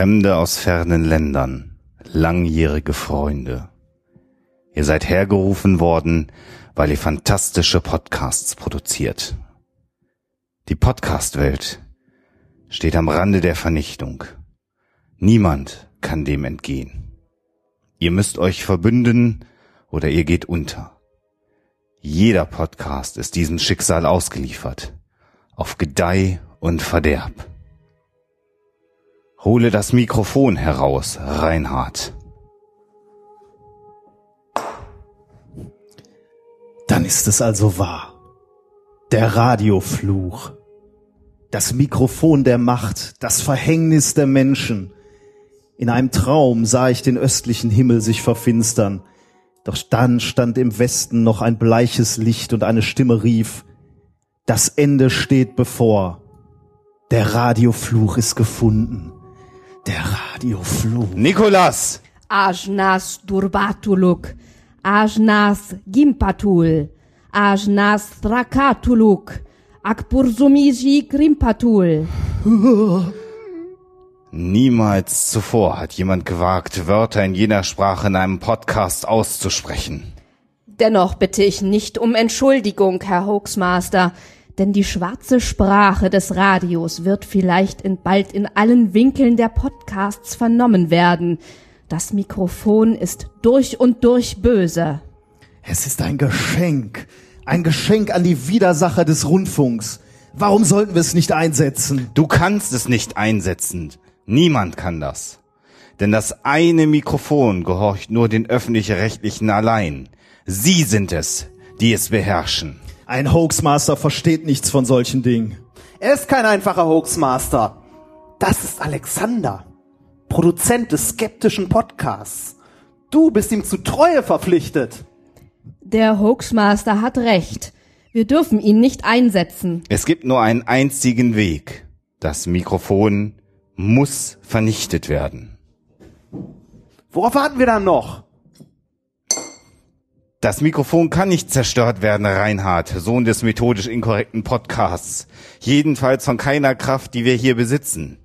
Fremde aus fernen Ländern, langjährige Freunde. Ihr seid hergerufen worden, weil ihr fantastische Podcasts produziert. Die Podcast-Welt steht am Rande der Vernichtung. Niemand kann dem entgehen. Ihr müsst euch verbünden oder ihr geht unter. Jeder Podcast ist diesem Schicksal ausgeliefert. Auf Gedeih und Verderb. Hole das Mikrofon heraus, Reinhard. Dann ist es also wahr. Der Radiofluch. Das Mikrofon der Macht, das Verhängnis der Menschen. In einem Traum sah ich den östlichen Himmel sich verfinstern. Doch dann stand im Westen noch ein bleiches Licht und eine Stimme rief, das Ende steht bevor. Der Radiofluch ist gefunden. Der Radiofluch. Nikolas! Ajnas Durbatuluk, Ajnas Gimpatul, Ajnas Thrakatuluk, Akbursumiji Grimpatul. Niemals zuvor hat jemand gewagt, Wörter in jener Sprache in einem Podcast auszusprechen. Dennoch bitte ich nicht um Entschuldigung, Herr Hoaxmaster, denn die schwarze Sprache des Radios wird vielleicht in bald in allen Winkeln der Podcasts vernommen werden. Das Mikrofon ist durch und durch böse. Es ist ein Geschenk. Ein Geschenk an die Widersacher des Rundfunks. Warum sollten wir es nicht einsetzen? Du kannst es nicht einsetzen. Niemand kann das. Denn das eine Mikrofon gehorcht nur den öffentlich-rechtlichen allein. Sie sind es, die es beherrschen. Ein Hoaxmaster versteht nichts von solchen Dingen. Er ist kein einfacher Hoaxmaster. Das ist Alexander, Produzent des skeptischen Podcasts. Du bist ihm zu Treue verpflichtet. Der Hoaxmaster hat recht. Wir dürfen ihn nicht einsetzen. Es gibt nur einen einzigen Weg. Das Mikrofon muss vernichtet werden. Worauf warten wir dann noch? Das Mikrofon kann nicht zerstört werden, Reinhard, Sohn des methodisch inkorrekten Podcasts. Jedenfalls von keiner Kraft, die wir hier besitzen.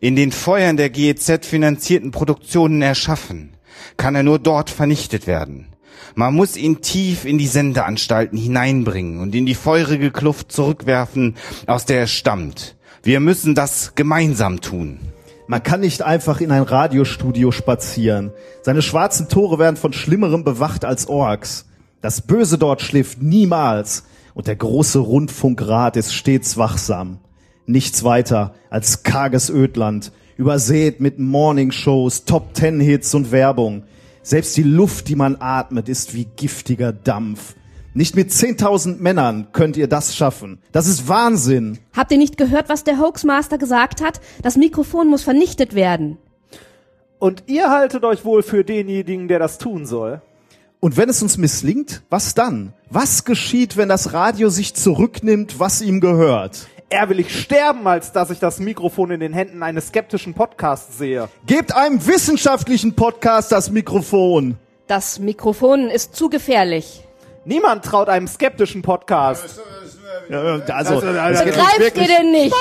In den Feuern der GEZ finanzierten Produktionen erschaffen, kann er nur dort vernichtet werden. Man muss ihn tief in die Sendeanstalten hineinbringen und in die feurige Kluft zurückwerfen, aus der er stammt. Wir müssen das gemeinsam tun. Man kann nicht einfach in ein Radiostudio spazieren. Seine schwarzen Tore werden von Schlimmerem bewacht als Orks. Das Böse dort schläft niemals und der große Rundfunkrat ist stets wachsam. Nichts weiter als karges Ödland, übersät mit Morningshows, Top-Ten-Hits und Werbung. Selbst die Luft, die man atmet, ist wie giftiger Dampf. Nicht mit 10.000 Männern könnt ihr das schaffen. Das ist Wahnsinn. Habt ihr nicht gehört, was der Hoaxmaster gesagt hat? Das Mikrofon muss vernichtet werden. Und ihr haltet euch wohl für denjenigen, der das tun soll. Und wenn es uns misslingt, was dann? Was geschieht, wenn das Radio sich zurücknimmt, was ihm gehört? Er will ich sterben, als dass ich das Mikrofon in den Händen eines skeptischen Podcasts sehe. Gebt einem wissenschaftlichen Podcast das Mikrofon. Das Mikrofon ist zu gefährlich. Niemand traut einem skeptischen Podcast. Also, Begreift ihr denn nicht?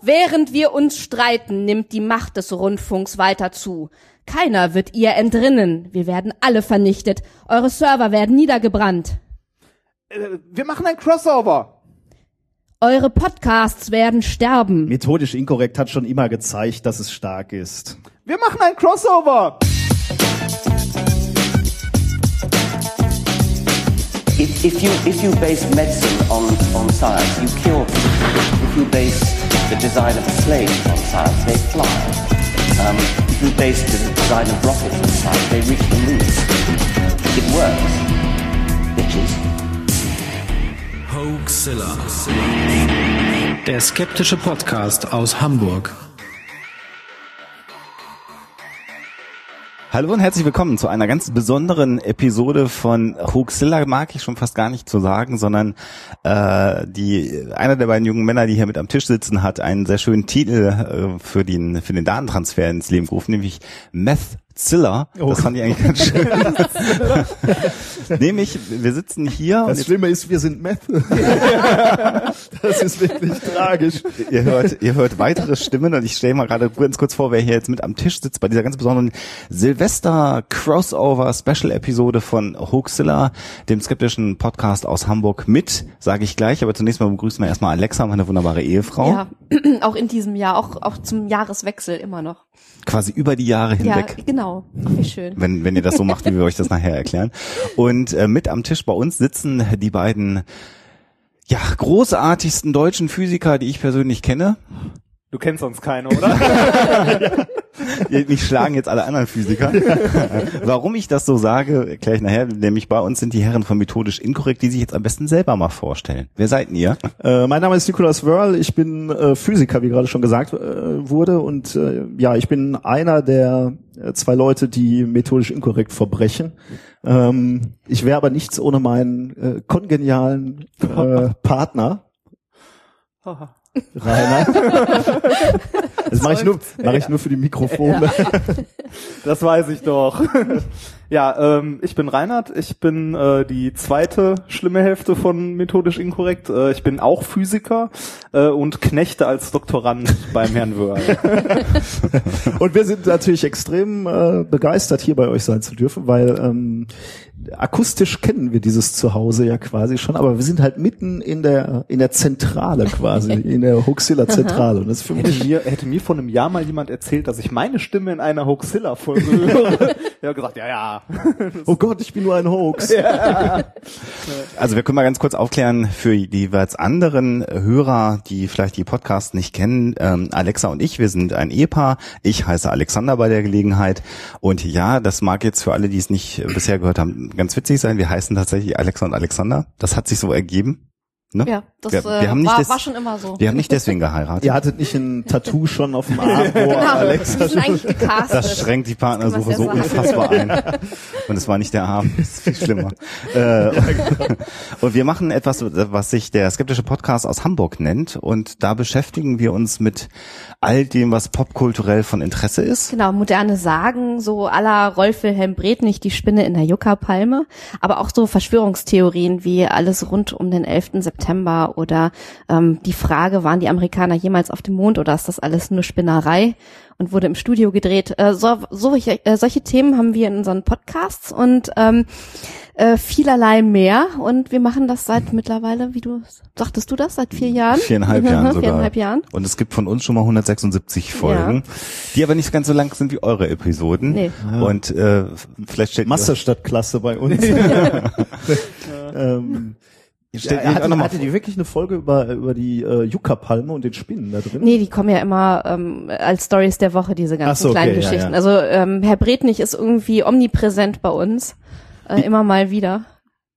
Während wir uns streiten, nimmt die Macht des Rundfunks weiter zu. Keiner wird ihr entrinnen. Wir werden alle vernichtet. Eure Server werden niedergebrannt. Äh, Wir machen ein Crossover. Eure Podcasts werden sterben. Methodisch inkorrekt hat schon immer gezeigt, dass es stark ist. Wir machen ein Crossover. If, you if you base medicine on, on science, you cure people. If you base the design of slaves on science, they fly. Um, if you base the design of rockets on science, they reach the moon. It works, bitches. Hoaxilla. Der skeptische Podcast aus Hamburg. Hallo und herzlich willkommen zu einer ganz besonderen Episode von Hoaxilla, mag ich schon fast gar nicht zu sagen, sondern äh, die einer der beiden jungen Männer, die hier mit am Tisch sitzen, hat einen sehr schönen Titel äh, für den für den Datentransfer ins Leben gerufen, nämlich Meth Zilla. Das fand ich eigentlich ganz schön. Nämlich, wir sitzen hier Das und Schlimme ist, wir sind Meth. das ist wirklich tragisch. ihr hört, ihr hört weitere Stimmen und ich stelle mal gerade ganz kurz vor, wer hier jetzt mit am Tisch sitzt bei dieser ganz besonderen Silvester Crossover Special Episode von Hoaxilla, dem skeptischen Podcast aus Hamburg mit, sage ich gleich, aber zunächst mal begrüßen wir erstmal Alexa, meine wunderbare Ehefrau, Ja, auch in diesem Jahr, auch, auch zum Jahreswechsel immer noch. Quasi über die Jahre hinweg. Ja, genau. Wie schön. wenn, wenn ihr das so macht, wie wir euch das nachher erklären. Und äh, mit am Tisch bei uns sitzen die beiden ja, großartigsten deutschen Physiker, die ich persönlich kenne. Du kennst sonst keine, oder? Mich schlagen jetzt alle anderen Physiker. Warum ich das so sage, erkläre ich nachher. Nämlich bei uns sind die Herren von Methodisch Inkorrekt, die sich jetzt am besten selber mal vorstellen. Wer seid denn ihr? Äh, mein Name ist Nicolas Wörl, ich bin äh, Physiker, wie gerade schon gesagt äh, wurde. Und äh, ja, ich bin einer der äh, zwei Leute, die methodisch inkorrekt verbrechen. Ähm, ich wäre aber nichts ohne meinen äh, kongenialen äh, Rainer. Das mache ich nur, mache ich nur für die Mikrofone. Das weiß ich doch. ja, ähm, ich bin Reinhard. Ich bin äh, die zweite schlimme Hälfte von Methodisch Inkorrekt. Äh, ich bin auch Physiker äh, und Knechte als Doktorand beim Herrn Wörl. Und wir sind natürlich extrem äh, begeistert, hier bei euch sein zu dürfen, weil ähm, akustisch kennen wir dieses Zuhause ja quasi schon, aber wir sind halt mitten in der in der Zentrale quasi, in der Hoaxilla Zentrale. Und das für Hätte mich mir, hätte mir vor einem Jahr mal jemand erzählt, dass ich meine Stimme in einer Hoaxilla-Folge höre. Ich habe gesagt, ja, ja. Oh Gott, ich bin nur ein Hoax. Also wir können mal ganz kurz aufklären für die jeweils anderen Hörer, die vielleicht die Podcasts nicht kennen. Ähm, Alexa und ich, wir sind ein Ehepaar. Ich heiße Alexander bei der Gelegenheit. Und ja, das mag jetzt für alle, die es nicht bisher gehört haben, ganz witzig sein. Wir heißen tatsächlich Alexa und Alexander. Das hat sich so ergeben. Ne? Ja, das wir, äh, wir haben nicht war, des- war schon immer so. Wir haben nicht deswegen geheiratet. Ihr hattet nicht ein Tattoo schon auf dem Arm, wo Genau, Alexa sind eigentlich gecastet. Das schränkt die Partnersuche so unfassbar ein. Und es war nicht der Arm, das ist viel schlimmer. äh, und wir machen etwas, was sich der skeptische Podcast aus Hamburg nennt. Und da beschäftigen wir uns mit all dem, was popkulturell von Interesse ist. Genau, moderne Sagen, so aller Rolf Wilhelm Brednich, die Spinne in der Juckerpalme, aber auch so Verschwörungstheorien wie alles rund um den 11. September oder ähm, die Frage, waren die Amerikaner jemals auf dem Mond oder ist das alles nur Spinnerei und wurde im Studio gedreht. Äh, so, solche, äh, solche Themen haben wir in unseren Podcasts und ähm, äh, vielerlei mehr und wir machen das seit mittlerweile, wie du, sagtest du das, seit vier Jahren? Viereinhalb Jahren sogar. Viereinhalb Jahren. Und es gibt von uns schon mal 176 Folgen, die aber nicht ganz so lang sind wie eure Episoden. Nee. Und äh, vielleicht stellt Masse statt Klasse bei uns. ähm, ja, auch hatte, hatte die wirklich eine Folge über, über die äh, Yucca-Palme und den Spinnen da drin? Nee, die kommen ja immer ähm, als Stories der Woche, diese ganzen Ach so, okay, kleinen ja, Geschichten. ja. Also ähm, Herr Bretnich ist irgendwie omnipräsent bei uns. Äh, immer mal wieder.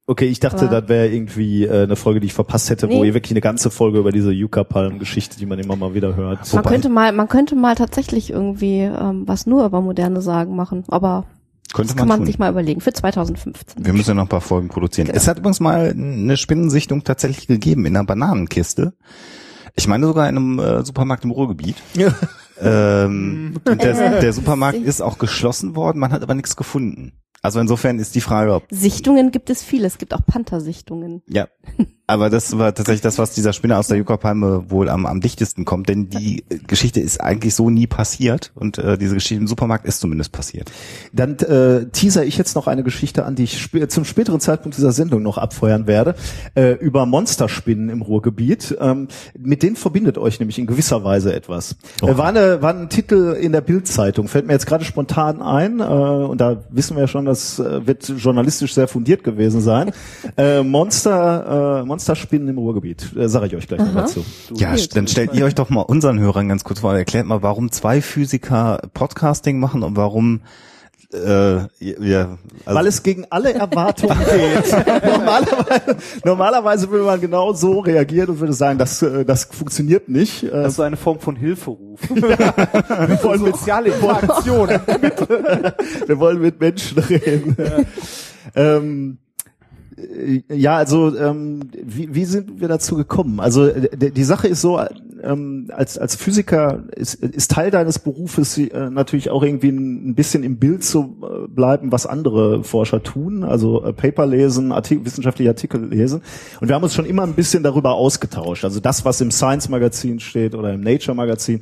Okay, ich dachte, Aber- das wäre irgendwie äh, eine Folge, die ich verpasst hätte, wo Nee. ihr wirklich eine ganze Folge über diese Yucca-Palmen-Geschichte, die man immer mal wieder hört. Man könnte mal, man könnte mal tatsächlich irgendwie ähm, was nur über moderne Sagen machen, aber könnte das kann man tun. sich mal überlegen für 2015. Wir müssen ja noch ein paar Folgen produzieren. Genau. Es hat übrigens mal eine Spinnensichtung tatsächlich gegeben in einer Bananenkiste. Ich meine sogar in einem äh, Supermarkt im Ruhrgebiet. Ähm, und der, der Supermarkt ist auch geschlossen worden, man hat aber nichts gefunden. Also insofern ist die Frage, ob Sichtungen gibt es viele. Es gibt auch Panthersichtungen. ja. Aber das war tatsächlich das, was dieser Spinner aus der Yucca-Palme wohl am, am dichtesten kommt, denn die äh, Geschichte ist eigentlich so nie passiert und äh, diese Geschichte im Supermarkt ist zumindest passiert. Dann äh, teaser ich jetzt noch eine Geschichte an, die ich sp zum späteren Zeitpunkt dieser Sendung noch abfeuern werde, äh, über Monsterspinnen im Ruhrgebiet. Ähm, mit denen verbindet euch nämlich in gewisser Weise etwas. Äh, war, eine, war ein Titel in der Bildzeitung, fällt mir jetzt gerade spontan ein, äh, und da wissen wir ja schon, das äh, wird journalistisch sehr fundiert gewesen sein. äh, Monster, äh, Monsterspinnen im Ruhrgebiet. Äh, Sage ich euch gleich noch dazu. Ja, dann stellt ihr euch doch mal unseren Hörern ganz kurz vor, erklärt mal, warum zwei Physiker Podcasting machen und warum äh, ja, also Weil es gegen alle Erwartungen geht. normalerweise, normalerweise würde man genau so reagieren und würde sagen, das, äh, das funktioniert nicht. Das ist so eine Form von Hilferuf. wir, wollen mit, Soziale Interaktion. wir wollen mit Menschen reden. ähm, äh, ja, also ähm, wie, wie sind wir dazu gekommen? Also äh, die Sache ist so, ähm, als als Physiker ist, ist Teil deines Berufes äh, natürlich auch irgendwie ein, ein bisschen im Bild zu äh, bleiben, was andere Forscher tun, also äh, Paper lesen, Artikel, wissenschaftliche Artikel lesen. Und wir haben uns schon immer ein bisschen darüber ausgetauscht. Also das, was im Science Magazin steht oder im Nature Magazin,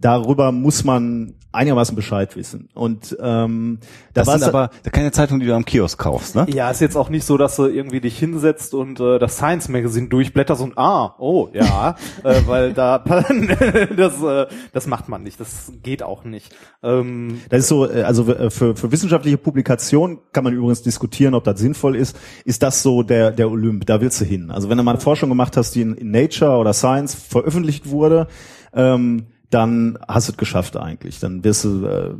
darüber muss man einigermaßen Bescheid wissen. Und ähm, Das da sind war's- aber keine Zeitung, die du am Kiosk kaufst, ne? Ja, ist jetzt auch nicht so, dass du irgendwie dich hinsetzt und äh, das Science Magazine durchblätterst und ah, oh ja, äh, weil da das äh, das macht man nicht, das geht auch nicht. Ähm, Das ist so, äh, also äh, für, für wissenschaftliche Publikationen kann man übrigens diskutieren, ob das sinnvoll ist. Ist das so der, der Olymp? Da willst du hin. Also wenn du mal eine Forschung gemacht hast, die in, in Nature oder Science veröffentlicht wurde, ähm, dann hast du es geschafft eigentlich. Dann wirst du äh,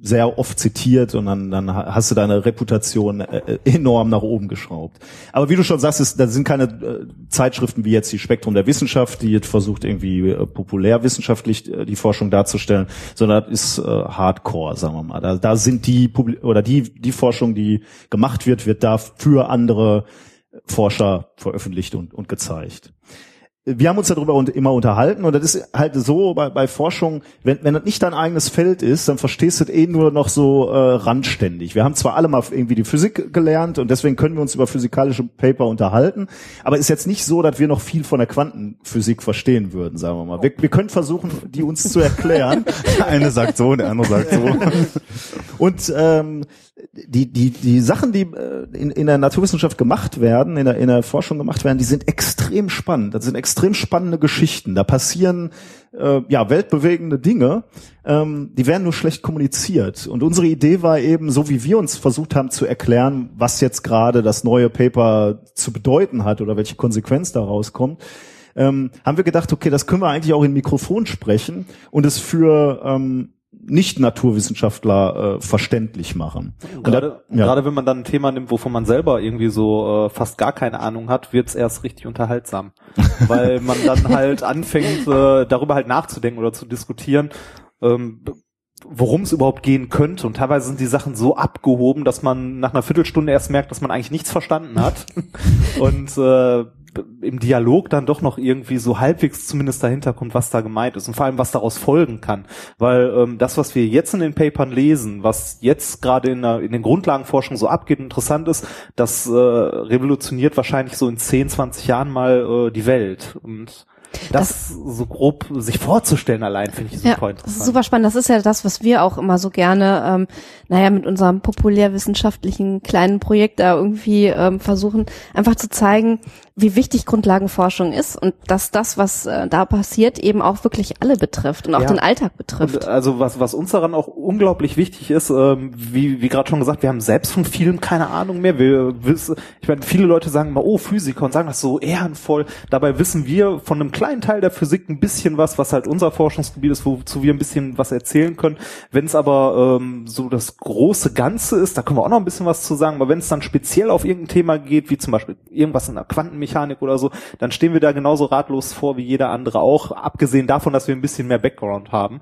sehr oft zitiert und dann, dann hast du deine Reputation äh, enorm nach oben geschraubt. Aber wie du schon sagst, ist, das sind keine äh, Zeitschriften wie jetzt die Spektrum der Wissenschaft, die jetzt versucht irgendwie äh, populärwissenschaftlich äh, die Forschung darzustellen, sondern das ist äh, Hardcore, sagen wir mal. Da, da sind die Publi oder die die Forschung, die gemacht wird, wird da für andere Forscher veröffentlicht und, und gezeigt wir haben uns darüber und immer unterhalten und das ist halt so bei, bei Forschung, wenn, wenn das nicht dein eigenes Feld ist, dann verstehst du das eh nur noch so äh, randständig. Wir haben zwar alle mal irgendwie die Physik gelernt und deswegen können wir uns über physikalische Paper unterhalten, aber ist jetzt nicht so, dass wir noch viel von der Quantenphysik verstehen würden, sagen wir mal. Wir, wir können versuchen, die uns zu erklären. Der eine sagt so, der andere sagt so. Und ähm, die, die, die Sachen, die äh, in, in der Naturwissenschaft gemacht werden, in der, in der Forschung gemacht werden, die sind extrem spannend. Das sind extrem spannende Geschichten. Da passieren äh, ja weltbewegende Dinge, ähm, die werden nur schlecht kommuniziert. Und unsere Idee war eben, so wie wir uns versucht haben zu erklären, was jetzt gerade das neue Paper zu bedeuten hat oder welche Konsequenz daraus kommt, ähm, haben wir gedacht, okay, das können wir eigentlich auch in Mikrofon sprechen und es für ähm, Nicht-Naturwissenschaftler äh, verständlich machen. Und gerade, da- ja. gerade wenn man dann ein Thema nimmt, wovon man selber irgendwie so äh, fast gar keine Ahnung hat, wird's erst richtig unterhaltsam. Weil man dann halt anfängt, äh, darüber halt nachzudenken oder zu diskutieren, ähm, worum es überhaupt gehen könnte. Und teilweise sind die Sachen so abgehoben, dass man nach einer Viertelstunde erst merkt, dass man eigentlich nichts verstanden hat. Und äh, im Dialog dann doch noch irgendwie so halbwegs zumindest dahinter kommt, was da gemeint ist und vor allem, was daraus folgen kann. Weil ähm, das, was wir jetzt in den Papern lesen, was jetzt gerade in, der, in den Grundlagenforschungen so abgeht, interessant ist, das äh, revolutioniert wahrscheinlich so in 10, 20 Jahren mal äh, die Welt. Und das, so grob sich vorzustellen allein, finde ich super Ja, das interessant. ist super spannend. Das ist ja das, was wir auch immer so gerne, ähm, naja, mit unserem populärwissenschaftlichen kleinen Projekt da irgendwie ähm, versuchen, einfach zu zeigen, wie wichtig Grundlagenforschung ist und dass das, was äh, da passiert, eben auch wirklich alle betrifft und auch Ja. den Alltag Und, betrifft. also was, was uns daran auch unglaublich wichtig ist, ähm, wie, wie gerade schon gesagt, wir haben selbst von vielem keine Ahnung mehr. Wir wissen, ich meine, viele Leute sagen immer, oh, Physiker und sagen das so ehrenvoll. Dabei wissen wir von einem kleinen Teil der Physik ein bisschen was, was halt unser Forschungsgebiet ist, wozu wir ein bisschen was erzählen können. Wenn es aber ähm, so das große Ganze ist, da können wir auch noch ein bisschen was zu sagen, aber wenn es dann speziell auf irgendein Thema geht, wie zum Beispiel irgendwas in der Quantenmechanik oder so, dann stehen wir da genauso ratlos vor wie jeder andere auch, abgesehen davon, dass wir ein bisschen mehr Background haben.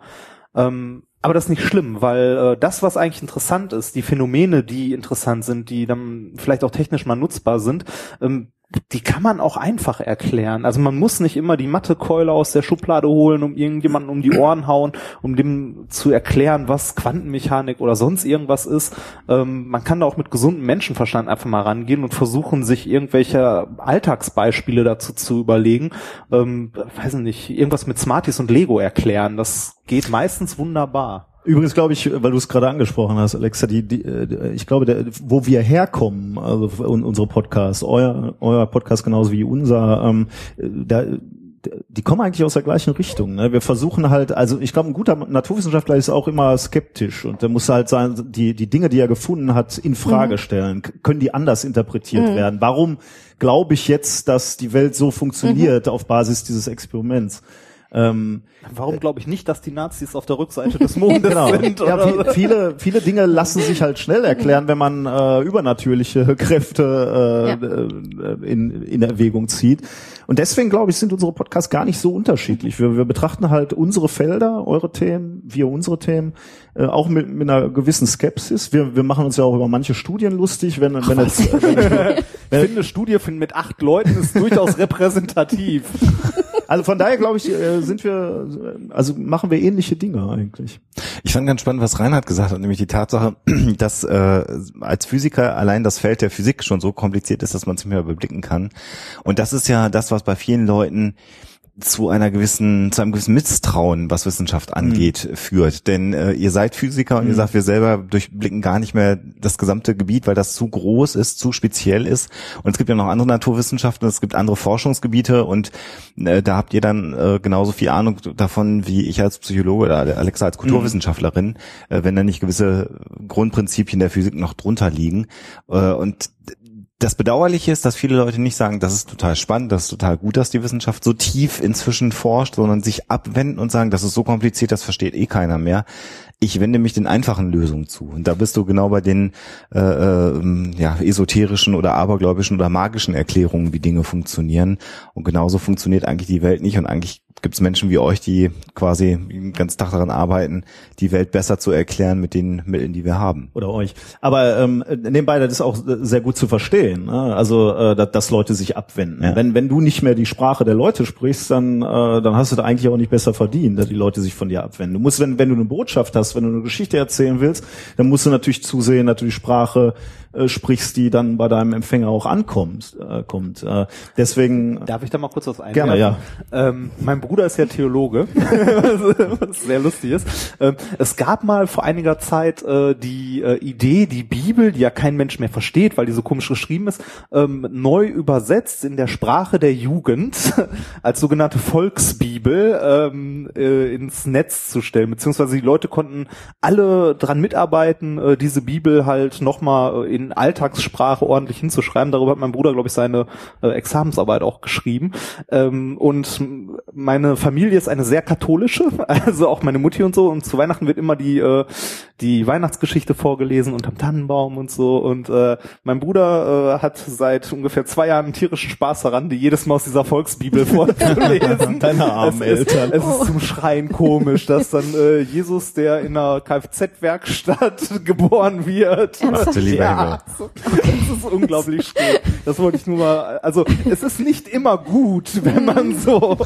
Ähm, aber das ist nicht schlimm, weil äh, das, was eigentlich interessant ist, die Phänomene, die interessant sind, die dann vielleicht auch technisch mal nutzbar sind, ähm, die kann man auch einfach erklären. Also man muss nicht immer die Mathekeule aus der Schublade holen, um irgendjemanden um die Ohren hauen, um dem zu erklären, was Quantenmechanik oder sonst irgendwas ist. Ähm, man kann da auch mit gesundem Menschenverstand einfach mal rangehen und versuchen, sich irgendwelche Alltagsbeispiele dazu zu überlegen. Ähm, weiß nicht, irgendwas mit Smarties und Lego erklären. Das geht meistens wunderbar. Übrigens glaube ich, weil du es gerade angesprochen hast, Alexa, die, die, äh, ich glaube, der, wo wir herkommen, also un- unsere Podcasts, euer, euer Podcast genauso wie unser, ähm, da, die kommen eigentlich aus der gleichen Richtung. Ne? Wir versuchen halt, also ich glaube, ein guter Naturwissenschaftler ist auch immer skeptisch und der muss halt sein, die, die Dinge, die er gefunden hat, in Frage stellen. K- Können die anders interpretiert werden? Warum glaube ich jetzt, dass die Welt so funktioniert auf Basis dieses Experiments? Ähm, Warum glaube ich nicht, dass die Nazis auf der Rückseite des Mondes sind? Ja, oder so? viele, viele Dinge lassen sich halt schnell erklären, wenn man äh, übernatürliche Kräfte äh, äh, in, in Erwägung zieht. Und deswegen, glaube ich, sind unsere Podcasts gar nicht so unterschiedlich. Wir, wir betrachten halt unsere Felder, eure Themen, wir unsere Themen, äh, auch mit, mit einer gewissen Skepsis. Wir, wir machen uns ja auch über manche Studien lustig, wenn, wenn jetzt, wenn, Ich finde, eine Studie mit acht Leuten ist durchaus repräsentativ. also von daher glaube ich, äh, sind wir, also machen wir ähnliche Dinge eigentlich. Ich fand ganz spannend, was Reinhard gesagt hat, nämlich die Tatsache, dass äh, als Physiker allein das Feld der Physik schon so kompliziert ist, dass man es nicht mehr überblicken kann. Und das ist ja das, was bei vielen Leuten zu einer gewissen, zu einem gewissen Misstrauen, was Wissenschaft angeht, führt. Denn äh, ihr seid Physiker und ihr sagt, wir selber durchblicken gar nicht mehr das gesamte Gebiet, weil das zu groß ist, zu speziell ist. Und es gibt ja noch andere Naturwissenschaften, es gibt andere Forschungsgebiete und äh, da habt ihr dann äh, genauso viel Ahnung davon wie ich als Psychologe oder Alexa als Kulturwissenschaftlerin, äh, wenn da nicht gewisse Grundprinzipien der Physik noch drunter liegen. Äh, und das Bedauerliche ist, dass viele Leute nicht sagen, das ist total spannend, das ist total gut, dass die Wissenschaft so tief inzwischen forscht, sondern sich abwenden und sagen, das ist so kompliziert, das versteht eh keiner mehr. Ich wende mich den einfachen Lösungen zu. Und da bist du genau bei den äh, ähm, ja, esoterischen oder abergläubischen oder magischen Erklärungen, wie Dinge funktionieren. Und genauso funktioniert eigentlich die Welt nicht. Und eigentlich gibt es Menschen wie euch, die quasi den ganzen Tag daran arbeiten, die Welt besser zu erklären mit den Mitteln, die wir haben. Oder euch. Aber ähm, nebenbei, das ist auch sehr gut zu verstehen. Ne? Also, äh, dass, dass Leute sich abwenden. Ja. Wenn, wenn du nicht mehr die Sprache der Leute sprichst, dann, äh, dann hast du da eigentlich auch nicht besser verdient, dass die Leute sich von dir abwenden. Du musst, wenn, wenn du eine Botschaft hast, wenn du eine Geschichte erzählen willst, dann musst du natürlich zusehen, dass du die Sprache äh, sprichst, die dann bei deinem Empfänger auch ankommt. Äh, kommt. Äh, deswegen Darf ich da mal kurz was einwerfen? Gerne, ja. Ähm, mein Bruder ist ja Theologe, was sehr lustig ist. Ähm, es gab mal vor einiger Zeit äh, die äh, Idee, die Bibel, die ja kein Mensch mehr versteht, weil die so komisch geschrieben ist, ähm, neu übersetzt in der Sprache der Jugend als sogenannte Volksbibel ähm, äh, ins Netz zu stellen, beziehungsweise die Leute konnten alle dran mitarbeiten, äh, diese Bibel halt nochmal äh, in Alltagssprache ordentlich hinzuschreiben. Darüber hat mein Bruder, glaube ich, seine äh, Examensarbeit auch geschrieben. Ähm, und meine Familie ist eine sehr katholische, also auch meine Mutti und so. Und zu Weihnachten wird immer die äh, die Weihnachtsgeschichte vorgelesen unterm Tannenbaum und so. Und äh, mein Bruder äh, hat seit ungefähr zwei Jahren einen tierischen Spaß daran, die jedes Mal aus dieser Volksbibel vorzulesen. Deine armen es ist, Eltern. Es ist zum Schreien komisch, dass dann äh, Jesus, der in einer Kfz-Werkstatt geboren wird. Ernsthaft? Der liebe Ja, so, das ist unglaublich schön. Das wollte ich nur mal, also es ist nicht immer gut, wenn man so.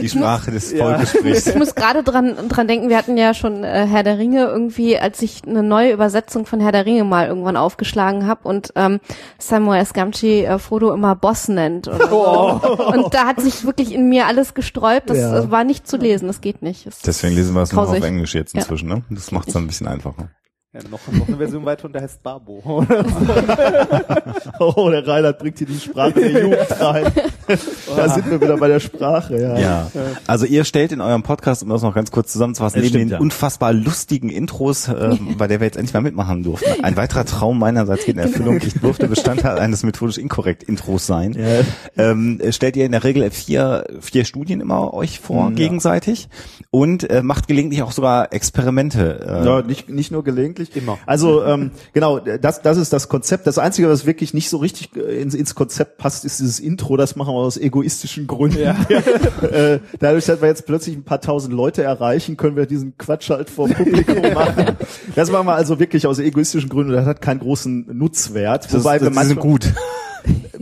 Die Sprache des Ja. Volkes spricht. Ich muss gerade dran, dran denken, wir hatten ja schon äh, Herr der Ringe irgendwie, als ich eine neue Übersetzung von Herr der Ringe mal irgendwann aufgeschlagen habe und ähm, Samuel Scamchi äh, Frodo immer Boss nennt. Oder so. Und da hat sich wirklich in mir alles gesträubt. Das Ja. äh, war nicht zu lesen, das geht nicht. Das Deswegen lesen wir es nur auf. Englisch jetzt Ja. inzwischen, ne? Das macht es dann ein bisschen einfacher. Ja, noch, noch eine Version weiter und der heißt Barbo. Oder so. Oh, der Reinhard bringt hier die Sprache der Jugend rein. da sind wir wieder bei der Sprache, ja. Ja, also ihr stellt in eurem Podcast, um das noch ganz kurz zusammenzufassen, neben stimmt, den ja. unfassbar lustigen Intros, äh, bei der wir jetzt endlich mal mitmachen durften. Ein weiterer Traum meinerseits geht in Erfüllung. Ich durfte Bestandteil eines methodisch inkorrekt Intros sein. Ja. Ähm, stellt ihr in der Regel vier, vier Studien immer euch vor, Mhm, ja. gegenseitig und äh, macht gelegentlich auch sogar Experimente. Äh, Ja, nicht, nicht nur gelegentlich. Immer. Also ähm, genau, das, das ist das Konzept. Das Einzige, was wirklich nicht so richtig äh, ins, ins Konzept passt, ist dieses Intro. Das machen wir aus egoistischen Gründen. äh, dadurch, dass wir jetzt plötzlich ein paar tausend Leute erreichen, können wir diesen Quatsch halt vor Publikum machen. Das machen wir also wirklich aus egoistischen Gründen. Das hat keinen großen Nutzwert. das, Wobei wir das, sind manchmal- gut.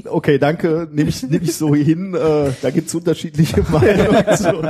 Okay, danke. Nehme ich, nehm ich so hin. Äh, da gibt's unterschiedliche Meinungen. zu.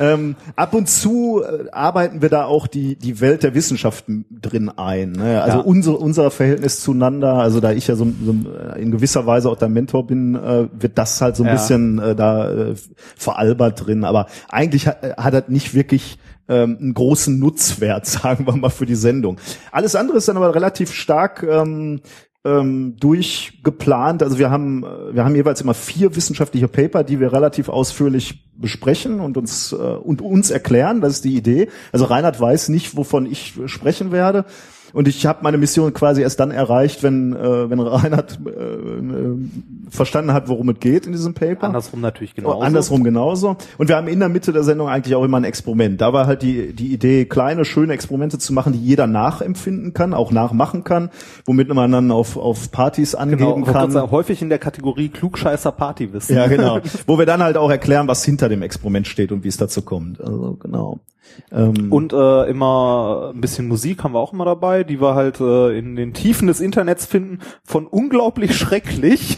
Ähm, ab und zu äh, arbeiten wir da auch die, die Welt der Wissenschaften drin ein. Ne? Also Ja. unser, unser Verhältnis zueinander, also da ich ja so, so äh, in gewisser Weise auch dein Mentor bin, äh, wird das halt so ein Ja. bisschen äh, da äh, veralbert drin. Aber eigentlich hat, hat das nicht wirklich ähm, einen großen Nutzwert, sagen wir mal, für die Sendung. Alles andere ist dann aber relativ stark ähm, ähm, durchgeplant. Also wir haben, äh, wir haben jeweils immer vier wissenschaftliche Paper, die wir relativ ausführlich besprechen und uns äh, und uns erklären. Das ist die Idee. Also Reinhard weiß nicht, wovon ich sprechen werde. Und ich habe meine Mission quasi erst dann erreicht, wenn, äh, wenn Reinhard äh, äh, verstanden hat, worum es geht in diesem Paper. Andersrum natürlich genauso. Oh, andersrum genauso. Und wir haben in der Mitte der Sendung eigentlich auch immer ein Experiment. Da war halt die, die Idee, kleine, schöne Experimente zu machen, die jeder nachempfinden kann, auch nachmachen kann, womit man dann auf, auf Partys Genau, angeben gerade kann. sagen, häufig in der Kategorie Klugscheißer Partywissen. Ja, genau. Wo wir dann halt auch erklären, was hinter dem Experiment steht und wie es dazu kommt. Also genau. Ähm, Und äh, immer ein bisschen Musik haben wir auch immer dabei, die wir halt äh, in den Tiefen des Internets finden, von unglaublich schrecklich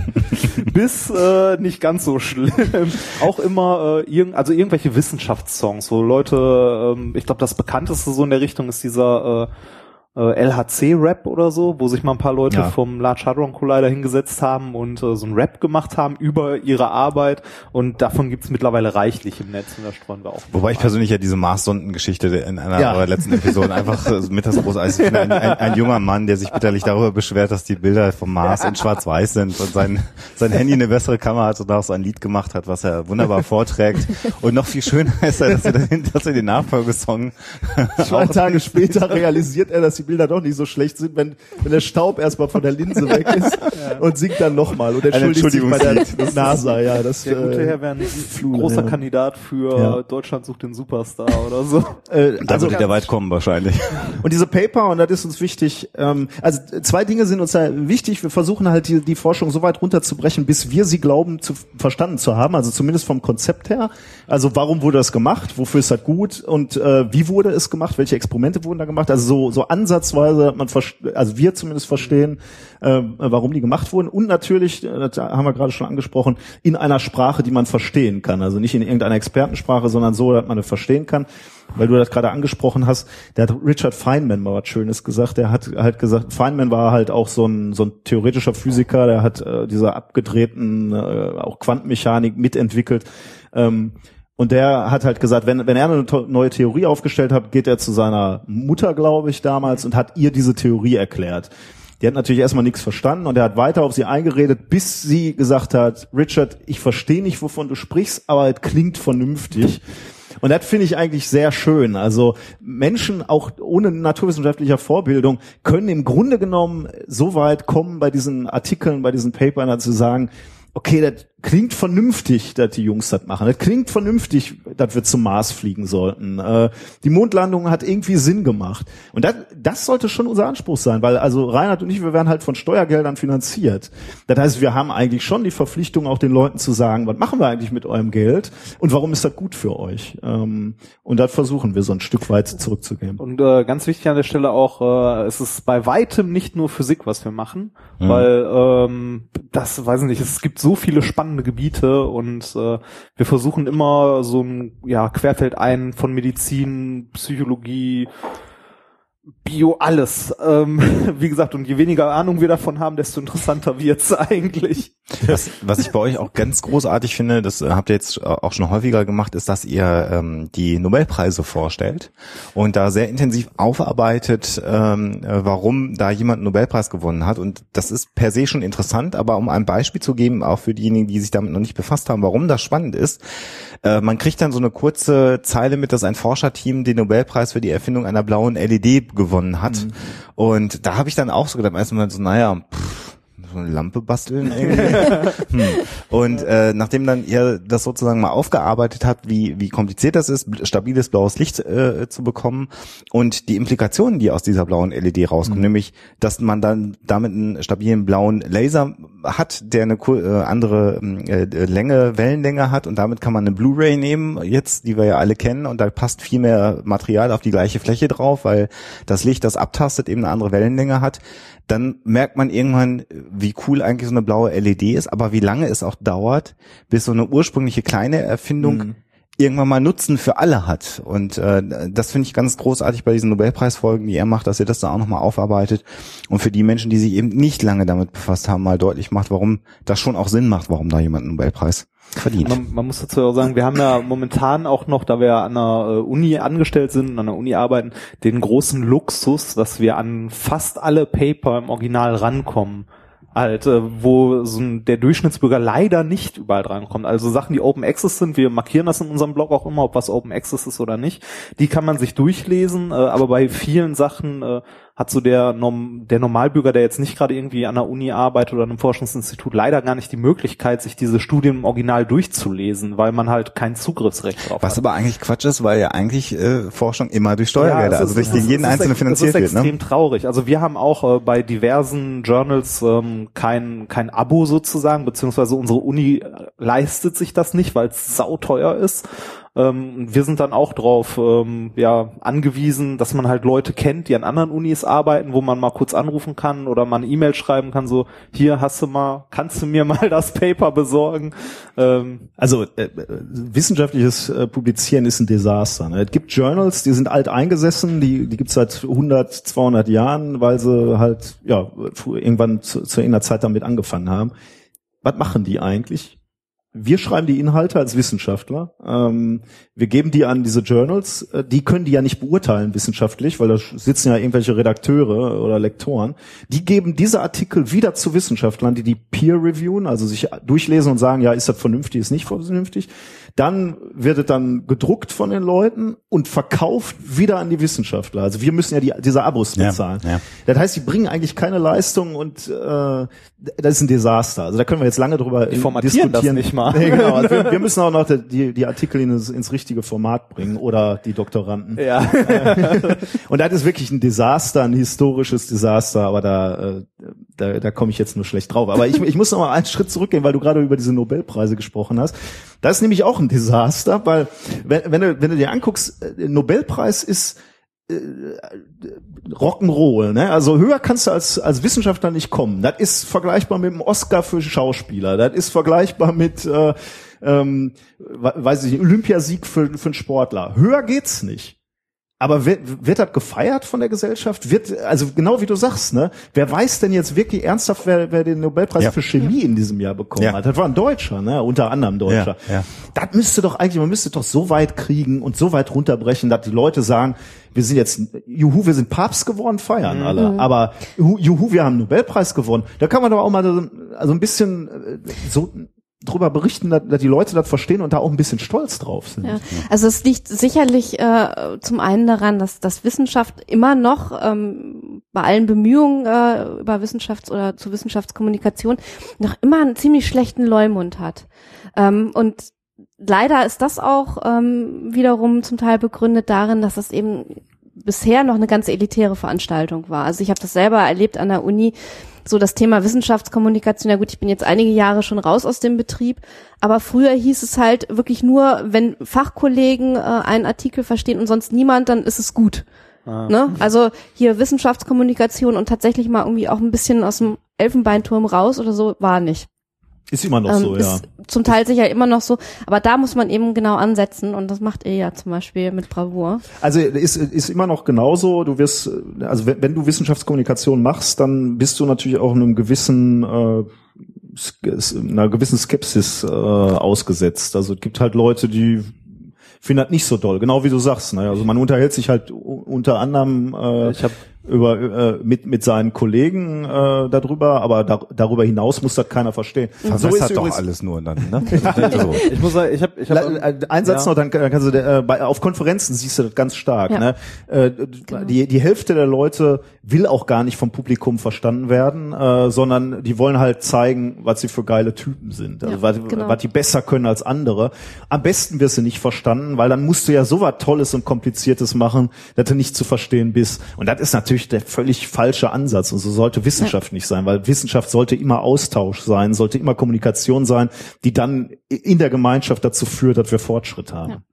bis äh, nicht ganz so schlimm. auch immer äh, irgend, also irgendwelche Wissenschaftssongs, wo Leute, ähm, ich glaube, das bekannteste so in der Richtung ist dieser äh, äh, LHC-Rap oder so, wo sich mal ein paar Leute Ja. vom Large Hadron Collider hingesetzt haben und äh, so ein Rap gemacht haben über ihre Arbeit und davon gibt's mittlerweile reichlich im Netz und da streuen wir auch. Wobei ich persönlich ja diese Marssonden-Geschichte in einer Ja. eurer letzten Episoden einfach äh, mit das großartig finde. Ein, ein, ein junger Mann, der sich bitterlich darüber beschwert, dass die Bilder vom Mars in schwarz-weiß sind und sein, sein Handy eine bessere Kamera hat und daraus ein Lied gemacht hat, was er wunderbar vorträgt. Und noch viel schöner ist er, dass er, den, dass er den Nachfolgesong Zwei Tage später realisiert er, dass die Bilder doch nicht so schlecht sind, wenn, wenn der Staub erstmal von der Linse weg ist und singt dann nochmal und entschuldigt sich bei der Entschuldigungslied. NASA. Ja, das, Der gute äh, Herr wäre ein Fluch, großer ja. Kandidat für Ja. Deutschland sucht den Superstar oder so. äh, Da also, würde der weit kommen wahrscheinlich. Und diese Paper, und das ist uns wichtig, ähm, also zwei Dinge sind uns da wichtig. Wir versuchen halt die, die Forschung so weit runterzubrechen, bis wir sie glauben, zu, verstanden zu haben, also zumindest vom Konzept her. Also warum wurde das gemacht, wofür ist das gut und äh, wie wurde es gemacht, welche Experimente wurden da gemacht. Also so, so ansatzweise, man also wir zumindest verstehen, äh, warum die gemacht wurden. Und natürlich, äh, das haben wir gerade schon angesprochen, in einer Sprache, die man verstehen kann. Also nicht in irgendeiner Expertensprache, sondern so, dass man es verstehen kann weil du das gerade angesprochen hast, der hat Richard Feynman mal was Schönes gesagt. Der hat halt gesagt, Feynman war halt auch so ein, so ein theoretischer Physiker, der hat äh, diese abgedrehten, äh, auch Quantenmechanik mitentwickelt. Ähm, und der hat halt gesagt, wenn, wenn er eine neue Theorie aufgestellt hat, geht er zu seiner Mutter, glaube ich, damals und hat ihr diese Theorie erklärt. Die hat natürlich erstmal nichts verstanden und er hat weiter auf sie eingeredet, bis sie gesagt hat, Richard, ich verstehe nicht, wovon du sprichst, aber es klingt vernünftig. Und das finde ich eigentlich sehr schön. Also Menschen auch ohne naturwissenschaftlicher Vorbildung können im Grunde genommen so weit kommen bei diesen Artikeln, bei diesen Papern, sie sagen, okay, das klingt vernünftig, dass die Jungs das machen. Das klingt vernünftig, dass wir zum Mars fliegen sollten. Äh, die Mondlandung hat irgendwie Sinn gemacht. Und das, das sollte schon unser Anspruch sein, weil also Reinhard und ich, wir werden halt von Steuergeldern finanziert. Das heißt, wir haben eigentlich schon die Verpflichtung, auch den Leuten zu sagen, was machen wir eigentlich mit eurem Geld und warum ist das gut für euch? Ähm, und das versuchen wir so ein Stück weit zurückzugeben. Und äh, ganz wichtig an der Stelle auch, äh, es ist bei weitem nicht nur Physik, was wir machen, weil ähm, das weiß ich nicht, es gibt so viele spannende Gebiete und äh, wir versuchen immer so ein ja, Querfeld ein von Medizin, Psychologie, Bio, alles. Ähm, wie gesagt, und je weniger Ahnung wir davon haben, desto interessanter wird's eigentlich. Was, was ich bei euch auch ganz großartig finde, das äh, habt ihr jetzt auch schon häufiger gemacht, ist, dass ihr ähm, die Nobelpreise vorstellt und da sehr intensiv aufarbeitet, ähm, äh, warum da jemand einen Nobelpreis gewonnen hat. Und das ist per se schon interessant, aber um ein Beispiel zu geben, auch für diejenigen, die sich damit noch nicht befasst haben, warum das spannend ist, äh, man kriegt dann so eine kurze Zeile mit, dass ein Forscherteam den Nobelpreis für die Erfindung einer blauen LED gewonnen hat. Und da habe ich dann auch so gedacht, erstmal so, naja, pff, so eine Lampe basteln irgendwie. hm. Und äh, nachdem dann ihr das sozusagen mal aufgearbeitet habt, wie, wie kompliziert das ist, stabiles blaues Licht äh, zu bekommen und die Implikationen, die aus dieser blauen LED rauskommen, nämlich, dass man dann damit einen stabilen blauen Laser hat, der eine äh, andere äh, Länge, Wellenlänge hat und damit kann man eine Blu-ray nehmen, jetzt, die wir ja alle kennen und da passt viel mehr Material auf die gleiche Fläche drauf, weil das Licht, das abtastet, eben eine andere Wellenlänge hat. Dann merkt man irgendwann, wie cool eigentlich so eine blaue LED ist, aber wie lange es auch dauert, bis so eine ursprüngliche kleine Erfindung irgendwann mal Nutzen für alle hat. Und äh, das finde ich ganz großartig bei diesen Nobelpreisfolgen, die er macht, dass er das da auch nochmal aufarbeitet und für die Menschen, die sich eben nicht lange damit befasst haben, mal deutlich macht, warum das schon auch Sinn macht, warum da jemand einen Nobelpreis verdient. Man, man muss dazu auch sagen, wir haben ja momentan auch noch, da wir an der äh, Uni angestellt sind und an der Uni arbeiten, den großen Luxus, dass wir an fast alle Paper im Original rankommen. Halt, äh, wo so ein, der Durchschnittsbürger leider nicht überall drankommt. Also Sachen, die Open Access sind, wir markieren das in unserem Blog auch immer, ob was Open Access ist oder nicht. Die kann man sich durchlesen, äh, aber bei vielen Sachen äh, hat so der, Norm der Normalbürger, der jetzt nicht gerade irgendwie an der Uni arbeitet oder einem Forschungsinstitut, leider gar nicht die Möglichkeit, sich diese Studien im Original durchzulesen, weil man halt kein Zugriffsrecht drauf Was hat. aber eigentlich Quatsch ist, weil ja eigentlich äh, Forschung immer durch Steuergelder, es also ist- durch den jeden ist einzelnen finanziert Das wird. ist Ne? extrem traurig. Also wir haben auch äh, bei diversen Journals ähm, kein, kein Abo sozusagen, beziehungsweise unsere Uni äh, leistet sich das nicht, weil es sauteuer ist. Ähm, wir sind dann auch drauf ähm, ja, angewiesen, dass man halt Leute kennt, die an anderen Unis arbeiten, wo man mal kurz anrufen kann oder mal eine E-Mail schreiben kann, so, hier hast du mal, kannst du mir mal das Paper besorgen? Ähm, Also äh, äh, wissenschaftliches äh, Publizieren ist ein Desaster. Ne? Es gibt Journals, die sind alt eingesessen, die, die gibt's seit 100, 200 Jahren, weil sie halt ja irgendwann zu, zu irgendeiner Zeit damit angefangen haben. Was machen die eigentlich? Wir schreiben die Inhalte als Wissenschaftler. Ähm, wir geben die an diese Journals. Äh, Die können die ja nicht beurteilen wissenschaftlich, weil da sitzen ja irgendwelche Redakteure oder Lektoren. Die geben diese Artikel wieder zu Wissenschaftlern, die die Peer reviewen, also sich durchlesen und sagen, ja, ist das vernünftig, ist nicht vernünftig. Dann wird es dann gedruckt von den Leuten und verkauft wieder an die Wissenschaftler. Also wir müssen ja die, diese Abos Ja, bezahlen. ja. Das heißt, die bringen eigentlich keine Leistung und äh, das ist ein Desaster. Also da können wir jetzt lange drüber Die formatieren das diskutieren. nicht mal. Nee, genau. Also wir, wir müssen auch noch die, die Artikel ins, ins richtige Format bringen oder die Doktoranden. ja. Und das ist wirklich ein Desaster, ein historisches Desaster, aber da, äh, da, da komme ich jetzt nur schlecht drauf. Aber ich, ich muss noch mal einen Schritt zurückgehen, weil du gerade über diese Nobelpreise gesprochen hast. Das ist nämlich auch ein Desaster, weil wenn, wenn, du, wenn du dir anguckst, äh, Nobelpreis ist äh, Rock'n'Roll, ne? Also höher kannst du als, als Wissenschaftler nicht kommen. Das ist vergleichbar mit dem Oscar für Schauspieler. Das ist vergleichbar mit, äh, ähm, we- weiß ich Olympiasieg für, für einen Sportler. Höher geht's nicht. Aber wird, wird das gefeiert von der Gesellschaft? Wird, also genau wie du sagst, ne? Wer weiß denn jetzt wirklich ernsthaft, wer, wer den Nobelpreis Ja. für Chemie in diesem Jahr bekommen Ja. hat? Das war ein Deutscher, ne? Unter anderem Deutscher. Ja, ja. Das müsste doch eigentlich, man müsste doch so weit kriegen und so weit runterbrechen, dass die Leute sagen, wir sind jetzt, juhu, wir sind Papst geworden, feiern alle. Aber juhu, juhu, wir haben einen Nobelpreis gewonnen. Da kann man doch auch mal so, also ein bisschen äh, so drüber berichten, dass, dass die Leute das verstehen und da auch ein bisschen stolz drauf sind. Ja. Also es liegt sicherlich äh, zum einen daran, dass, dass Wissenschaft immer noch ähm, bei allen Bemühungen äh, über Wissenschafts- oder zu Wissenschaftskommunikation noch immer einen ziemlich schlechten Leumund hat. Ähm, und leider ist das auch ähm, wiederum zum Teil begründet darin, dass es eben bisher noch eine ganz elitäre Veranstaltung war. Also ich habe das selber erlebt an der Uni, so das Thema Wissenschaftskommunikation. Ja gut, ich bin jetzt einige Jahre schon raus aus dem Betrieb, aber früher hieß es halt wirklich nur, wenn Fachkollegen äh, einen Artikel verstehen und sonst niemand, dann ist es gut. Ne? Also hier Wissenschaftskommunikation und tatsächlich mal irgendwie auch ein bisschen aus dem Elfenbeinturm raus oder so war nicht. Ist immer noch Ähm, so, ja. Ist zum Teil sicher immer noch so, aber da muss man eben genau ansetzen und das macht ihr ja zum Beispiel mit Bravour. Also ist, ist immer noch genauso. Du wirst, also wenn, wenn du Wissenschaftskommunikation machst, dann bist du natürlich auch einem gewissen äh, einer gewissen Skepsis äh, ausgesetzt. Also es gibt halt Leute, die finden das nicht so doll. Genau wie du sagst. Ne? Also man unterhält sich halt unter anderem äh, Ich hab- über äh, mit mit seinen Kollegen äh, darüber, aber da, darüber hinaus muss das keiner verstehen. Verbessert doch übrigens- alles nur dann, ne? so. Ich muss sagen, ich habe ich hab, äh, Ein Satz ja. noch, dann kannst du äh, bei, auf Konferenzen siehst du das ganz stark. Ja. Ne? Äh, die, die Hälfte der Leute will auch gar nicht vom Publikum verstanden werden, äh, sondern die wollen halt zeigen, was sie für geile Typen sind, also Ja, was, genau. was die besser können als andere. Am besten wirst du nicht verstanden, weil dann musst du ja so was Tolles und Kompliziertes machen, dass du nicht zu verstehen bist. Und das ist natürlich der völlig falsche Ansatz. Und so sollte Wissenschaft nicht sein, weil Wissenschaft sollte immer Austausch sein, sollte immer Kommunikation sein, die dann in der Gemeinschaft dazu führt, dass wir Fortschritt haben.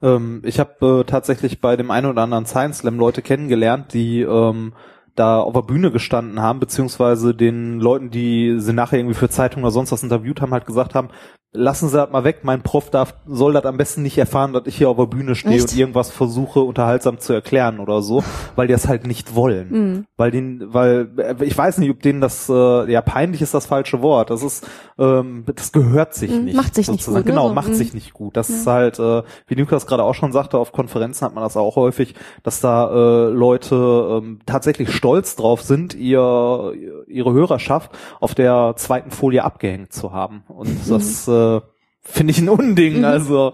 Ähm, ich habe äh, tatsächlich bei dem einen oder anderen Science Slam Leute kennengelernt, die ähm, da auf der Bühne gestanden haben, beziehungsweise den Leuten, die sie nachher irgendwie für Zeitungen oder sonst was interviewt haben, halt gesagt haben, lassen Sie das mal weg, mein Prof darf, soll das am besten nicht erfahren, dass ich hier auf der Bühne stehe Echt? und irgendwas versuche unterhaltsam zu erklären oder so, weil die das halt nicht wollen. Mhm. Weil den, weil ich weiß nicht, ob denen das äh, ja peinlich ist das falsche Wort. Das ist, ähm, das gehört sich Mhm, nicht. macht sich nicht sozusagen. gut, ne? Genau, So, macht mhm. sich nicht gut. Das ist halt, äh, wie Lukas gerade auch schon sagte, auf Konferenzen hat man das auch häufig, dass da äh, Leute ähm, tatsächlich stolz drauf sind, ihr ihre Hörerschaft auf der zweiten Folie abgehängt zu haben. Und das äh, finde ich ein Unding. Also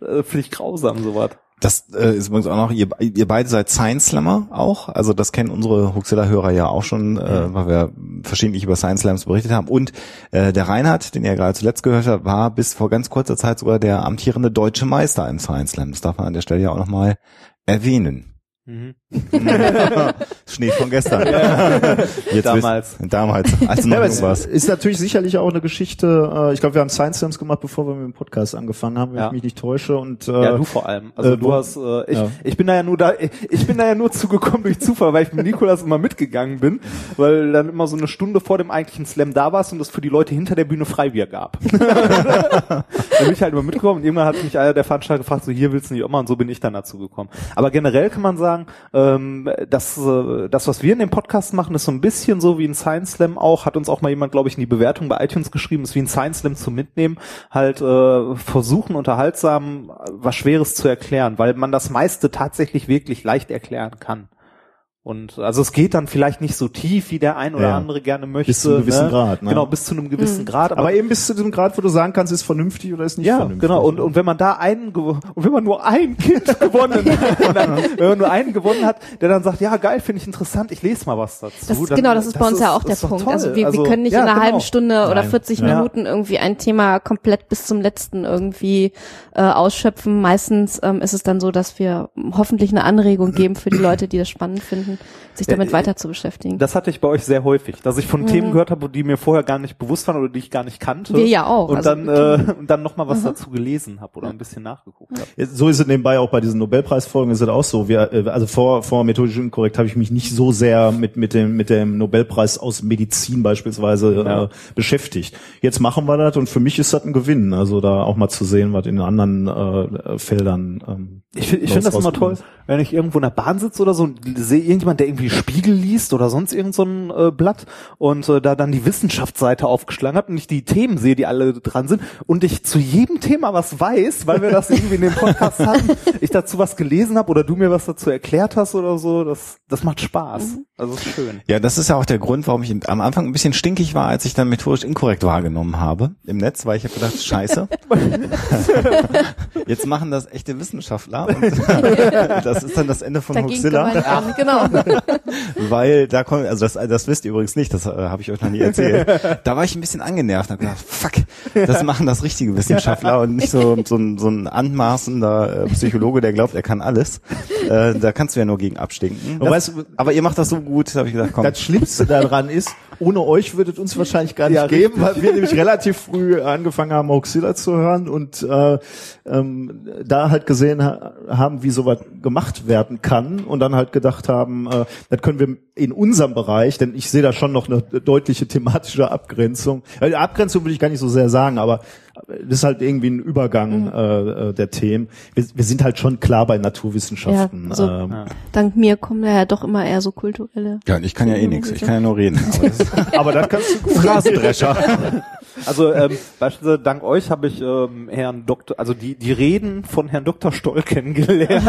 äh, finde ich grausam sowas. Das äh, ist übrigens auch noch, ihr, ihr beide seid Science Slammer auch, also das kennen unsere Huxilla-Hörer ja auch schon, äh, weil wir verschiedentlich über Science Slams berichtet haben. Und äh, der Reinhard, den ihr gerade zuletzt gehört habt, war bis vor ganz kurzer Zeit sogar der amtierende deutsche Meister im Science Slam. Das darf man an der Stelle ja auch nochmal erwähnen. Schnee von gestern. Jetzt Damals. wisst- damals, als du Ja, noch es warst. ist natürlich sicherlich auch eine Geschichte. Äh, ich glaube, wir haben Science Slams gemacht, bevor wir mit dem Podcast angefangen haben, wenn Ja. ich mich nicht täusche. Und äh, Ja, du vor allem. Also äh, du hast, äh, ich, Ja. ich bin da ja nur da, ich, ich bin da ja nur zugekommen durch Zufall, weil ich mit Nikolas immer mitgegangen bin, weil dann immer so eine Stunde vor dem eigentlichen Slam da warst und es für die Leute hinter der Bühne Freibier gab. da bin ich halt immer mitgekommen und irgendwann hat mich einer der Veranstalter gefragt, so hier willst du nicht auch mal und so bin ich dann dazu gekommen. Aber generell kann man sagen, ähm, dass äh, das, was wir in dem Podcast machen, ist so ein bisschen so wie ein Science Slam auch, hat uns auch mal jemand, glaube ich, in die Bewertung bei iTunes geschrieben, ist wie ein Science Slam zum Mitnehmen, halt äh, versuchen unterhaltsam was Schweres zu erklären, weil man das meiste tatsächlich wirklich leicht erklären kann. Und also es geht dann vielleicht nicht so tief, wie der ein oder Ja. andere gerne möchte. Bis zu einem gewissen ne? Grad, ne? Genau, bis zu einem gewissen Grad. aber eben bis zu dem Grad, wo du sagen kannst, ist vernünftig oder ist nicht ja, vernünftig. genau. Und, und wenn man da einen und wenn man nur ein Kind gewonnen hat, dann, wenn man nur einen gewonnen hat, der dann sagt, ja geil, finde ich interessant, ich lese mal was dazu. Das ist, dann, genau, das ist bei uns ja auch der Punkt. Also wir, wir können nicht ja, in einer genau. halben Stunde oder Nein. 40 Ja. Minuten irgendwie ein Thema komplett bis zum letzten irgendwie äh, ausschöpfen. Meistens ähm, ist es dann so, dass wir hoffentlich eine Anregung geben für die Leute, die das spannend finden, sich damit Äh, weiter zu beschäftigen. Das hatte ich bei euch sehr häufig, dass ich von Themen gehört habe, die mir vorher gar nicht bewusst waren oder die ich gar nicht kannte. Wir ja auch. Und Also- dann, äh, und dann nochmal was dazu gelesen habe oder ein bisschen nachgeguckt habe. Ja, So ist es nebenbei auch bei diesen Nobelpreisfolgen ist es auch so. Wir, äh, also vor, vor methodisch inkorrekt habe ich mich nicht so sehr mit, mit dem, mit dem Nobelpreis aus Medizin beispielsweise Ja. äh, beschäftigt. Jetzt machen wir das und für mich ist das ein Gewinn. Also da auch mal zu sehen, was in anderen äh, Feldern. Ähm, Ich finde ich find das immer toll, wenn ich irgendwo in der Bahn sitze oder so und sehe irgendjemand, der irgendwie Spiegel liest oder sonst irgend so ein äh, Blatt und äh, da dann die Wissenschaftsseite aufgeschlagen hat und ich die Themen sehe, die alle dran sind und ich zu jedem Thema was weiß, weil wir das irgendwie in dem Podcast hatten, ich dazu was gelesen habe oder du mir was dazu erklärt hast oder so, das, das macht Spaß. Also ist schön. Ja, das ist ja auch der Grund, warum ich am Anfang ein bisschen stinkig war, als ich dann methodisch inkorrekt wahrgenommen habe im Netz, weil ich habe gedacht, scheiße. Jetzt machen das echte Wissenschaftler das ist dann das Ende von Dagegen Hoaxilla. an, genau. weil da kommt, also das, das wisst ihr übrigens nicht, das äh, habe ich euch noch nie erzählt. Da war ich ein bisschen angenervt und hab gedacht, fuck, das machen das richtige Wissenschaftler und nicht so, so, ein, so ein anmaßender äh, Psychologe, der glaubt, er kann alles. Äh, da kannst du ja nur gegen abstinken. Du, Aber ihr macht das so gut, habe ich gedacht, komm. Das Schlimmste daran ist, ohne euch würdet uns wahrscheinlich gar nicht Ja, geben, weil wir nämlich relativ früh angefangen haben, Hoaxilla zu hören und äh, ähm, da halt gesehen ha haben, wie sowas gemacht werden kann und dann halt gedacht haben, äh, das können wir in unserem Bereich, denn ich sehe da schon noch eine deutliche thematische Abgrenzung. Äh, Abgrenzung will ich gar nicht so sehr sagen, aber das ist halt irgendwie ein Übergang äh, äh, der Themen. Wir, wir sind halt schon klar bei Naturwissenschaften. Ja, also- ähm, Dank mir kommen da ja doch immer eher so kulturelle. Ja, und ich kann ja eh nichts, ich kann ja nur reden. Aber das aber das kannst du gut. Rasendrescher. Also ähm, beispielsweise dank euch habe ich ähm, Herrn Doktor, also die die Reden von Herrn Dr. Stoll kennengelernt.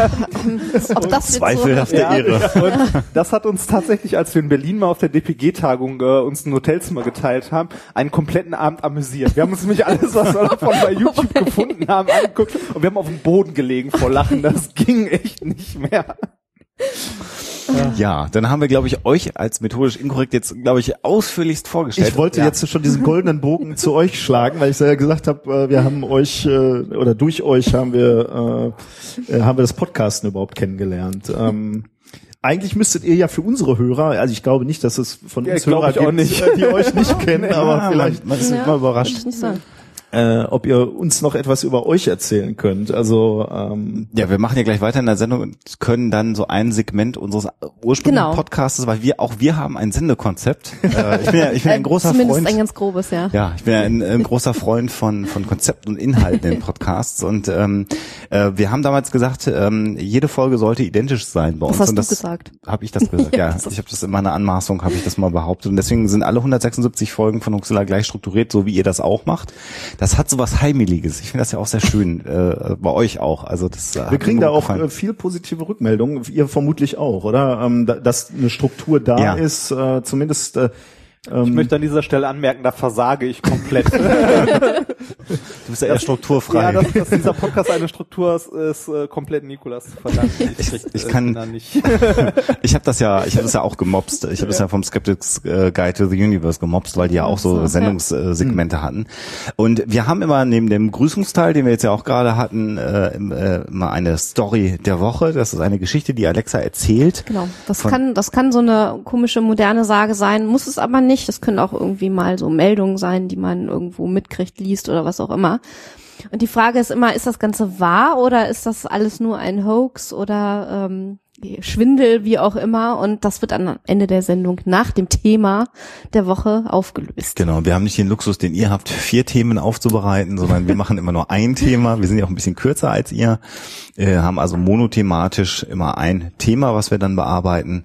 Ob das Zweifelhafte Ja, Ehre. und das hat uns tatsächlich, als wir in Berlin mal auf der DPG-Tagung äh, uns ein Hotelzimmer geteilt haben, einen kompletten Abend amüsiert. Wir haben uns nämlich alles, was wir davon bei YouTube gefunden haben, angeguckt und wir haben auf dem Boden gelegen vor Lachen. Das ging echt nicht mehr. Ja, dann haben wir, glaube ich, euch als methodisch inkorrekt jetzt, glaube ich, ausführlichst vorgestellt. Ich wollte ja. jetzt schon diesen goldenen Bogen zu euch schlagen, weil ich ja gesagt habe, äh, wir haben euch äh, oder durch euch haben wir äh, äh, haben wir das Podcasten überhaupt kennengelernt. Ähm, eigentlich müsstet ihr ja für unsere Hörer, also ich glaube nicht, dass es von Ja, uns Hörer ich auch gibt, nicht. die euch nicht kennen, aber Ja, vielleicht, man, man ist immer überrascht. Äh, ob ihr uns noch etwas über euch erzählen könnt. Also ähm, Ja, wir machen ja gleich weiter in der Sendung und können dann so ein Segment unseres ursprünglichen Genau. Podcasts, weil wir auch wir haben ein Sendekonzept. äh, ich bin ja, ich bin ein großer Zumindest Freund. ein ganz grobes, ja. Ja, ich bin ja ein, ein großer Freund von, von Konzepten und Inhalten in Podcasts und ähm, äh, wir haben damals gesagt, ähm, jede Folge sollte identisch sein bei uns. Was hast und du das gesagt? Habe ich das gesagt? ja, ich habe das in meiner Anmaßung, habe ich das mal behauptet und deswegen sind alle 176 Folgen von Huxilla gleich strukturiert, so wie ihr das auch macht. Das hat so was Heimeliges. Ich finde das ja auch sehr schön äh, bei euch auch. Also das äh, wir kriegen da auch gefallen. äh, viel positive Rückmeldungen, ihr vermutlich auch, oder? Ähm, da, dass eine Struktur da Ja. ist, äh, zumindest äh, Ich Ähm, möchte an dieser Stelle anmerken, da versage ich komplett. Du bist ja eher strukturfrei. ja, dass, dass dieser Podcast eine Struktur ist, ist äh, komplett Nikolas zu verdanken. Ich- krieg, ich äh, kann- da nicht. Ich habe das ja, ich habe das ja auch gemobst. Ich habe das ja vom Skeptics äh, Guide to the Universe gemobst, weil die ja auch so so, ja. Sendungssegmente hatten. Und wir haben immer neben dem Grüßungsteil, den wir jetzt ja auch gerade hatten, äh, äh, immer eine Story der Woche. Das ist eine Geschichte, die Alexa erzählt. Genau. Das kann, das kann so eine komische moderne Sage sein, muss es aber nicht. Das können auch irgendwie mal so Meldungen sein, die man irgendwo mitkriegt, liest oder was auch immer. Und die Frage ist immer, ist das Ganze wahr oder ist das alles nur ein Hoax oder ähm, Schwindel, wie auch immer? Und das wird am Ende der Sendung nach dem Thema der Woche aufgelöst. Genau, wir haben nicht den Luxus, den ihr habt, vier Themen aufzubereiten, sondern wir machen immer nur ein Thema. Wir sind ja auch ein bisschen kürzer als ihr, äh, haben also monothematisch immer ein Thema, was wir dann bearbeiten.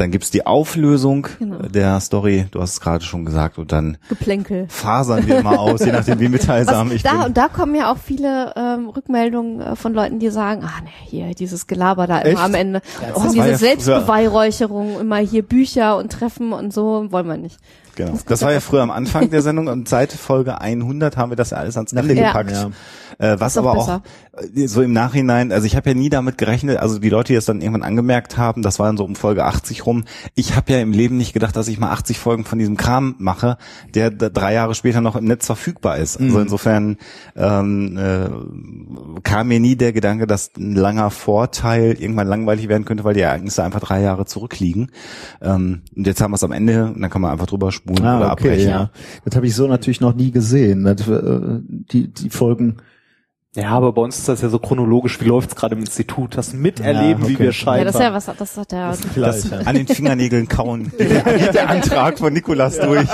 Dann gibt's die Auflösung Genau. der Story, du hast es gerade schon gesagt, und dann Geplänkel. fasern wir immer aus, je nachdem wie mitteilsam Was, ich da, bin. und da kommen ja auch viele ähm, Rückmeldungen äh, von Leuten, die sagen, ah ne, hier dieses Gelaber da immer am Ende. das oh, diese ja Selbstbeweihräucherung, immer hier Bücher und Treffen und so, wollen wir nicht. Genau. Das war ja früher am Anfang der Sendung und seit Folge 100 haben wir das ja alles ans Ende Ja. gepackt. Ja. Äh, was doch aber besser. auch äh, so im Nachhinein, also ich habe ja nie damit gerechnet, also die Leute, die es dann irgendwann angemerkt haben, das war dann so um Folge 80 rum. Ich habe ja im Leben nicht gedacht, dass ich mal 80 Folgen von diesem Kram mache, der drei Jahre später noch im Netz verfügbar ist. Also Mhm. insofern ähm, äh, kam mir nie der Gedanke, dass ein langer Vorteil irgendwann langweilig werden könnte, weil die Ereignisse einfach drei Jahre zurückliegen. Ähm, und jetzt haben wir es am Ende und dann kann man einfach drüber spulen oder Ah, okay, abbrechen. ja. Das habe ich so natürlich noch nie gesehen. Äh, die, die Folgen. Ja, aber bei uns ist das ja so chronologisch, wie läuft's gerade im Institut, das Miterleben, Ja, wie okay. wir Ja, scheitern. das ist ja was, das hat der, Das an den Fingernägeln kauen. Der, Antrag von Nikolas durch.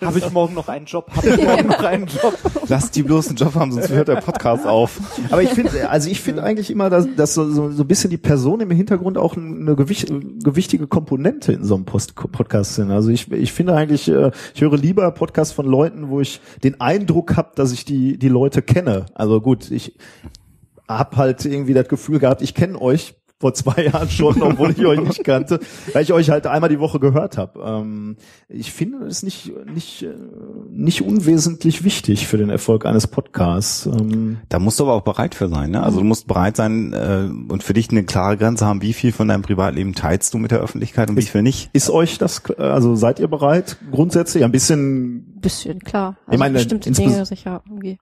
Habe ich morgen noch einen Job? Habe ich morgen noch einen Job? Lass die bloß einen Job haben, sonst hört der Podcast auf. Aber ich finde, also ich finde eigentlich immer, dass, dass so, so, so ein bisschen die Person im Hintergrund auch eine gewicht, gewichtige Komponente in so einem Post Podcast sind. Also ich, ich finde eigentlich, äh, ich höre lieber Podcasts von Leuten, wo ich den Eindruck habe, dass ich die, die Leute kenne. Also gut, ich hab halt irgendwie das Gefühl gehabt, ich kenne euch vor zwei Jahren schon, obwohl ich euch nicht kannte, weil ich euch halt einmal die Woche gehört habe. Ähm, ich finde es nicht, nicht, äh, nicht unwesentlich wichtig für den Erfolg eines Podcasts. Ähm, Da musst du aber auch bereit für sein. Ne? Also du musst bereit sein äh, und für dich eine klare Grenze haben, wie viel von deinem Privatleben teilst du mit der Öffentlichkeit und wie viel nicht. Ist euch das, also seid ihr bereit, grundsätzlich ein bisschen, bisschen, klar. Also Ich meine, bestimmte Dinge sicher irgendwie.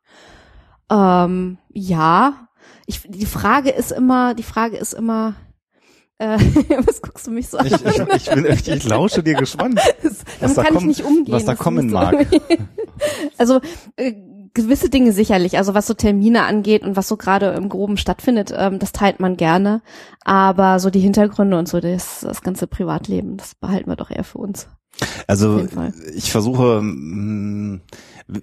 Ähm, ja. Ich, die Frage ist immer, die Frage ist immer, äh, was guckst du mich so an? Ich, ich, ich bin ich, ich lausche dir gespannt. Damit da kann kommen- ich nicht umgehen. was da Das kommen mag. also äh, gewisse Dinge sicherlich, also was so Termine angeht und was so gerade im Groben stattfindet, ähm, das teilt man gerne. Aber so die Hintergründe und so das, das ganze Privatleben, das behalten wir doch eher für uns. Also ich versuche, mh,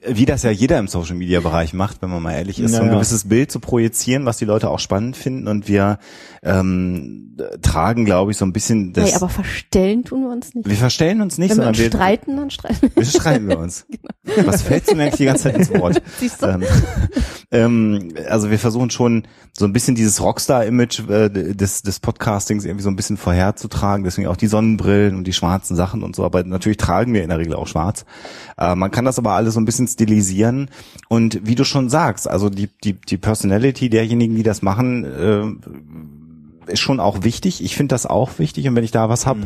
wie das ja jeder im Social Media Bereich macht, wenn man mal ehrlich ist, so ein Naja. gewisses Bild zu projizieren, was die Leute auch spannend finden. Und wir ähm, tragen, glaube ich, so ein bisschen das. Nee, aber verstellen tun wir uns nicht. wir verstellen uns nicht, Wenn wir sondern uns wir, streiten, dann streiten wir. wir streiten wir uns. Was fällt dir eigentlich die ganze Zeit ins Wort? Siehst du? Ähm, ähm, also wir versuchen schon so ein bisschen dieses Rockstar-Image äh, des, des Podcastings irgendwie so ein bisschen vorherzutragen. Deswegen auch die Sonnenbrillen und die schwarzen Sachen und so. Aber natürlich tragen wir in der Regel auch schwarz. Äh, man kann das aber alles so ein bisschen stilisieren. Und wie du schon sagst, also die, die, die Personality derjenigen, die das machen, äh, ist schon auch wichtig. Ich finde das auch wichtig. Und wenn ich da was hab,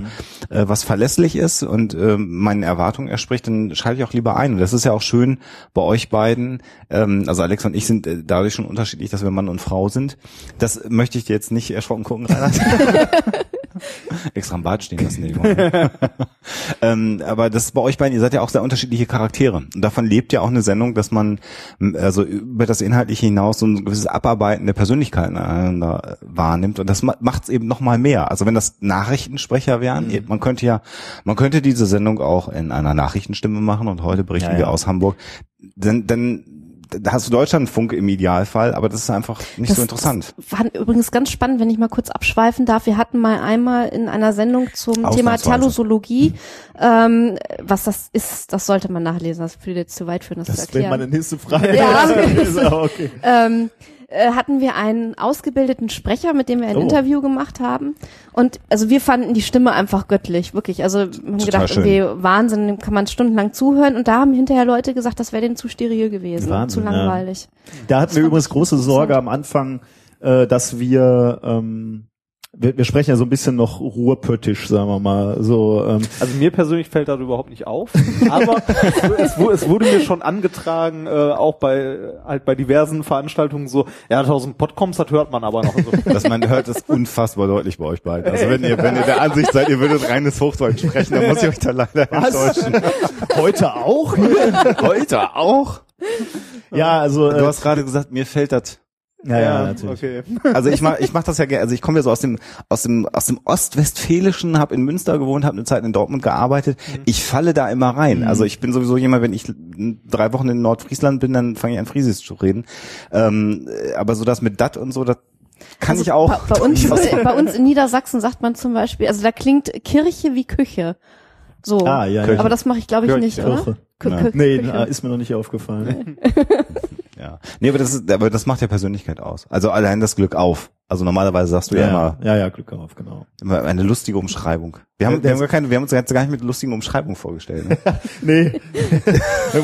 äh, was verlässlich ist und äh, meinen Erwartungen erspricht, dann schalte ich auch lieber ein. Und das ist ja auch schön bei euch beiden. Ähm, also Alex und ich sind äh, dadurch schon unterschiedlich, dass wir Mann und Frau sind. Das möchte ich dir jetzt nicht erschrocken gucken, Reinhard. Extra am Bad stehen lassen. Die ähm, aber das ist bei euch beiden, ihr seid ja auch sehr unterschiedliche Charaktere. Und davon lebt ja auch eine Sendung, dass man also über das Inhaltliche hinaus so ein gewisses Abarbeiten der Persönlichkeiten aneinander wahrnimmt. Und das macht es eben noch mal mehr. Also wenn das Nachrichtensprecher wären, man könnte ja, man könnte diese Sendung auch in einer Nachrichtenstimme machen und heute berichten Ja, wir ja. aus Hamburg. Dann, dann da hast du Deutschlandfunk im Idealfall, aber das ist einfach nicht Das- so interessant. Das war übrigens ganz spannend, wenn ich mal kurz abschweifen darf. Wir hatten mal einmal in einer Sendung zum Thema. Thalosologie, ähm, was das ist, das sollte man nachlesen. Das würde jetzt zu weit führen, das, das zu wäre erklären. meine nächste Frage. Ja. okay. ähm, äh, hatten wir einen ausgebildeten Sprecher, mit dem wir ein Oh. Interview gemacht haben. Und also wir fanden die Stimme einfach göttlich, wirklich. Also wir haben Total gedacht, schön. irgendwie Wahnsinn, dem kann man stundenlang zuhören. Und da haben hinterher Leute gesagt, das wäre denen zu steril gewesen, Wahnsinn, zu ja. langweilig. Da hatten wir fand übrigens große. Sorge am Anfang, äh, dass wir, ähm, wir, wir sprechen ja so ein bisschen noch ruhrpöttisch, sagen wir mal. So, ähm, Also mir persönlich fällt das überhaupt nicht auf, aber es, es wurde mir schon angetragen, äh, auch bei halt bei diversen Veranstaltungen so, ja, 1000 Podcoms, das hört man aber noch. So. Dass man hört es unfassbar deutlich bei euch beiden. Also wenn ihr, wenn ihr der Ansicht seid, ihr würdet reines Hochdeutsch sprechen, dann muss ich euch da leider enttäuschen. heute auch? Heute auch? ja, also Du äh, hast gerade gesagt, mir fällt das. Ja, ja, natürlich. okay. Also ich mach, ich mach das ja gerne. Also ich komme ja so aus dem aus dem aus dem Ostwestfälischen, habe in Münster gewohnt, habe eine Zeit in Dortmund gearbeitet. Ich falle da immer rein. Also ich bin sowieso jemand, wenn ich drei Wochen in Nordfriesland bin, dann fange ich an Friesisch zu reden. Ähm, äh, aber so das mit dat und so, das kann Also ich auch. Bei, bei, uns, bei uns in Niedersachsen sagt man zum Beispiel, also da klingt Kirche wie Küche. So. Ah, ja, ja. Aber das mache ich, glaube ich, Kirche. nicht, oder? Kirche. Kü- Nee, Küche. ist mir noch nicht aufgefallen. Ja. Nee, aber das ist, aber das macht ja Persönlichkeit aus. Also allein das Glück auf. Also normalerweise sagst du ja, immer, ja, ja, Glück auf, genau. immer eine lustige Umschreibung. Wir haben, wir haben gar keine, wir haben uns jetzt gar nicht mit lustigen Umschreibungen vorgestellt. Ne? Nee. Ja,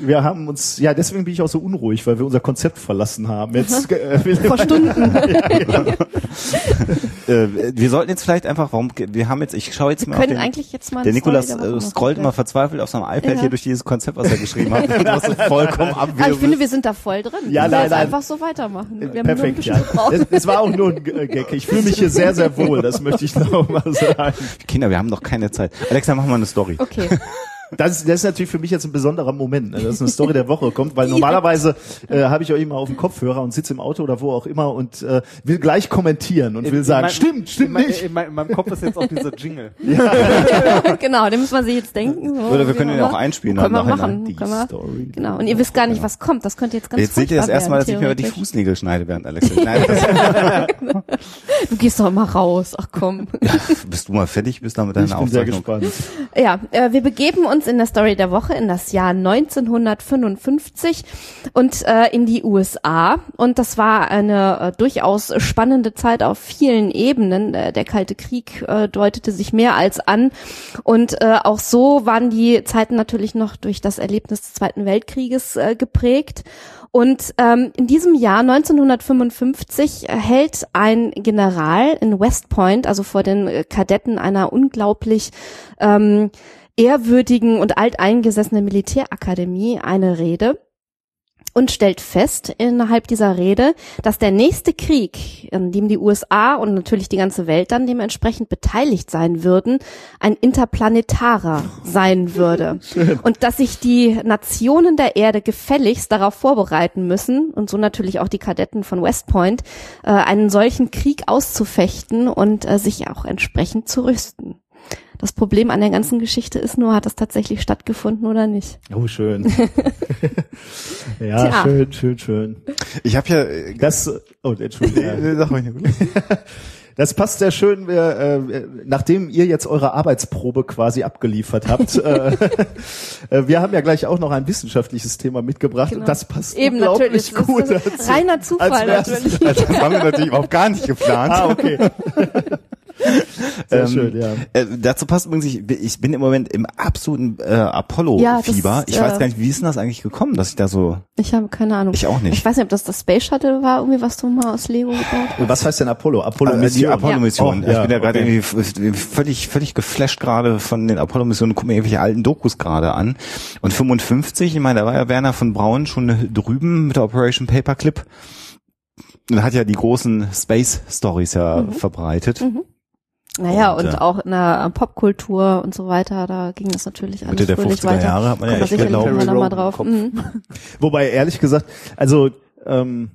wir haben uns, ja, deswegen bin ich auch so unruhig, weil wir unser Konzept verlassen haben. Jetzt, äh, Vor Stunden. äh, wir sollten jetzt vielleicht einfach, warum, wir haben jetzt, ich schaue jetzt Wir mal auf können den, eigentlich jetzt mal der eine Nikolas äh, scrollt immer verzweifelt auf seinem iPad Ja. hier durch dieses Konzept, was er geschrieben hat. was so vollkommen Ah, ich finde, wir sind da voll drin. Ja, wir nein, nein. einfach so weitermachen. Wir haben nur ein Perfekt, bisschen ja. Das, das war auch nur ein äh, Gag. Ich fühle mich hier sehr, sehr wohl. Das möchte ich noch mal sagen. Kinder, wir haben doch keine Zeit. Alexa, mach mal eine Story. Okay. Das, ist- das ist natürlich für mich jetzt ein besonderer Moment, ne, dass eine Story der Woche kommt, weil normalerweise äh, habe ich euch immer auf dem Kopfhörer und sitze im Auto oder wo auch immer und äh, will gleich kommentieren und will sagen, mein- stimmt, stimmt in, mein- nicht. In, mein, in meinem Kopf ist jetzt auch dieser Jingle. genau, den muss man sich jetzt denken. So, Oder wir können ihn immer. auch einspielen. Können wir machen. Die Können wir. Story. Genau. Und ihr wisst gar nicht, was kommt. Das könnte jetzt ganz Jetzt seht ihr das furchtbar erste Mal, dass ich mir über die. Fußnägel schneide, während das, Du gehst doch immer raus. Ach komm. bist du mal fertig, bist da mit deiner gespannt. Ja, äh, wir begeben uns in der Story der Woche in das Jahr 1955 und äh, in die USA. Und das war eine äh, durchaus spannende Zeit auf vielen Ebenen. Äh, der Kalte Krieg äh, deutete sich mehr als an. Und äh, auch so waren die Zeiten natürlich noch durch das Erlebnis des Zweiten Weltkrieges äh, geprägt. Und ähm, in diesem Jahr 1955 hält ein General in West Point, also vor den äh, Kadetten einer unglaublich ähm, ehrwürdigen und alteingesessenen Militärakademie eine Rede und stellt fest innerhalb dieser Rede, dass der nächste Krieg, in dem die USA und natürlich die ganze Welt dann dementsprechend beteiligt sein würden, ein interplanetarer sein würde. Und dass sich die Nationen der Erde gefälligst darauf vorbereiten müssen, und so natürlich auch die Kadetten von West Point, äh, einen solchen Krieg auszufechten und äh, sich auch entsprechend zu rüsten. Das Problem an der ganzen Geschichte ist nur, hat das tatsächlich stattgefunden oder nicht? Oh, schön. ja, Tja. schön, schön, schön. Ich habe ja, äh, Das, oh, Entschuldigung. Das passt sehr schön. Wir, äh, nachdem ihr jetzt eure Arbeitsprobe quasi abgeliefert habt, äh, äh, wir haben ja gleich auch noch ein wissenschaftliches Thema mitgebracht Genau. und das passt Eben unglaublich natürlich. gut. Das ist reiner Zufall als natürlich. also das haben wir natürlich überhaupt gar nicht geplant. Ah, okay. Sehr Ähm, schön, ja. Äh, dazu passt übrigens, ich, bin- ich bin im Moment im absoluten äh, Apollo-Fieber. Ja, ich weiß äh, gar nicht, wie ist denn das eigentlich gekommen, dass ich da so, Ich habe keine Ahnung. ich auch nicht. Ich weiß nicht, ob das das Space Shuttle war, irgendwie was du mal aus Lego gebaut hast. Was heißt denn Apollo? Apollo Also die Mission. Apollo-Mission. Ja. Oh, ich bin ja ja, gerade okay. irgendwie völlig, völlig geflasht gerade von den Apollo-Missionen, gucke mir irgendwelche alten Dokus gerade an. Und 55, ich meine, da war ja Werner von Braun schon drüben mit der Operation Paperclip. Und hat ja die großen Space-Stories ja verbreitet. Naja, Und, und, äh, auch in der Popkultur und so weiter, da ging das natürlich alles Mitte der fröhlich 50er weiter. Jahre hat man ja Kommt echt irgendwann noch mal drauf. Mhm. Wobei, ehrlich gesagt, also ähm,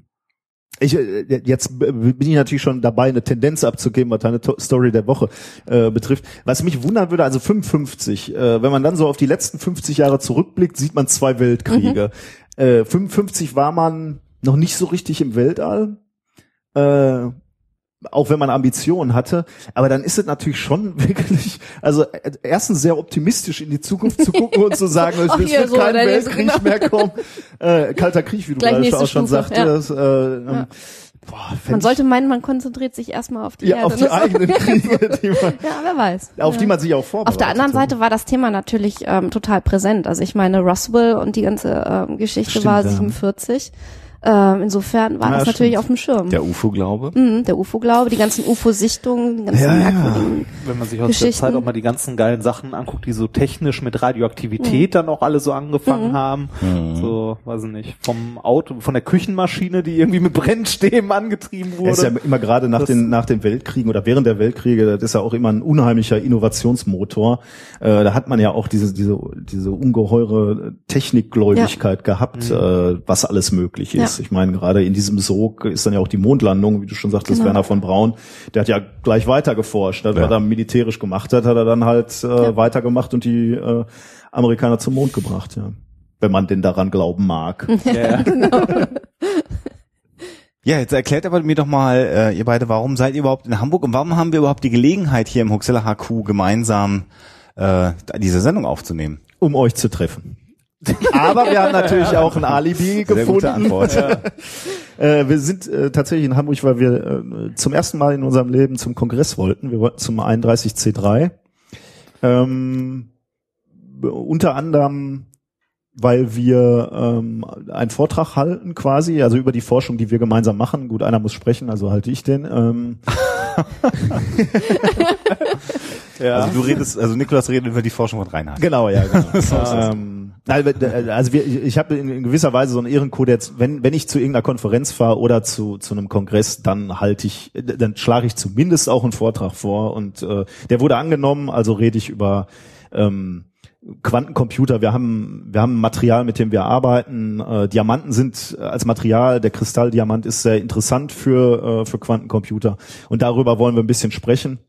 ich, äh, jetzt bin ich natürlich schon dabei, eine Tendenz abzugeben, was deine To- Story der Woche äh, betrifft. Was mich wundern würde, also 55, äh, wenn man dann so auf die letzten 50 Jahre zurückblickt, sieht man zwei Weltkriege. Äh, 55 war man noch nicht so richtig im Weltall. Äh, auch wenn man Ambitionen hatte, aber dann ist es natürlich schon wirklich, also äh, erstens sehr optimistisch in die Zukunft zu gucken und zu sagen, es wird so, kein Weltkrieg genau. mehr kommen. Äh, Kalter Krieg, wie du Gleich gerade auch schon Stufe, sagtest. Äh, ähm, Ja. boah, Man sollte meinen, man konzentriert sich erstmal auf die ja, Erde. auf die ne? eigenen Kriege, die man, Ja, wer weiß. auf ja. die man sich auch vorbereitet. Auf der anderen. Seite war das Thema natürlich ähm, total präsent. Also ich meine, Roswell und die ganze ähm, Geschichte Stimmt, war ja. 47. Ähm, insofern war Ja, das natürlich stimmt. auf dem Schirm. Der UFO-Glaube. Mhm, der UFO-Glaube, die ganzen UFO-Sichtungen, die ganzen Ja, ja. merkwürdigen. Wenn man sich aus der Zeit auch mal die ganzen geilen Sachen anguckt, die so technisch mit Radioaktivität dann auch alle so angefangen haben. So, weiß ich nicht, vom Auto, von der Küchenmaschine, die irgendwie mit Brennstäben angetrieben Er ist ja wurde. immer gerade nach Das- den, nach den Weltkriegen oder während der Weltkriege, das ist ja auch immer ein unheimlicher Innovationsmotor. Äh, da hat man ja auch diese, diese, diese ungeheure Technikgläubigkeit gehabt, äh, was alles möglich ist. Ich meine, gerade in diesem Sog ist dann ja auch die Mondlandung, wie du schon sagtest, Genau. Werner von Braun, der hat ja gleich weiter geforscht. Ja. Was er militärisch gemacht hat, hat er dann halt äh, Ja. weitergemacht und die äh, Amerikaner zum Mond gebracht, ja. Wenn man denn daran glauben mag. Ja, ja. Ja, jetzt erklärt aber mir doch mal, äh, ihr beide, warum seid ihr überhaupt in Hamburg und warum haben wir überhaupt die Gelegenheit, hier im Huxilla HQ gemeinsam äh, diese Sendung aufzunehmen? um euch zu treffen. Aber wir haben natürlich auch ein Alibi Sehr gute gefunden. Antwort. Äh, wir sind äh, tatsächlich in Hamburg, weil wir äh, zum ersten Mal in unserem Leben zum Kongress wollten. Wir wollten zum 31C3. Ähm, unter anderem, weil wir ähm, einen Vortrag halten quasi, also über die Forschung, die wir gemeinsam machen. Gut, einer muss sprechen, also halte ich den. Ähm, ja. Also du redest, also Nikolas redet über die Forschung von Reinhard. Genau, ja, genau. ähm, äh, also wir, ich habe in, gewisser Weise so einen Ehrenkodex, wenn, wenn ich zu irgendeiner Konferenz fahre oder zu, zu einem Kongress, dann halte ich, äh, dann schlage ich zumindest auch einen Vortrag vor und äh, der wurde angenommen, also rede ich über ähm, Quantencomputer, wir haben, wir haben Material, mit dem wir arbeiten. Äh, Diamanten sind als Material, der Kristalldiamant ist sehr interessant für, äh, für Quantencomputer. Und darüber wollen wir ein bisschen sprechen.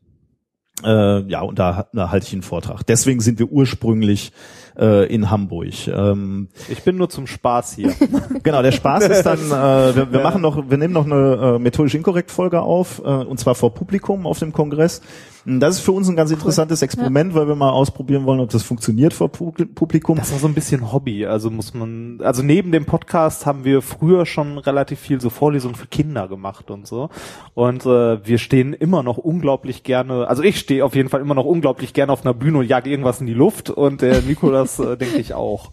Äh, ja, und da, da halte ich einen Vortrag. Deswegen sind wir ursprünglich äh, in Hamburg. Ähm, Ich bin nur zum Spaß hier. genau, der Spaß ist dann, äh, wir, wir machen noch, wir nehmen noch eine äh, methodisch inkorrekt Folge auf, äh, und zwar vor Publikum auf dem Kongress. Das ist für uns ein ganz interessantes Experiment, weil wir mal ausprobieren wollen, ob das funktioniert vor Pu- Publikum. Das war so ein bisschen Hobby, also muss man, also neben dem Podcast haben wir früher schon relativ viel so Vorlesungen für Kinder gemacht und so. Und äh, wir stehen immer noch unglaublich gerne, also ich stehe auf jeden Fall immer noch unglaublich gerne auf einer Bühne und jag irgendwas in die Luft und der Nikolas äh, denke ich auch.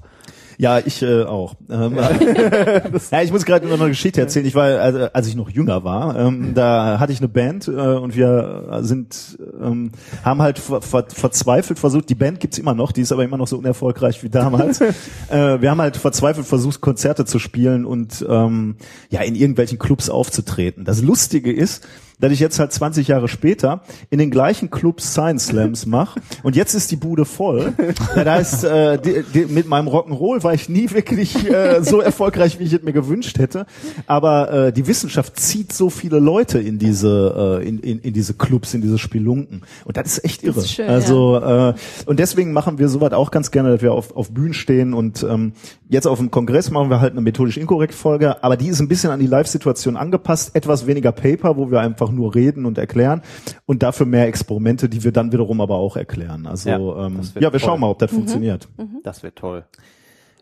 Ja, ich äh, auch. Ähm, ja, ich muss gerade noch eine Geschichte erzählen. Ich war, also, als ich noch jünger war, ähm, da hatte ich eine Band äh, und wir sind, ähm, haben halt ver ver verzweifelt versucht. Die Band gibt's immer noch, die ist aber immer noch so unerfolgreich wie damals. äh, wir haben halt verzweifelt versucht, Konzerte zu spielen und ähm, ja in irgendwelchen Clubs aufzutreten. Das Lustige ist, dass ich jetzt halt 20 Jahre später in den gleichen Clubs Science Slams mache und jetzt ist die Bude voll. Das heißt, äh, die, die, mit meinem Rock'n'Roll war ich nie wirklich äh, so erfolgreich, wie ich es mir gewünscht hätte. Aber äh, die Wissenschaft zieht so viele Leute in diese äh, in, in, in diese Clubs, in diese Spelunken und das ist echt irre. ist schön, also äh, und deswegen machen wir sowas auch ganz gerne, dass wir auf, auf Bühnen stehen und ähm, jetzt auf dem Kongress machen wir halt eine methodisch inkorrekt Folge, aber die ist ein bisschen an die Live-Situation angepasst, etwas weniger Paper, wo wir einfach nur reden und erklären und dafür mehr Experimente, die wir dann wiederum aber auch erklären. Also Ja, ähm, wird ja wir toll. schauen mal, ob das funktioniert. Das wäre toll.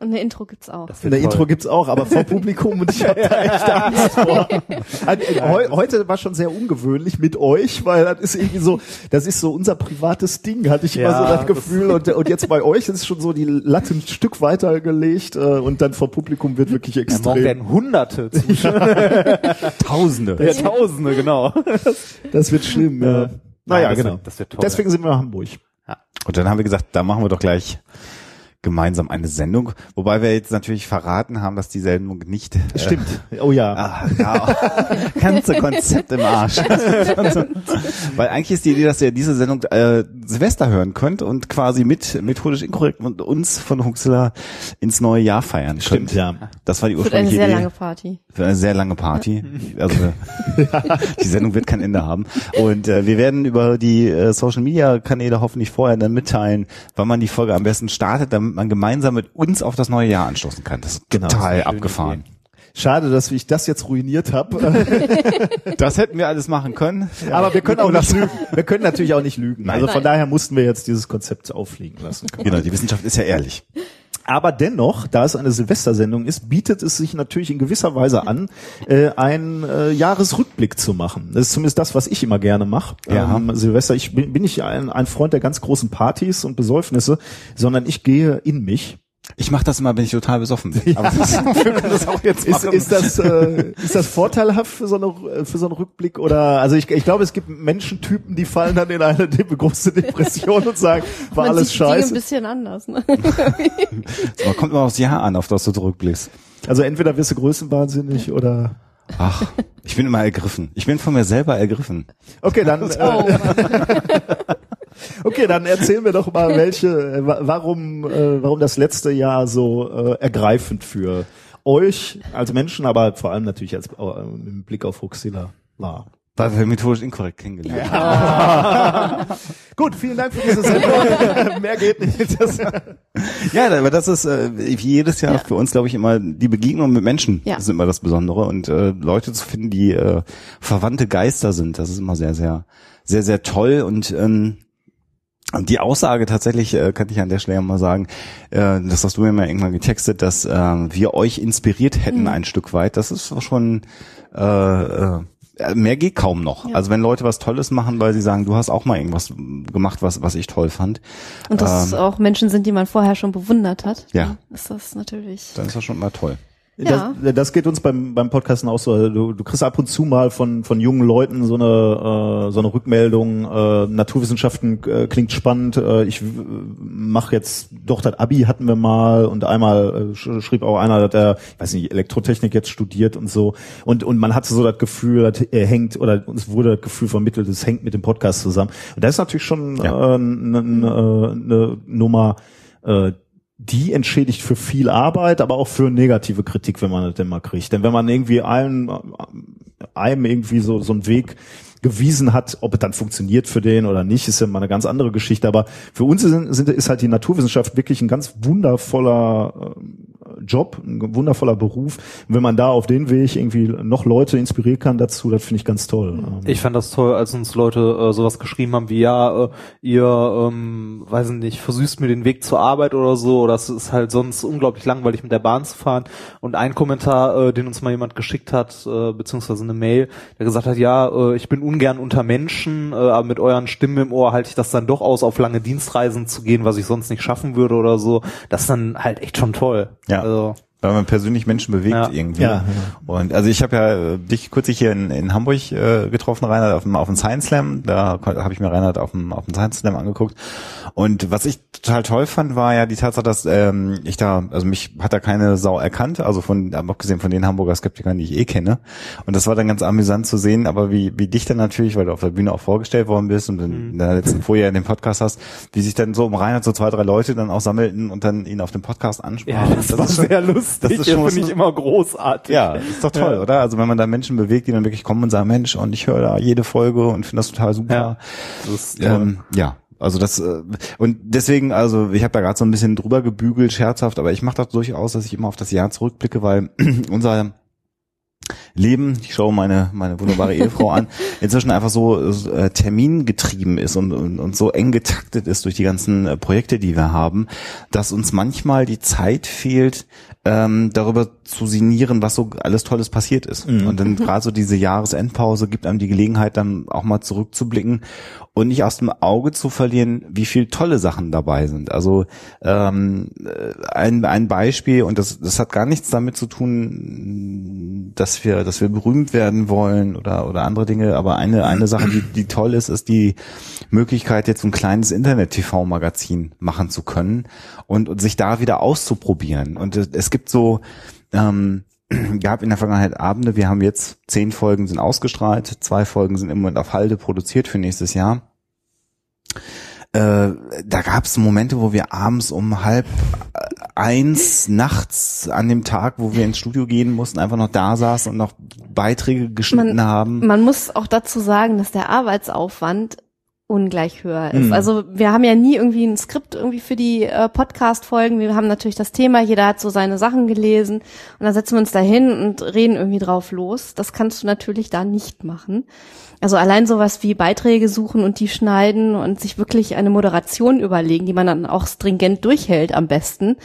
Und eine Intro gibt's auch. Das der toll. Intro gibt's auch, aber vor Publikum und ich habe da echt Angst vor. Also, äh, heu, heute war schon sehr ungewöhnlich mit euch, weil das ist irgendwie so, das ist so unser privates Ding, hatte ich immer Ja, so das das- Gefühl. Und, und jetzt bei euch ist schon so die Latte ein Stück weiter gelegt äh, und dann vor Publikum wird wirklich Ja, morgen extrem. werden Hunderte Zuschauer. Tausende. Ja, Tausende, genau. Das wird schlimm. Ja. Naja, das genau. wird- das wird toll. Deswegen sind wir in Hamburg. Und dann haben wir gesagt, da machen wir doch gleich gemeinsam eine Sendung, wobei wir jetzt natürlich verraten haben, dass die Sendung nicht äh, Stimmt. Oh ja. Ah, ja, ganze Konzept im Arsch. Weil eigentlich ist die Idee, dass ihr diese Sendung äh, Silvester hören könnt und quasi mit methodisch inkorrekt und uns von Huxler ins neue Jahr feiern könnt. Stimmt, ja. Das war die Wird eine ursprüngliche sehr Idee. lange Party. Für eine sehr lange Party. Also die Sendung wird kein Ende haben. Und äh, wir werden über die äh, Social Media Kanäle hoffentlich vorher dann mitteilen, wann man die Folge am besten startet, damit man gemeinsam mit uns auf das neue Jahr anstoßen kann. Das ist Genau, total das ist abgefahren. Idee. Schade, dass ich das jetzt ruiniert habe. Das hätten wir alles machen können. Aber wir können auch nicht lügen. Wir können natürlich auch nicht lügen. Nein. Also von Nein. daher mussten wir jetzt dieses Konzept auffliegen lassen. Genau, die Wissenschaft ist ja ehrlich. Aber dennoch, da es eine Silvestersendung ist, bietet es sich natürlich in gewisser Weise an, äh, einen äh, Jahresrückblick zu machen. Das ist zumindest das, was ich immer gerne mache. Ja. Ähm, Silvester, ich bin, bin nicht ein, ein Freund der ganz großen Partys und Besäufnisse, sondern ich gehe in mich. Ich mache das immer, wenn ich total besoffen bin. Aber das, wir können das auch jetzt Ist, ist, das, äh, ist das vorteilhaft für so, eine, für so einen Rückblick? Oder also ich, ich glaube, es gibt Menschentypen, die fallen dann in eine de große Depression und sagen, war Man alles sieht Dinge ein scheiße. bisschen anders. Ne? Man kommt immer aufs Jahr an, auf das du zurückblickst. Also entweder wirst du größenwahnsinnig oder Ach, ich bin immer ergriffen. Ich bin von mir selber ergriffen. Okay, dann Oh, äh, okay, dann erzähl mir doch mal, welche, äh, wa- warum, äh, warum das letzte Jahr so äh, ergreifend für euch als Menschen, aber vor allem natürlich als äh, im Blick auf Huxilla war. Weil wir methodisch inkorrekt kennengelernt haben. Gut, vielen Dank für diese Sendung. Mehr geht nicht. Das, Ja, aber das ist äh, wie jedes Jahr für uns, glaube ich, immer die Begegnung mit Menschen. Ja. Ist immer das Besondere. Und äh, Leute zu finden, die äh, verwandte Geister sind, das ist immer sehr, sehr, sehr, sehr toll. Und ähm, und die Aussage tatsächlich, äh, kann ich an der Stelle mal sagen, äh, das hast du mir mal irgendwann getextet, dass äh, wir euch inspiriert hätten ein Stück weit. Das ist schon äh, äh, mehr geht kaum noch. Ja. Also wenn Leute was Tolles machen, weil sie sagen, du hast auch mal irgendwas gemacht, was was ich toll fand, Und dass es auch Menschen sind, die man vorher schon bewundert hat. Ja. ne, Ist das natürlich. dann ist das schon mal toll. Ja. das, das geht uns beim, beim Podcasten auch so. Du, du kriegst ab und zu mal von, von jungen Leuten so eine, äh, so eine Rückmeldung, äh, Naturwissenschaften äh, klingt spannend, äh, ich mache jetzt, doch, das Abi hatten wir mal und einmal äh, sch- schrieb auch einer, dass er, ich weiß nicht, Elektrotechnik jetzt studiert und so. Und, und man hatte so das Gefühl, das äh, hängt, oder uns wurde das Gefühl vermittelt, es hängt mit dem Podcast zusammen. Und das ist natürlich schon Ja. äh, eine äh, ne Nummer, äh, die entschädigt für viel Arbeit, aber auch für negative Kritik, wenn man das denn mal kriegt. Denn wenn man irgendwie allen, einem irgendwie so, so einen Weg gewiesen hat, ob es dann funktioniert für den oder nicht, ist ja mal eine ganz andere Geschichte. Aber für uns sind, sind, ist halt die Naturwissenschaft wirklich ein ganz wundervoller äh, Job, ein wundervoller Beruf. Und wenn man da auf den Weg irgendwie noch Leute inspirieren kann dazu, das finde ich ganz toll. Ähm, Ich fand das toll, als uns Leute äh, sowas geschrieben haben wie, ja, äh, ihr, ähm, weiß ich nicht, versüßt mir den Weg zur Arbeit oder so, oder es ist halt sonst unglaublich langweilig mit der Bahn zu fahren. Und ein Kommentar, äh, den uns mal jemand geschickt hat, äh, beziehungsweise eine Mail, der gesagt hat, ja, äh, ich bin ungern unter Menschen, äh, aber mit euren Stimmen im Ohr halte ich das dann doch aus, auf lange Dienstreisen zu gehen, was ich sonst nicht schaffen würde oder so. Das ist dann halt echt schon toll. Ja. Also, lado weil man persönlich Menschen bewegt Ja. irgendwie. Ja, Und also ich habe ja äh, dich kürzlich hier in, in Hamburg äh, getroffen, Reinhard, auf dem, auf dem Science Slam. Da habe ich mir Reinhard auf dem, auf dem Science Slam angeguckt. Und was ich total toll fand, war ja die Tatsache, dass ähm, ich da, also mich hat da keine Sau erkannt, also von, abgesehen von den Hamburger Skeptikern, die ich eh kenne. Und das war dann ganz amüsant zu sehen, aber wie, wie dich dann natürlich, weil du auf der Bühne auch vorgestellt worden bist und in der letzten Folie in dem Podcast hast, wie sich dann so um Reinhard so zwei, drei Leute dann auch sammelten und dann ihn auf dem Podcast ansprachen. ja, das, war ist schon- sehr lustig. Das ist schon finde ich immer großartig. ja, ist doch toll, oder? Also wenn man da Menschen bewegt, die dann wirklich kommen und sagen, Mensch, und ich höre da jede Folge und finde das total super. Ja, das ähm, ja. Also das äh, und deswegen, also ich habe da gerade so ein bisschen drüber gebügelt, scherzhaft, aber ich mache das durchaus, dass ich immer auf das Jahr zurückblicke, weil unser Leben, ich schaue meine meine wunderbare Ehefrau an, inzwischen einfach so äh, termingetrieben ist und, und, und so eng getaktet ist durch die ganzen äh, Projekte, die wir haben, dass uns manchmal die Zeit fehlt, ähm, darüber zu sinnieren, was so alles Tolles passiert ist. Und dann gerade so diese Jahresendpause gibt einem die Gelegenheit, dann auch mal zurückzublicken und nicht aus dem Auge zu verlieren, wie viel tolle Sachen dabei sind. Also ähm, äh, ein, ein Beispiel, und das, das hat gar nichts damit zu tun, dass wir, dass wir berühmt werden wollen oder, oder andere Dinge, aber eine, eine Sache, die, die toll ist, ist die Möglichkeit, jetzt so ein kleines Internet-TV-Magazin machen zu können und, und sich da wieder auszuprobieren. Und es gibt so, ähm, gab in der Vergangenheit Abende, wir haben jetzt zehn Folgen sind ausgestrahlt, zwei Folgen sind im Moment auf Halde produziert für nächstes Jahr. Äh, da gab es Momente, wo wir abends um halb äh, eins nachts an dem Tag, wo wir ins Studio gehen mussten, einfach noch da saßen und noch Beiträge geschnitten Man, haben. man muss auch dazu sagen, dass der Arbeitsaufwand ungleich höher ist. Mhm. Also wir haben ja nie irgendwie ein Skript irgendwie für die äh, Podcast-Folgen. Wir haben natürlich das Thema, jeder hat so seine Sachen gelesen und dann setzen wir uns da hin und reden irgendwie drauf los. Das kannst du natürlich da nicht machen. Also allein sowas wie Beiträge suchen und die schneiden und sich wirklich eine Moderation überlegen, die man dann auch stringent durchhält am besten.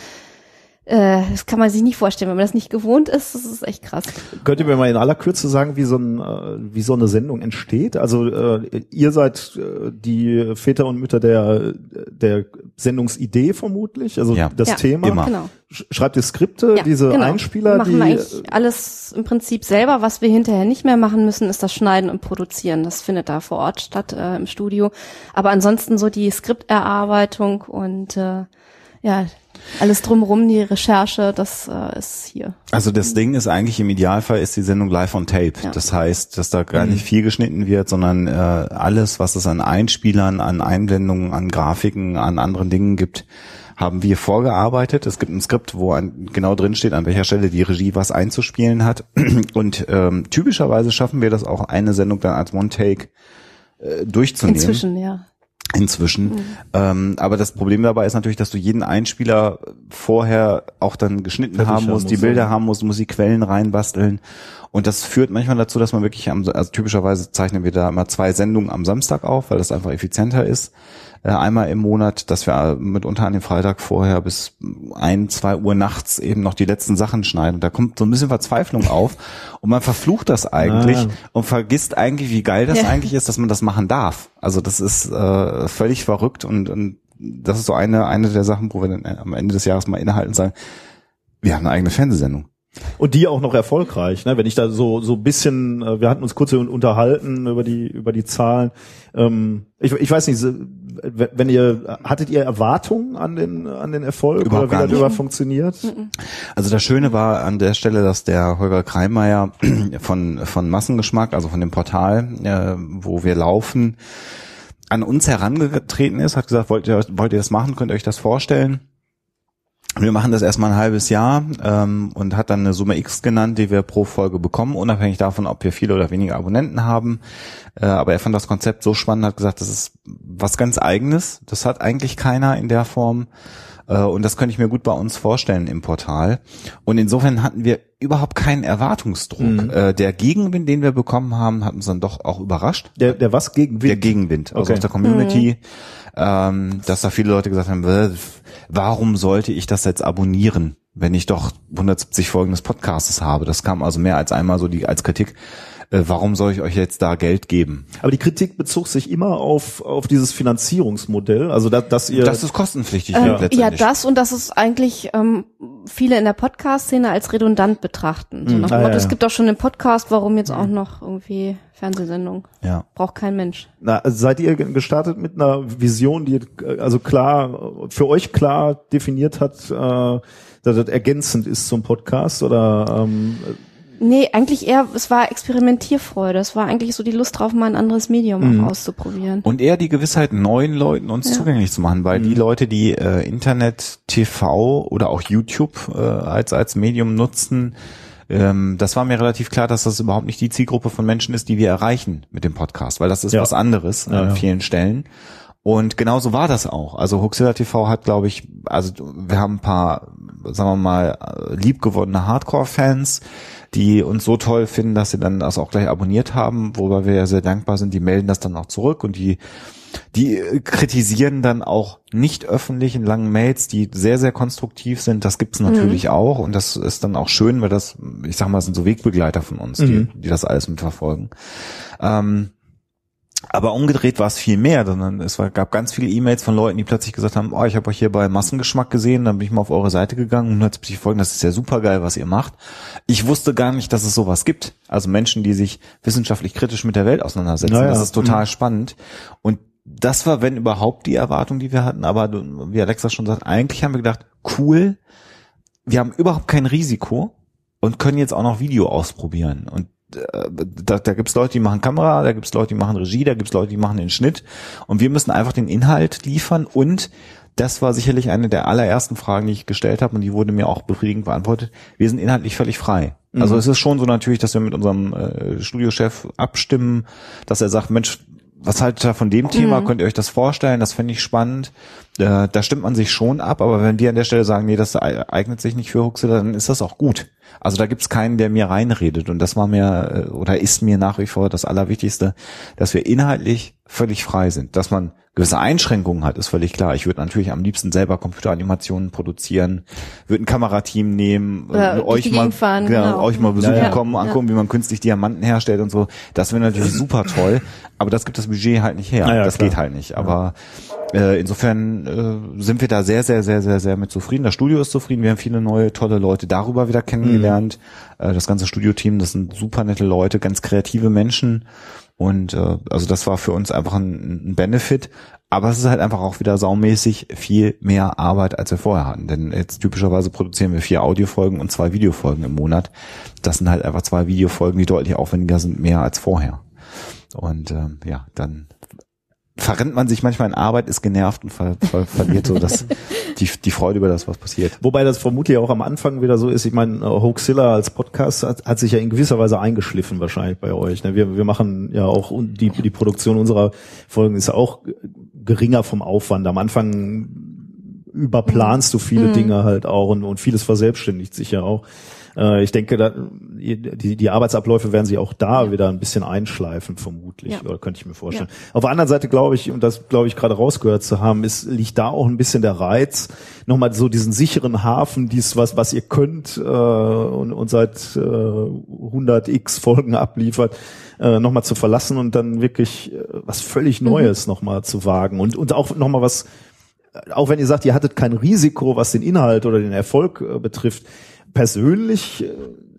Äh, das kann man sich nicht vorstellen, wenn man das nicht gewohnt ist. Das ist echt krass. Könnt ihr mir mal in aller Kürze sagen, wie so, ein, äh, wie so eine Sendung entsteht? Also äh, ihr seid äh, die Väter und Mütter der, der Sendungsidee vermutlich, also Ja. das Ja, Thema. immer. Genau. Sch- Schreibt ihr Skripte, Ja, diese genau. Einspieler, machen die wir eigentlich alles im Prinzip selber. Was wir hinterher nicht mehr machen müssen, ist das Schneiden und Produzieren. Das findet da vor Ort statt äh, im Studio. Aber ansonsten so die Skripterarbeitung und äh, ja alles drumherum, die Recherche, das äh, ist hier. Also das Ding ist eigentlich im Idealfall ist die Sendung live on tape. Ja. Das heißt, dass da gar nicht viel geschnitten wird, sondern äh, alles, was es an Einspielern, an Einblendungen, an Grafiken, an anderen Dingen gibt, haben wir vorgearbeitet. Es gibt ein Skript, wo an, genau drin steht, an welcher Stelle die Regie was einzuspielen hat. Und ähm, typischerweise schaffen wir das auch, eine Sendung dann als One-Take äh, durchzunehmen. Inzwischen, ja. Inzwischen. Ähm, aber das Problem dabei ist natürlich, dass du jeden Einspieler vorher auch dann geschnitten Verwischen haben musst, die musst, Bilder ja. haben musst, du musst die Quellen reinbasteln. Und das führt manchmal dazu, dass man wirklich am, also typischerweise zeichnen wir da immer zwei Sendungen am Samstag auf, weil das einfach effizienter ist. Äh, einmal im Monat, dass wir mitunter an dem Freitag vorher bis ein, zwei Uhr nachts eben noch die letzten Sachen schneiden. Und da kommt so ein bisschen Verzweiflung auf und man verflucht das eigentlich Ah. und vergisst eigentlich, wie geil das Ja. eigentlich ist, dass man das machen darf. Also das ist äh, völlig verrückt und, und das ist so eine, eine der Sachen, wo wir dann am Ende des Jahres mal innehalten und sagen, wir haben eine eigene Fernsehsendung. Und die auch noch erfolgreich, ne? Wenn ich da so so ein bisschen, äh, wir hatten uns kurz unterhalten über die über die Zahlen. Ähm, ich, ich weiß nicht, wenn ihr hattet ihr Erwartungen an den an den Erfolg Überhaupt oder wie gar das nicht. über funktioniert? Also das Schöne war an der Stelle, dass der Holger Kreimeier von, von Massengeschmack, also von dem Portal, äh, wo wir laufen, an uns herangetreten ist, hat gesagt, wollt ihr, wollt ihr das machen, könnt ihr euch das vorstellen? Wir machen das erstmal ein halbes Jahr ähm, und hat dann eine Summe X genannt, die wir pro Folge bekommen, unabhängig davon, ob wir viele oder weniger Abonnenten haben. Äh, aber er fand das Konzept so spannend, hat gesagt, das ist was ganz Eigenes. Das hat eigentlich keiner in der Form. Äh, und das könnte ich mir gut bei uns vorstellen im Portal. Und insofern hatten wir überhaupt keinen Erwartungsdruck. Äh, der Gegenwind, den wir bekommen haben, hat uns dann doch auch überrascht. Der der was gegen Der Wind? Gegenwind also Okay. aus der Community, ähm, dass da viele Leute gesagt haben, "Äh, warum sollte ich das jetzt abonnieren, wenn ich doch 170 Folgen des Podcasts habe? Das kam also mehr als einmal so die als Kritik. Äh, warum soll ich euch jetzt da Geld geben? Aber die Kritik bezog sich immer auf auf dieses Finanzierungsmodell, also dass, dass ihr Das ist kostenpflichtig Ähm, wird ja, letztendlich. das und das ist eigentlich ähm, viele in der Podcast-Szene als redundant betrachten. So nach dem Ah, Motto, ja, ja. es gibt doch schon einen Podcast, warum jetzt auch noch irgendwie Fernsehsendung? ja. Braucht kein Mensch. Na, also seid ihr ge- gestartet mit einer Vision, die äh, also klar für euch klar definiert hat, äh, dass das ergänzend ist zum Podcast oder ähm, Nee, eigentlich eher, es war Experimentierfreude. Es war eigentlich so die Lust drauf, mal ein anderes Medium auch auszuprobieren. Und eher die Gewissheit, neuen Leuten uns zugänglich zu machen, weil die Leute, die äh, Internet, TV oder auch YouTube äh, als, als Medium nutzen, ähm, das war mir relativ klar, dass das überhaupt nicht die Zielgruppe von Menschen ist, die wir erreichen mit dem Podcast, weil das ist Ja. was anderes Ja, an ja. vielen Stellen. Und genauso war das auch. Also Huxilla TV hat, glaube ich, also wir haben ein paar, sagen wir mal, äh, liebgewonnene Hardcore-Fans, die uns so toll finden, dass sie dann das auch gleich abonniert haben, wobei wir ja sehr dankbar sind. Die melden das dann auch zurück und die die äh, kritisieren dann auch nicht öffentlich in langen Mails, die sehr, sehr konstruktiv sind. Das gibt's natürlich auch und das ist dann auch schön, weil das, ich sag mal, sind so Wegbegleiter von uns, die, die das alles mitverfolgen. Ähm, aber umgedreht war es viel mehr, sondern es war, gab ganz viele E-Mails von Leuten, die plötzlich gesagt haben, oh, ich habe euch hier bei Massengeschmack gesehen, dann bin ich mal auf eure Seite gegangen und hat sich folgen, das ist ja super geil, was ihr macht. Ich wusste gar nicht, dass es sowas gibt. Also Menschen, die sich wissenschaftlich kritisch mit der Welt auseinandersetzen. Naja, Das ist total spannend. Und das war, wenn überhaupt, die Erwartung, die wir hatten. Aber wie Alexa schon sagt, eigentlich haben wir gedacht, cool, wir haben überhaupt kein Risiko und können jetzt auch noch Video ausprobieren. Und da, da gibt's Leute, die machen Kamera, da gibt's Leute, die machen Regie, da gibt's Leute, die machen den Schnitt. Und wir müssen einfach den Inhalt liefern. Und das war sicherlich eine der allerersten Fragen, die ich gestellt habe und die wurde mir auch befriedigend beantwortet. Wir sind inhaltlich völlig frei. Also es ist schon so natürlich, dass wir mit unserem äh, Studiochef abstimmen, dass er sagt, Mensch, was haltet ihr von dem Thema? Könnt ihr euch das vorstellen? Das finde ich spannend. Äh, da stimmt man sich schon ab, aber wenn wir an der Stelle sagen, nee, das eignet sich nicht für Huxilla, dann ist das auch gut. Also da gibt's keinen, der mir reinredet. Und das war mir äh, oder ist mir nach wie vor das Allerwichtigste, dass wir inhaltlich völlig frei sind. Dass man gewisse Einschränkungen hat, ist völlig klar. Ich würde natürlich am liebsten selber Computeranimationen produzieren, würde ein Kamerateam nehmen, äh, euch mal, fahren, ja, genau. euch mal besuchen Ja, ja. kommen, angucken, wie man künstlich Diamanten herstellt und so. Das wäre natürlich super toll, aber das gibt das Budget halt nicht her. Ja, ja, das klar. geht halt nicht. Aber äh, insofern äh, sind wir da sehr, sehr, sehr, sehr, sehr mit zufrieden. Das Studio ist zufrieden. Wir haben viele neue, tolle Leute darüber wieder kennengelernt. Äh, das ganze Studioteam, das sind super nette Leute, ganz kreative Menschen. Und äh, also das war für uns einfach ein, ein Benefit. Aber es ist halt einfach auch wieder saumäßig viel mehr Arbeit, als wir vorher hatten. Denn jetzt typischerweise produzieren wir vier Audiofolgen und zwei Videofolgen im Monat. Das sind halt einfach zwei Videofolgen, die deutlich aufwendiger sind, mehr als vorher. Und ähm, ja, dann verrennt man sich manchmal in Arbeit, ist genervt und ver ver verliert so das, die, die Freude über das, was passiert. Wobei das vermutlich auch am Anfang wieder so ist. Ich meine, äh, Hoaxilla als Podcast hat, hat sich ja in gewisser Weise eingeschliffen wahrscheinlich bei euch. ne? Wir, wir machen ja auch die, die Produktion unserer Folgen ist auch geringer vom Aufwand. Am Anfang überplanst du viele Dinge halt auch und, und vieles verselbstständigt sich ja auch. Äh, Ich denke, da, die, die Arbeitsabläufe werden sich auch da wieder ein bisschen einschleifen, vermutlich, Ja. oder könnte ich mir vorstellen. Auf der anderen Seite glaube ich, und das glaube ich gerade rausgehört zu haben, ist, liegt da auch ein bisschen der Reiz, nochmal so diesen sicheren Hafen, dies, was, was ihr könnt äh, und, und seit äh, 100 x Folgen abliefert, äh, nochmal zu verlassen und dann wirklich äh, was völlig Neues nochmal zu wagen und, und auch nochmal was, auch wenn ihr sagt, ihr hattet kein Risiko, was den Inhalt oder den Erfolg äh, betrifft, persönlich äh,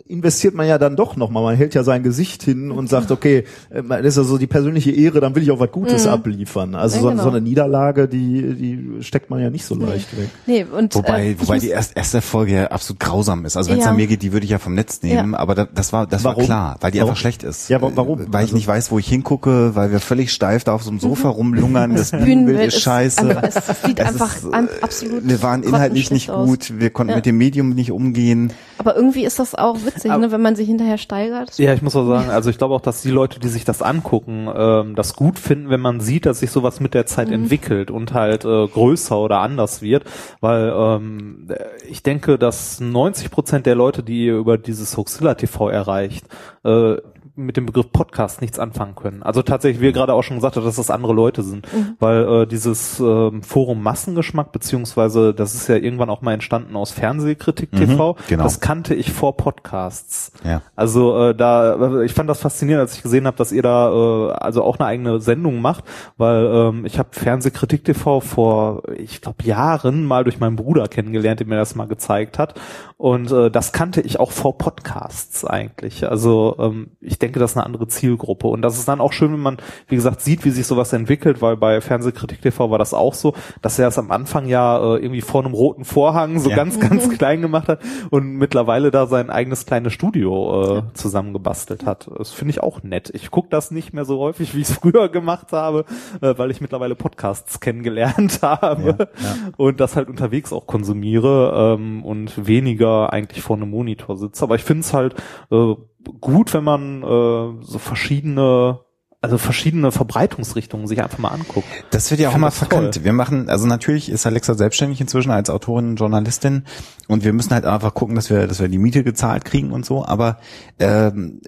investiert man ja dann doch nochmal. Man hält ja sein Gesicht hin und sagt, okay, äh, das ist ja so die persönliche Ehre, dann will ich auch was Gutes abliefern. Also Ja, so, genau. so eine Niederlage, die, die steckt man ja nicht so leicht weg. Nee, und Wobei, äh, wobei die erst, erste Folge ja absolut grausam ist. Also wenn es Ja. an mir geht, die würde ich ja vom Netz nehmen, aber da, das war das war Warum? klar, weil die Warum? einfach schlecht ist. Ja, wa- warum? Weil ich Also- nicht weiß, wo ich hingucke, weil wir völlig steif da auf so einem Sofa rumlungern, das Bühnenbild Bühnenbild ist ist scheiße. einfach- es sieht Es einfach ist, an- äh, absolut Wir waren inhaltlich nicht gut, wir konnten Ja. mit dem Medium nicht umgehen. Aber irgendwie ist das auch witzig, Aber- ne, wenn man sich hinterher steigert. Ja, ich muss auch sagen, also ich glaube auch, dass die Leute, die sich das angucken, ähm, das gut finden, wenn man sieht, dass sich sowas mit der Zeit entwickelt und halt äh, größer oder anders wird, weil ähm, ich denke, dass 90 Prozent der Leute, die ihr über dieses Hoaxilla TV erreicht, äh, mit dem Begriff Podcast nichts anfangen können. Also tatsächlich, wie ihr gerade auch schon gesagt habt, dass das andere Leute sind, weil äh, dieses ähm, Forum Massengeschmack, beziehungsweise das ist ja irgendwann auch mal entstanden aus Fernsehkritik TV, genau. das kannte ich vor Podcasts. Ja. Also äh, da, ich fand das faszinierend, als ich gesehen habe, dass ihr da äh, also auch eine eigene Sendung macht, weil ähm, ich habe Fernsehkritik TV vor, ich glaube Jahren mal durch meinen Bruder kennengelernt, der mir das mal gezeigt hat, und äh, das kannte ich auch vor Podcasts eigentlich. Also ähm, ich denke, das ist eine andere Zielgruppe und das ist dann auch schön, wenn man, wie gesagt, sieht, wie sich sowas entwickelt, weil bei Fernsehkritik TV war das auch so, dass er es am Anfang ja äh, irgendwie vor einem roten Vorhang so Ja. ganz, ganz klein gemacht hat und mittlerweile da sein eigenes kleines Studio äh, zusammengebastelt hat. Das finde ich auch nett. Ich gucke das nicht mehr so häufig, wie ich es früher gemacht habe, äh, weil ich mittlerweile Podcasts kennengelernt habe und das halt unterwegs auch konsumiere ähm, und weniger eigentlich vor einem Monitor sitze. Aber ich finde es halt äh, gut, wenn man äh, so verschiedene also verschiedene Verbreitungsrichtungen sich einfach mal anguckt. Das wird ja auch immer verkannt. toll. Wir machen, also natürlich ist Alexa selbstständig inzwischen als Autorin und Journalistin und wir müssen halt einfach gucken, dass wir, dass wir die Miete gezahlt kriegen und so. Aber ähm,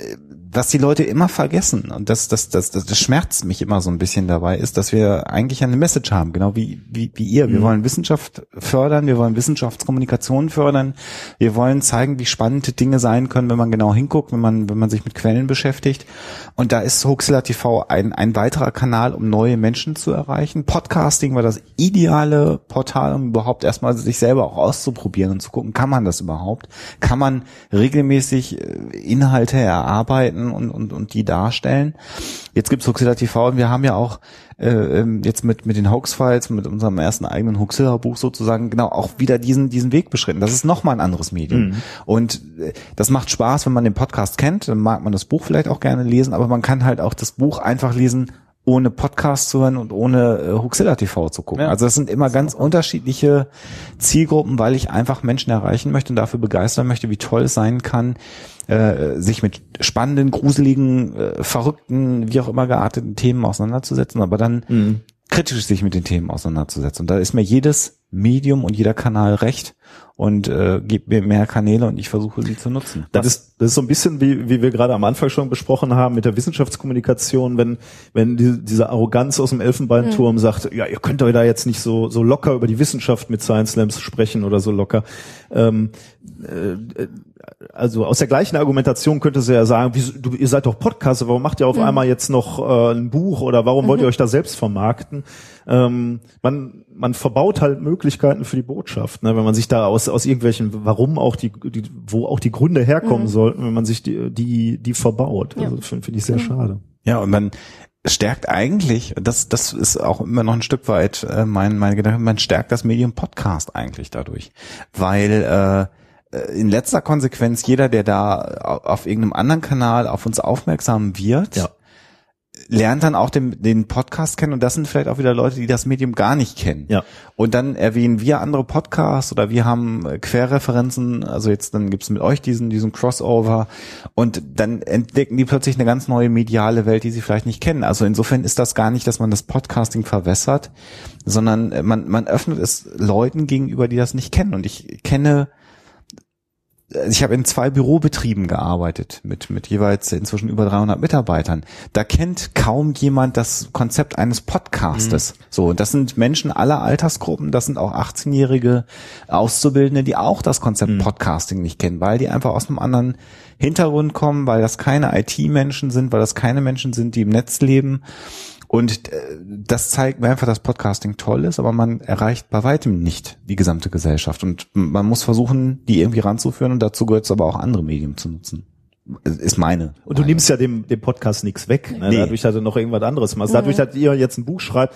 was die Leute immer vergessen und das, das, das, das, das schmerzt mich immer so ein bisschen dabei, ist, dass wir eigentlich eine Message haben, genau wie wie, wie ihr. Wir wollen Wissenschaft fördern, wir wollen Wissenschaftskommunikation fördern, wir wollen zeigen, wie spannende Dinge sein können, wenn man genau hinguckt, wenn man wenn man sich mit Quellen beschäftigt. Und da ist Hoaxilla TV ein, ein weiterer Kanal, um neue Menschen zu erreichen. Podcasting war das ideale Portal, um überhaupt erstmal sich selber auch auszuprobieren und zu gucken, kann man das überhaupt? Kann man regelmäßig äh, Inhalte erarbeiten und, und, und die darstellen? Jetzt gibt's Hoaxilla TV und wir haben ja auch äh, ähm, jetzt mit, mit den Hoax-Files, mit unserem ersten eigenen Hoaxilla-Buch sozusagen genau auch wieder diesen, diesen Weg beschritten. Das ist nochmal ein anderes Medium. Und äh, das macht Spaß, wenn man den Podcast kennt, dann mag man das Buch vielleicht auch gerne lesen, aber man kann halt auch das Buch einfach lesen, ohne Podcast zu hören und ohne äh, Huxilla TV zu gucken. Ja. Also das sind immer ganz unterschiedliche Zielgruppen, weil ich einfach Menschen erreichen möchte und dafür begeistern möchte, wie toll es sein kann, äh, sich mit spannenden, gruseligen, äh, verrückten, wie auch immer gearteten Themen auseinanderzusetzen, aber dann kritisch sich mit den Themen auseinanderzusetzen. Und da ist mir jedes Medium und jeder Kanal recht und äh, gibt mir mehr Kanäle und ich versuche sie zu nutzen. Das ist, das ist so ein bisschen wie, wie wir gerade am Anfang schon besprochen haben mit der Wissenschaftskommunikation, wenn, wenn die, diese Arroganz aus dem Elfenbeinturm sagt, ja, ihr könnt euch da jetzt nicht so, so locker über die Wissenschaft mit Science Slams sprechen oder so locker. Ähm, äh, also aus der gleichen Argumentation könnte sie ja sagen, wieso, du, ihr seid doch Podcaster, warum macht ihr auf einmal jetzt noch äh, ein Buch oder warum wollt ihr euch da selbst vermarkten? Ähm, man, man verbaut halt Möglichkeiten für die Botschaft, ne? wenn man sich da aus, aus irgendwelchen, warum auch die, die wo auch die Gründe herkommen sollten, wenn man sich die, die, die verbaut. Also finde find ich sehr schade. Ja, und man stärkt eigentlich, das, das ist auch immer noch ein Stück weit äh, mein, mein Gedanke, man stärkt das Medium Podcast eigentlich dadurch. Weil äh, in letzter Konsequenz jeder, der da auf, auf irgendeinem anderen Kanal auf uns aufmerksam wird, Ja. Lernt dann auch den, den Podcast kennen und das sind vielleicht auch wieder Leute, die das Medium gar nicht kennen. Ja. Und dann erwähnen wir andere Podcasts oder wir haben äh, Querreferenzen, also jetzt dann gibt's mit euch diesen, diesen Crossover und dann entdecken die plötzlich eine ganz neue mediale Welt, die sie vielleicht nicht kennen. Also insofern ist das gar nicht, dass man das Podcasting verwässert, sondern äh, man, man öffnet es Leuten gegenüber, die das nicht kennen. Und ich kenne ich habe in zwei Bürobetrieben gearbeitet mit mit jeweils inzwischen über 300 Mitarbeitern. Da kennt kaum jemand das Konzept eines Podcastes. So, und das sind Menschen aller Altersgruppen. Das sind auch 18-jährige Auszubildende, die auch das Konzept Podcasting nicht kennen, weil die einfach aus einem anderen Hintergrund kommen, weil das keine IT-Menschen sind, weil das keine Menschen sind, die im Netz leben. Und äh, das zeigt mir einfach, dass Podcasting toll ist, aber man erreicht bei weitem nicht die gesamte Gesellschaft. Und man muss versuchen, die irgendwie ranzuführen und dazu gehört es aber auch andere Medien zu nutzen. Ist meine. Und du nimmst ja dem, dem Podcast nichts weg. Ne? Nee. Dadurch, dass du noch irgendwas anderes machst. Dadurch, dass ihr jetzt ein Buch schreibt,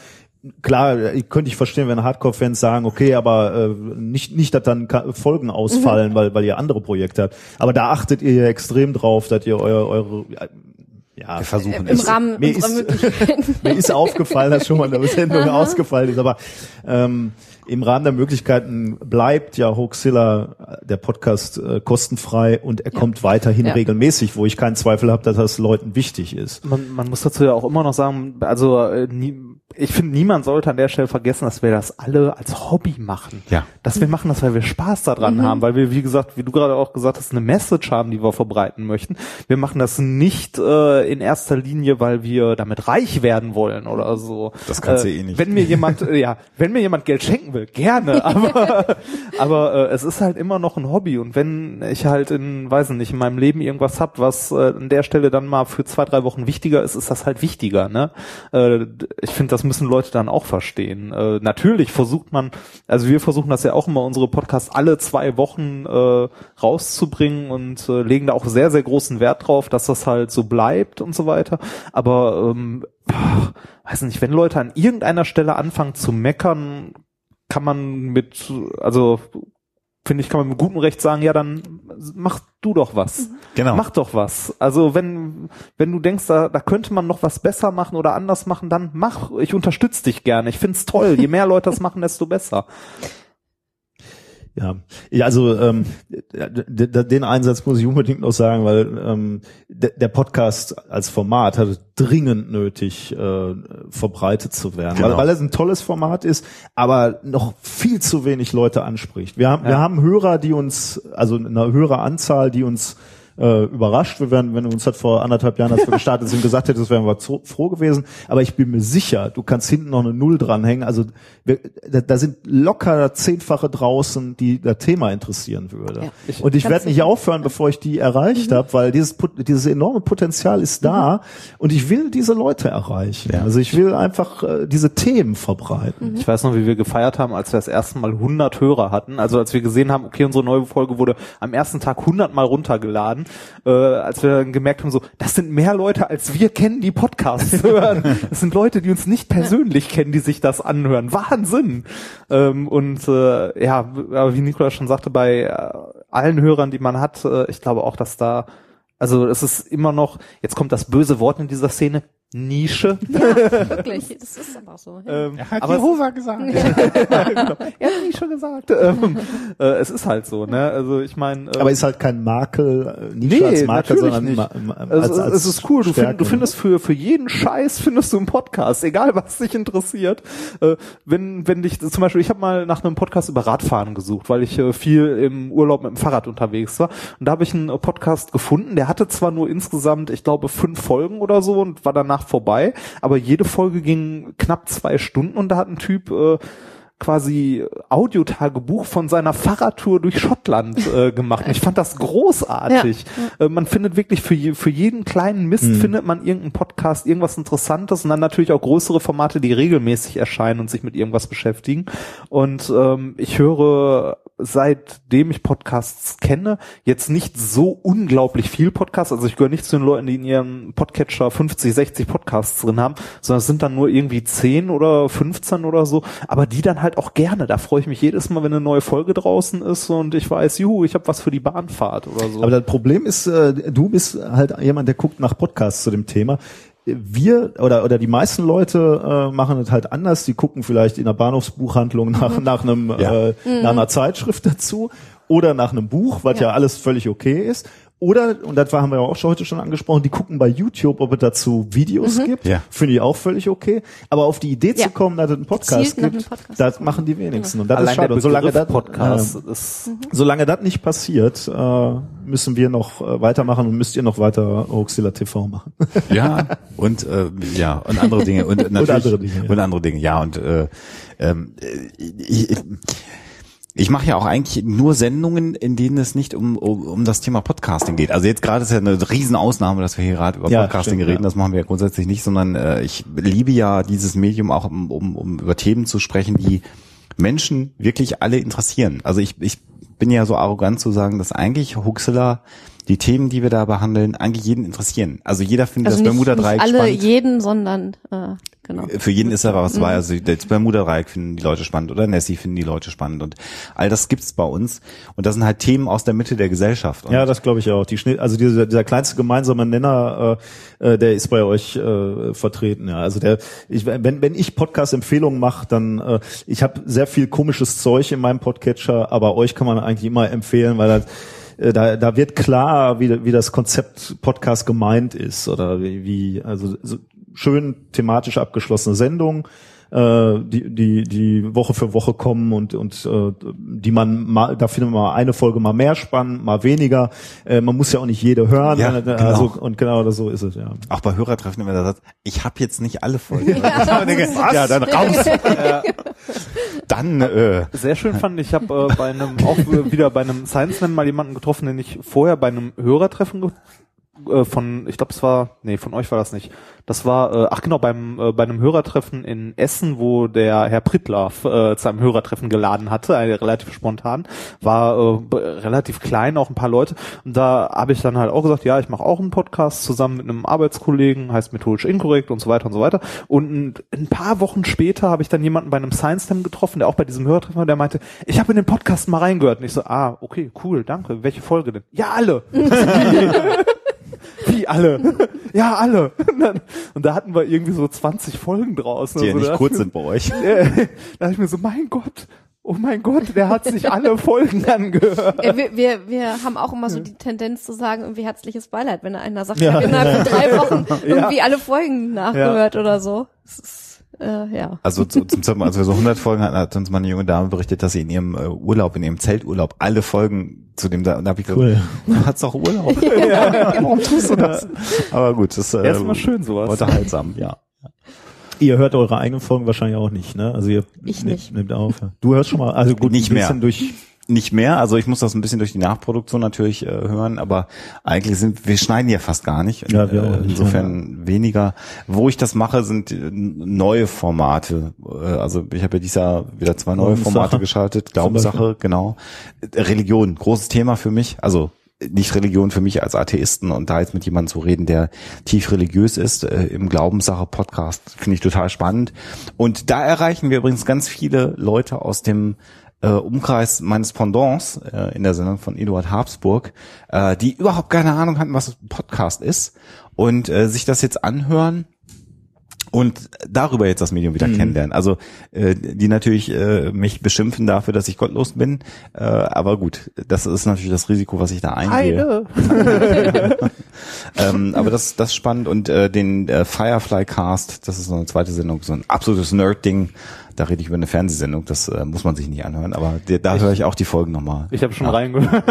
klar, ich könnte ich verstehen, wenn Hardcore-Fans sagen, okay, aber äh, nicht, nicht, dass dann Folgen ausfallen, weil, weil ihr andere Projekte habt. Aber da achtet ihr ja extrem drauf, dass ihr eure, eure ja, Wir versuchen Im es. Rahmen mir unserer ist- Möglichkeiten. mir ist aufgefallen, dass schon mal eine Sendung ausgefallen ist, aber ähm, im Rahmen der Möglichkeiten bleibt ja Hoaxilla, äh, der Podcast, äh, kostenfrei und er kommt weiterhin Ja. regelmäßig, wo ich keinen Zweifel habe, dass das Leuten wichtig ist. Man, man muss dazu ja auch immer noch sagen, also äh, nie, ich finde, niemand sollte an der Stelle vergessen, dass wir das alle als Hobby machen. Ja. Dass wir machen das, weil wir Spaß daran haben, weil wir, wie gesagt, wie du gerade auch gesagt hast, eine Message haben, die wir verbreiten möchten. Wir machen das nicht äh, in erster Linie, weil wir damit reich werden wollen oder so. Das kannst du äh, eh nicht. Wenn mir jemand, äh, ja, wenn mir jemand Geld schenken will, gerne, aber, aber äh, es ist halt immer noch ein Hobby und wenn ich halt in, weiß ich nicht, in meinem Leben irgendwas hab, was äh, an der Stelle dann mal für zwei, drei Wochen wichtiger ist, ist das halt wichtiger, ne? Äh, ich finde, das müssen Leute dann auch verstehen. Äh, natürlich versucht man, also wir versuchen das ja auch immer, unsere Podcasts alle zwei Wochen äh, rauszubringen und äh, legen da auch sehr, sehr großen Wert drauf, dass das halt so bleibt und so weiter. Aber ähm, weiß nicht, wenn Leute an irgendeiner Stelle anfangen zu meckern, kann man mit, also finde ich, kann man mit gutem Recht sagen, ja, dann mach du doch was. Genau. Mach doch was. Also wenn, wenn du denkst, da, da könnte man noch was besser machen oder anders machen, dann mach. Ich unterstütze dich gerne. Ich find's toll. Je mehr Leute das machen, desto besser. Ja, ja also ähm, den Einsatz muss ich unbedingt noch sagen, weil ähm, der Podcast als Format hat es dringend nötig, äh, verbreitet zu werden, Genau. weil, weil es ein tolles Format ist, aber noch viel zu wenig Leute anspricht. Wir haben, wir Ja. haben Hörer, die uns, also eine höhere Anzahl, die uns äh, überrascht. Wir wären, wenn du uns das vor anderthalb Jahren, als wir gestartet sind, gesagt hättest, wären wir zu, froh gewesen. Aber ich bin mir sicher, du kannst hinten noch eine Null dranhängen. Also wir, da, da sind locker zehnfache draußen, die das Thema interessieren würde. Ja. Und ich werde nicht aufhören, bevor ich die erreicht habe, weil dieses, dieses enorme Potenzial ist da und ich will diese Leute erreichen. Ja. Also ich will einfach äh, diese Themen verbreiten. Ich weiß noch, wie wir gefeiert haben, als wir das erste Mal 100 Hörer hatten. Also als wir gesehen haben, okay, unsere neue Folge wurde am ersten Tag 100 Mal runtergeladen. Äh, als wir gemerkt haben, so, das sind mehr Leute, als wir kennen, die Podcasts hören. Das sind Leute, die uns nicht persönlich kennen, die sich das anhören. Wahnsinn! Ähm, und äh, ja, wie Nikola schon sagte, bei äh, allen Hörern, die man hat, äh, ich glaube auch, dass da, also es ist immer noch, jetzt kommt das böse Wort in dieser Szene, Nische. Wirklich, das ist aber so. Ja. Ähm, Hat aber es- Jehova gesagt. genau. Er hat nie schon gesagt. Ähm, äh, es ist halt so, ne? Also ich meine, äh, Aber ist halt kein Makel, äh, nicht Nee, als Makel, sondern ma, ma, es, als, als es ist cool. Du, find, du findest für für jeden Scheiß findest du einen Podcast, egal was dich interessiert. Äh, wenn wenn dich zum Beispiel, ich habe mal nach einem Podcast über Radfahren gesucht, weil ich äh, viel im Urlaub mit dem Fahrrad unterwegs war und da habe ich einen Podcast gefunden. Der hatte zwar nur insgesamt, ich glaube, fünf Folgen oder so und war danach vorbei, aber jede Folge ging knapp zwei Stunden und da hat ein Typ äh, quasi Audiotagebuch von seiner Fahrradtour durch Schottland äh, gemacht. Und ich fand das großartig. Äh, man findet wirklich für, je, für jeden kleinen Mist findet man irgendeinen Podcast, irgendwas Interessantes und dann natürlich auch größere Formate, die regelmäßig erscheinen und sich mit irgendwas beschäftigen. Und ähm, ich höre seitdem ich Podcasts kenne, jetzt nicht so unglaublich viel Podcasts. Also ich gehöre nicht zu den Leuten, die in ihrem Podcatcher 50, 60 Podcasts drin haben, sondern es sind dann nur irgendwie 10 oder 15 oder so. Aber die dann halt auch gerne. Da freue ich mich jedes Mal, wenn eine neue Folge draußen ist und ich weiß, juhu, ich habe was für die Bahnfahrt oder so. Aber das Problem ist, äh, du bist halt jemand, der guckt nach Podcasts zu dem Thema. Wir oder oder die meisten Leute äh, machen es halt anders. Die gucken vielleicht in der Bahnhofsbuchhandlung nach nach einem Ja. äh, nach einer Zeitschrift dazu oder nach einem Buch, was ja, alles völlig okay ist. Oder, und das haben wir ja auch schon heute schon angesprochen, die gucken bei YouTube, ob es dazu Videos gibt. Ja. Finde ich auch völlig okay. Aber auf die Idee Ja. zu kommen, dass es einen Podcast Gezielt nach gibt, Podcast das machen die wenigsten. Und das Allein ist schade. der Und solange das, Podcast äh, ist Solange das nicht passiert, äh, müssen wir noch äh, weitermachen und müsst ihr noch weiter Hoaxilla TV machen. Ja, und äh, ja, und andere Dinge. Und, natürlich, andere Dinge, ja. Und andere Dinge, ja. Und äh, ähm, ich, ich, ich mache ja auch eigentlich nur Sendungen, in denen es nicht um, um, um das Thema Podcasting geht. Also jetzt gerade ist ja eine Riesenausnahme, dass wir hier gerade über Ja, Podcasting stimmt, reden. ja. Das machen wir ja grundsätzlich nicht, sondern äh, ich liebe ja dieses Medium auch, um, um, um über Themen zu sprechen, die Menschen wirklich alle interessieren. Also ich, ich bin ja so arrogant zu sagen, dass eigentlich Huxilla die Themen, die wir da behandeln, eigentlich jeden interessieren. Also jeder findet Also das nicht, Bermuda nicht Dreieck alle, spannend. jeden, sondern äh, genau. Für jeden ist er was Mhm. Also das Bermuda-Dreieck finden die Leute spannend oder Nessie finden die Leute spannend und all das gibt's bei uns. Und das sind halt Themen aus der Mitte der Gesellschaft. Und Ja, das glaube ich auch. Die Schnitt, also dieser, dieser kleinste gemeinsame Nenner, äh, äh, der ist bei euch äh, vertreten. Ja, also der, ich, wenn wenn ich Podcast-Empfehlungen mache, dann äh, ich habe sehr viel komisches Zeug in meinem Podcatcher, aber euch kann man eigentlich immer empfehlen, weil das äh, da, da wird klar, wie, wie das Konzept Podcast gemeint ist oder wie, wie also so schön thematisch abgeschlossene Sendung, äh, die, die, die Woche für Woche kommen und, und äh, die man mal, da findet man mal eine Folge mal mehr spannend, mal weniger. Äh, man muss ja auch nicht jede hören. Ja, äh, genau. also, und genau so ist es, ja. auch bei Hörertreffen immer der Satz, ich habe jetzt nicht alle Folgen. Ja, dann raus. Dann äh, Sehr schön fand ich, habe äh, bei einem auch wieder bei einem Science Slam mal jemanden getroffen, den ich vorher bei einem Hörertreffen ge äh, von, ich glaube es war, nee, von euch war das nicht. Das war, äh, ach genau, beim äh, bei einem Hörertreffen in Essen, wo der Herr Prittlaff äh, zu einem Hörertreffen geladen hatte, äh, relativ spontan, war äh, relativ klein, auch ein paar Leute. Und da habe ich dann halt auch gesagt, ja, ich mache auch einen Podcast zusammen mit einem Arbeitskollegen, heißt methodisch inkorrekt und so weiter und so weiter. Und ein, ein paar Wochen später habe ich dann jemanden bei einem Science Slam getroffen, der auch bei diesem Hörertreffen war, der meinte, ich habe in den Podcast mal reingehört. Und ich so, ah, okay, cool, danke. Welche Folge denn? Ja, alle. Wie alle? ja, alle. Und, dann, und da hatten wir irgendwie so 20 Folgen draus. die ja Also nicht da kurz dachte sind bei euch. ich mir- da dachte ich mir so, mein Gott, oh mein Gott, der hat sich alle Folgen angehört. Äh, wir, wir, wir haben auch immer so die Tendenz zu sagen, irgendwie herzliches Beileid, wenn einer sagt, Ja. ich habe innerhalb von drei Wochen irgendwie alle Folgen nachgehört oder so. Ist, äh, ja. Also zu, zum als wir so 100 Folgen hatten, hat uns mal eine junge Dame berichtet, dass sie in ihrem äh, Urlaub, in ihrem Zelturlaub, alle Folgen zu dem da, und da hab ich gesagt, Cool. du hast doch Urlaub. Warum tust du das? Aber gut, das äh, Erstmal schön sowas. Unterhaltsam, ja. Ihr hört eure eigenen Folgen wahrscheinlich auch nicht, ne? Also ihr Ich ne- nicht. nehmt auf. Ja. Du hörst schon mal, also gut, Nicht ein mehr. bisschen durch. Nicht mehr, also ich muss das ein bisschen durch die Nachproduktion natürlich äh, hören, aber eigentlich sind wir schneiden ja fast gar nicht. Ja, wir auch äh, insofern weniger. Wo ich das mache, sind äh, neue Formate. Äh, also ich habe ja dieses Jahr wieder zwei neue. Formate geschaltet. Glaubenssache, genau. Religion, großes Thema für mich. Also nicht Religion für mich als Atheisten und da jetzt mit jemandem zu reden, der tief religiös ist, äh, im Glaubenssache-Podcast, finde ich total spannend. Und da erreichen wir übrigens ganz viele Leute aus dem äh, Umkreis meines Pendants äh, in der Sendung von Eduard Habsburg, äh, die überhaupt keine Ahnung hatten, was ein Podcast ist und äh, sich das jetzt anhören und darüber jetzt das Medium wieder kennenlernen. Also äh, die natürlich äh, mich beschimpfen dafür, dass ich gottlos bin, äh, aber gut, das ist natürlich das Risiko, was ich da eingehe. ähm, aber das das ist spannend und äh, den äh, Firefly Cast, das ist so eine zweite Sendung, so ein absolutes Nerd-Ding. Da rede ich über eine Fernsehsendung, das äh, muss man sich nicht anhören, aber der, da höre ich auch die Folgen nochmal. Ich habe schon reingehört.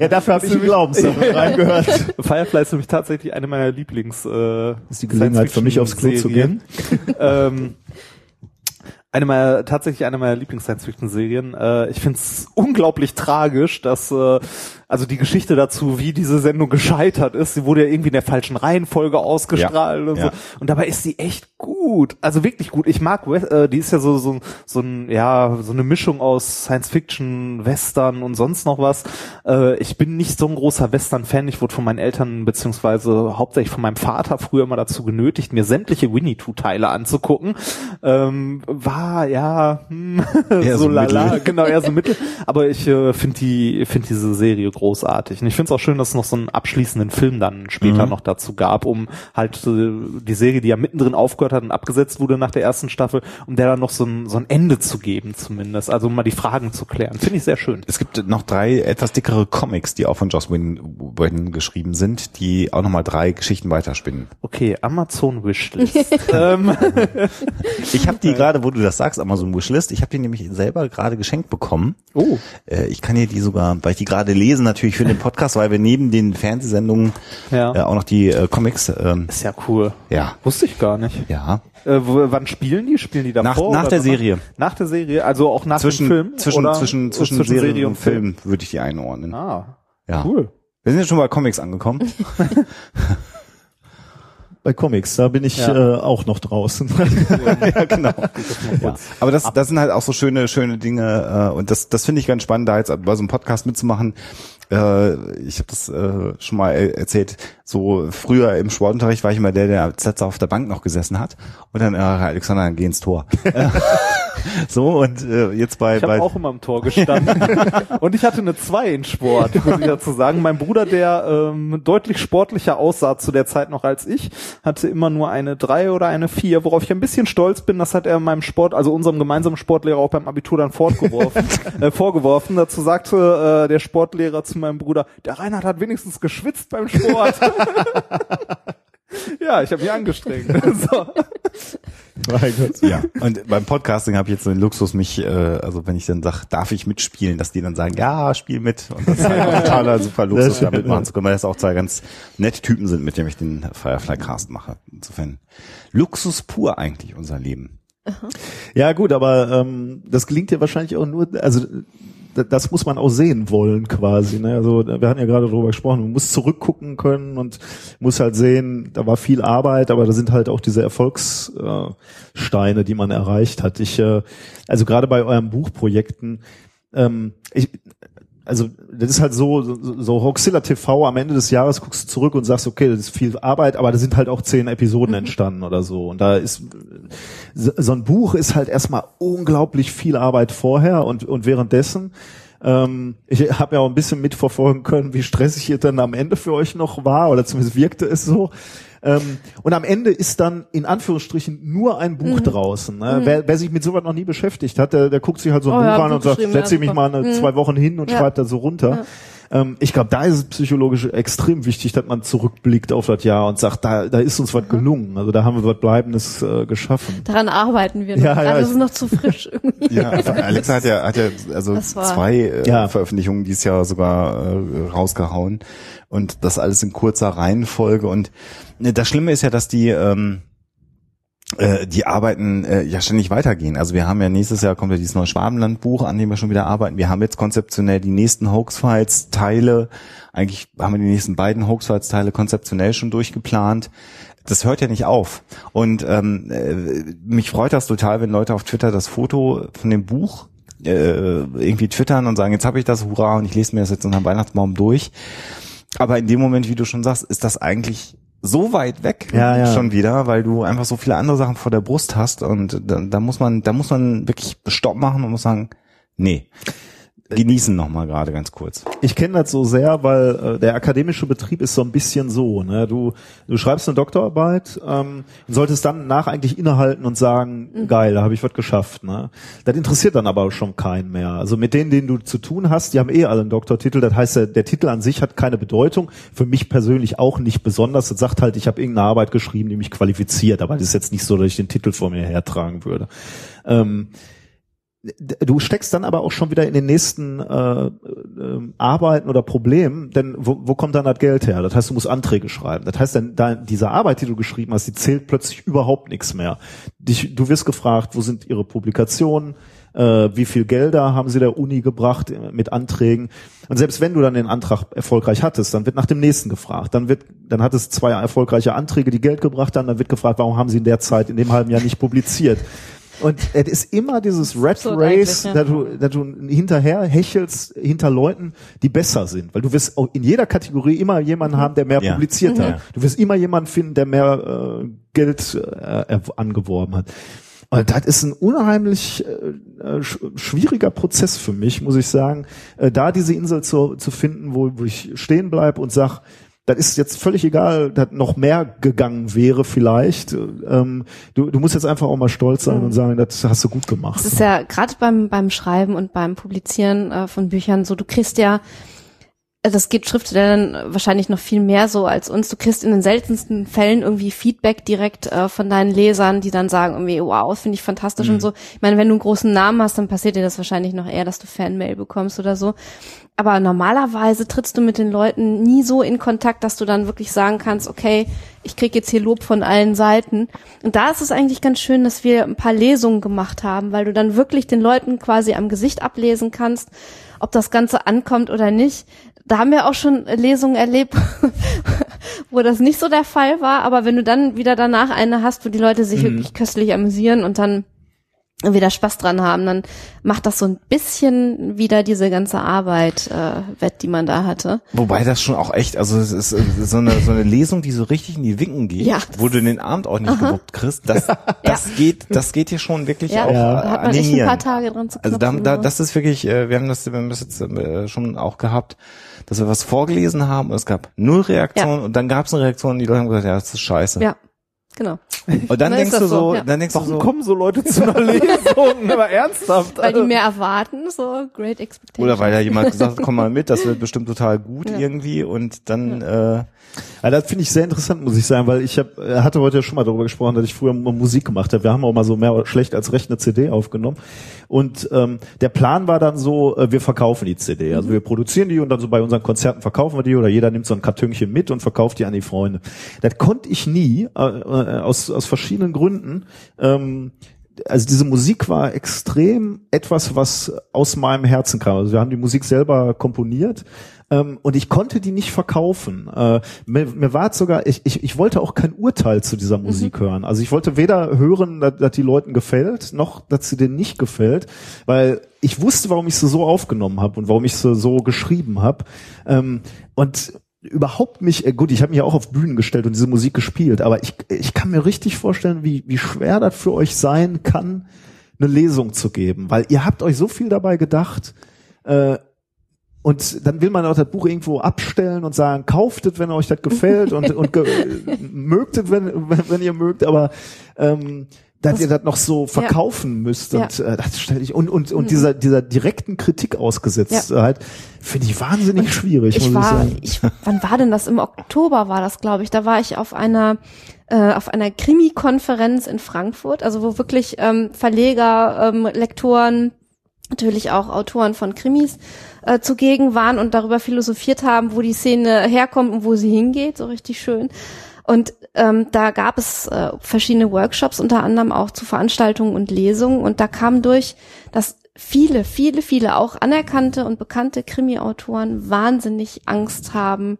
Ja, dafür habe ich einen Glaubenssatz reingehört. Firefly ist nämlich tatsächlich eine meiner Lieblings. Äh, ist die Gelegenheit für mich aufs Klo zu gehen. ähm, eine meiner, tatsächlich eine meiner Lieblings-Science-Fiction-Serien. Äh, ich finde es unglaublich tragisch, dass äh, also die Geschichte dazu, wie diese Sendung gescheitert ist, sie wurde ja irgendwie in der falschen Reihenfolge ausgestrahlt Ja, und ja. so. Und dabei ist sie echt gut. Also wirklich gut. Ich mag, äh, die ist ja so, so, so ein, ja, so eine Mischung aus Science-Fiction, Western und sonst noch was. Äh, ich bin nicht so ein großer Western-Fan. Ich wurde von meinen Eltern, beziehungsweise hauptsächlich von meinem Vater früher immer dazu genötigt, mir sämtliche Winnie-Two-Teile anzugucken. Ähm, war, ja, hm, so so lala, mittel. genau, eher so mittel. Aber ich äh, finde die, finde diese Serie großartig. Und ich finde es auch schön, dass es noch so einen abschließenden Film dann später Mhm. noch dazu gab, um halt äh, die Serie, die ja mittendrin aufgehört hat und abgesetzt wurde nach der ersten Staffel, um der dann noch so ein, so ein Ende zu geben zumindest. Also um mal die Fragen zu klären. Finde ich sehr schön. Es gibt noch drei etwas dickere Comics, die auch von Joss Whedon geschrieben sind, die auch nochmal drei Geschichten weiterspinnen. Okay, Amazon Wishlist. ähm, Ich habe die gerade, wo du das sagst, Amazon Wishlist, ich habe die nämlich selber gerade geschenkt bekommen. oh, Äh, ich kann hier die sogar, weil ich die gerade lese, natürlich für den Podcast, weil wir neben den Fernsehsendungen Ja. äh, auch noch die äh, Comics, ähm, ist ja cool. ja, Wusste ich gar nicht. ja, Äh, wo, wann spielen die? Spielen die davor? Nach- nach der danach? Serie. Nach der Serie, also auch nach zwischen, dem Film? zwischen, oder zwischen, zwischen, Serie und Film würde ich die einordnen. Ah, ja. cool. Wir sind jetzt schon bei Comics angekommen. Bei Comics, da bin ich Ja. äh, auch noch draußen. ja, genau. Ja. Aber das, das sind halt auch so schöne, schöne Dinge äh, und das, das finde ich ganz spannend, da jetzt bei so einem Podcast mitzumachen. Äh, ich habe das äh, schon mal er- erzählt. So früher im Sportunterricht war ich immer der, der letzter auf der Bank noch gesessen hat und dann äh, Alexander geh ins Tor. so und äh, jetzt bei, Ich habe auch immer im Tor gestanden. und ich hatte eine 2 in Sport, muss ich dazu sagen. Mein Bruder, der ähm, deutlich sportlicher aussah zu der Zeit noch als ich, hatte immer nur eine 3 oder eine 4, worauf ich ein bisschen stolz bin. Das hat er meinem Sport, also unserem gemeinsamen Sportlehrer auch beim Abitur dann fortgeworfen, äh, vorgeworfen. Dazu sagte äh, der Sportlehrer zu meinem Bruder, der Reinhard hat wenigstens geschwitzt beim Sport. Ja, ich habe mich angestrengt. so. mein Gott. ja. Und beim Podcasting habe ich jetzt so den Luxus, mich, äh, also wenn ich dann sage, darf ich mitspielen, dass die dann sagen, ja, spiel mit. Und das ist halt totaler super Luxus, Sehr da schön, mitmachen ja. zu können, weil das auch zwei ganz nette Typen sind, mit denen ich den Firefly Cast mache. Insofern Luxus pur eigentlich unser Leben. Ja gut, aber ähm, das gelingt ja wahrscheinlich auch nur, also das muss man auch sehen wollen quasi. Ne? Also wir hatten ja gerade darüber gesprochen, man muss zurückgucken können und muss halt sehen, da war viel Arbeit, aber da sind halt auch diese Erfolgssteine, Steine, die man erreicht hat. Ich, äh, also gerade bei euren Buchprojekten, ähm, ich, also das ist halt so, so, so Hoxilla TV am Ende des Jahres guckst du zurück und sagst, okay, das ist viel Arbeit, aber da sind halt auch zehn Episoden entstanden oder so. Und da ist so ein Buch ist halt erstmal unglaublich viel Arbeit vorher und, und währenddessen. Ähm, ich habe ja auch ein bisschen mitverfolgen können, wie stressig es dann am Ende für euch noch war, oder zumindest wirkte es so. Ähm, und am Ende ist dann in Anführungsstrichen nur ein Buch draußen. Ne? Wer, wer sich mit sowas noch nie beschäftigt hat, der, der guckt sich halt so ein Oh Buch ja, an und sagt, setze ich mich mal eine, Mhm. zwei Wochen hin und Ja. schreibt da so runter. Ähm, ich glaube, da ist es psychologisch extrem wichtig, dass man zurückblickt auf das Jahr und sagt, da, da ist uns was gelungen. Also da haben wir was Bleibendes äh, geschaffen. Daran arbeiten wir noch. Ja, ja, ich- ist es noch zu frisch irgendwie. Ja, also Alexa hat ja, hat ja also Das zwei äh, Ja. Veröffentlichungen dieses Jahr sogar äh, rausgehauen und das alles in kurzer Reihenfolge und äh, das Schlimme ist ja, dass die ähm, äh, die Arbeiten äh, ja ständig weitergehen. Also wir haben ja nächstes Jahr kommt ja dieses neue Schwabenland-Buch, an dem wir schon wieder arbeiten. Wir haben jetzt konzeptionell die nächsten Hoax-Files-Teile. Eigentlich haben wir die nächsten beiden Hoax-Files-Teile konzeptionell schon durchgeplant. Das hört ja nicht auf. Und ähm, äh, mich freut das total, wenn Leute auf Twitter das Foto von dem Buch äh, irgendwie twittern und sagen, jetzt habe ich das, hurra, und ich lese mir das jetzt unterm Weihnachtsbaum durch. Aber in dem Moment, wie du schon sagst, ist das eigentlich so weit weg Ja, ja. schon wieder, weil du einfach so viele andere Sachen vor der Brust hast und da, da muss man, da muss man wirklich Stopp machen und muss sagen, nee. Genießen nochmal gerade ganz kurz. Ich kenne das so sehr, weil äh, der akademische Betrieb ist so ein bisschen so. Ne? Du, du schreibst eine Doktorarbeit ähm, und solltest dann nach eigentlich innehalten und sagen, geil, da habe ich was geschafft. Ne? Das interessiert dann aber schon keinen mehr. Also mit denen, denen du zu tun hast, die haben eh alle einen Doktortitel. Das heißt, der, der Titel an sich hat keine Bedeutung. Für mich persönlich auch nicht besonders. Das sagt halt, ich habe irgendeine Arbeit geschrieben, die mich qualifiziert. Aber das ist jetzt nicht so, dass ich den Titel vor mir hertragen würde. Ähm, Du steckst dann aber auch schon wieder in den nächsten äh, äh, Arbeiten oder Problemen, denn wo, wo kommt dann das Geld her? Das heißt, du musst Anträge schreiben. Das heißt, dann da, diese Arbeit, die du geschrieben hast, die zählt plötzlich überhaupt nichts mehr. Dich, du wirst gefragt, wo sind ihre Publikationen? Äh, wie viel Gelder haben sie der Uni gebracht äh, mit Anträgen? Und selbst wenn du dann den Antrag erfolgreich hattest, dann wird nach dem nächsten gefragt. Dann wird, dann hat es zwei erfolgreiche Anträge, die Geld gebracht haben. Dann wird gefragt, warum haben sie in der Zeit, in dem halben Jahr nicht publiziert? Und es ist immer dieses Red Absurd Race, ja. dass du, dass du hinterher hechelst hinter Leuten, die besser sind. Weil du wirst auch in jeder Kategorie immer jemanden haben, der mehr Ja. publiziert Mhm. hat. Du wirst immer jemanden finden, der mehr äh, Geld äh, angeworben hat. Und das ist ein unheimlich äh, äh, sch- schwieriger Prozess für mich, muss ich sagen, äh, da diese Insel zu, zu finden, wo, wo ich stehen bleib und sag, das ist jetzt völlig egal, dass noch mehr gegangen wäre vielleicht. Ähm, du, du musst jetzt einfach auch mal stolz sein und sagen, das hast du gut gemacht. Es ist ja gerade beim, beim Schreiben und beim Publizieren äh, von Büchern so, du kriegst ja, das geht Schriftstellern wahrscheinlich noch viel mehr so als uns, du kriegst in den seltensten Fällen irgendwie Feedback direkt äh, von deinen Lesern, die dann sagen irgendwie, wow, finde ich fantastisch und so. Ich meine, wenn du einen großen Namen hast, dann passiert dir das wahrscheinlich noch eher, dass du Fanmail bekommst oder so. Aber normalerweise trittst du mit den Leuten nie so in Kontakt, dass du dann wirklich sagen kannst, okay, ich krieg jetzt hier Lob von allen Seiten. Und da ist es eigentlich ganz schön, dass wir ein paar Lesungen gemacht haben, weil du dann wirklich den Leuten quasi am Gesicht ablesen kannst, ob das Ganze ankommt oder nicht. Da haben wir auch schon Lesungen erlebt, wo das nicht so der Fall war. Aber wenn du dann wieder danach eine hast, wo die Leute sich wirklich köstlich amüsieren und dann wieder Spaß dran haben, dann macht das so ein bisschen wieder diese ganze Arbeit äh, wett, die man da hatte. Wobei das schon auch echt, also es ist äh, so eine, so eine Lesung, die so richtig in die Winken geht, Ja. wo du den Abend auch nicht gewuppt kriegst, das, das geht, das geht hier schon wirklich Ja, auch da äh, hat an man echt ein paar Tage dran zu Also da, knopfen, da, ne? das ist wirklich, äh, wir haben das, wir haben das jetzt äh, schon auch gehabt, dass wir was vorgelesen haben und es gab null Reaktionen und dann gab es eine Reaktion und die Leute haben gesagt, ja, das ist scheiße. Ja, genau. Und dann Na, denkst du so, so, ja. dann denkst du Warum so, kommen so Leute zu einer Lesung? Aber ernsthaft. Weil die Also- mehr erwarten, so Great Expectations. oder weil da jemand gesagt hat, komm mal mit, das wird bestimmt total gut Ja. irgendwie und dann, äh, Ja, das finde ich sehr interessant, muss ich sagen, weil ich hab, äh, hatte heute ja schon mal darüber gesprochen, dass ich früher mal Musik gemacht habe. Wir haben auch mal so mehr oder schlecht als recht eine CD aufgenommen. Und ähm, der Plan war dann so, äh, wir verkaufen die CD. Also wir produzieren die und dann so bei unseren Konzerten verkaufen wir die oder jeder nimmt so ein Kartönchen mit und verkauft die an die Freunde. Das konnte ich nie, äh, äh, aus, aus verschiedenen Gründen. Ähm, also diese Musik war extrem etwas, was aus meinem Herzen kam. Also wir haben die Musik selber komponiert ähm, und ich konnte die nicht verkaufen. Äh, mir, mir war es sogar, ich, ich, ich wollte auch kein Urteil zu dieser Musik hören. Also ich wollte weder hören, dass, dass die Leuten gefällt, noch dass sie denen nicht gefällt, weil ich wusste, warum ich sie so aufgenommen habe und warum ich sie so geschrieben habe. Ähm, und überhaupt mich, äh, gut, ich habe mich ja auch auf Bühnen gestellt und diese Musik gespielt, aber ich, ich kann mir richtig vorstellen, wie, wie schwer das für euch sein kann, eine Lesung zu geben, weil ihr habt euch so viel dabei gedacht, äh, und dann will man auch das Buch irgendwo abstellen und sagen, kauft es, wenn euch das gefällt und, und ge mögt es, wenn, wenn, ihr mögt, aber ähm, dass ihr das noch so verkaufen müsst und Ja. äh, das stelle ich und und und dieser dieser direkten Kritik ausgesetzt halt finde ich wahnsinnig schwierig ich muss war, ich sagen. ich, wann war denn das? Im Oktober war das, glaube ich. Da war ich auf einer äh, auf einer Krimi-Konferenz in Frankfurt, also wo wirklich ähm, Verleger, ähm, Lektoren, natürlich auch Autoren von Krimis äh, zugegen waren und darüber philosophiert haben, wo die Szene herkommt und wo sie hingeht, so richtig schön. Und ähm, da gab es äh, verschiedene Workshops, unter anderem auch zu Veranstaltungen und Lesungen. Und da kam durch, dass viele, viele, viele auch anerkannte und bekannte Krimi-Autoren wahnsinnig Angst haben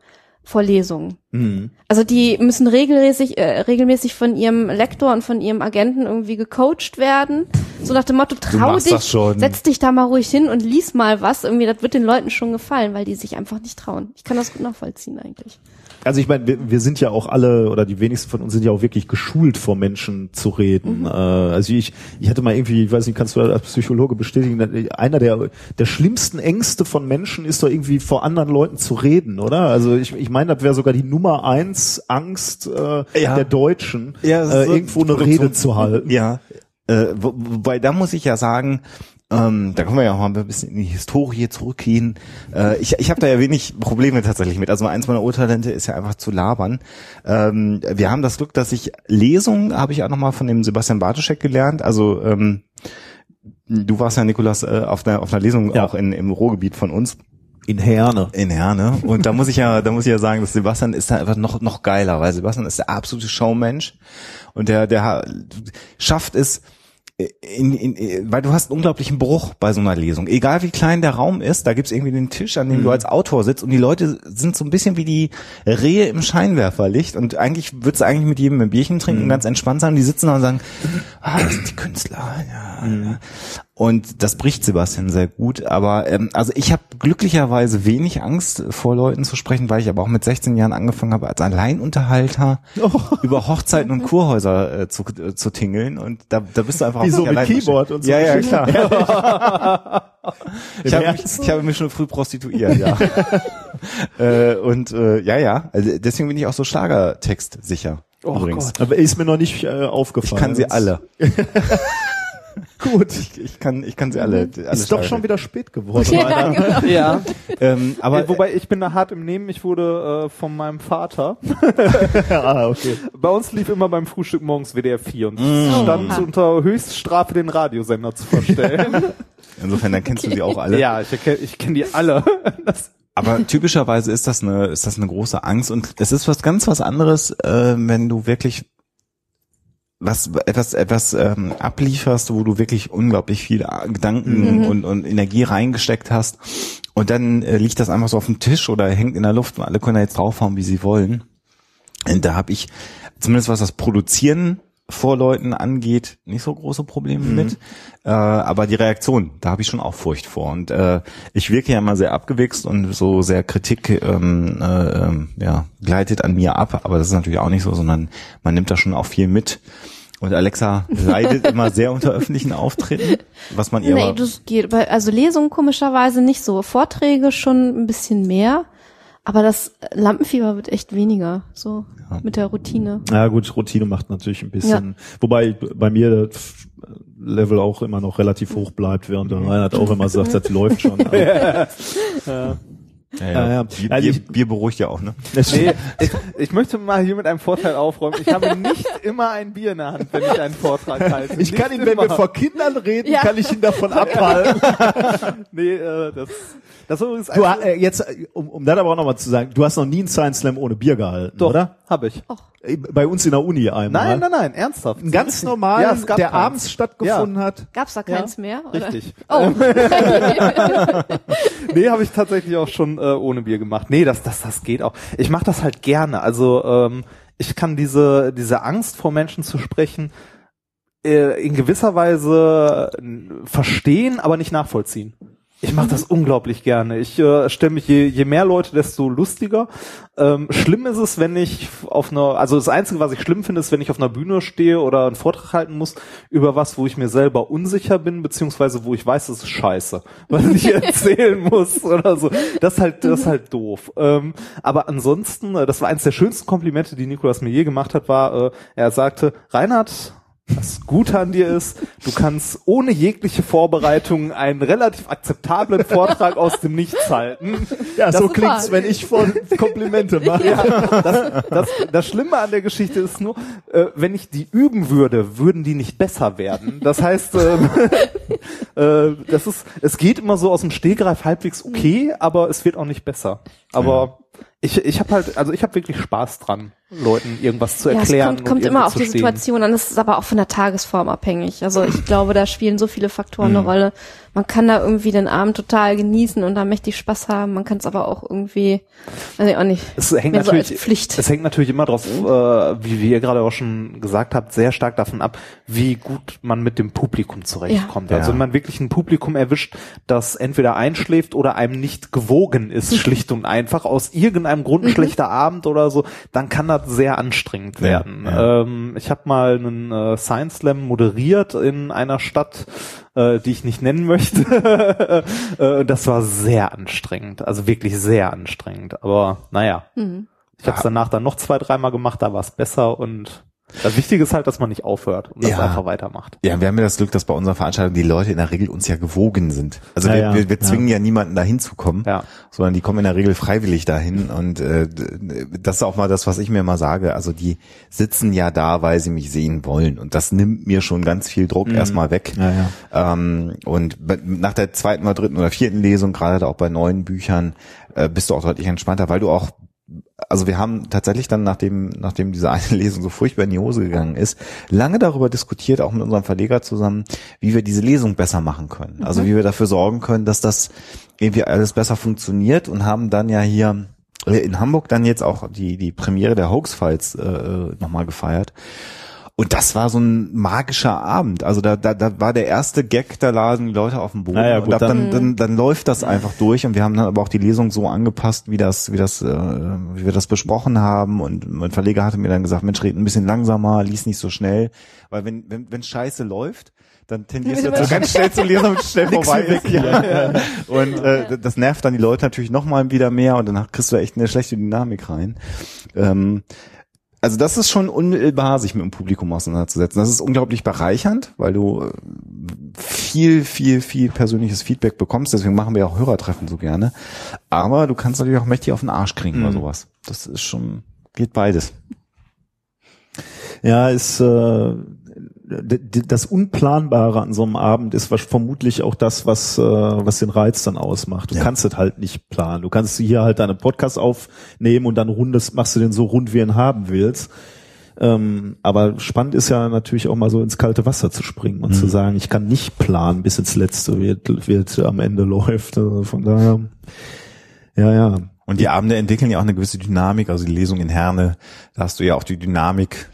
vor Lesungen. Mhm. Also die müssen regelmäßig, äh, regelmäßig von ihrem Lektor und von ihrem Agenten irgendwie gecoacht werden. So nach dem Motto, trau dich, setz dich da mal ruhig hin und lies mal was. Irgendwie, das wird den Leuten schon gefallen, weil die sich einfach nicht trauen. Ich kann das gut nachvollziehen eigentlich. Also ich meine, wir, wir sind ja auch alle oder die wenigsten von uns sind ja auch wirklich geschult, vor Menschen zu reden. Äh, also ich, ich hatte mal irgendwie, ich weiß nicht, kannst du als Psychologe bestätigen, einer der der schlimmsten Ängste von Menschen ist doch irgendwie vor anderen Leuten zu reden, oder? Also ich, ich meine, das wäre sogar die Nummer eins Angst äh, Ja. der Deutschen, Ja, äh, irgendwo eine Rede zu halten. Ja, äh, wo, wobei da muss ich ja sagen, ähm, da können wir ja auch mal ein bisschen in die Historie zurückgehen. Äh, ich ich habe da ja wenig Probleme tatsächlich mit. Also eins meiner Urtalente ist ja einfach zu labern. Ähm, wir haben das Glück, dass ich Lesungen habe ich auch nochmal von dem Sebastian Bartoschek gelernt. Also ähm, du warst ja, Nikolas, äh, auf einer auf einer Lesung Ja. auch in, im Ruhrgebiet von uns In Herne. in Herne. Und da muss ich ja, da muss ich ja sagen, dass Sebastian ist da einfach noch, noch geiler, weil Sebastian ist der absolute Showmensch und der, der schafft es, in, in, weil du hast einen unglaublichen Bruch bei so einer Lesung. Egal wie klein der Raum ist, da gibt's irgendwie den Tisch, an dem du als Autor sitzt und die Leute sind so ein bisschen wie die Rehe im Scheinwerferlicht und eigentlich würdest du eigentlich mit jedem ein Bierchen trinken und ganz entspannt sein. Die sitzen da und sagen, ah, das sind die Künstler. Ja, ja. Und das bricht Sebastian sehr gut. Aber ähm, also ich habe glücklicherweise wenig Angst vor Leuten zu sprechen, weil ich aber auch mit 16 Jahren angefangen habe, als Alleinunterhalter über Hochzeiten und Kurhäuser äh, zu, äh, zu tingeln. Und da, da bist du einfach Wie auf so dich mit Keyboard und so. Ja, ja, klar. ich habe mich, ich habe mich schon früh prostituiert, ja. äh, und äh, ja, ja, also deswegen bin ich auch so Schlagertext sicher. Oh übrigens. Gott. Aber ist mir noch nicht äh, Ich aufgefallen. kann sie alle. Gut. Ich, ich kann, ich kann sie alle. alle Ist doch schon wieder spät geworden. Ja, genau. Ja, Ähm, aber wobei ich bin da hart im Nehmen. Ich wurde äh, von meinem Vater. ah, okay. Bei uns lief immer beim Frühstück morgens WDR 4 und Mm. es stand Oha. unter Höchststrafe den Radiosender zu verstellen. insofern dann kennst du sie auch alle. ja, ich erkenne ich kenn die alle. Das, Aber typischerweise ist das eine, ist das eine große Angst und es ist was ganz was anderes, äh, wenn du wirklich was etwas etwas ähm, ablieferst, wo du wirklich unglaublich viel Gedanken und, und Energie reingesteckt hast. Und dann äh, liegt das einfach so auf dem Tisch oder hängt in der Luft. Und alle können da jetzt draufhauen, wie sie wollen. Und da habe ich zumindest was das Produzieren vor Leuten angeht, nicht so große Probleme mit. Äh, aber die Reaktion, da habe ich schon auch Furcht vor. Und äh, ich wirke ja immer sehr abgewichst und so sehr Kritik ähm, äh, ähm, ja, gleitet an mir ab. Aber das ist natürlich auch nicht so, sondern man nimmt da schon auch viel mit. Und Alexa leidet immer sehr unter öffentlichen Auftritten, was man ihr Nee, das geht. Bei- Also Lesungen komischerweise nicht so. Vorträge schon ein bisschen mehr. Aber das Lampenfieber wird echt weniger. So mit der Routine. Ja gut, Routine macht natürlich ein bisschen, wobei bei mir das Level auch immer noch relativ hoch bleibt, während der Reinhard auch immer sagt, das läuft schon. Aber ja, Ja, ja, ja. Bier, Also ich- Bier beruhigt ja auch, ne? nee, ich, ich möchte mal hier mit einem Vorteil aufräumen. Ich habe nicht immer ein Bier in der Hand, wenn ich einen Vortrag halte. ich kann Nicht ihn, wenn wir immer. vor Kindern reden, Ja. kann ich ihn davon abhalten. Nee, äh, das, das ist übrigens Du, äh, jetzt, äh, um, um das aber auch nochmal zu sagen, du hast noch nie einen Science Slam ohne Bier gehalten, Doch, oder? Habe ich. Äh, Bei uns in der Uni einmal. Nein, nein, nein, ernsthaft. Ein ganz normal, Ja, es gab der keins. abends stattgefunden hat. Gab's da keins mehr? Oder? Richtig. Oh. Nee, habe ich tatsächlich auch schon äh, ohne Bier gemacht. Nee, das, das, das geht auch. Ich mache das halt gerne. Also ähm, ich kann diese, diese Angst vor Menschen zu sprechen äh, in gewisser Weise äh, verstehen, aber nicht nachvollziehen. Ich mache das unglaublich gerne. Ich äh, stelle mich je, je mehr Leute, desto lustiger. Ähm, schlimm ist es, wenn ich auf einer, also das Einzige, was ich schlimm finde, ist, wenn ich auf einer Bühne stehe oder einen Vortrag halten muss über was, wo ich mir selber unsicher bin, beziehungsweise wo ich weiß, das ist scheiße, was ich erzählen muss oder so. Das ist halt, das ist halt doof. Ähm, aber ansonsten, äh, das war eines der schönsten Komplimente, die Nikolas mir je gemacht hat, war, äh, er sagte, Reinhard, das Gute an dir ist, du kannst ohne jegliche Vorbereitung einen relativ akzeptablen Vortrag aus dem Nichts halten. Ja, Das so klingt's, wenn ich von Komplimente mache. Ja, das, das, das Schlimme an der Geschichte ist nur, äh, wenn ich die üben würde, würden die nicht besser werden. Das heißt, ähm, äh, das ist, es geht immer so aus dem Stehgreif halbwegs okay, aber es wird auch nicht besser. Aber ich, ich habe halt, also ich habe wirklich Spaß dran. Leuten irgendwas zu Ja, erklären. es kommt, kommt immer auf die. Situation an. Es ist aber auch von der Tagesform abhängig. Also ich glaube, da spielen so viele Faktoren Mhm. eine Rolle. Man kann da irgendwie den Abend total genießen und da mächtig Spaß haben. Man kann es aber auch irgendwie, weiß ich auch nicht, Es hängt mehr so natürlich, Pflicht. es hängt natürlich immer drauf, äh, wie, wie ihr gerade auch schon gesagt habt, sehr stark davon ab, wie gut man mit dem Publikum zurechtkommt. Ja. Also Ja. wenn man wirklich ein Publikum erwischt, das entweder einschläft oder einem nicht gewogen ist, schlicht und einfach, aus irgendeinem Grund ein schlechter Abend oder so, dann kann das sehr anstrengend Ja, werden. ja. Ähm, ich habe mal einen äh, Science Slam moderiert in einer Stadt, äh, die ich nicht nennen möchte. äh, das war sehr anstrengend, also wirklich sehr anstrengend. Aber naja, Mhm. ich habe es danach dann noch zwei, dreimal gemacht, da war es besser und das Wichtige ist halt, dass man nicht aufhört und das Ja. einfach weitermacht. Ja, wir haben ja das Glück, dass bei unserer Veranstaltung die Leute in der Regel uns ja gewogen sind. Also Ja, wir, ja. wir, wir zwingen ja. niemanden dahin zu kommen, sondern die kommen in der Regel freiwillig dahin. Und äh, das ist auch mal das, was ich mir immer sage. Also die sitzen ja da, weil sie mich sehen wollen. Und das nimmt mir schon ganz viel Druck erstmal weg. Ähm, und nach der zweiten oder dritten oder vierten Lesung, gerade auch bei neuen Büchern, äh, bist du auch deutlich entspannter, weil du auch also wir haben tatsächlich dann, nachdem, nachdem diese eine Lesung so furchtbar in die Hose gegangen ist, lange darüber diskutiert, auch mit unserem Verleger zusammen, wie wir diese Lesung besser machen können. Also wie wir dafür sorgen können, dass das irgendwie alles besser funktioniert und haben dann ja hier äh, in Hamburg dann jetzt auch die, die Premiere der Hoax-Files äh, nochmal gefeiert. Und das war so ein magischer Abend. Also da, da, da war der erste Gag, da lagen die Leute auf dem Boden. Naja, und gut, ab dann, dann- dann, dann läuft das einfach durch. Und wir haben dann aber auch die Lesung so angepasst, wie das, wie das, äh, wie wir das besprochen haben. Und mein Verleger hatte mir dann gesagt, Mensch, red ein bisschen langsamer, lies nicht so schnell. Weil wenn, wenn, wenn Scheiße läuft, dann tendierst du dazu, ganz schnell zu lesen, damit es schnell vorbei ist. Ja. Und äh, das nervt dann die Leute natürlich noch mal wieder mehr und dann kriegst du echt eine schlechte Dynamik rein. Ähm, also das ist schon unmittelbar, sich mit dem Publikum auseinanderzusetzen. Das ist unglaublich bereichernd, weil du äh, viel, viel, viel persönliches Feedback bekommst. Deswegen machen wir auch Hörertreffen so gerne. Aber du kannst natürlich auch mächtig auf den Arsch kriegen oder sowas. Das ist schon, geht beides. Ja, ist äh, das Unplanbare an so einem Abend ist was vermutlich auch das, was äh, was den Reiz dann ausmacht. Du Ja. kannst es halt nicht planen. Du kannst hier halt deine Podcast aufnehmen und dann rundest, machst du den so rund, wie du ihn haben willst. Ähm, aber spannend ist ja natürlich auch mal so ins kalte Wasser zu springen und zu sagen, ich kann nicht planen, bis ins Letzte wird, wird am Ende läuft. Also von daher, ja, ja. Und die Abende entwickeln ja auch eine gewisse Dynamik. Also die Lesung in Herne, da hast du ja auch die Dynamik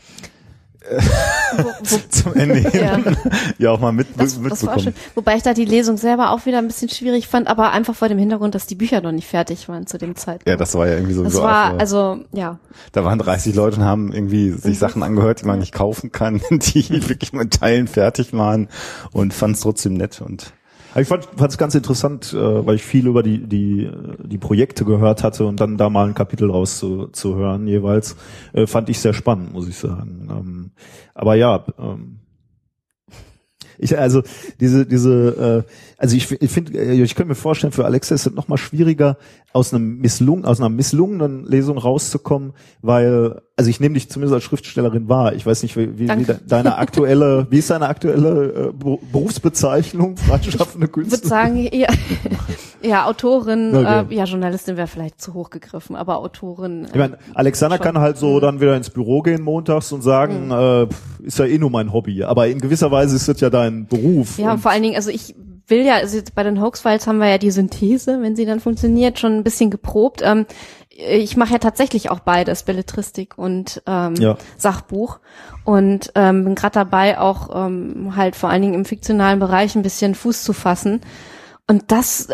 zum Ende hin Ja. ja auch mal mit, Das, das mitbekommen. schön. Wobei ich da die Lesung selber auch wieder ein bisschen schwierig fand, aber einfach vor dem Hintergrund, dass die Bücher noch nicht fertig waren zu dem Zeitpunkt. Ja, das war ja irgendwie so. das so war, also, ja. da waren 30 Leute und haben irgendwie sich Sachen angehört, die man nicht kaufen kann, die wirklich nur in Teilen fertig waren und fand es trotzdem nett und Ich fand es ganz interessant, äh, weil ich viel über die, die, äh, die Projekte gehört hatte und dann da mal ein Kapitel raus zu, zu hören jeweils, äh, fand ich sehr spannend, muss ich sagen. Ähm, aber ja, ähm, ich, also diese, diese, äh, also ich, ich finde, äh, ich könnte mir vorstellen, für Alexa ist es noch mal schwieriger, aus einem misslungen, aus einer misslungenen Lesung rauszukommen, weil, also ich nehme dich zumindest als Schriftstellerin wahr. Ich weiß nicht, wie, wie, deine aktuelle, wie ist deine aktuelle äh, Beru- Berufsbezeichnung, freischaffende Ich würde sagen, eher, ja, Autorin, Okay. äh, ja, Journalistin wäre vielleicht zu hoch gegriffen, aber Autorin. Ich meine, Alexander kann halt so dann wieder ins Büro gehen montags und sagen, äh, pff, ist ja eh nur mein Hobby. Aber in gewisser Weise ist das ja dein Beruf. Ja, vor allen Dingen, also ich will ja, also jetzt bei den Hoax-Files haben wir ja die Synthese, wenn sie dann funktioniert, schon ein bisschen geprobt. Ähm, ich mache ja tatsächlich auch beides, Belletristik und ähm, Ja. Sachbuch. Und ähm, bin gerade dabei, auch ähm, halt vor allen Dingen im fiktionalen Bereich ein bisschen Fuß zu fassen. Und das,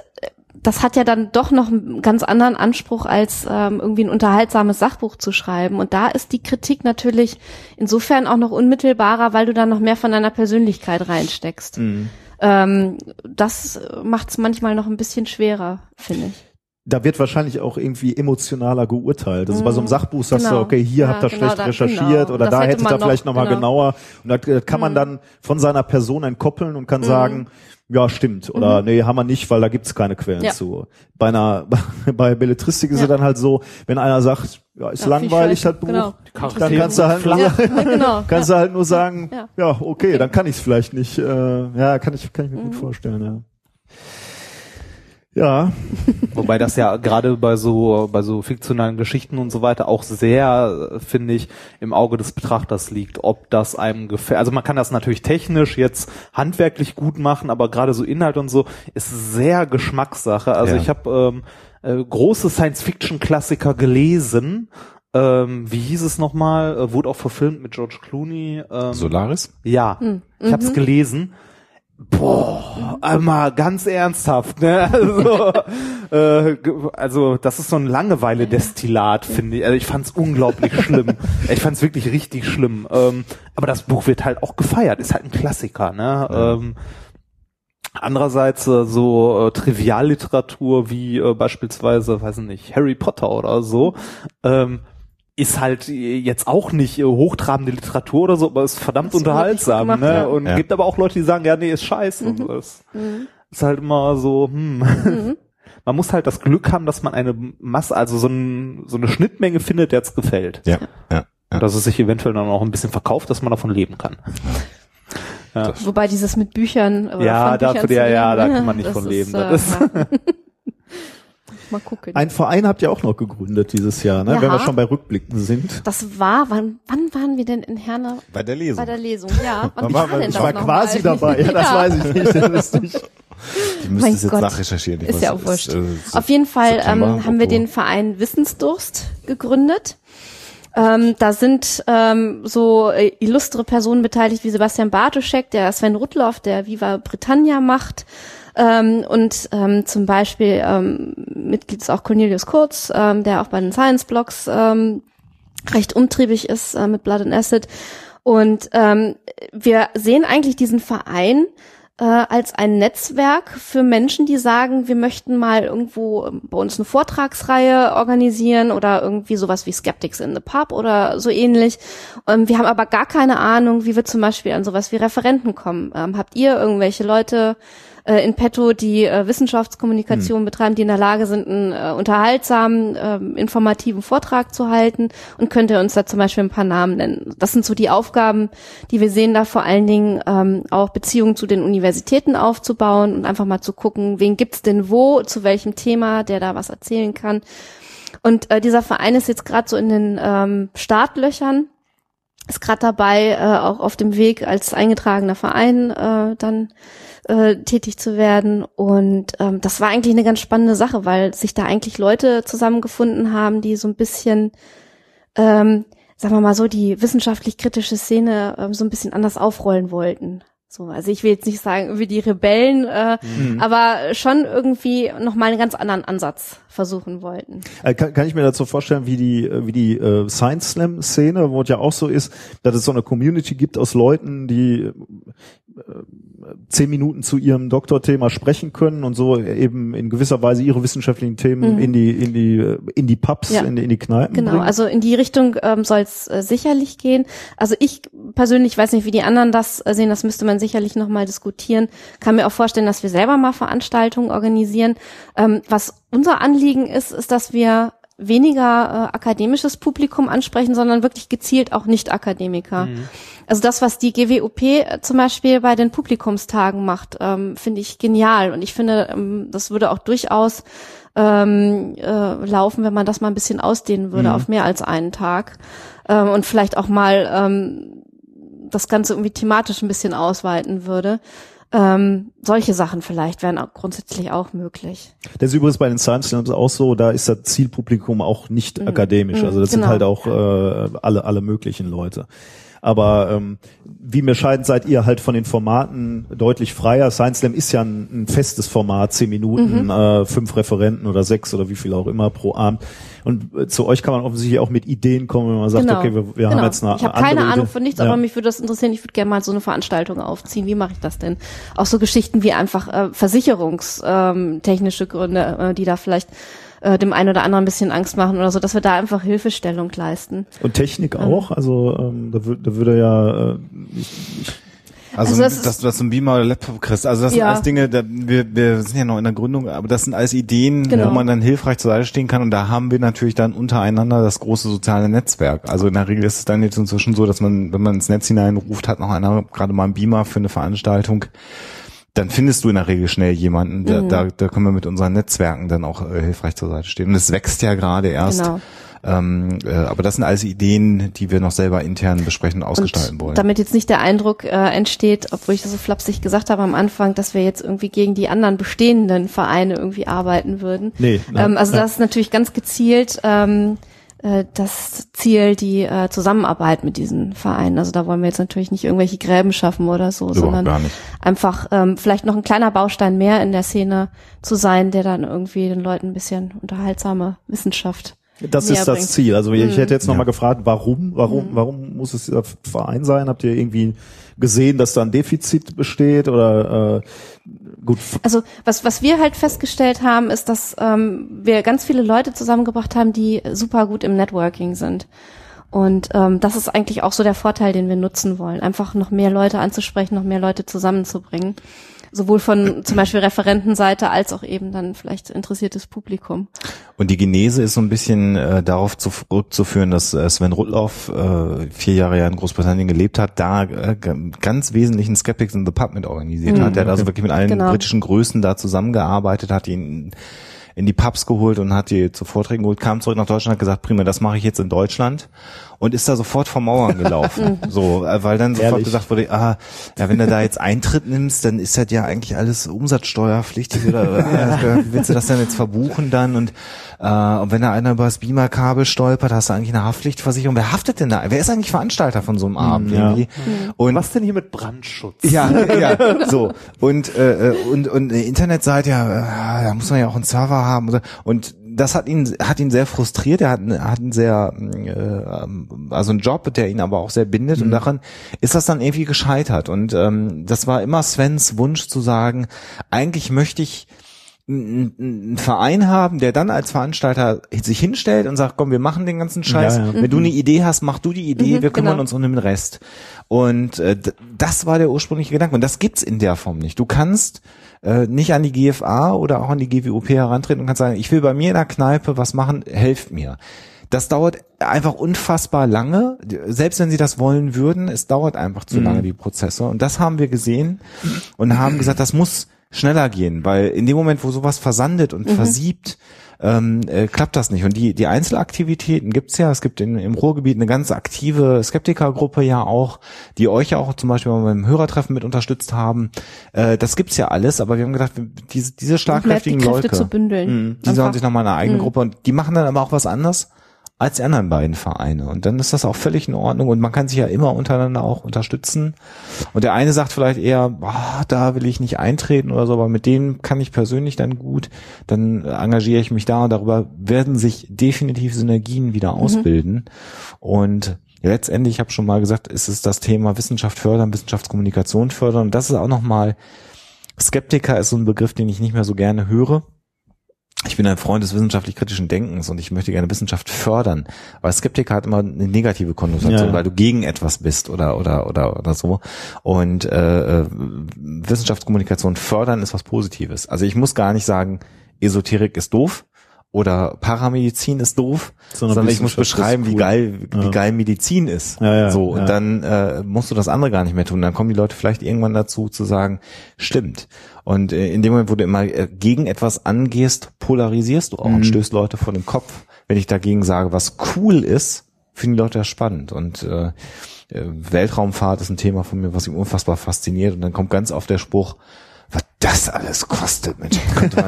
das hat ja dann doch noch einen ganz anderen Anspruch, als ähm, irgendwie ein unterhaltsames Sachbuch zu schreiben. Und da ist die Kritik natürlich insofern auch noch unmittelbarer, weil du dann noch mehr von deiner Persönlichkeit reinsteckst. Mhm. Ähm, das macht es manchmal noch ein bisschen schwerer, finde ich. da wird wahrscheinlich auch irgendwie emotionaler geurteilt. Also bei so einem Sachbuch sagst du, Genau. okay, hier Ja, habt ihr genau, schlecht da- recherchiert genau. oder Das da hätte hättet ihr vielleicht noch, nochmal genau. genauer. Und da äh, kann man dann von seiner Person entkoppeln und kann sagen, ja, stimmt. Oder nee, haben wir nicht, weil da gibt's keine Quellen Mhm. Ja. zu. Bei einer, bei Belletristik ist Ja. es dann halt so, wenn einer sagt, ja, ist Ja, langweilig, das Buch, Genau. dann kannst du halt nur, genau. kannst du halt nur sagen, Ja. okay, dann kann ich es vielleicht nicht. Äh, ja, kann ich, kann ich mir gut vorstellen, ja. Ja, Wobei das ja gerade bei so bei so fiktionalen Geschichten und so weiter auch sehr, finde ich, im Auge des Betrachters liegt, ob das einem gefällt. Also man kann das natürlich technisch jetzt handwerklich gut machen, aber gerade so Inhalt und so ist sehr Geschmackssache. Also Ja. ich habe ähm, äh, große Science-Fiction-Klassiker gelesen. Ähm, wie hieß es nochmal? Äh, wurde auch verfilmt mit George Clooney. Ähm, Solaris? ja, ich habe es gelesen. Boah, einmal ganz ernsthaft, ne? Also, äh, also das ist so ein Langeweile-Destillat, finde ich. Also ich fand's unglaublich schlimm. Ich fand's wirklich richtig schlimm. Ähm, aber das Buch wird halt auch gefeiert, ist halt ein Klassiker, ne? Ähm, Andererseits äh, so äh, Trivialliteratur wie äh, beispielsweise, weiß ich nicht, Harry Potter oder so, ähm, ist halt äh, jetzt auch nicht äh, hochtrabende Literatur oder so, aber ist verdammt Ist unterhaltsam, gemacht, ne? ja. Und Ja. gibt aber auch Leute, die sagen, ja, nee, ist scheiße. Und das ist halt immer so, hm. Man muss halt das Glück haben, dass man eine Masse, also so, ein, so eine Schnittmenge findet, der es gefällt. Ja, ja. Und dass es sich eventuell dann auch ein bisschen verkauft, dass man davon leben kann. Wobei dieses mit Büchern oder Ja, von Büchern dafür- zu ja, ja, leben, da kann man nicht von ist, leben. Äh, Das ist- ja. Mal gucken. ein Verein habt ihr auch noch gegründet dieses Jahr, ne? Ja. wenn wir schon bei Rückblicken sind. das war, wann, wann waren wir denn in Herne Bei der Lesung. bei der Lesung? Ja, wann war, war, denn ich das war noch quasi mal? dabei, ja, das weiß ich nicht. Das ist nicht. Die müsste Mein es jetzt Gott. nachrecherchieren. Ich Ist weiß, ja auch wurscht. äh, so Auf jeden Fall September, ähm, haben wir den Verein Wissensdurst gegründet. Ähm, da sind ähm, so äh, illustre Personen beteiligt wie Sebastian Bartoschek, der Sven Rudloff, der Viva Britannia macht. Ähm, und ähm, zum Beispiel ähm, Mitglied ist auch Cornelius Kurz, ähm, der auch bei den Science Blogs ähm, recht umtriebig ist äh, mit Blood and Acid. Und ähm, wir sehen eigentlich diesen Verein äh, als ein Netzwerk für Menschen, die sagen, wir möchten mal irgendwo ähm, bei uns eine Vortragsreihe organisieren oder irgendwie sowas wie Skeptics in the Pub oder so ähnlich. Ähm, wir haben aber gar keine Ahnung, wie wir zum Beispiel an sowas wie Referenten kommen. Ähm, habt ihr irgendwelche Leute äh, in petto, die äh, Wissenschaftskommunikation betreiben, die in der Lage sind, einen äh, unterhaltsamen, ähm, informativen Vortrag zu halten und könnt ihr uns da zum Beispiel ein paar Namen nennen. Das sind so die Aufgaben, die wir sehen, da vor allen Dingen ähm, auch Beziehungen zu den Universitäten aufzubauen und einfach mal zu gucken, wen gibt's denn wo, zu welchem Thema, der da was erzählen kann. Und äh, dieser Verein ist jetzt gerade so in den ähm, Startlöchern ist gerade dabei, äh, auch auf dem Weg als eingetragener Verein äh, dann äh, tätig zu werden. Und ähm, das war eigentlich eine ganz spannende Sache, weil sich da eigentlich Leute zusammengefunden haben, die so ein bisschen, ähm, sagen wir mal so, die wissenschaftlich kritische Szene ähm, so ein bisschen anders aufrollen wollten. So, also ich will jetzt nicht sagen wie die Rebellen, äh, aber schon irgendwie nochmal einen ganz anderen Ansatz versuchen wollten. Äh, Kann, kann ich mir dazu vorstellen, wie die, äh, wie die äh, Science Slam Szene, wo es ja auch so ist, dass es so eine Community gibt aus Leuten, die äh, zehn Minuten zu ihrem Doktorthema sprechen können und so eben in gewisser Weise ihre wissenschaftlichen Themen in die in die äh, in die Pubs, Mhm. Ja. in, die, in die Kneipen Genau, bringen. also in die Richtung ähm, soll es äh, sicherlich gehen. Also ich persönlich weiß nicht, wie die anderen das äh, sehen, das müsste man sicherlich nochmal diskutieren. Kann mir auch vorstellen, dass wir selber mal Veranstaltungen organisieren. Ähm, was unser Anliegen ist, ist, dass wir weniger äh, akademisches Publikum ansprechen, sondern wirklich gezielt auch Nicht-Akademiker. Also das, was die GWOP äh, zum Beispiel bei den Publikumstagen macht, ähm, finde ich genial. Und ich finde, ähm, das würde auch durchaus ähm, äh, laufen, wenn man das mal ein bisschen ausdehnen würde auf mehr als einen Tag. Ähm, und vielleicht auch mal ähm, das Ganze irgendwie thematisch ein bisschen ausweiten würde. Ähm, solche Sachen vielleicht wären auch grundsätzlich auch möglich. Das ist übrigens bei den Science Slams auch so, da ist das Zielpublikum auch nicht akademisch. Also das sind genau. halt auch äh, alle, alle möglichen Leute. Aber ähm, wie mir scheint, seid ihr halt von den Formaten deutlich freier. Science Slam ist ja ein, ein festes Format, zehn Minuten, äh, fünf Referenten oder sechs oder wie viel auch immer pro Abend. Und äh, zu euch kann man offensichtlich auch mit Ideen kommen, wenn man sagt, okay, wir, wir haben genau. jetzt eine Ich habe keine Ahnung von nichts, Ja. aber mich würde das interessieren. Ich würde gerne mal so eine Veranstaltung aufziehen. Wie mache ich das denn? Auch so Geschichten wie einfach äh, versicherungstechnische technische Gründe, äh, die da vielleicht äh, dem einen oder anderen ein bisschen Angst machen oder so, dass wir da einfach Hilfestellung leisten. Und Technik auch, also ähm, da, wür- da würde ja äh, ich, ich, Also, Also das dass du das so ein Beamer oder Laptop kriegst. Also das sind Ja. alles Dinge, da, wir, wir sind ja noch in der Gründung, aber das sind alles Ideen, Genau. wo man dann hilfreich zur Seite stehen kann. Und da haben wir natürlich dann untereinander das große soziale Netzwerk. Also in der Regel ist es dann jetzt inzwischen so, dass man, wenn man ins Netz hineinruft, hat noch einer gerade mal einen Beamer für eine Veranstaltung. Dann findest du in der Regel schnell jemanden. Da, da, da können wir mit unseren Netzwerken dann auch äh, hilfreich zur Seite stehen. Und es wächst ja gerade erst. Genau. Ähm, äh, aber das sind alles Ideen, die wir noch selber intern besprechen und ausgestalten und wollen. Damit jetzt nicht der Eindruck äh, entsteht, obwohl ich das so flapsig gesagt habe am Anfang, dass wir jetzt irgendwie gegen die anderen bestehenden Vereine irgendwie arbeiten würden. Nee, ähm, ja, also das ist natürlich ganz gezielt ähm, äh, das Ziel, die äh, Zusammenarbeit mit diesen Vereinen. Also da wollen wir jetzt natürlich nicht irgendwelche Gräben schaffen oder so, Überhaupt sondern einfach ähm, vielleicht noch ein kleiner Baustein mehr in der Szene zu sein, der dann irgendwie den Leuten ein bisschen unterhaltsame Wissenschaft Das ist das bringt. Ziel. Also ich hätte jetzt noch Ja. mal gefragt, warum, warum, warum muss es dieser Verein sein? Habt ihr irgendwie gesehen, dass da ein Defizit besteht oder äh, gut? Also was, was wir halt festgestellt haben, ist, dass ähm, wir ganz viele Leute zusammengebracht haben, die super gut im Networking sind. Und ähm, das ist eigentlich auch so der Vorteil, den wir nutzen wollen. Einfach noch mehr Leute anzusprechen, noch mehr Leute zusammenzubringen. Sowohl von zum Beispiel Referentenseite als auch eben dann vielleicht interessiertes Publikum. Und die Genese ist so ein bisschen äh, darauf zurückzuführen, dass äh, Sven Rudloff äh, vier Jahre ja in Großbritannien gelebt hat, da äh, ganz wesentlichen Skeptics in the Pub mit organisiert hat. Der hat also wirklich mit allen Genau. britischen Größen da zusammengearbeitet, hat ihn in die Pubs geholt und hat die zu Vorträgen geholt, kam zurück nach Deutschland, hat gesagt, prima, das mache ich jetzt in Deutschland und ist da sofort vor Mauern gelaufen. so, äh, weil dann sofort Ehrlich? gesagt wurde, ah, ja, wenn du da jetzt Eintritt nimmst, dann ist das ja eigentlich alles umsatzsteuerpflichtig oder äh, wie willst du das denn jetzt verbuchen dann und äh, und wenn da einer über das Beamerkabel stolpert, hast du eigentlich eine Haftpflichtversicherung. Wer haftet denn da? Wer ist eigentlich Veranstalter von so einem Abend ja. irgendwie? Und Was denn hier mit Brandschutz? ja, ja, so. Und, äh, äh, und, und eine Internetseite, ja, äh, da muss man ja auch einen Server haben. Und das hat ihn, hat ihn sehr frustriert. Er hat, einen- hat einen sehr, äh, also einen Job, der ihn aber auch sehr bindet. Und daran ist das dann irgendwie gescheitert. Und ähm, das war immer Svens Wunsch zu sagen, eigentlich möchte ich einen Verein haben, der dann als Veranstalter sich hinstellt und sagt, komm, wir machen den ganzen Scheiß. Ja, ja. Wenn du eine Idee hast, mach du die Idee, Mhm, wir kümmern genau. uns um den Rest. Und äh, das war der ursprüngliche Gedanke. Und das gibt's in der Form nicht. Du kannst äh, nicht an die GFA oder auch an die GWOP herantreten und kannst sagen, ich will bei mir in der Kneipe was machen, helft mir. Das dauert einfach unfassbar lange. Selbst wenn sie das wollen würden, es dauert einfach zu lange, die Prozesse. Und das haben wir gesehen und haben gesagt, das muss schneller gehen, weil in dem Moment, wo sowas versandet und versiebt, ähm, äh, klappt das nicht. Und die, die Einzelaktivitäten gibt's ja. Es gibt in, im Ruhrgebiet eine ganz aktive Skeptikergruppe ja auch, die euch ja auch zum Beispiel beim Hörertreffen mit unterstützt haben. Äh, das gibt's ja alles, aber wir haben gedacht, diese, diese die schlagkräftigen Kräfte Leute, zu bündeln. die sollen sich nochmal eine eigene Gruppe und die machen dann aber auch was anderes als die anderen beiden Vereine. Und dann ist das auch völlig in Ordnung und man kann sich ja immer untereinander auch unterstützen. Und der eine sagt vielleicht eher, boah, da will ich nicht eintreten oder so, aber mit dem kann ich persönlich dann gut, dann engagiere ich mich da und darüber werden sich definitiv Synergien wieder ausbilden. Und letztendlich, ich habe schon mal gesagt, ist es das Thema Wissenschaft fördern, Wissenschaftskommunikation fördern. Und das ist auch nochmal, Skeptiker ist so ein Begriff, den ich nicht mehr so gerne höre. Ich bin ein Freund des wissenschaftlich-kritischen Denkens und ich möchte gerne Wissenschaft fördern. Aber Skeptiker hat immer eine negative Konnotation, Ja. weil du gegen etwas bist oder oder oder oder so. Und äh, äh, Wissenschaftskommunikation fördern ist was Positives. Also ich muss gar nicht sagen, Esoterik ist doof oder Paramedizin ist doof, Sondern sondern, ich muss beschreiben, wie cool. geil wie Ja. geil Medizin ist. Ja, ja, so und dann äh, musst du das andere gar nicht mehr tun. Dann kommen die Leute vielleicht irgendwann dazu zu sagen, stimmt. Und äh, in dem Moment, wo du immer äh, gegen etwas angehst, polarisierst du auch Mhm. und stößt Leute vor den Kopf. Wenn ich dagegen sage, was cool ist, finden die Leute das spannend. Und äh, äh, Weltraumfahrt ist ein Thema von mir, was mich unfassbar fasziniert. Und dann kommt ganz oft der Spruch, was das alles kostet, Mensch.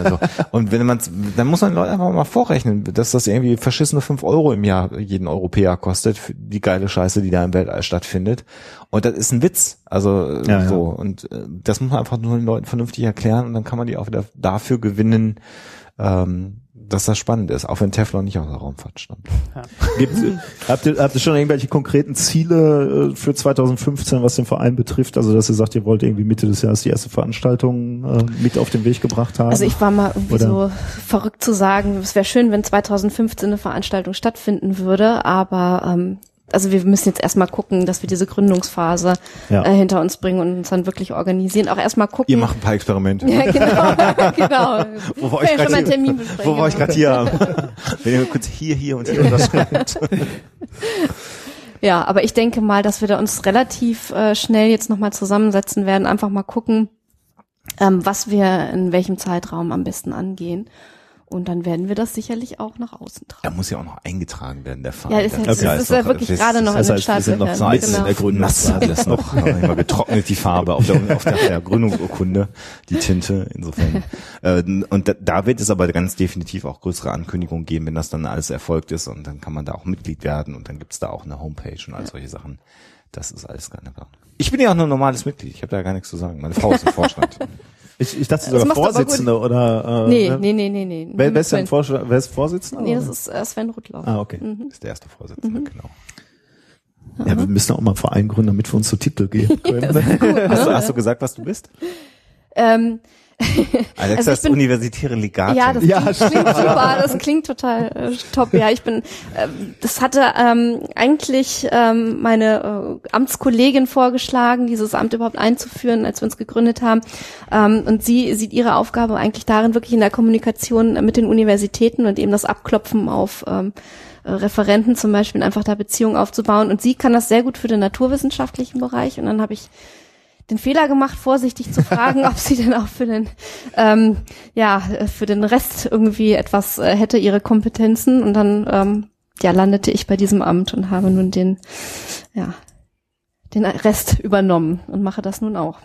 so. Und wenn man, dann muss man den Leuten einfach mal vorrechnen, dass das irgendwie verschissene fünf Euro im Jahr jeden Europäer kostet, für die geile Scheiße, die da im Weltall stattfindet. Und das ist ein Witz. Also Ja, ja. so. Und äh, das muss man einfach nur den Leuten vernünftig erklären und dann kann man die auch wieder dafür gewinnen, ähm, dass das spannend ist, auch wenn Teflon nicht aus der Raumfahrt stammt. Gibt, habt, ihr, habt ihr schon irgendwelche konkreten Ziele äh, für 2015, was den Verein betrifft? Also, dass ihr sagt, ihr wollt irgendwie Mitte des Jahres die erste Veranstaltung äh, mit auf den Weg gebracht haben? Also ich war mal irgendwie Oder- so verrückt zu sagen, es wäre schön, wenn 2015 eine Veranstaltung stattfinden würde, aber ähm, also wir müssen jetzt erstmal gucken, dass wir diese Gründungsphase Ja. äh, hinter uns bringen und uns dann wirklich organisieren. Auch erstmal gucken. Ihr macht ein paar Experimente. ja, genau, genau. Wo war ich gerade hier, wo war ich grad hier? Wenn ihr kurz hier, hier und hier unterschreibt. Ja, aber ich denke mal, dass wir da uns relativ äh, schnell jetzt nochmal zusammensetzen werden, einfach mal gucken, ähm, was wir in welchem Zeitraum am besten angehen. Und dann werden wir das sicherlich auch nach außen Da tragen. muss ja auch noch eingetragen werden, der Fall. Ja, ist, jetzt, Okay, das ist ja wirklich gerade noch das in den heißt, wir sind noch Startlöchern. so in der Gründung. nass alles noch. noch nicht mal getrocknet die Farbe auf der, auf der, Gründungsurkunde, die Tinte. Insofern. Äh, und da, da wird es aber ganz definitiv auch größere Ankündigungen geben, wenn das dann alles erfolgt ist und dann kann man da auch Mitglied werden und dann gibt's da auch eine Homepage und all solche Sachen. Das ist alles keine Plan. Ich bin ja auch nur ein normales Mitglied. Ich habe da gar nichts zu sagen. Meine Frau ist im Vorstand. Ich, ich dachte sogar gut. Vorsitzende oder äh, Nee, ne? nee, nee, nee, nee. Wer, wer ist denn. Vorstand, wer ist Vorsitzender? Nee, das ist äh, Sven Rudloff. ah, okay. ist der erste Vorsitzende, Mhm. genau. Ja, wir müssen auch mal einen Verein gründen, damit wir uns zu Titel geben können. Hast du, hast du gesagt, was du bist? Ähm, Alexa Also bin- universitäre Legatin. Ja, das Ja, klingt, klingt super, das klingt total äh, top. Ja, ich bin, äh, das hatte ähm, eigentlich ähm, meine äh, Amtskollegin vorgeschlagen, dieses Amt überhaupt einzuführen, als wir uns gegründet haben. Ähm, und sie sieht ihre Aufgabe eigentlich darin, wirklich in der Kommunikation mit den Universitäten und eben das Abklopfen auf ähm, äh, Referenten zum Beispiel, einfach da Beziehungen aufzubauen. Und sie kann das sehr gut für den naturwissenschaftlichen Bereich. Und dann habe ich den Fehler gemacht, vorsichtig zu fragen, ob sie denn auch für den, ähm, ja, für den Rest irgendwie etwas äh, hätte, ihre Kompetenzen. Und dann, ähm, ja, landete ich bei diesem Amt und habe nun den, ja, den Rest übernommen und mache das nun auch.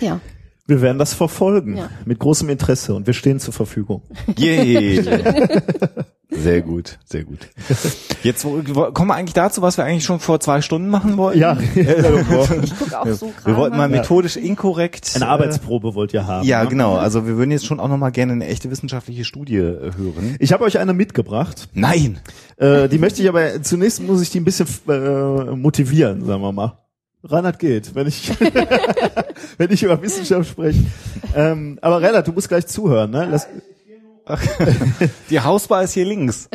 Ja. Wir werden das verfolgen Ja. mit großem Interesse und wir stehen zur Verfügung. Yay. Sehr gut, sehr gut. Jetzt wo- wo- kommen wir eigentlich dazu, was wir eigentlich schon vor zwei Stunden machen wollten. Ja, Ich gucke auch so gerade. Wir wollten mal methodisch inkorrekt. eine äh, Arbeitsprobe wollt ihr haben. Ja, ne? genau. Also wir würden jetzt schon auch noch mal gerne eine echte wissenschaftliche Studie äh, hören. Ich habe euch eine mitgebracht. Nein. Äh, die möchte ich aber zunächst muss ich die ein bisschen äh, motivieren, sagen wir mal. Reinhard geht, wenn ich wenn ich über Wissenschaft spreche. Ähm, aber Reinhard, du musst gleich zuhören, ne? Lass, Die Hausbar ist hier links.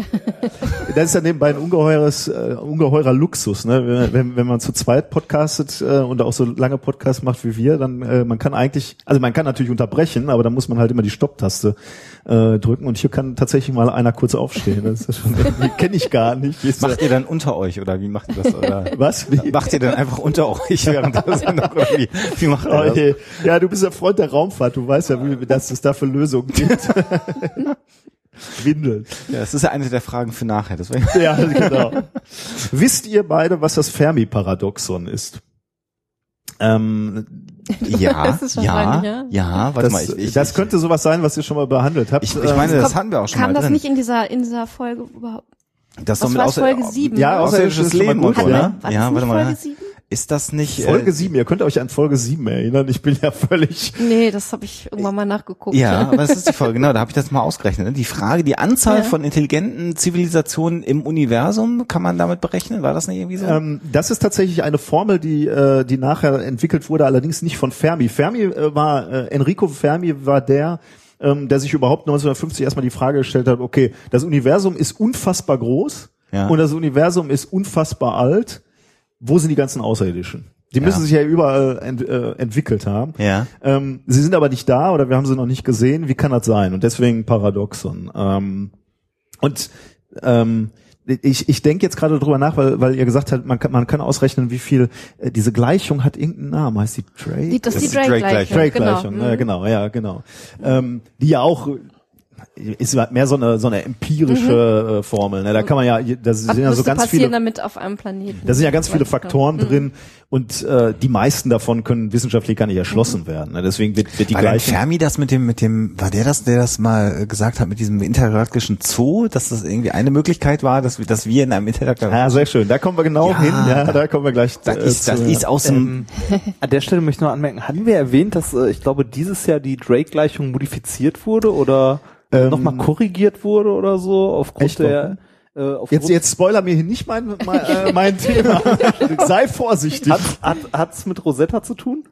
das ist ja nebenbei ein ungeheures, äh, ungeheurer Luxus, ne? Wenn, wenn, man zu zweit podcastet äh, und auch so lange Podcasts macht wie wir, dann äh, man kann eigentlich, also man kann natürlich unterbrechen, aber dann muss man halt immer die Stopptaste äh, drücken und hier kann tatsächlich mal einer kurz aufstehen. Das ist schon, kenne ich gar nicht. Ist, Macht ihr dann unter euch oder wie macht ihr das? Oder was? Wie? macht ihr dann einfach unter euch während der Sendung oder wie, wie macht ihr Oh, das? Ja, du bist ja Freund der Raumfahrt. Du weißt ja, wie, dass es da für Lösungen gibt. Windeln. Ja, das ist ja eine der Fragen für nachher. Das war Ja, genau. Wisst ihr beide, was das Fermi-Paradoxon ist? Ähm, ja, Das ist ja, wahrscheinlich, ja. ja, warte das, mal, ich, ich, das könnte sowas sein, was ihr schon mal behandelt habt. ich, ich meine, das hatten wir auch schon Kam mal das drin. nicht in dieser, in dieser Folge überhaupt? das Was doch mit war außer- Folge sieben, ja, außerirdisches Leben und so, Leben, ne? ja. War warte mal. Folge sieben? Ist das nicht Folge äh, 7, ihr könnt euch an Folge 7 erinnern. Ich bin ja völlig. Nee, das habe ich irgendwann mal nachgeguckt. Ja, aber das ist die Folge, genau, da habe ich das mal ausgerechnet. Ne? Die Frage, die Anzahl Ja. von intelligenten Zivilisationen im Universum, kann man damit berechnen? War das nicht irgendwie so? Ähm, das ist tatsächlich eine Formel, die, äh, die nachher entwickelt wurde, allerdings nicht von Fermi. Fermi äh, war, äh, Enrico Fermi war der, ähm, der sich überhaupt 1950 erstmal die Frage gestellt hat, okay, das Universum ist unfassbar groß Ja. und das Universum ist unfassbar alt. Wo sind die ganzen Außerirdischen? Die Ja. müssen sich ja überall ent, äh, entwickelt haben. Ja. Ähm, sie sind aber nicht da oder wir haben sie noch nicht gesehen. Wie kann das sein? Und deswegen Paradoxon. Ähm, und ähm, ich, ich denke jetzt gerade drüber nach, weil, weil ihr gesagt habt, man kann, man kann ausrechnen, wie viel äh, diese Gleichung hat irgendeinen Namen. Heißt die Drake? Die, das ist Das die ist die Drake-Gleichung. Drake-Gleichung, genau. ja, genau, ja, genau. Ähm, die ja auch ist mehr so eine so eine empirische äh, Formel. Ne? Da kann man ja, das Mhm. Was sind ja so ganz viele damit auf einem Planeten? da sind ja ganz viele Faktoren Mhm. drin und äh, die meisten davon können wissenschaftlich gar nicht erschlossen werden. Ne? Deswegen wird, wird die war denn Gleichung. Fermi das mit dem, mit dem, war der das, der das mal äh, gesagt hat mit diesem intergalaktischen Zoo, dass das irgendwie eine Möglichkeit war, dass wir, dass wir in einem intergalaktischen Ah, sehr schön. Da kommen wir genau Ja, hin. Ja, da- da kommen wir gleich. das äh, ist, das zu, ist aus dem, An der Stelle möchte ich noch anmerken, hatten wir erwähnt, dass äh, ich glaube dieses Jahr die Drake-Gleichung modifiziert wurde oder Ähm, nochmal korrigiert wurde oder so aufgrund echt der äh, Jetzt, jetzt spoiler mir hier nicht mein, mein, äh, mein Thema. Sei vorsichtig. hat hat hat's mit Rosetta zu tun?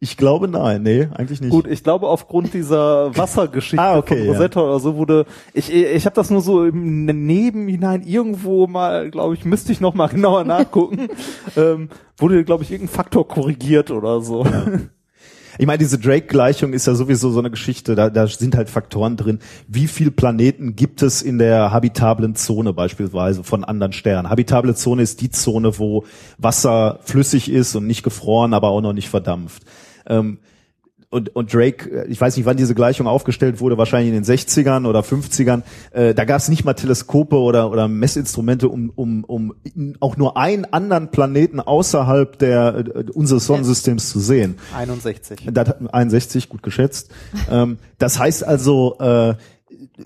Ich glaube nein, nee, eigentlich nicht. Gut, ich glaube aufgrund dieser Wassergeschichte Ah, okay, von ja. Rosetta oder so wurde ich ich habe das nur so im Nebenhinein irgendwo mal, glaube ich, müsste ich noch mal genauer nachgucken. ähm, wurde glaube ich irgendein Faktor korrigiert oder so. Ich meine, diese Drake-Gleichung ist ja sowieso so eine Geschichte, da, da sind halt Faktoren drin. Wie viel Planeten gibt es in der habitablen Zone beispielsweise von anderen Sternen? Habitable Zone ist die Zone, wo Wasser flüssig ist und nicht gefroren, aber auch noch nicht verdampft. Ähm, und, und Drake, äh, ich weiß nicht, wann diese Gleichung aufgestellt wurde, wahrscheinlich in den 60ern oder 50ern, äh, da gab es nicht mal Teleskope oder, oder Messinstrumente, um, um, um auch nur einen anderen Planeten außerhalb der äh, unseres Sonnensystems zu sehen. 61. Das, 61, gut geschätzt. ähm, das heißt also, äh,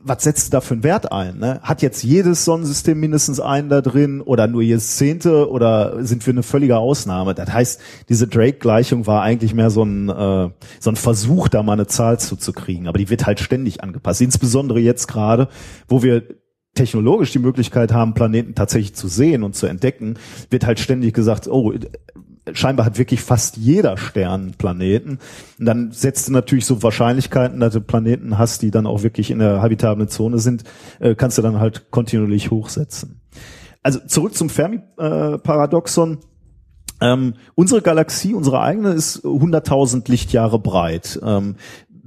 was setzt du da für einen Wert ein? Ne? Hat jetzt jedes Sonnensystem mindestens einen da drin oder nur jedes zehnte oder sind wir eine völlige Ausnahme? Das heißt, diese Drake-Gleichung war eigentlich mehr so ein, äh, so ein Versuch, da mal eine Zahl zuzukriegen, aber die wird halt ständig angepasst. Insbesondere jetzt gerade, wo wir technologisch die Möglichkeit haben, Planeten tatsächlich zu sehen und zu entdecken, wird halt ständig gesagt, oh, scheinbar hat wirklich fast jeder Stern Planeten. Und dann setzt du natürlich so Wahrscheinlichkeiten, dass du Planeten hast, die dann auch wirklich in der habitablen Zone sind, äh, kannst du dann halt kontinuierlich hochsetzen. Also zurück zum Fermi-Paradoxon. Ähm, unsere Galaxie, unsere eigene, ist 100.000 Lichtjahre breit. Ähm,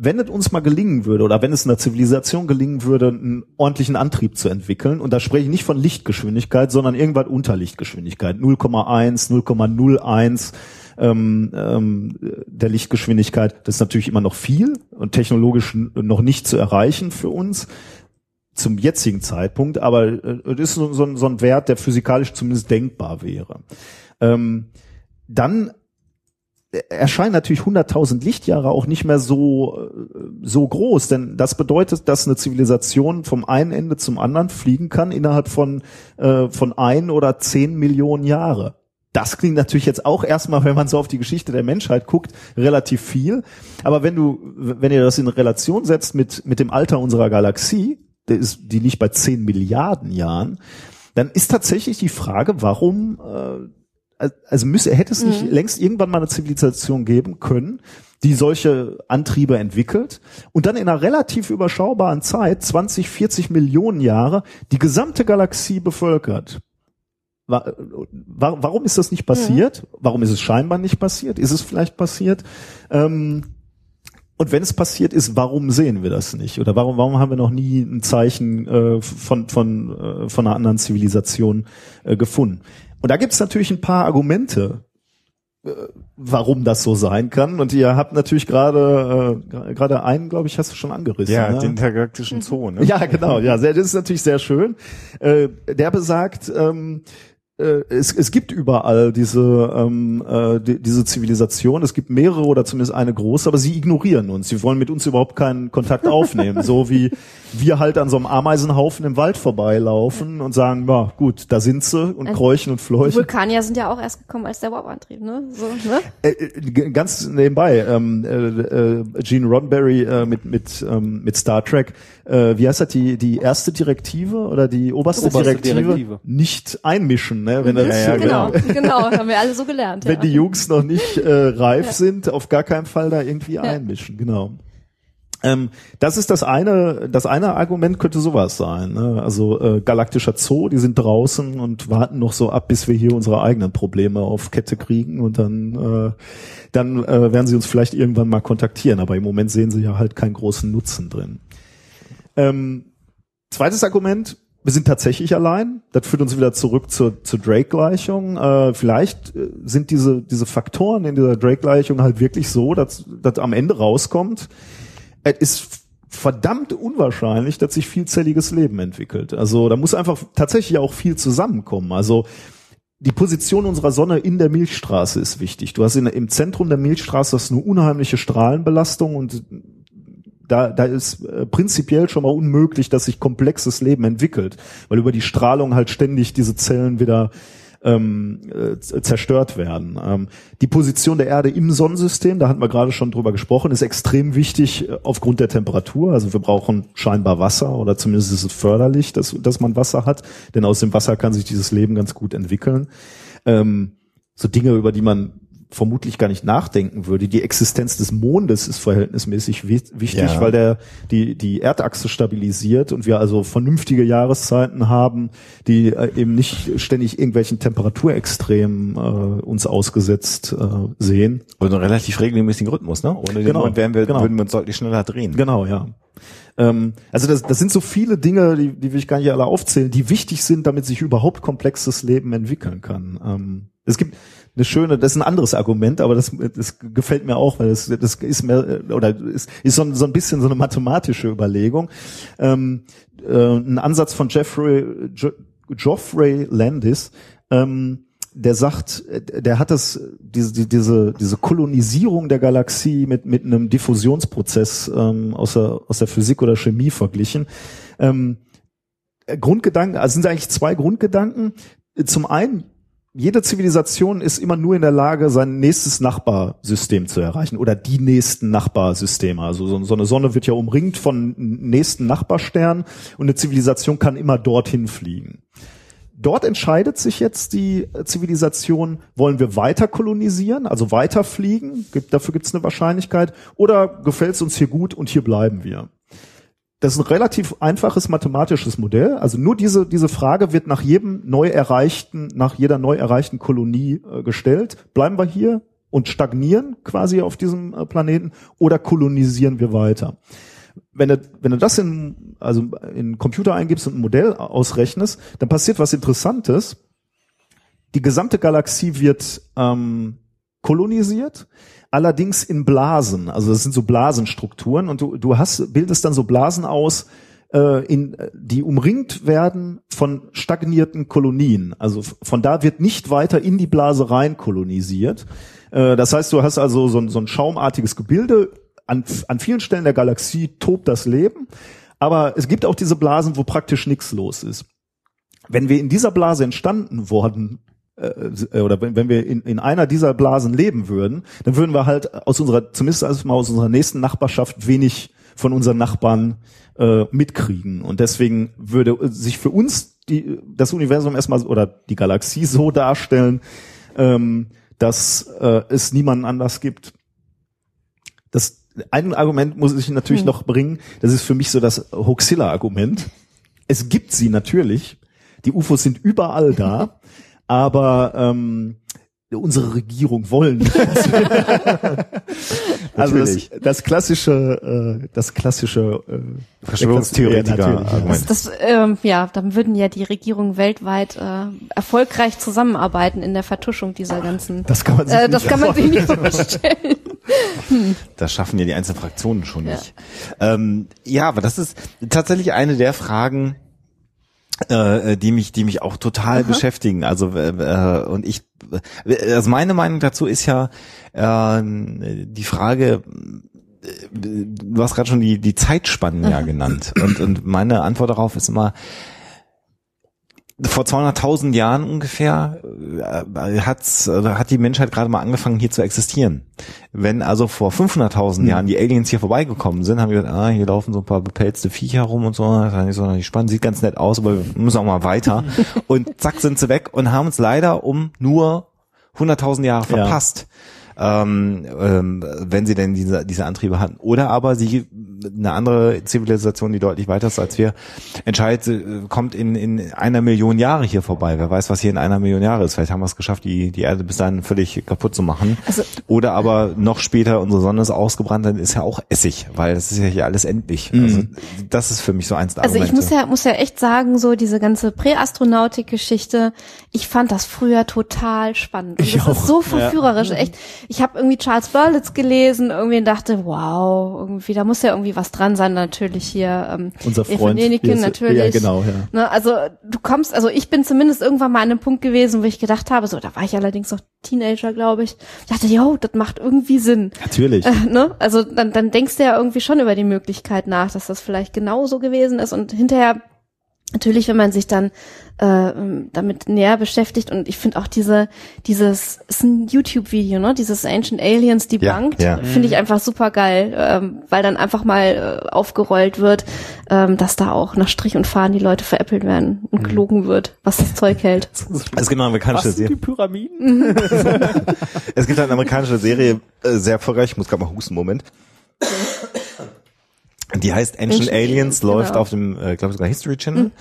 wenn es uns mal gelingen würde oder wenn es einer Zivilisation gelingen würde, einen ordentlichen Antrieb zu entwickeln, und da spreche ich nicht von Lichtgeschwindigkeit, sondern irgendwann unter Lichtgeschwindigkeit, 0,1, 0,01 ähm, ähm, der Lichtgeschwindigkeit, das ist natürlich immer noch viel und technologisch noch nicht zu erreichen für uns zum jetzigen Zeitpunkt, aber äh, es ist so, so, so, ein Wert, der physikalisch zumindest denkbar wäre. Ähm, dann erscheinen natürlich 100.000 Lichtjahre auch nicht mehr so, so groß, denn das bedeutet, dass eine Zivilisation vom einen Ende zum anderen fliegen kann innerhalb von, äh, von ein oder zehn Millionen Jahre. Das klingt natürlich jetzt auch erstmal, wenn man so auf die Geschichte der Menschheit guckt, relativ viel. Aber wenn du, wenn ihr das in Relation setzt mit, mit dem Alter unserer Galaxie, der ist, die liegt bei zehn Milliarden Jahren, dann ist tatsächlich die Frage, warum äh, also müsste, hätte es nicht mhm. längst irgendwann mal eine Zivilisation geben können, die solche Antriebe entwickelt und dann in einer relativ überschaubaren Zeit, 20, 40 Millionen Jahre, die gesamte Galaxie bevölkert. Warum ist das nicht passiert? Mhm. Warum ist es scheinbar nicht passiert? Ist es vielleicht passiert? Ähm, und wenn es passiert ist, warum sehen wir das nicht? Oder warum, warum haben wir noch nie ein Zeichen äh, von, von, äh, von einer anderen Zivilisation äh, gefunden? Und da gibt es natürlich ein paar Argumente, äh, warum das so sein kann. Und ihr habt natürlich gerade äh, gerade einen, glaube ich, hast du schon angerissen. Ja, ne? den intergalaktischen Zoo. Ne? Ja, genau. Ja, das ist natürlich sehr schön. Äh, der besagt, ähm, äh, es, es gibt überall diese, ähm, äh, die, diese Zivilisation. Es gibt mehrere oder zumindest eine große, aber sie ignorieren uns. Sie wollen mit uns überhaupt keinen Kontakt aufnehmen. so wie wir halt an so einem Ameisenhaufen im Wald vorbeilaufen und sagen, ja gut, da sind sie und also, kräuchen und fleuchen. Die Vulkanier sind ja auch erst gekommen, als der Warp-Antrieb, ne? So, ne? Äh, äh ganz nebenbei, ähm, äh, äh, Gene Roddenberry äh, mit, mit, ähm, mit Star Trek, äh, wie heißt das, die, die erste Direktive oder die oberste, oberste Direktive? Direktive? Nicht einmischen, ne? Wenn das, ja, ja, genau, genau, genau, haben wir alle so gelernt. Wenn ja. die Jungs noch nicht äh, reif ja. sind, auf gar keinen Fall da irgendwie einmischen, genau. Ähm, das ist das eine, das eine Argument könnte sowas sein. Ne? Also äh, galaktischer Zoo, die sind draußen und warten noch so ab, bis wir hier unsere eigenen Probleme auf Kette kriegen und dann, äh, dann äh, werden sie uns vielleicht irgendwann mal kontaktieren. Aber im Moment sehen sie ja halt keinen großen Nutzen drin. Ähm, zweites Argument, wir sind tatsächlich allein. Das führt uns wieder zurück zur, zur Drake-Gleichung. Äh, vielleicht äh, sind diese, diese Faktoren in dieser Drake-Gleichung halt wirklich so, dass, dass am Ende rauskommt, es ist verdammt unwahrscheinlich, dass sich vielzelliges Leben entwickelt. Also da muss einfach tatsächlich auch viel zusammenkommen. Also die Position unserer Sonne in der Milchstraße ist wichtig. Du hast in, im Zentrum der Milchstraße hast eine unheimliche Strahlenbelastung und da, da ist äh, prinzipiell schon mal unmöglich, dass sich komplexes Leben entwickelt, weil über die Strahlung halt ständig diese Zellen wieder ähm, äh, zerstört werden. Ähm, die Position der Erde im Sonnensystem, da hatten wir gerade schon drüber gesprochen, ist extrem wichtig äh, aufgrund der Temperatur. Also wir brauchen scheinbar Wasser oder zumindest ist es förderlich, dass, dass man Wasser hat, denn aus dem Wasser kann sich dieses Leben ganz gut entwickeln. Ähm, so Dinge, über die man vermutlich gar nicht nachdenken würde. Die Existenz des Mondes ist verhältnismäßig wichtig, ja. weil der die die Erdachse stabilisiert und wir also vernünftige Jahreszeiten haben, die äh, eben nicht ständig irgendwelchen Temperaturextremen äh, uns ausgesetzt äh, sehen. Und einen relativ regelmäßigen Rhythmus, ne? Ohne den genau, Mond wären wir, genau. würden wir uns deutlich schneller drehen. Genau, ja. Ähm, also das, das sind so viele Dinge, die, die will ich gar nicht alle aufzählen, die wichtig sind, damit sich überhaupt komplexes Leben entwickeln kann. Ähm, es gibt eine schöne, das ist ein anderes Argument, aber das, das gefällt mir auch, weil das, das ist mehr oder ist, ist so, ein- so ein bisschen so eine mathematische Überlegung. Ähm, äh, ein Ansatz von Jeffrey jo, Geoffrey Landis, ähm, der sagt, der hat das diese die- diese diese Kolonisierung der Galaxie mit mit einem Diffusionsprozess ähm, aus der aus der Physik oder Chemie verglichen. Ähm, Grundgedanken, also sind eigentlich zwei Grundgedanken. Zum einen, jede Zivilisation ist immer nur in der Lage, sein nächstes Nachbarsystem zu erreichen oder die nächsten Nachbarsysteme. Also so, so eine Sonne wird ja umringt von nächsten Nachbarsternen und eine Zivilisation kann immer dorthin fliegen. Dort entscheidet sich jetzt die Zivilisation, wollen wir weiter kolonisieren, also weiter fliegen, gibt, dafür gibt es eine Wahrscheinlichkeit, oder gefällt es uns hier gut und hier bleiben wir. Das ist ein relativ einfaches mathematisches Modell. Also nur diese, diese Frage wird nach jedem neu erreichten, nach jeder neu erreichten Kolonie äh, gestellt. Bleiben wir hier und stagnieren quasi auf diesem äh, Planeten oder kolonisieren wir weiter? Wenn du, wenn du das in, also in Computer eingibst und ein Modell ausrechnest, dann passiert was Interessantes. Die gesamte Galaxie wird ähm, kolonisiert, allerdings in Blasen. Also das sind so Blasenstrukturen und du, du hast, bildest dann so Blasen aus, äh, in, die umringt werden von stagnierten Kolonien. Also von da wird nicht weiter in die Blase rein kolonisiert. Äh, das heißt, du hast also so ein, so ein schaumartiges Gebilde. An, an vielen Stellen der Galaxie tobt das Leben, aber es gibt auch diese Blasen, wo praktisch nichts los ist. Wenn wir in dieser Blase entstanden worden oder wenn, wenn wir in, in einer dieser Blasen leben würden, dann würden wir halt aus unserer, zumindest erstmal aus unserer nächsten Nachbarschaft wenig von unseren Nachbarn äh, mitkriegen. Und deswegen würde sich für uns die, das Universum erstmal oder die Galaxie so darstellen, ähm, dass äh, es niemanden anders gibt. Das ein Argument muss ich natürlich noch bringen, das ist für mich so das Hoaxilla-Argument. Es gibt sie natürlich, die UFOs sind überall da, aber ähm, unsere Regierung wollen also das, das klassische, äh, das klassische äh, Verschwörungstheoretiker Ja, ja. Argument. Das, ähm, ja, dann würden ja die Regierungen weltweit äh, erfolgreich zusammenarbeiten in der Vertuschung dieser ganzen. Das kann man sich äh, das nicht kann man sich nicht vorstellen. Das schaffen ja die einzelnen Fraktionen schon nicht. Ähm, ja, aber das ist tatsächlich eine der Fragen, äh, die mich, die mich auch total beschäftigen. Also äh, und ich, äh, also meine Meinung dazu ist ja äh, die Frage. äh, Du hast gerade schon die die Zeitspannen ja genannt und und meine Antwort darauf ist immer vor 200.000 Jahren ungefähr äh, hat's, äh, hat die Menschheit gerade mal angefangen hier zu existieren. Wenn also vor 500.000 Jahren die Aliens hier vorbeigekommen sind, haben wir gesagt, ah, hier laufen so ein paar bepelzte Viecher rum und so, das ist nicht so nicht spannend, sieht ganz nett aus, aber wir müssen auch mal weiter. und zack sind sie weg und haben uns leider um nur 100.000 Jahre Ja. Ähm, ähm, wenn sie denn diese, diese Antriebe hatten. Oder aber sie, eine andere Zivilisation, die deutlich weiter ist als wir, entscheidet, äh, kommt in, in einer Million Jahre hier vorbei. Wer weiß, was hier in einer Million Jahre ist. Vielleicht haben wir es geschafft, die, die Erde bis dahin völlig kaputt zu machen. Also- Oder aber noch später, unsere Sonne ist ausgebrannt, dann ist ja auch Essig, weil das ist ja hier alles endlich. Also, das ist für mich so eins der Also ich muss ja, muss ja echt sagen, so diese ganze Präastronautik-Geschichte, ich fand das früher total spannend. Und Ich das auch. ist so verführerisch. Echt, ich habe irgendwie Charles Berlitz gelesen, irgendwie und dachte, wow, irgendwie, da muss ja irgendwie was dran sein. Natürlich hier ähm, Unser Freund. Hier ist- natürlich. Ja, genau, ja. Ne, also du kommst, also ich bin zumindest irgendwann mal an einem Punkt gewesen, wo ich gedacht habe, so, da war ich allerdings noch Teenager, glaube ich. Ich dachte, yo, das macht irgendwie Sinn. Natürlich. Äh, ne? Also dann, dann denkst du ja irgendwie schon über die Möglichkeit nach, dass das vielleicht genauso gewesen ist und hinterher natürlich, wenn man sich dann äh, damit näher beschäftigt und ich finde auch diese dieses ist ein YouTube-Video, ne? Dieses Ancient Aliens Debunked, Ja, ja. finde ich einfach super geil, ähm, weil dann einfach mal äh, aufgerollt wird, ähm, dass da auch nach Strich und Faden die Leute veräppelt werden und gelogen wird, was das Zeug hält. es gibt eine amerikanische Was sind die Serie. Pyramiden? Es gibt eine amerikanische Serie, äh, sehr erfolgreich, ich muss gerade mal husten, Moment. Die heißt Ancient, Ancient Aliens, Aliens, läuft genau. auf dem, äh, glaube sogar History Channel.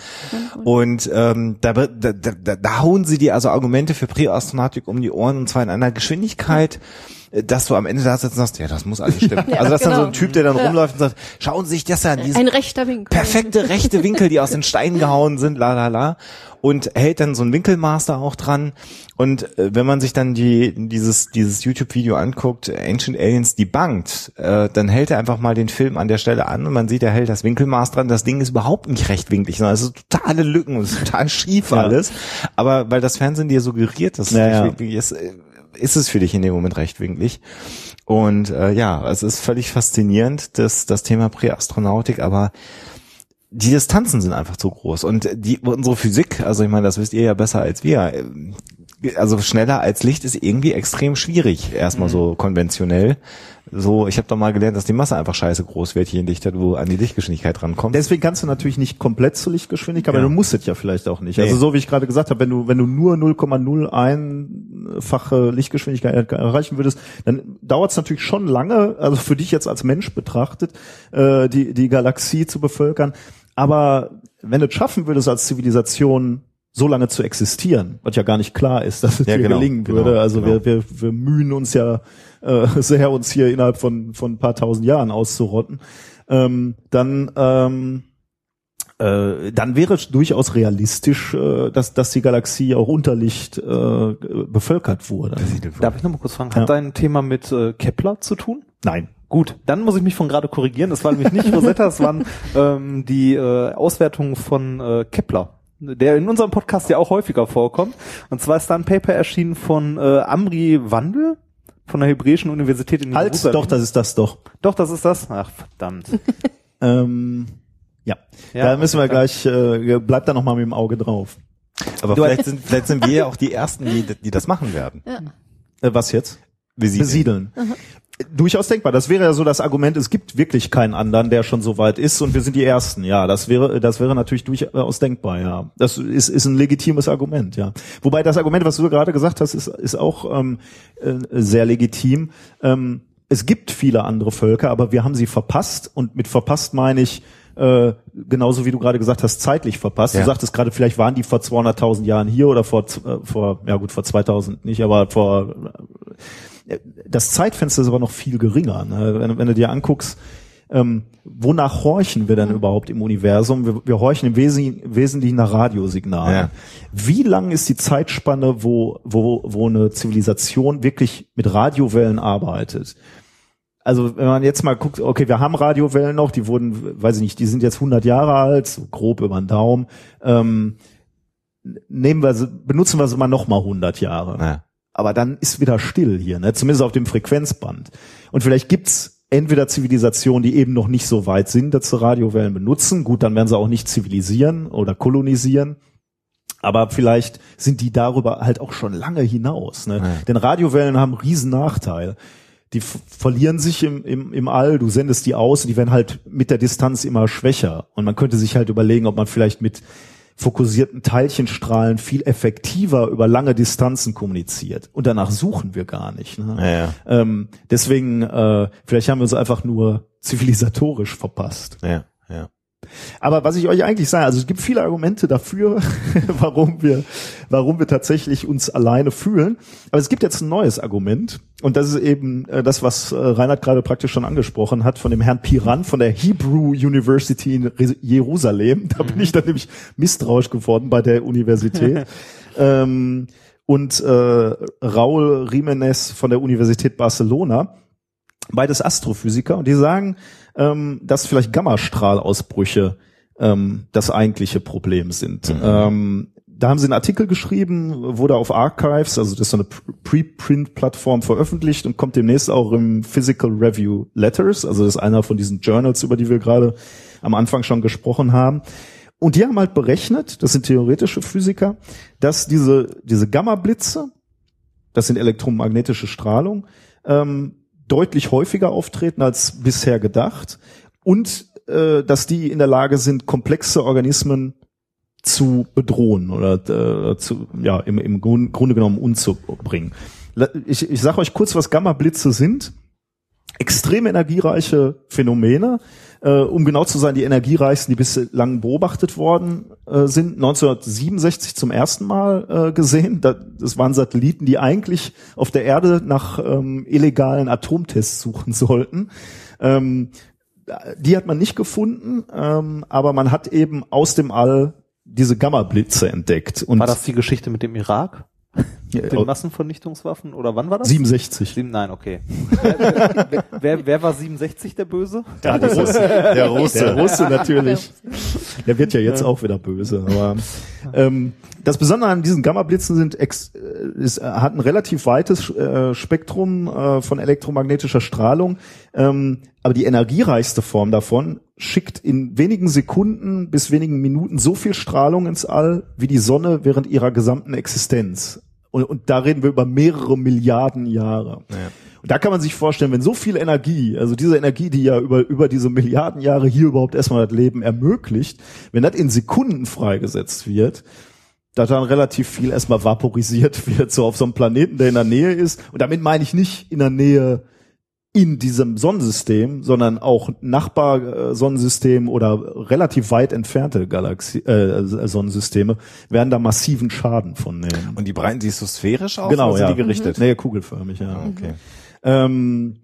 Und ähm, da, da, da, da, hauen sie dir also Argumente für Präastronautik um die Ohren und zwar in einer Geschwindigkeit, äh, dass du am Ende da sitzt und sagst, ja, das muss alles stimmen. Ja, also das ist dann so genau. ein Typ, der dann Ja. rumläuft und sagt, schauen Sie sich das an, Ein rechter Winkel. perfekte rechte Winkel, die aus den Steinen gehauen sind, la la la. Und hält dann so ein Winkelmaster auch dran. Und äh, wenn man sich dann die dieses dieses YouTube-Video anguckt, Ancient Aliens debunked, äh, dann hält er einfach mal den Film an der Stelle an und man sieht, er hält das Winkelmaß dran. Das Ding ist überhaupt nicht rechtwinklig, sondern es ist totale Lücken und es total schief alles. Aber weil das Fernsehen dir suggeriert, dass es Ja, ja. rechtwinklig ist, äh, ist es für dich in dem Moment rechtwinklig. Und äh, ja, es ist völlig faszinierend, das, das Thema Präastronautik, aber die Distanzen sind einfach zu groß. Und die, unsere Physik, also ich meine, das wisst ihr ja besser als wir, ähm, also schneller als Licht ist irgendwie extrem schwierig, erstmal Mhm. so konventionell. So, ich habe doch mal gelernt, dass die Masse einfach scheiße groß wird in Licht, wo an die Lichtgeschwindigkeit rankommt. Deswegen kannst du natürlich nicht komplett zur Lichtgeschwindigkeit, aber Ja. du musst es ja vielleicht auch nicht. Nee. Also so wie ich gerade gesagt habe, wenn du wenn du nur 0,01-fache Lichtgeschwindigkeit erreichen würdest, dann dauert es natürlich schon lange, also für dich jetzt als Mensch betrachtet, äh, die die Galaxie zu bevölkern. Aber wenn du es schaffen würdest als Zivilisation so lange zu existieren, was ja gar nicht klar ist, dass es Ja, dir genau, gelingen genau, würde. Also genau. wir, wir, wir mühen uns ja äh, sehr, uns hier innerhalb von, von ein paar tausend Jahren auszurotten. Ähm, dann ähm, äh, dann wäre es durchaus realistisch, äh, dass, dass die Galaxie auch unter Licht äh, bevölkert wurde. Darf ich noch mal kurz fragen, Ja. hat dein Thema mit äh, Kepler zu tun? Nein. Gut, dann muss ich mich von gerade korrigieren. Das war nämlich nicht Rosetta, es waren ähm, die äh, Auswertungen von äh, Kepler, der in unserem Podcast ja auch häufiger vorkommt. Und zwar ist da ein Paper erschienen von äh, Amri Wandel von der Hebräischen Universität in Halt, Jerusalem. doch, das ist das doch. Doch, das ist das. Ach, verdammt. Ähm, ja. Ja, da müssen wir gleich, äh, bleibt da noch mal mit dem Auge drauf. Aber Du- vielleicht sind, vielleicht sind wir ja auch die Ersten, die, die das machen werden. Äh, was jetzt? Besiedeln. Besiedeln. Durchaus denkbar. Das wäre ja so das Argument, es gibt wirklich keinen anderen, der schon so weit ist und wir sind die Ersten. Ja, das wäre, das wäre natürlich durchaus denkbar, ja. Das ist, ist ein legitimes Argument, ja. Wobei das Argument, was du gerade gesagt hast, ist, ist auch ähm, äh, sehr legitim. Ähm, es gibt viele andere Völker, aber wir haben sie verpasst und mit verpasst meine ich, äh, genauso wie du gerade gesagt hast, zeitlich verpasst. Ja. Du sagtest gerade, vielleicht waren die vor 200.000 Jahren hier oder vor, äh, vor, ja gut, vor 2000 nicht, aber vor, das Zeitfenster ist aber noch viel geringer. Ne? Wenn, wenn du dir anguckst, ähm, wonach horchen wir denn überhaupt im Universum? Wir, wir horchen im Wesen, Wesentlichen nach Radiosignalen. Ja. Wie lang ist die Zeitspanne, wo, wo, wo eine Zivilisation wirklich mit Radiowellen arbeitet? Also wenn man jetzt mal guckt, okay, wir haben Radiowellen noch, die wurden, weiß ich nicht, die sind jetzt 100 Jahre alt, so grob über den Daumen. Ähm, nehmen wir, sie- benutzen wir sie mal noch mal 100 Jahre Ja. aber dann ist wieder still hier, ne? zumindest auf dem Frequenzband. Und vielleicht gibt's entweder Zivilisationen, die eben noch nicht so weit sind, dass sie Radiowellen benutzen. Gut, dann werden sie auch nicht zivilisieren oder kolonisieren. Aber vielleicht sind die darüber halt auch schon lange hinaus. Ne? Ja. Denn Radiowellen haben einen riesen Nachteil. Die verlieren sich im, im, im All, du sendest die aus und die werden halt mit der Distanz immer schwächer. Und man könnte sich halt überlegen, ob man vielleicht mit fokussierten Teilchenstrahlen viel effektiver über lange Distanzen kommuniziert. Und danach suchen wir gar nicht. Ne? Ja, ja. Ähm, deswegen, äh, vielleicht haben wir uns einfach nur zivilisatorisch verpasst. Ja. Aber was ich euch eigentlich sage, also es gibt viele Argumente dafür, warum wir, warum wir tatsächlich uns alleine fühlen. Aber es gibt jetzt ein neues Argument. Und das ist eben äh, das, was äh, Reinhard gerade praktisch schon angesprochen hat, von dem Herrn Piran von der Hebrew University in Jerusalem. Da bin ich dann nämlich misstrauisch geworden bei der Universität. ähm, und äh, Raul Jiménez von der Universität Barcelona beides Astrophysiker und die sagen, ähm, dass vielleicht Gammastrahlausbrüche ähm, das eigentliche Problem sind. Ähm, da haben sie einen Artikel geschrieben, wurde auf Archives, also das ist so eine Preprint-Plattform veröffentlicht und kommt demnächst auch im Physical Review Letters, also das ist einer von diesen Journals, über die wir gerade am Anfang schon gesprochen haben. Und die haben halt berechnet, das sind theoretische Physiker, dass diese, diese Gamma-Blitze, das sind elektromagnetische Strahlung, ähm, deutlich häufiger auftreten als bisher gedacht und äh, dass die in der Lage sind, komplexe Organismen zu bedrohen oder äh, zu, ja, im, im Grund, Grunde genommen umzubringen. Ich, ich sage euch kurz, was Gamma-Blitze sind. extrem energiereiche Phänomene. Äh, um genau zu sein, die energiereichsten, die bislang beobachtet worden äh, sind, 1967 zum ersten Mal äh, gesehen. Da, das waren Satelliten, die eigentlich auf der Erde nach ähm, illegalen Atomtests suchen sollten. Ähm, die hat man nicht gefunden, ähm, aber man hat eben aus dem All diese Gamma-Blitze entdeckt. Und War das die Geschichte mit dem Irak? Ja, Den Massenvernichtungswaffen? Oder wann war das? 67. Sieben, nein, okay. wer, wer, wer, wer war 67 der Böse? Der Russe. Der Russe. Der Russe natürlich. Der wird ja jetzt auch wieder böse. Aber ähm, das Besondere an diesen Gamma-Blitzen sind, ex, äh, ist, äh, hat ein relativ weites äh, Spektrum äh, von elektromagnetischer Strahlung. Ähm, aber die energiereichste Form davon schickt in wenigen Sekunden bis wenigen Minuten so viel Strahlung ins All wie die Sonne während ihrer gesamten Existenz. Und, und da reden wir über mehrere Milliarden Jahre. Und da kann man sich vorstellen, wenn so viel Energie, also diese Energie, die ja über, über diese Milliarden Jahre hier überhaupt erstmal das Leben ermöglicht, wenn das in Sekunden freigesetzt wird, dass dann relativ viel erstmal vaporisiert wird, so auf so einem Planeten, der in der Nähe ist. Und damit meine ich nicht in der Nähe in diesem Sonnensystem, sondern auch Nachbar-Sonnensystem oder relativ weit entfernte Galaxie, äh, Sonnensysteme werden da massiven Schaden von nehmen. Und die breiten sich so sphärisch aus genau, oder sind ja. die gerichtet? Nee, kugelförmig, ja. Okay. Ähm,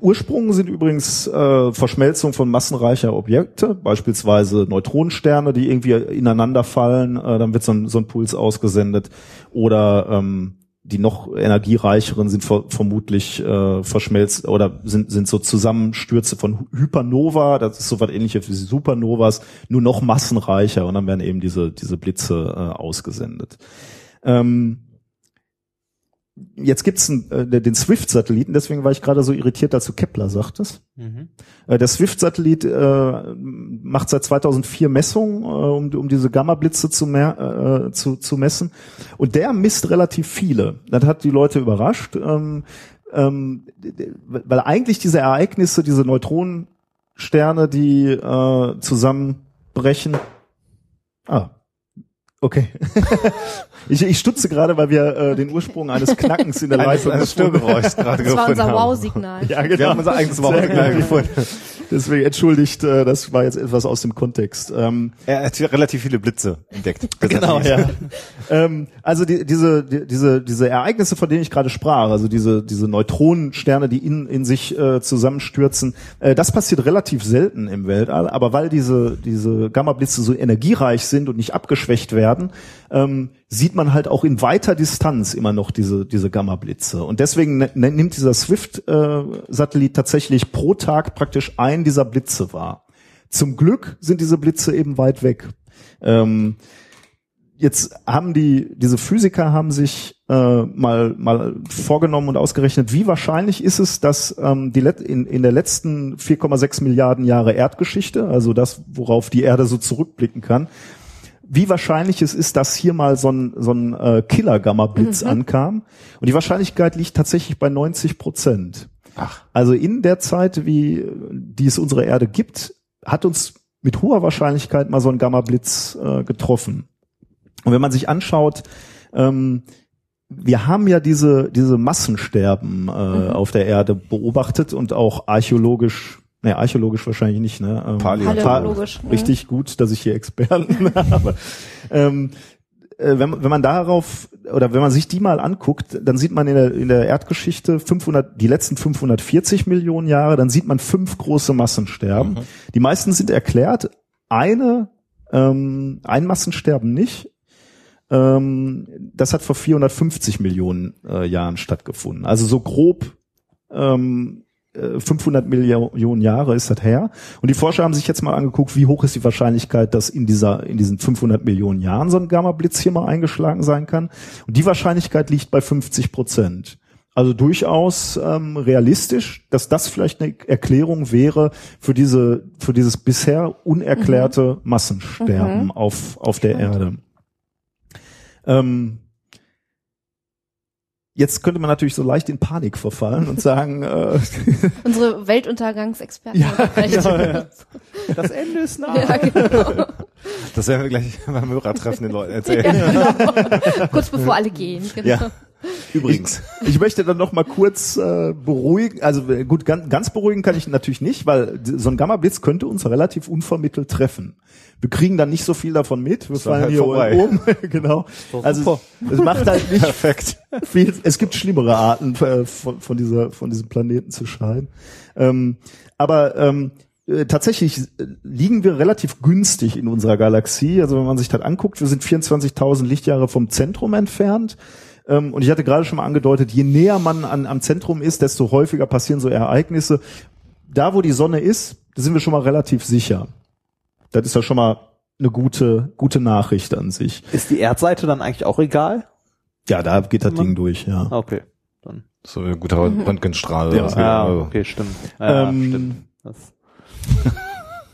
Ursprung sind übrigens äh, Verschmelzung von massenreicher Objekte, beispielsweise Neutronensterne, die irgendwie ineinander fallen, äh, dann wird so ein, so ein Puls ausgesendet oder ähm, die noch energiereicheren sind ver vermutlich äh, verschmelzt oder sind, sind so Zusammenstürze von Hypernova, das ist so was ähnliches wie Supernovas, nur noch massenreicher und dann werden eben diese, diese Blitze äh, ausgesendet. Ähm, jetzt gibt's einen, äh, den Swift-Satelliten, deswegen war ich gerade so irritiert, du Kepler sagtest. Äh, Der Swift-Satellit äh, macht seit 2004 Messungen, äh, um, um diese Gamma-Blitze zu, mehr, äh, zu, zu messen. Und der misst relativ viele. Das hat die Leute überrascht, ähm, ähm, weil eigentlich diese Ereignisse, diese Neutronensterne, die äh, zusammenbrechen. Ah, okay. ich, ich stutze gerade, weil wir äh, den Ursprung eines Knackens in der Eines, Leitung eines gefunden Störgeräuschs gerade Das war gefunden unser haben. Wow-Signal. Ja, genau. Wir haben unser eigenes Wow-Signal gefunden. Deswegen entschuldigt, äh, das war jetzt etwas aus dem Kontext. Ähm, Er hat hier relativ viele Blitze entdeckt. genau, ja. ähm, also die, diese, die, diese, diese Ereignisse, von denen ich gerade sprach, also diese, diese Neutronensterne, die in, in sich äh, zusammenstürzen, äh, das passiert relativ selten im Weltall, aber weil diese, diese Gamma-Blitze so energiereich sind und nicht abgeschwächt werden, ähm, sieht man halt auch in weiter Distanz immer noch diese, diese Gamma-Blitze. Und deswegen ne- ne- nimmt dieser Swift-Satellit tatsächlich pro Tag praktisch einen dieser Blitze wahr. Zum Glück sind diese Blitze eben weit weg. Ähm, jetzt haben die, diese Physiker haben sich äh, mal, mal vorgenommen und ausgerechnet, wie wahrscheinlich ist es, dass ähm, die Let in, in der letzten 4,6 Milliarden Jahre Erdgeschichte, also das, worauf die Erde so zurückblicken kann, wie wahrscheinlich es ist, dass hier mal so ein, so ein äh, Killer-Gamma-Blitz ankam. Und die Wahrscheinlichkeit liegt tatsächlich bei 90 Prozent. Ach. Also in der Zeit, wie die es unsere Erde gibt, hat uns mit hoher Wahrscheinlichkeit mal so ein Gamma-Blitz äh, getroffen. Und wenn man sich anschaut, ähm, wir haben ja diese, diese Massensterben äh, auf der Erde beobachtet und auch archäologisch, ne, archäologisch wahrscheinlich nicht, ne? Ähm, Paläontologisch? Richtig gut, dass ich hier Experten habe. Ähm, äh, wenn, man- wenn man darauf oder wenn man sich die mal anguckt, dann sieht man in der, in der Erdgeschichte 500, die letzten 540 Millionen Jahre, dann sieht man fünf große Massensterben. Die meisten sind erklärt. Eine, ähm, ein Massensterben nicht. Ähm, das hat vor 450 Millionen äh, Jahren stattgefunden. Also so grob ähm, äh, 500 Millionen Jahre ist das her. Und die Forscher haben sich jetzt mal angeguckt, wie hoch ist die Wahrscheinlichkeit, dass in dieser, in diesen 500 Millionen Jahren so ein Gamma-Blitz hier mal eingeschlagen sein kann. Und die Wahrscheinlichkeit liegt bei 50 Prozent. Also durchaus ähm, realistisch, dass das vielleicht eine Erklärung wäre für diese, für dieses bisher unerklärte Massensterben auf, auf der Erde. Ähm, Jetzt könnte man natürlich so leicht in Panik verfallen und sagen, äh, Unsere Weltuntergangsexperten. Ja, genau, ja. Das Ende ist nah. Ja, genau. Das werden wir gleich beim Hörertreffen den Leuten erzählen. Ja, genau. Kurz bevor alle gehen. Genau. Ja. Übrigens. Ich möchte dann noch mal kurz äh, beruhigen, also äh, gut, ganz, ganz beruhigen kann ich natürlich nicht, weil so ein Gamma-Blitz könnte uns relativ unvermittelt treffen. Wir kriegen dann nicht so viel davon mit, wir fallen halt hier vorbei. um, genau. Also es, es macht halt nicht Perfekt. viel, es gibt schlimmere Arten äh, von, von dieser, von diesem Planeten zu scheiden. Ähm, aber ähm, äh, tatsächlich äh, liegen wir relativ günstig in unserer Galaxie. Also wenn man sich das anguckt, wir sind 24.000 Lichtjahre vom Zentrum entfernt. Ähm, und ich hatte gerade schon mal angedeutet, je näher man an, am Zentrum ist, desto häufiger passieren so Ereignisse. Da, wo die Sonne ist, da sind wir schon mal relativ sicher. Das ist ja schon mal eine gute, gute Nachricht an sich. Ist die Erdseite dann eigentlich auch egal? Ja, da geht das Ding durch, ja. Ah, Okay. Dann. So ein guter Röntgenstrahl. Ja. Also, okay, stimmt. Ja, Ähm, stimmt. Das,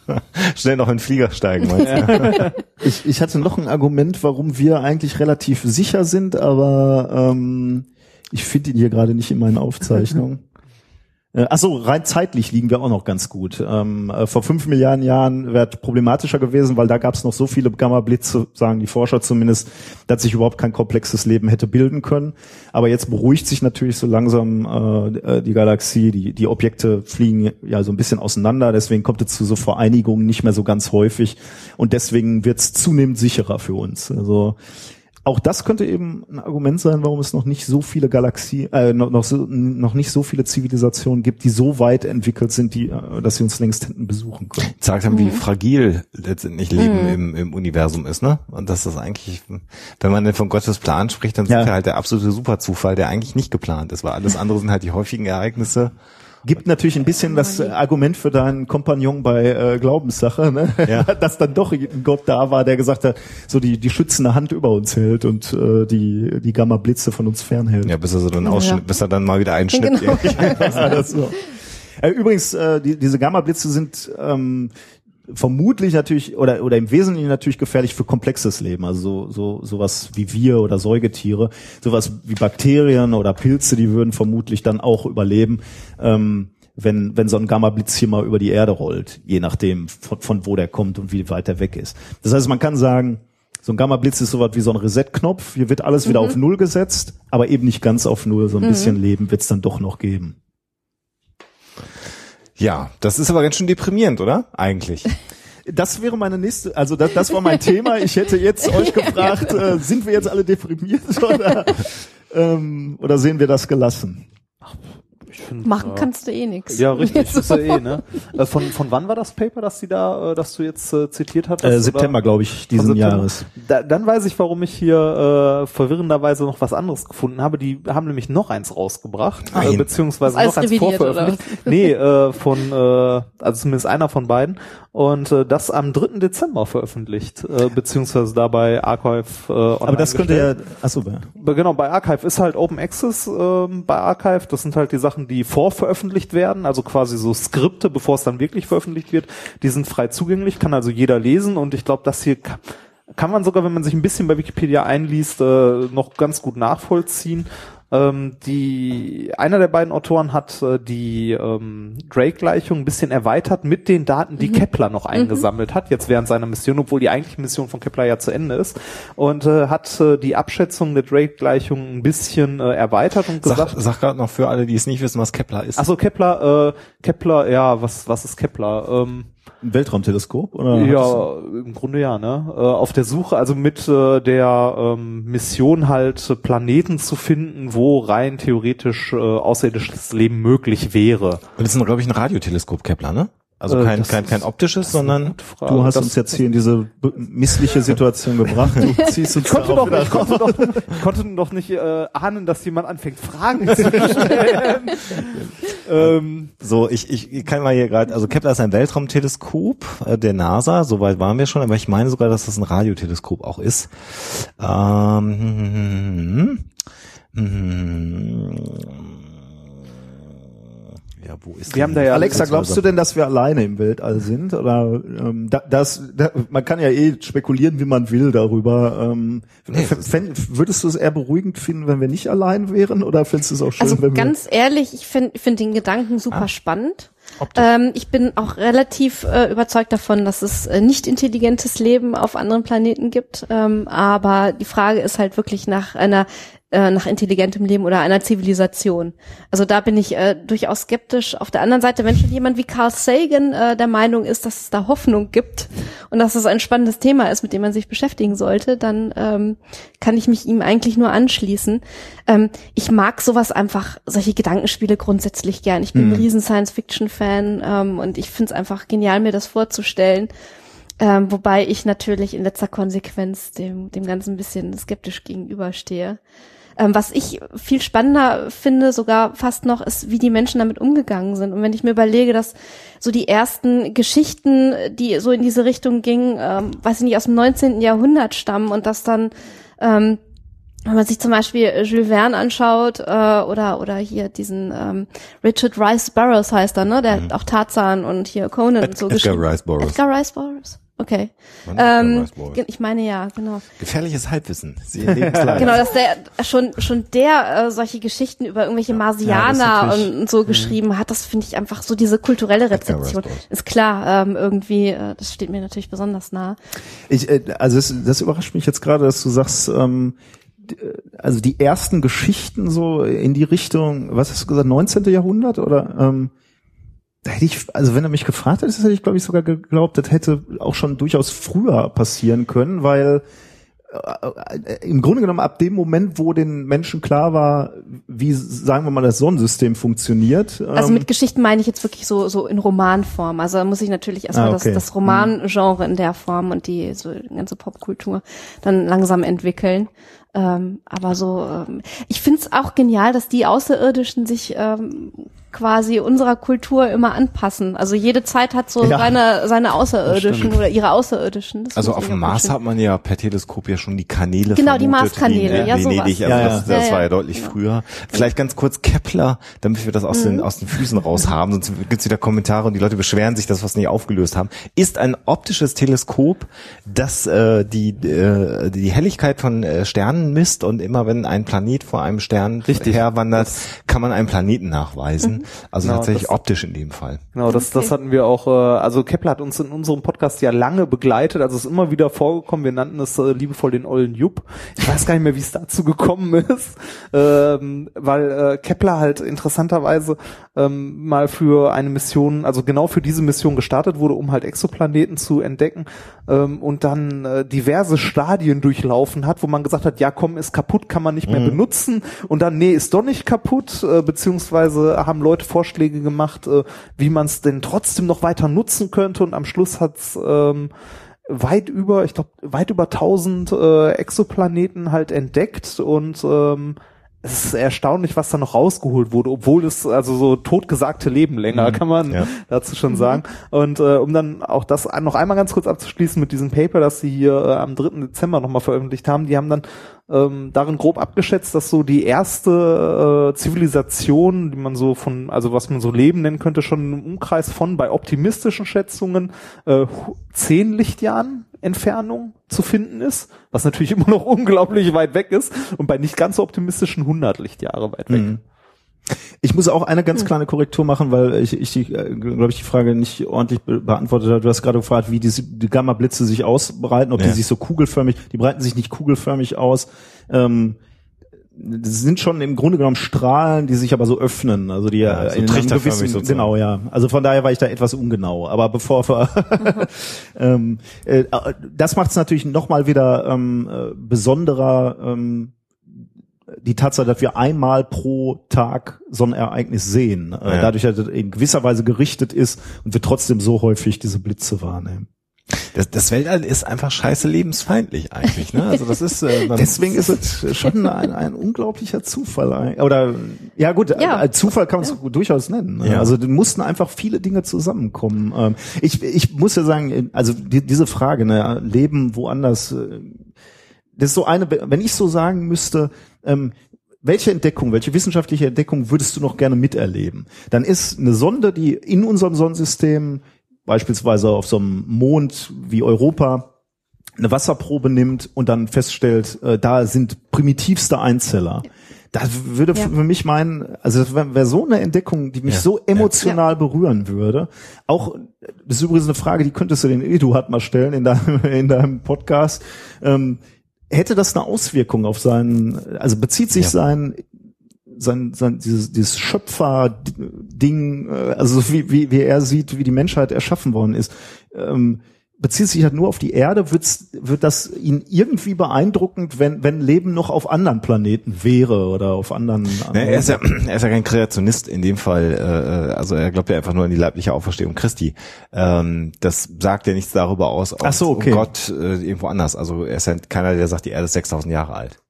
Schnell noch in den Flieger steigen, meinst du? Ich, ich hatte noch ein Argument, warum wir eigentlich relativ sicher sind, aber ähm, ich finde ihn hier gerade nicht in meinen Aufzeichnungen. Äh, Ach so, rein zeitlich liegen wir auch noch ganz gut. Ähm, äh, vor fünf Milliarden Jahren wäre problematischer gewesen, weil da gab es noch so viele Gamma-Blitze, sagen die Forscher zumindest, dass sich überhaupt kein komplexes Leben hätte bilden können. Aber jetzt beruhigt sich natürlich so langsam äh, äh, die Galaxie, die, die Objekte fliegen ja so ein bisschen auseinander, deswegen kommt es zu so Vereinigungen nicht mehr so ganz häufig und deswegen wird es zunehmend sicherer für uns. Also auch das könnte eben ein Argument sein, warum es noch nicht so viele Galaxien, äh, noch, noch, so, noch nicht so viele Zivilisationen gibt, die so weit entwickelt sind, die, äh, dass sie uns längst hätten besuchen können. Sagt haben, wie fragil letztendlich Leben im, im Universum ist, ne? Und dass das eigentlich, wenn man denn von Gottes Plan spricht, dann Ja. ist er halt der absolute Superzufall, der eigentlich nicht geplant ist, weil alles andere sind halt die häufigen Ereignisse. Gibt natürlich ein bisschen das äh, Argument für deinen Kompagnon bei äh, Glaubenssache, ne? Ja. dass dann doch ein Gott da war, der gesagt hat, so die, die schützende Hand über uns hält und äh, die, die Gamma-Blitze von uns fernhält. Ja, bis er so dann ausschnitt, bis er dann mal wieder einschnitt. Genau. war das so. Äh, Übrigens, äh, die, diese Gamma-Blitze sind ähm, vermutlich natürlich oder oder im Wesentlichen natürlich gefährlich für komplexes Leben, also so, so sowas wie wir oder Säugetiere, sowas wie Bakterien oder Pilze, die würden vermutlich dann auch überleben, ähm, wenn wenn so ein Gamma-Blitz hier mal über die Erde rollt, je nachdem von, von wo der kommt und wie weit er weg ist. Das heißt, man kann sagen, so ein Gamma-Blitz ist sowas wie so ein Reset-Knopf. Hier wird alles wieder auf Null gesetzt, aber eben nicht ganz auf Null. So ein bisschen Leben wird es dann doch noch geben. Ja, das ist aber ganz schön deprimierend, oder? Eigentlich. Das wäre meine nächste, also das, das war mein Thema. Ich hätte jetzt euch gefragt, äh, sind wir jetzt alle deprimiert oder, ähm, oder sehen wir das gelassen? Ich find, Machen ja. kannst du eh nix. Ja, richtig, ist ja eh, ne? Äh, Von, von wann war das Paper, das die da, äh, das du jetzt äh, zitiert hattest? Äh? September, glaube ich, diesen September? Jahres. Da, dann weiß ich, warum ich hier äh, verwirrenderweise noch was anderes gefunden habe. Die haben nämlich noch eins rausgebracht, äh, beziehungsweise noch eins vorveröffentlicht. Nee, äh, von, äh, also zumindest einer von beiden. Und äh, das am 3. Dezember veröffentlicht, äh, beziehungsweise da bei Archive äh, online Aber das könnte gestellt. ja, achso, ja. Genau, bei Archive ist halt Open Access ähm, bei Archive. Das sind halt die Sachen, die vorveröffentlicht werden, also quasi so Skripte, bevor es dann wirklich veröffentlicht wird. Die sind frei zugänglich, kann also jeder lesen und ich glaube, das hier ka- kann man sogar, wenn man sich ein bisschen bei Wikipedia einliest, äh, noch ganz gut nachvollziehen. Ähm, die einer der beiden Autoren hat äh, die ähm, Drake-Gleichung ein bisschen erweitert mit den Daten, die Kepler noch eingesammelt hat, jetzt während seiner Mission, obwohl die eigentliche Mission von Kepler ja zu Ende ist, und äh, hat äh, die Abschätzung der Drake-Gleichung ein bisschen äh, erweitert und Sag, gesagt, sag gerade noch für alle, die es nicht wissen, was Kepler ist. Achso, Kepler, äh, Kepler, ja, was, was ist Kepler? Ähm, Ein Weltraumteleskop? Oder ja, im Grunde ja, ne? Äh, auf der Suche, also mit äh, der ähm, Mission halt äh, Planeten zu finden, wo rein theoretisch äh, außerirdisches Leben möglich wäre. Und das ist, glaube ich, ein Radioteleskop Kepler, ne? Also Äh, kein, das kein, kein optisches, sondern Du hast Das- uns jetzt hier in diese missliche Situation gebracht. Ich konnte, doch, ich, konnte doch, ich konnte doch nicht äh, ahnen, dass jemand anfängt, Fragen zu stellen. ähm, so, ich, ich, kann mal hier gerade, also Kepler ist ein Weltraumteleskop äh, der NASA, soweit waren wir schon, aber ich meine sogar, dass das ein Radioteleskop auch ist. Ähm, ja, wo ist Wir haben da ja Alexa, glaubst du denn, dass wir alleine im Weltall sind? Oder ähm, da, das, da, man kann ja eh spekulieren, wie man will darüber. Ähm, fänd, würdest du es eher beruhigend finden, wenn wir nicht allein wären? Oder findest du es auch schön, Also wenn ganz ehrlich, ich finde find den Gedanken super spannend. Ähm, ich bin auch relativ äh, überzeugt davon, dass es äh, nicht intelligentes Leben auf anderen Planeten gibt. Ähm, aber die Frage ist halt wirklich nach einer äh, nach intelligentem Leben oder einer Zivilisation. Also da bin ich äh, durchaus skeptisch. Auf der anderen Seite, wenn schon jemand wie Carl Sagan äh, der Meinung ist, dass es da Hoffnung gibt und dass es ein spannendes Thema ist, mit dem man sich beschäftigen sollte, dann ähm, kann ich mich ihm eigentlich nur anschließen. Ähm, ich mag sowas einfach, solche Gedankenspiele grundsätzlich gern. Ich bin ein riesen Science-Fiction-Fan ähm, und ich finde es einfach genial, mir das vorzustellen. Ähm, wobei ich natürlich in letzter Konsequenz dem, dem Ganzen ein bisschen skeptisch gegenüberstehe. Ähm, was ich viel spannender finde, sogar fast noch, ist, wie die Menschen damit umgegangen sind. Und wenn ich mir überlege, dass so die ersten Geschichten, die so in diese Richtung gingen, ähm, weiß ich nicht, aus dem 19. Jahrhundert stammen und dass dann, ähm, wenn man sich zum Beispiel Jules Verne anschaut äh, oder oder hier diesen ähm, Richard Rice Burroughs heißt er, ne, der hat auch Tarzan und hier Conan und so Edgar geschrieben. Rice Burroughs. Edgar Rice Burroughs. Okay. Edgar Ähm, ich meine ja, genau. Gefährliches Halbwissen. Sie. Genau, dass der schon schon der äh, solche Geschichten über irgendwelche Marsianer Ja, das ist und, und so geschrieben hat, das finde ich einfach so diese kulturelle Rezeption. Ist klar, ähm, irgendwie, äh, das steht mir natürlich besonders nah. Ich, äh, also das, das überrascht mich jetzt gerade, dass du sagst, ähm, äh, also die ersten Geschichten so in die Richtung, was hast du gesagt, 19. Jahrhundert oder? Ähm, da hätte ich, also wenn er mich gefragt hätte, hätte ich glaube ich sogar geglaubt, das hätte auch schon durchaus früher passieren können, weil äh, äh, im Grunde genommen ab dem Moment, wo den Menschen klar war, wie sagen wir mal das Sonnensystem funktioniert. Also ähm, mit Geschichten meine ich jetzt wirklich so so in Romanform. Also da muss ich natürlich erstmal Ah, okay. das, das Romangenre in der Form und die so ganze Popkultur dann langsam entwickeln. Ähm, aber so, ähm, ich find's auch genial, dass die Außerirdischen sich ähm, quasi unserer Kultur immer anpassen. Also jede Zeit hat so Ja. seine seine Außerirdischen oder ihre Außerirdischen. Das Also auf dem Mars schön. hat man ja per Teleskop ja schon die Kanäle Genau, die vermutet, Marskanäle, in ja, Venedig. Also Ja, das, ja. das Ja, war ja. deutlich früher. Vielleicht ganz kurz Kepler, damit wir das aus, den, aus den Füßen raus haben, sonst gibt's wieder Kommentare und die Leute beschweren sich, dass wir es nicht aufgelöst haben. Ist ein optisches Teleskop, das äh, die, äh, die Helligkeit von äh, Sternen misst und immer wenn ein Planet vor einem Stern Richtig. herwandert, kann man einen Planeten nachweisen. Also Genau, tatsächlich das- optisch in dem Fall. Genau, das, das hatten wir auch, äh, also Kepler hat uns in unserem Podcast ja lange begleitet, also es ist immer wieder vorgekommen, wir nannten es äh, liebevoll den ollen Jupp. Ich weiß gar nicht mehr, wie es dazu gekommen ist, ähm, weil äh, Kepler halt interessanterweise ähm, mal für eine Mission, also genau für diese Mission gestartet wurde, um halt Exoplaneten zu entdecken ähm, und dann äh, diverse Stadien durchlaufen hat, wo man gesagt hat, ja komm, ist kaputt, kann man nicht mehr benutzen. Und dann, nee, ist doch nicht kaputt, äh, beziehungsweise haben Leute Vorschläge gemacht, äh, wie man es denn trotzdem noch weiter nutzen könnte. Und am Schluss hat's ähm, weit über, ich glaube, weit über 1000 äh, Exoplaneten halt entdeckt. Und ähm, es ist erstaunlich, was da noch rausgeholt wurde, obwohl es also so totgesagte Leben länger, kann man Ja. dazu schon sagen. Und äh, um dann auch das noch einmal ganz kurz abzuschließen mit diesem Paper, das sie hier äh, am 3. Dezember nochmal veröffentlicht haben, die haben dann ähm, darin grob abgeschätzt, dass so die erste äh, Zivilisation, die man so von, also was man so Leben nennen könnte, schon im Umkreis von bei optimistischen Schätzungen äh, zehn Lichtjahren Entfernung zu finden ist, was natürlich immer noch unglaublich weit weg ist und bei nicht ganz so optimistischen 100 Lichtjahre weit weg. Mhm. Ich muss auch eine ganz kleine Korrektur machen, weil ich, ich äh, glaube ich, die Frage nicht ordentlich be beantwortet habe. Du hast gerade gefragt, wie diese, die Gamma-Blitze sich ausbreiten, ob Ja. die sich so kugelförmig, die breiten sich nicht kugelförmig aus. Ähm, das sind schon im Grunde genommen Strahlen, die sich aber so öffnen, also die Ja, so in einem gewissen, sozusagen. genau, ja. Also von daher war ich da etwas ungenau. Aber bevor wir, ähm, äh, das macht es natürlich noch mal wieder ähm, äh, besonderer. Ähm, die Tatsache, dass wir einmal pro Tag so ein Ereignis sehen, äh, Ja. dadurch, dass es in gewisser Weise gerichtet ist und wir trotzdem so häufig diese Blitze wahrnehmen. Das, das Weltall ist einfach scheiße lebensfeindlich eigentlich. Ne? Also das ist äh, Deswegen ist es schon ein, ein unglaublicher Zufall. Oder ja gut, Ja. äh, Zufall kann man es durchaus nennen. ne? Ja. Also da mussten einfach viele Dinge zusammenkommen. Ähm, Ich, ich muss ja sagen, also die, diese Frage, ne, Leben woanders, äh, das ist so eine, wenn ich so sagen müsste, ähm, welche Entdeckung, welche wissenschaftliche Entdeckung würdest du noch gerne miterleben? Dann ist eine Sonde, die in unserem Sonnensystem, beispielsweise auf so einem Mond wie Europa, eine Wasserprobe nimmt und dann feststellt, äh, da sind primitivste Einzeller. Das würde Ja. für mich meinen, also das wäre wär so eine Entdeckung, die mich Ja. so emotional berühren würde. Auch, das ist übrigens eine Frage, die könntest du den Eduard mal stellen in deinem, in deinem Podcast. Ähm, hätte das eine Auswirkung auf seinen, also bezieht sich Ja. sein sein, sein dieses, dieses Schöpfer-Ding, äh, also so wie, wie, wie er sieht, wie die Menschheit erschaffen worden ist, ähm, bezieht sich halt nur auf die Erde, wird's, wird das ihn irgendwie beeindruckend, wenn, wenn Leben noch auf anderen Planeten wäre oder auf anderen. Anderen er, ist ja, er ist ja kein Kreationist in dem Fall. Äh, also er glaubt ja einfach nur an die leibliche Auferstehung Christi. Ähm, das sagt ja nichts darüber aus, ob so, okay. Gott äh, irgendwo anders. Also er ist ja keiner, der sagt, die Erde ist 6000 Jahre alt.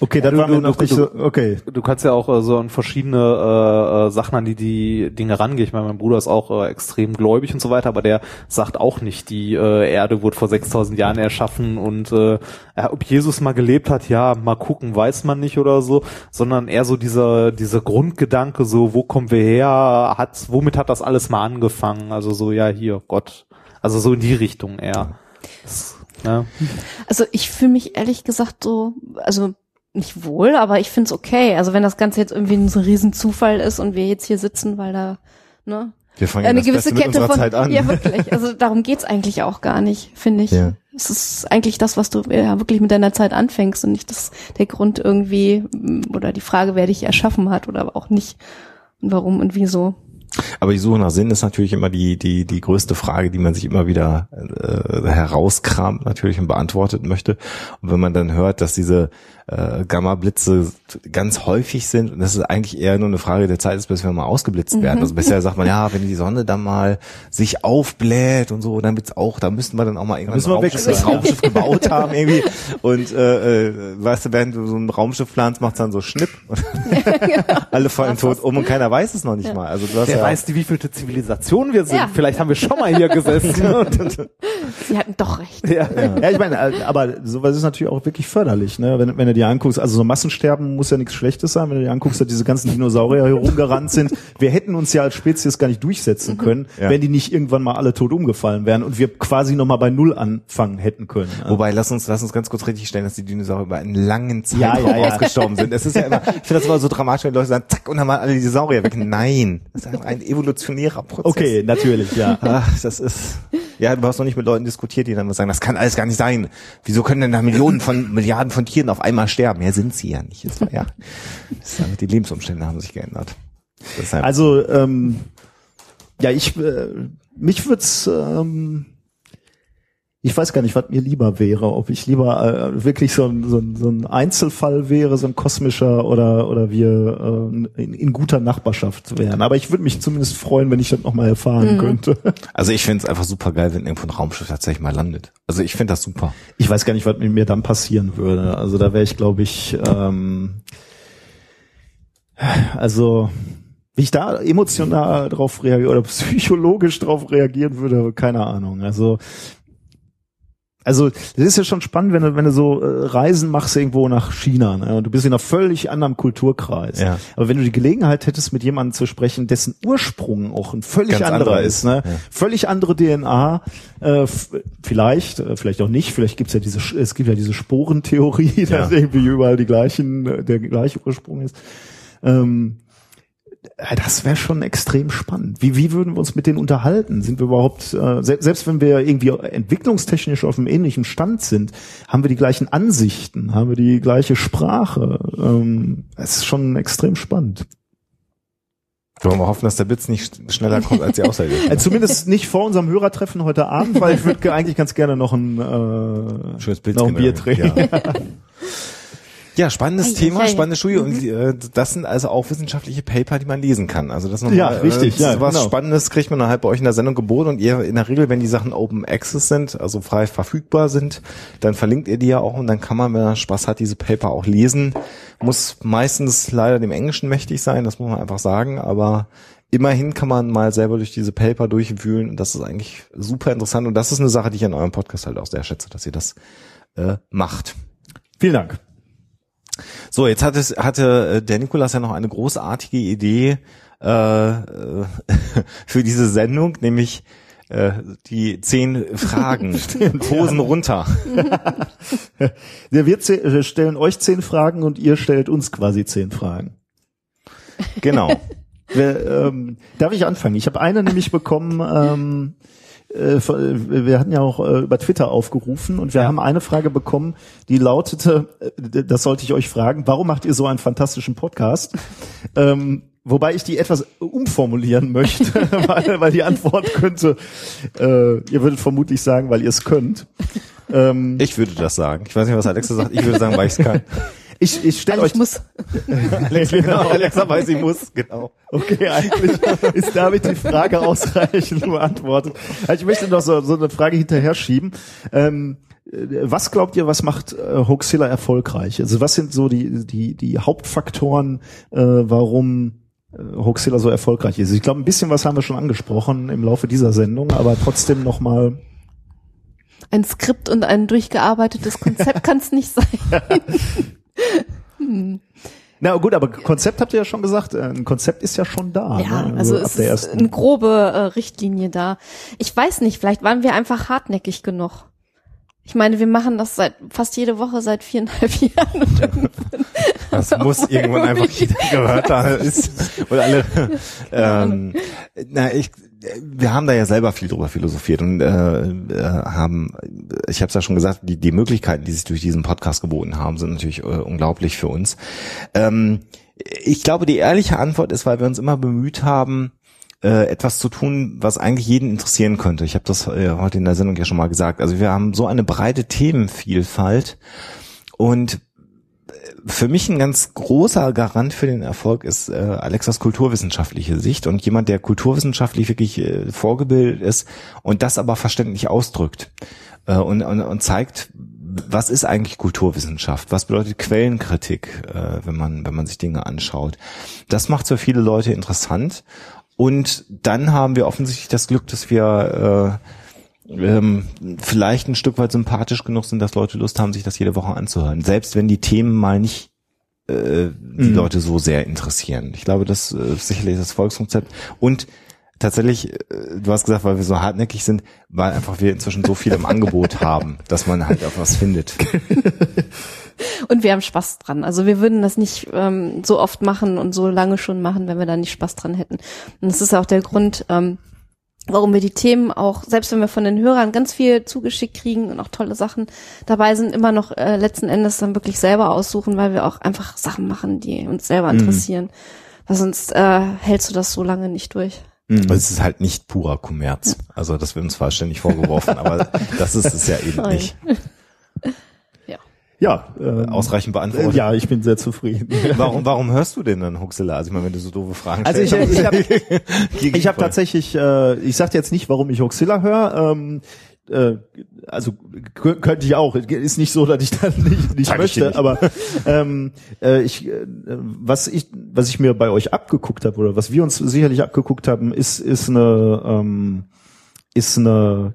Okay, dann Ja, war du- mir du- noch nicht du- so, okay. Du kannst ja auch äh, so an verschiedene äh, äh, Sachen an die die Dinge rangehen. Ich meine, mein Bruder ist auch äh, extrem gläubig und so weiter, aber der sagt auch nicht, die äh, Erde wurde vor 6000 Jahren erschaffen und äh, ob Jesus mal gelebt hat, ja, mal gucken, weiß man nicht oder so, sondern eher so dieser dieser Grundgedanke, so wo kommen wir her, hat womit hat das alles mal angefangen? Also so ja hier Gott, also so in die Richtung eher. Das, ja. Also ich fühle mich ehrlich gesagt so, also nicht wohl, aber ich find's okay. Also wenn das Ganze jetzt irgendwie ein so riesen Zufall ist und wir jetzt hier sitzen, weil da, ne? Wir fangen Eine gewisse Beste Kette von, Zeit an. ja wirklich. Also darum geht's eigentlich auch gar nicht, finde ich. Ja. Es ist eigentlich das, was du ja wirklich mit deiner Zeit anfängst und nicht das, der Grund irgendwie mm, oder die Frage, wer dich erschaffen hat oder auch nicht und warum und wieso. Aber die Suche nach Sinn ist natürlich immer die, die, die größte Frage, die man sich immer wieder äh, herauskramt natürlich und beantwortet möchte. Und wenn man dann hört, dass diese äh, Gamma-Blitze ganz häufig sind, und das ist eigentlich eher nur eine Frage der Zeit ist, bis wir mal ausgeblitzt werden. Also bisher sagt man, ja, wenn die Sonne dann mal sich aufbläht und so, dann wird's auch, da müssten wir dann auch mal irgendwann ein Raumschiff, ein Raumschiff gebaut haben irgendwie. Und äh, äh, weißt du, während du so ein Raumschiff planst, macht's dann so Schnipp. Alle fallen tot um und keiner weiß es noch nicht mal. Also du hast Wer ja, weiß, die wievielte Zivilisation wir sind. Ja. Vielleicht haben wir schon mal hier gesessen. Sie hatten doch recht. ja. Ja, ich meine, äh, aber sowas ist natürlich auch wirklich förderlich, ne? Wenn, wenn du dir anguckst, also so Massensterben muss ja nichts Schlechtes sein, wenn du dir anguckst, dass diese ganzen Dinosaurier herumgerannt sind. Wir hätten uns ja als Spezies gar nicht durchsetzen können, Ja. wenn die nicht irgendwann mal alle tot umgefallen wären und wir quasi nochmal bei Null anfangen hätten können. ne? Wobei, lass uns, lass uns ganz kurz richtig stellen, dass die Dinosaurier über einen langen Zeitraum ja, ja. ausgestorben sind. Das ist ja immer, ich finde das immer so dramatisch, wenn Leute sagen, zack, und dann waren alle Dinosaurier weg. Nein, das ist einfach ein evolutionärer Prozess. Okay, natürlich, ja. Ach, das ist, ja, du hast noch nicht mit Leuten diskutiert, die dann sagen, das kann alles gar nicht sein. Wieso können denn da Millionen von, Milliarden von Tieren auf einmal sterben? Ja, sind sie ja nicht. Das war, ja, das die Lebensumstände haben sich geändert. Deshalb, Also, ähm, ja, ich, äh, mich würd's, ähm, ich weiß gar nicht, was mir lieber wäre, ob ich lieber äh, wirklich so ein, so, ein, so ein Einzelfall wäre, so ein kosmischer oder oder wir äh, in, in guter Nachbarschaft wären. Aber ich würde mich zumindest freuen, wenn ich das nochmal erfahren könnte. also ich finde es einfach super geil, wenn irgendwo ein Raumschiff tatsächlich mal landet. Also ich finde das super. Ich weiß gar nicht, was mit mir dann passieren würde. Also da wäre ich, glaube ich, ähm, also wie ich da emotional drauf reagieren oder psychologisch drauf reagieren würde, keine Ahnung. Also also das ist ja schon spannend, wenn du, wenn du so äh, Reisen machst irgendwo nach China ne? und du bist in einer völlig anderen Kulturkreis. Ja. Aber wenn du die Gelegenheit hättest, mit jemandem zu sprechen, dessen Ursprung auch ein völlig Ganz anderer ist, ne? Ja. völlig andere DNA, äh, vielleicht, äh, vielleicht auch nicht, vielleicht gibt's ja diese, es gibt ja diese Sporentheorie, dass irgendwie überall die gleichen, äh, der gleiche Ursprung ist. Ähm, äh, das wäre schon extrem spannend. Wie, wie würden wir uns mit denen unterhalten? Sind wir überhaupt, äh, se selbst wenn wir irgendwie entwicklungstechnisch auf einem ähnlichen Stand sind, haben wir die gleichen Ansichten, haben wir die gleiche Sprache? Ähm, es ist schon extrem spannend. Wollen wir hoffen, dass der Blitz nicht sch- schneller kommt als die Außerirdischen. Äh, zumindest nicht vor unserem Hörertreffen heute Abend, weil ich würde eigentlich ganz gerne noch ein, äh, Schönes Bild. noch ein Bier trinken. Ja. ja, spannendes Ei, Thema, spannende Studie und äh, das sind also auch wissenschaftliche Paper, die man lesen kann. Also das nochmal, Ja, richtig, äh, ja, sowas genau. Spannendes kriegt man dann halt bei euch in der Sendung geboten und ihr in der Regel, wenn die Sachen Open Access sind, also frei verfügbar sind, dann verlinkt ihr die ja auch und dann kann man, wenn man Spaß hat, diese Paper auch lesen. Muss meistens leider dem Englischen mächtig sein, das muss man einfach sagen, aber immerhin kann man mal selber durch diese Paper durchwühlen und das ist eigentlich super interessant und das ist eine Sache, die ich an eurem Podcast halt auch sehr schätze, dass ihr das äh, macht. Vielen Dank. So, jetzt hat es, hatte äh, der Nikolas ja noch eine großartige Idee äh, äh, für diese Sendung, nämlich äh, die zehn Fragen. Hosen runter. Ja, Wir stellen euch zehn Fragen und ihr stellt uns quasi zehn Fragen. Genau. Wer, ähm, darf ich anfangen? Ich habe eine nämlich bekommen, ähm, äh, wir hatten ja auch äh, über Twitter aufgerufen und wir haben eine Frage bekommen, die lautete, äh, das sollte ich euch fragen, warum macht ihr so einen fantastischen Podcast? ähm, wobei ich die etwas umformulieren möchte, weil, weil die Antwort könnte, äh, ihr würdet vermutlich sagen, weil ihr es könnt. Ähm, Ich würde das sagen. Ich weiß nicht, was Alexa sagt. Ich würde sagen, weil ich es kann. Ich ich stelle euch ich muss. Alexa, Genau, Alexa weiß, ich muss. Genau. Okay, eigentlich ist damit die Frage ausreichend beantwortet. Also Ich möchte noch so, so eine Frage hinterher schieben. Ähm, äh, was glaubt ihr, was macht äh, Hoaxilla erfolgreich? Also was sind so die, die, die Hauptfaktoren, äh, warum äh, Hoaxilla so erfolgreich ist? Ich glaube, ein bisschen was haben wir schon angesprochen im Laufe dieser Sendung, aber trotzdem nochmal. Ein Skript und ein durchgearbeitetes Konzept kann es nicht sein. Na gut, aber Konzept habt ihr ja schon gesagt. äh, Ein Konzept ist ja schon da. Ja, ne? also ab es ist eine grobe äh, Richtlinie da. Ich weiß nicht, vielleicht waren wir einfach hartnäckig genug. Ich meine, wir machen das seit fast jede Woche seit viereinhalb Jahren. Das muss irgendwann einfach jeder gehört haben. Ist, und alle, ähm, na, ich, wir haben da ja selber viel drüber philosophiert und äh, äh, haben, ich habe es ja schon gesagt, die, die Möglichkeiten, die sich durch diesen Podcast geboten haben, sind natürlich äh, unglaublich für uns. Ähm, ich glaube, die ehrliche Antwort ist, weil wir uns immer bemüht haben, äh, etwas zu tun, was eigentlich jeden interessieren könnte. Ich habe das äh, heute in der Sendung ja schon mal gesagt. Also wir haben so eine breite Themenvielfalt und für mich ein ganz großer Garant für den Erfolg ist äh, Alexas kulturwissenschaftliche Sicht und jemand, der kulturwissenschaftlich wirklich äh, vorgebildet ist und das aber verständlich ausdrückt äh, und, und, und zeigt, was ist eigentlich Kulturwissenschaft? Was bedeutet Quellenkritik, äh, wenn man wenn man sich Dinge anschaut? Das macht für viele Leute interessant und dann haben wir offensichtlich das Glück, dass wir äh, ähm, vielleicht ein Stück weit sympathisch genug sind, dass Leute Lust haben, sich das jede Woche anzuhören. Selbst wenn die Themen mal nicht äh, die Leute so sehr interessieren. Ich glaube, das äh, ist sicherlich das Volkskonzept. Und tatsächlich, äh, du hast gesagt, weil wir so hartnäckig sind, weil einfach wir inzwischen so viel im Angebot haben, dass man halt auch was findet. Und wir haben Spaß dran. Also wir würden das nicht ähm, so oft machen und so lange schon machen, wenn wir da nicht Spaß dran hätten. Und das ist auch der Grund, ähm, warum wir die Themen auch, selbst wenn wir von den Hörern ganz viel zugeschickt kriegen und auch tolle Sachen dabei sind, immer noch äh, letzten Endes dann wirklich selber aussuchen, weil wir auch einfach Sachen machen, die uns selber interessieren. Weil sonst äh, hältst du das so lange nicht durch. Also Es ist halt nicht purer Kommerz. Also das wird uns zwar ständig vorgeworfen, aber das ist es ja eben nicht. Ja, ähm, Ausreichend beantwortet. ja, ich bin sehr zufrieden. Warum, warum hörst du denn dann Huxela? Also ich meine, wenn du so doofe Fragen Also ich, stellst. ich habe Gegen- ich hab tatsächlich, äh, ich sag jetzt nicht, warum ich Hoxilla höre. Ähm, äh, also kö- könnte ich auch. Ist nicht so, dass ich dann nicht, nicht ich dir möchte, nicht. aber ähm, äh, ich, äh, was ich, was ich mir bei euch abgeguckt habe oder was wir uns sicherlich abgeguckt haben, ist ist eine ähm, ist eine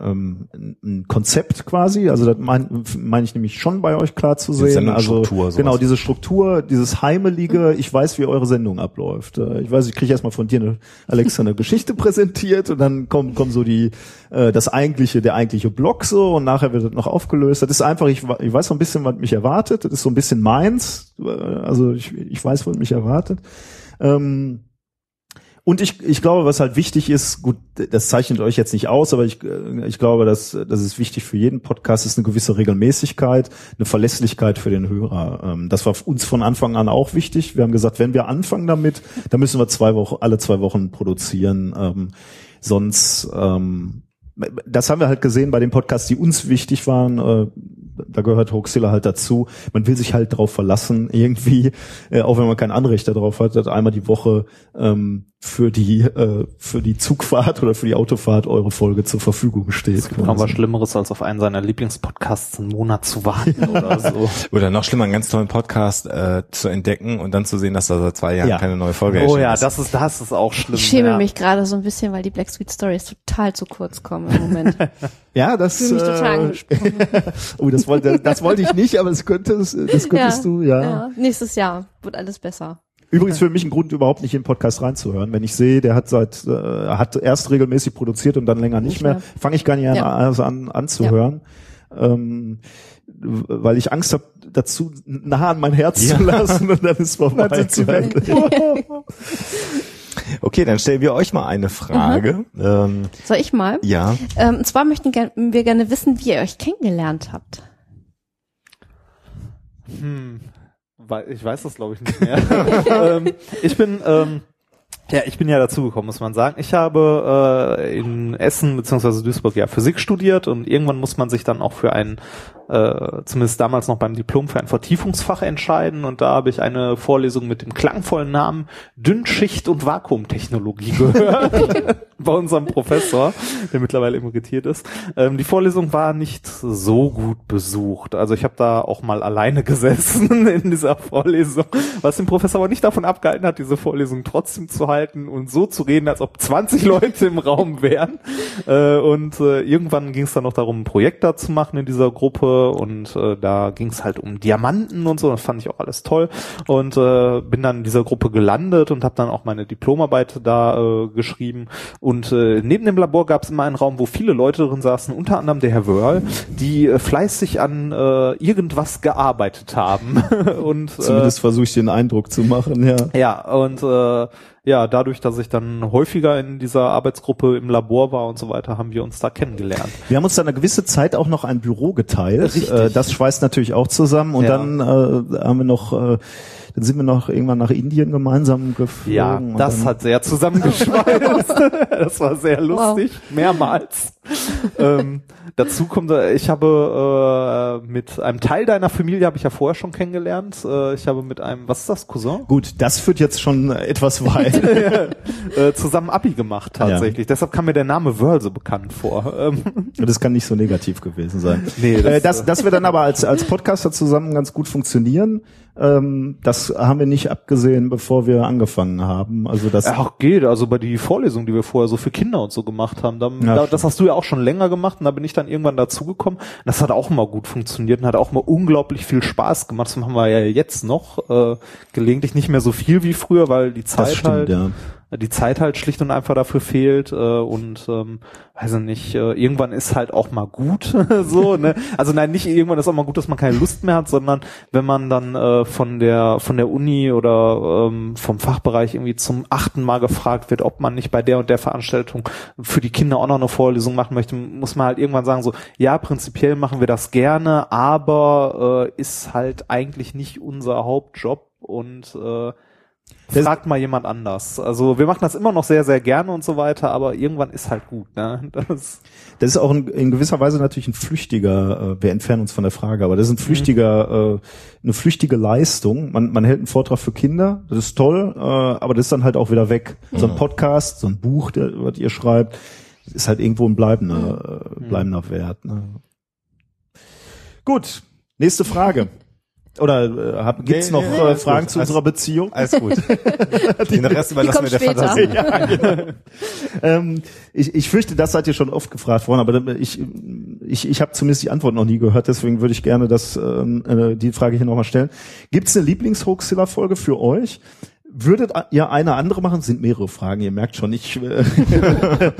ähm, ein Konzept quasi, also das meine mein ich nämlich schon bei euch klar zu sehen. Also Sendungsstruktur, sowas. genau diese Struktur, dieses heimelige. Ich weiß, wie eure Sendung abläuft. Äh, Ich weiß, ich kriege erstmal von dir eine, Alexa eine Geschichte präsentiert und dann kommen kommen so die äh, das eigentliche der eigentliche Block so und nachher wird das noch aufgelöst. Das ist einfach ich, ich weiß so ein bisschen, was mich erwartet. Das ist so ein bisschen meins. Äh, Also ich, ich weiß, was mich erwartet. Ähm, und ich, ich glaube, was halt wichtig ist, gut, das zeichnet euch jetzt nicht aus, aber ich, äh, ich glaube, dass das ist wichtig für jeden Podcast, ist eine gewisse Regelmäßigkeit, eine Verlässlichkeit für den Hörer. Ähm, Das war uns von Anfang an auch wichtig. Wir haben gesagt, wenn wir anfangen damit, dann müssen wir zwei Wochen, alle zwei Wochen produzieren. Ähm, Sonst, ähm, das haben wir halt gesehen bei den Podcasts, die uns wichtig waren. Äh, da gehört Hoaxilla halt dazu. Man will sich halt drauf verlassen, irgendwie, äh, auch wenn man kein Anrecht darauf hat, dass einmal die Woche ähm, für die äh, für die Zugfahrt oder für die Autofahrt eure Folge zur Verfügung steht. Es gibt noch was Schlimmeres, als auf einen seiner Lieblingspodcasts einen Monat zu warten oder so. Oder noch schlimmer, einen ganz tollen Podcast äh, zu entdecken und dann zu sehen, dass da seit zwei Jahren Ja. keine neue Folge Oh erschienen ja, ist. das ist, das ist auch schlimm. Ich schäme ja. mich gerade so ein bisschen, weil die Black Sweet Stories total zu kurz kommen im Moment. Ja, das, Ich fühle mich total äh, angesprochen. oh, das wollte, das wollte ich nicht, aber das könntest, das könntest du, ja. ja. Nächstes Jahr wird alles besser. Übrigens für mich ein Grund, überhaupt nicht in den Podcast reinzuhören. Wenn ich sehe, der hat seit, äh, hat erst regelmäßig produziert und dann länger nicht, Nicht mehr, mehr. fange ich gar nicht an, Ja. also an anzuhören. Ähm, weil ich Angst habe, dazu nah an mein Herz Ja. zu lassen und dann ist vorbei. Okay, dann stellen wir euch mal eine Frage. Ähm, Soll ich mal? ja. Ähm, und zwar möchten wir gerne wissen, wie ihr euch kennengelernt habt. Hm, ich weiß das glaube ich nicht mehr. ähm, ich bin ähm, ja, ich bin ja dazugekommen, muss man sagen. Ich habe äh, in Essen beziehungsweise Duisburg ja Physik studiert und irgendwann muss man sich dann auch für ein, äh, zumindest damals noch beim Diplom, für ein Vertiefungsfach entscheiden und da habe ich eine Vorlesung mit dem klangvollen Namen Dünnschicht und Vakuumtechnologie gehört bei unserem Professor, der mittlerweile emeritiert ist. Ähm, die Vorlesung war nicht so gut besucht. Also ich habe da auch mal alleine gesessen in dieser Vorlesung, was den Professor aber nicht davon abgehalten hat, diese Vorlesung trotzdem zu halten und so zu reden, als ob 20 Leute im Raum wären. Äh, und äh, irgendwann ging es dann noch darum, ein Projekt da zu machen in dieser Gruppe und äh, da ging es halt um Diamanten und so. Das fand ich auch alles toll und äh, bin dann in dieser Gruppe gelandet und habe dann auch meine Diplomarbeit da äh, geschrieben. Und äh, neben dem Labor gab es immer einen Raum, wo viele Leute drin saßen, unter anderem der Herr Wörl, die äh, fleißig an äh, irgendwas gearbeitet haben. und äh, Zumindest versuche ich den Eindruck zu machen, ja. ja, und äh, ja, dadurch, dass ich dann häufiger in dieser Arbeitsgruppe im Labor war und so weiter, haben wir uns da kennengelernt. Wir haben uns dann eine gewisse Zeit auch noch ein Büro geteilt. Richtig. Äh, das schweißt natürlich auch zusammen. Und Ja. dann äh, haben wir noch, äh, dann sind wir noch irgendwann nach Indien gemeinsam geflogen. Ja, das hat sehr zusammengeschweißt. das war sehr lustig, mehrmals. ähm, dazu kommt, äh, ich habe äh, mit einem Teil deiner Familie habe ich ja vorher schon kennengelernt. Äh, ich habe mit einem, was ist das, Cousin? Gut, das führt jetzt schon etwas weit. äh, zusammen Abi gemacht tatsächlich. Deshalb kam mir der Name Wörl so bekannt vor. Ähm, das kann nicht so negativ gewesen sein. Nee, das, äh, das, dass wir dann aber als, als Podcaster zusammen ganz gut funktionieren, ähm, das haben wir nicht abgesehen, bevor wir angefangen haben. Also das, Ach, geht. Also bei die Vorlesung, die wir vorher so für Kinder und so gemacht haben, da, Ja, da, das hast du ja auch schon länger gemacht und da bin ich dann irgendwann dazugekommen. Das hat auch immer gut funktioniert und hat auch mal unglaublich viel Spaß gemacht. Das machen wir ja jetzt noch. Äh, gelegentlich nicht mehr so viel wie früher, weil die Zeit das stimmt, halt ja. Die Zeit halt schlicht und einfach dafür fehlt äh, und ähm, weiß ich nicht, äh, irgendwann ist halt auch mal gut so, ne? Also nein, nicht irgendwann ist auch mal gut, dass man keine Lust mehr hat, sondern wenn man dann äh, von der von der Uni oder ähm, vom Fachbereich irgendwie zum achten Mal gefragt wird, ob man nicht bei der und der Veranstaltung für die Kinder auch noch eine Vorlesung machen möchte, muss man halt irgendwann sagen so, ja, prinzipiell machen wir das gerne, aber äh, ist halt eigentlich nicht unser Hauptjob und äh, Fragt mal jemand anders. Also wir machen das immer noch sehr, sehr gerne und so weiter, aber irgendwann ist halt gut. Ne? Das, Das ist auch in, in gewisser Weise natürlich ein flüchtiger, äh, wir entfernen uns von der Frage, aber das ist ein flüchtiger, äh, eine flüchtige Leistung. Man, man hält einen Vortrag für Kinder, das ist toll, äh, aber das ist dann halt auch wieder weg. So ein Podcast, so ein Buch, der, was ihr schreibt, ist halt irgendwo ein bleibender, äh, bleibender Wert. Ne? Gut, nächste Frage. Oder äh, hab, gibt's Nee, noch nee, äh, alles Fragen gut. zu unserer Beziehung? Alles gut. Den Rest überlassen wir der später. Fantasie. ja, genau. ähm, ich, ich fürchte, das seid ihr schon oft gefragt worden, aber ich, ich, ich habe zumindest die Antwort noch nie gehört, deswegen würde ich gerne das, ähm, äh, die Frage hier nochmal stellen. Gibt es eine Lieblings-Hoaxilla-Folge für euch? Würdet ihr eine andere machen? Das sind mehrere Fragen, ihr merkt schon, ich äh,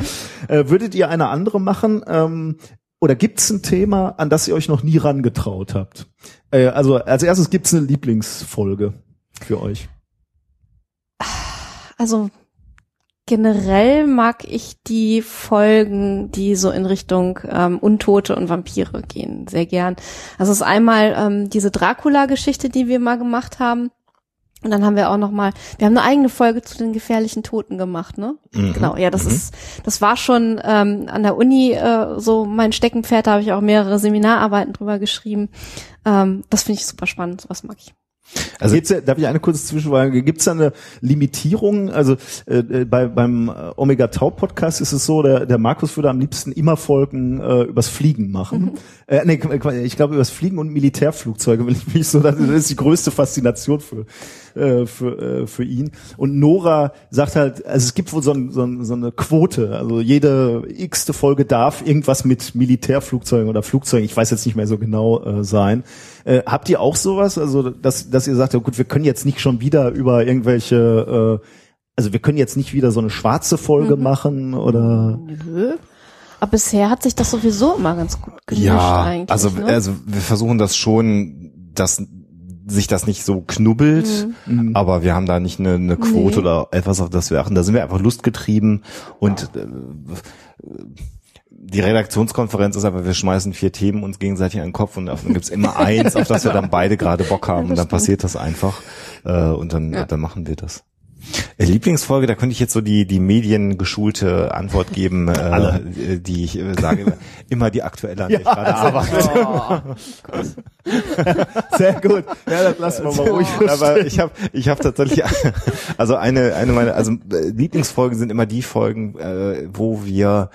äh, würdet ihr eine andere machen? Ähm, oder gibt es ein Thema, an das ihr euch noch nie rangetraut habt? Äh, also als erstes gibt es eine Lieblingsfolge für euch. Also generell mag ich die Folgen, die so in Richtung ähm, Untote und Vampire gehen, sehr gern. Also es ist einmal ähm, diese Dracula-Geschichte, die wir mal gemacht haben. Und dann haben wir auch noch mal, wir haben eine eigene Folge zu den gefährlichen Toten gemacht, ne? Genau, ja, das ist, das war schon ähm, an der Uni äh, so mein Steckenpferd, da habe ich auch mehrere Seminararbeiten drüber geschrieben. Ähm, das finde ich super spannend, sowas mag ich. Also Gibt's, ja- darf ich eine kurze Zwischenfrage? Gibt es da eine Limitierung? Also äh, äh, bei, beim äh, Omega Tau Podcast ist es so, der, der Markus würde am liebsten immer Folgen äh, übers Fliegen machen. Äh, nee, ich glaube übers Fliegen und Militärflugzeuge will ich mich so, das ist die größte Faszination für äh, für, äh, für ihn. Und Nora sagt halt, also es gibt wohl so, ein, so, ein, so eine Quote, also jede x-te Folge darf irgendwas mit Militärflugzeugen oder Flugzeugen, ich weiß jetzt nicht mehr so genau äh, sein. Äh, habt ihr auch sowas, also dass, dass ihr sagt, ja gut, wir können jetzt nicht schon wieder über irgendwelche, äh, also wir können jetzt nicht wieder so eine schwarze Folge machen oder Nö. Aber bisher hat sich das sowieso immer ganz gut gemischt Ja, eigentlich. also, ne? also wir versuchen das schon, dass sich das nicht so knubbelt, aber wir haben da nicht eine, eine Quote Nee. oder etwas, auf das wir achten. Da sind wir einfach lustgetrieben und äh, die Redaktionskonferenz ist aber, wir schmeißen vier Themen uns gegenseitig an den Kopf und dann gibt's immer eins, auf das wir dann beide gerade Bock haben und dann passiert das einfach äh, und dann, Ja. dann machen wir das. Äh, Lieblingsfolge, da könnte ich jetzt so die die mediengeschulte Antwort geben, äh, die ich äh, sage, immer, immer die aktuelle, an der ich gerade arbeite. Sehr gut. Ja, das lassen wir mal ruhig. Aber ich habe ich hab tatsächlich, also eine, eine meiner, also äh, Lieblingsfolgen sind immer die Folgen, äh, wo wir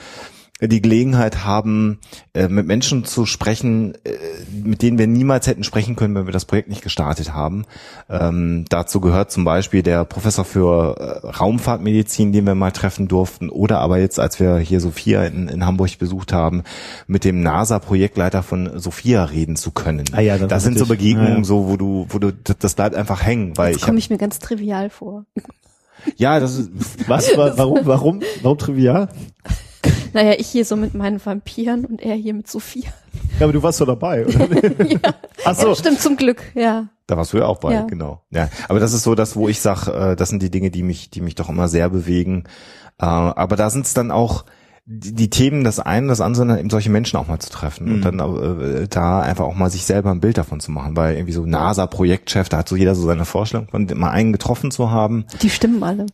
die Gelegenheit haben, äh, mit Menschen zu sprechen, äh, mit denen wir niemals hätten sprechen können, wenn wir das Projekt nicht gestartet haben. Ähm, dazu gehört zum Beispiel der Professor für äh, Raumfahrtmedizin, den wir mal treffen durften, oder aber jetzt, als wir hier Sophia in, in Hamburg besucht haben, mit dem NASA-Projektleiter von Sophia reden zu können. Ah ja, das sind so. Begegnungen, Ja, ja. so wo du, wo du, das- bleibt einfach hängen, weil Jetzt ich komme ich mir ganz trivial vor. ja, das ist, Was? Wa- Warum? Warum? Warum trivial? Naja, ich hier so mit meinen Vampiren und er hier mit Sophia. Ja, aber du warst doch dabei, oder? Ach so. Ja, stimmt, zum Glück, ja. Da warst du ja auch bei, Ja. genau. Ja, aber das ist so das, wo ich sag, äh, das sind die Dinge, die mich, die mich doch immer sehr bewegen. Äh, aber da sind es dann auch die, die Themen, das eine, das andere, sind eben solche Menschen auch mal zu treffen und dann äh, da einfach auch mal sich selber ein Bild davon zu machen, weil irgendwie so NASA-Projektchef, da hat so jeder so seine Vorstellung von mal einen getroffen zu haben Die stimmen alle.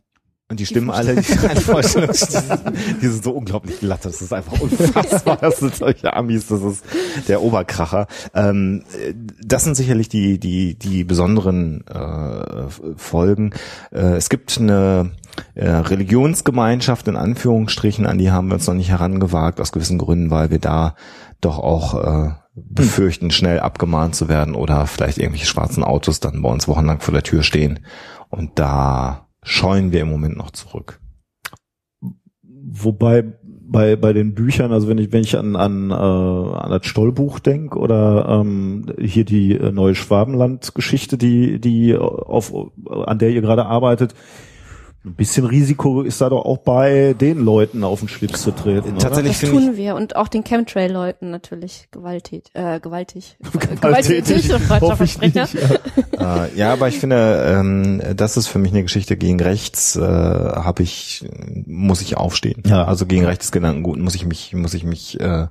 Und die stimmen alle, die die sind, die sind so unglaublich glatt, das ist einfach unfassbar, das sind solche Amis, das ist der Oberkracher. Ähm, äh, das sind sicherlich die, die, die besonderen äh, Folgen. Äh, es gibt eine äh, Religionsgemeinschaft in Anführungsstrichen, an die haben wir uns noch nicht herangewagt, aus gewissen Gründen, weil wir da doch auch äh, befürchten, schnell abgemahnt zu werden oder vielleicht irgendwelche schwarzen Autos dann bei uns wochenlang vor der Tür stehen. Und da scheuen wir im Moment noch zurück. Wobei bei bei den Büchern, also wenn ich wenn ich an an äh, an das Stollbuch denk oder ähm, hier die äh, neue Schwabenland-Geschichte, die die auf an der ihr gerade arbeitet, ein bisschen Risiko ist da doch auch bei den Leuten auf den Schlips zu treten. Oder? Tatsächlich Das finde ich, tun wir und auch den Chemtrail-Leuten natürlich gewalttätig. Äh, gewaltig. Gewalttätig, falscher Versprecher. nicht, ja. äh, ja, aber ich finde, ähm, das ist für mich eine Geschichte gegen rechts. Äh, Habe ich, muss ich aufstehen. Ja. Also gegen rechtes Gedankengut muss ich mich, muss ich mich äh,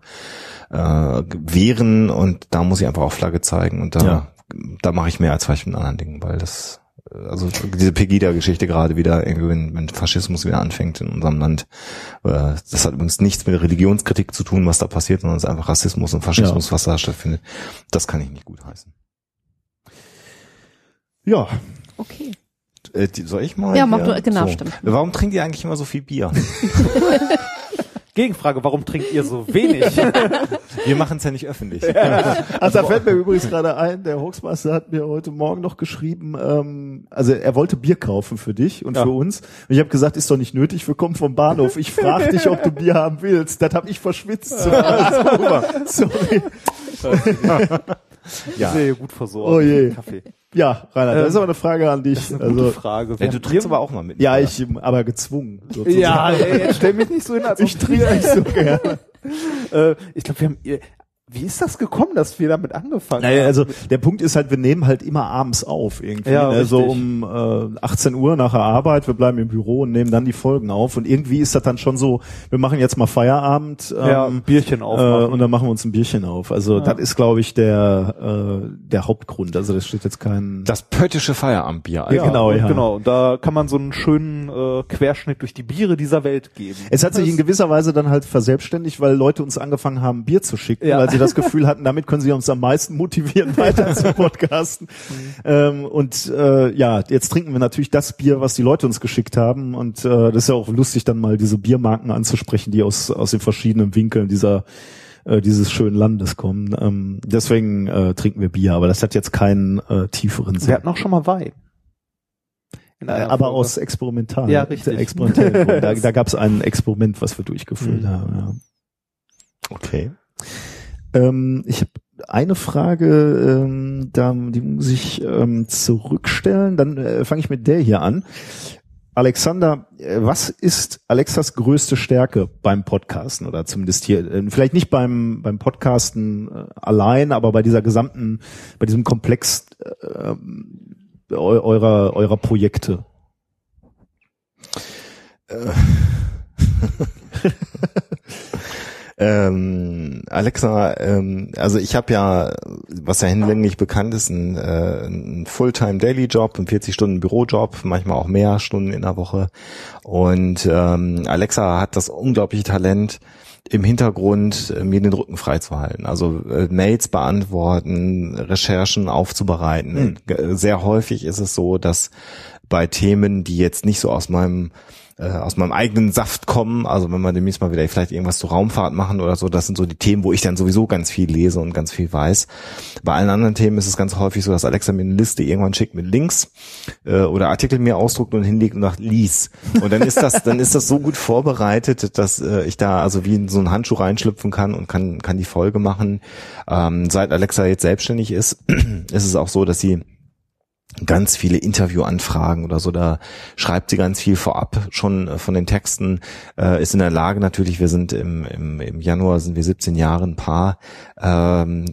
äh, wehren und da muss ich einfach auch Flagge zeigen und da, Ja. da mache ich mehr als vielleicht mit anderen Dingen, weil das also diese Pegida-Geschichte gerade wieder, irgendwie, wenn, wenn Faschismus wieder anfängt in unserem Land. Äh, das hat übrigens nichts mit Religionskritik zu tun, was da passiert, sondern es ist einfach Rassismus und Faschismus, was da stattfindet. Das kann ich nicht gut heißen. ja, Okay. Äh, soll ich mal? Ja, mach du- genau, stimmt. Warum trinkt ihr eigentlich immer so viel Bier? Gegenfrage, warum trinkt ihr so wenig? Wir machen es ja nicht öffentlich. Also da fällt mir übrigens gerade ein, der Hoaxmaster hat mir heute Morgen noch geschrieben, ähm, also er wollte Bier kaufen für dich und Ja. für uns. Und ich habe gesagt, ist doch nicht nötig, wir kommen vom Bahnhof. Ich frage dich, ob du Bier haben willst. Das habe ich verschwitzt. Sorry. Ja. Sehr gut versorgt. Oh je. Kaffee. Ja, Rainer, das Ähm, ist aber eine Frage an dich. Gute Also, Frage. Ja, du trinkst aber auch mal mit. ja, ich, aber gezwungen. sozusagen. Ja, ey, stell mich nicht so hin, als ob ich trinke nicht so gerne. Äh, ich glaube, wir haben. Wie ist das gekommen, dass wir damit angefangen Naja, haben? also der Punkt ist halt, wir nehmen halt immer abends auf irgendwie. Ja, ne? So um äh, 18 Uhr nach der Arbeit, wir bleiben im Büro und nehmen dann die Folgen auf. Und irgendwie ist das dann schon so, wir machen jetzt mal Feierabend ähm, ja, ein Bierchen äh, aufmachen. und dann machen wir uns ein Bierchen auf. Also Ja. das ist, glaube ich, der äh, der Hauptgrund. Also das steht jetzt kein. Das pöttische Feierabendbier. Ja, genau, und ja. genau. Und da kann man so einen schönen äh, Querschnitt durch die Biere dieser Welt geben. es hat sich in gewisser Weise dann halt verselbstständigt, weil Leute uns angefangen haben, Bier zu schicken, Ja. weil sie das Gefühl hatten, damit können sie uns am meisten motivieren, weiter zu podcasten. Ähm, und äh, ja, jetzt trinken wir natürlich das Bier, was die Leute uns geschickt haben. Und äh, das ist ja auch lustig, dann mal diese Biermarken anzusprechen, die aus, aus den verschiedenen Winkeln dieser äh, dieses schönen Landes kommen. Ähm, deswegen äh, trinken wir Bier, aber das hat jetzt keinen äh, tieferen Sinn. Wir hatten auch schon mal Wein. Aber Folge. aus experimental. Ja, richtig. Experimentellen Gründen. Da, da gab es ein Experiment, was wir durchgeführt Mhm. haben. Ja. Okay. Ähm, ich habe eine Frage, ähm, da, die muss ich ähm, zurückstellen. Dann äh, fange ich mit der hier an. Alexander, äh, was ist Alexas größte Stärke beim Podcasten oder zumindest hier, äh, vielleicht nicht beim, beim Podcasten äh, allein, aber bei dieser gesamten, bei diesem Komplex äh, eu- eurer, eurer Projekte? Ähm, Alexa, ähm, also ich habe ja, was ja hinlänglich bekannt ist, ein, äh, ein Fulltime Daily Job, ein 40 Stunden Bürojob, manchmal auch mehr Stunden in der Woche. Und ähm, Alexa hat das unglaubliche Talent, im Hintergrund äh, mir den Rücken frei zu halten. Also äh, Mails beantworten, Recherchen aufzubereiten. G- Sehr häufig ist es so, dass bei Themen, die jetzt nicht so aus meinem äh, aus meinem eigenen Saft kommen. Also wenn wir demnächst mal wieder vielleicht irgendwas zur Raumfahrt machen oder so, das sind so die Themen, wo ich dann sowieso ganz viel lese und ganz viel weiß. Bei allen anderen Themen ist es ganz häufig so, dass Alexa mir eine Liste irgendwann schickt mit Links äh, oder Artikel mir ausdruckt und hinlegt und sagt, lies. Und dann ist das, dann ist das so gut vorbereitet, dass äh, ich da also wie in so einen Handschuh reinschlüpfen kann und kann, kann die Folge machen. Ähm, seit Alexa jetzt selbstständig ist, ist es auch so, dass sie ganz viele Interviewanfragen oder so, da schreibt sie ganz viel vorab schon äh, von den Texten, äh, ist in der Lage natürlich, wir sind im, im, im Januar, sind wir 17 Jahre ein Paar, ähm,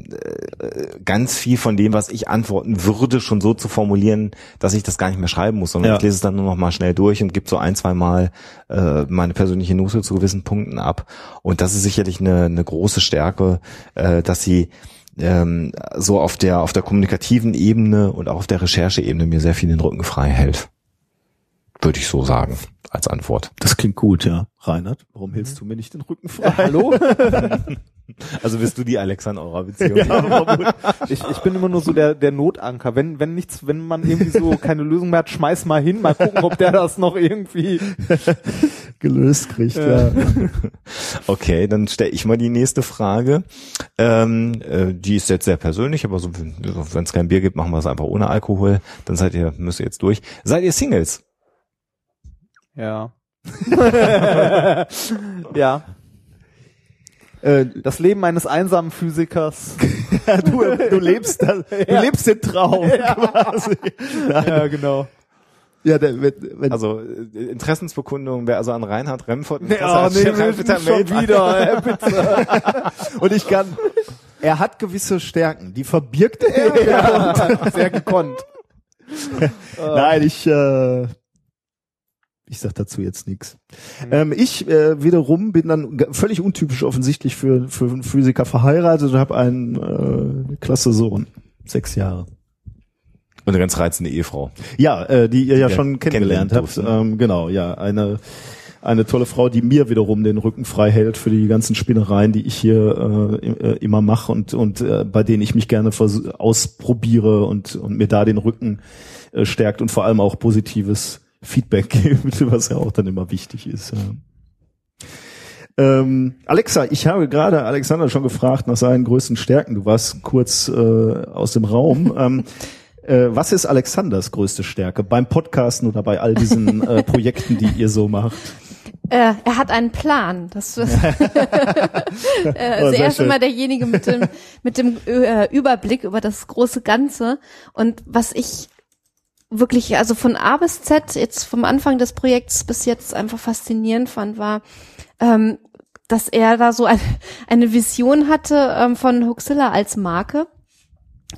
äh, ganz viel von dem, was ich antworten würde, schon so zu formulieren, dass ich das gar nicht mehr schreiben muss, sondern Ja. ich lese es dann nur noch mal schnell durch und gebe so ein, zwei Mal äh, meine persönliche Note zu gewissen Punkten ab. Und das ist sicherlich eine, eine große Stärke, äh, dass sie ähm, so auf der auf der kommunikativen Ebene und auch auf der Rechercheebene mir sehr viel den Rücken frei hält. Würde ich so sagen als Antwort. Das klingt gut, ja. Reinhard, warum hältst du mir nicht den Rücken frei? Hallo? Also bist du die Alexa in eurer Beziehung? Ich, ich bin immer nur so der, der Notanker. Wenn, wenn nichts, wenn man irgendwie so keine Lösung mehr hat, schmeiß mal hin, mal gucken, ob der das noch irgendwie. Gelöst kriegt, ja. Okay, dann stelle ich mal die nächste Frage. Ähm, äh, die ist jetzt sehr persönlich, aber so, wenn es kein Bier gibt, machen wir es einfach ohne Alkohol. Dann seid ihr, müsst ihr jetzt durch. Seid ihr Singles? Ja. ja. Äh, Das Leben eines einsamen Physikers. du, du lebst das, du lebst den Traum quasi. Ja, genau. Ja, der, wenn, wenn, Also äh, Interessensbekundung, wer also an Reinhard Remford Ja, nee, bitte schon wieder, ey, bitte. und ich kann, er hat gewisse Stärken, die verbirgt er. Ja, sehr gekonnt. Nein, ich, äh, ich sag dazu jetzt nichts. Ähm, ich äh, wiederum bin dann völlig untypisch offensichtlich für, für einen Physiker verheiratet und habe einen äh, klasse Sohn, sechs Jahre. Und eine ganz reizende Ehefrau. Ja, äh, die ihr ja Ja, schon kennengelernt habt. Ähm, genau, ja, eine eine tolle Frau, die mir wiederum den Rücken frei hält für die ganzen Spinnereien, die ich hier äh, äh, immer mache und und äh, bei denen ich mich gerne ausprobiere und und mir da den Rücken äh, stärkt und vor allem auch positives Feedback gibt, was ja auch dann immer wichtig ist. Ja. Ähm, Alexa, ich habe gerade Alexander schon gefragt nach seinen größten Stärken. Du warst kurz äh, aus dem Raum. Ähm, äh, was ist Alexanders größte Stärke beim Podcasten oder bei all diesen äh, Projekten, die ihr so macht? Äh, er hat einen Plan. Das äh, Oh, also sehr er ist schön. immer derjenige mit dem mit dem äh, Überblick über das große Ganze. Und was ich wirklich, also von A bis Z, jetzt vom Anfang des Projekts bis jetzt einfach faszinierend fand, war, ähm, dass er da so ein, eine Vision hatte ähm, von Huxilla als Marke,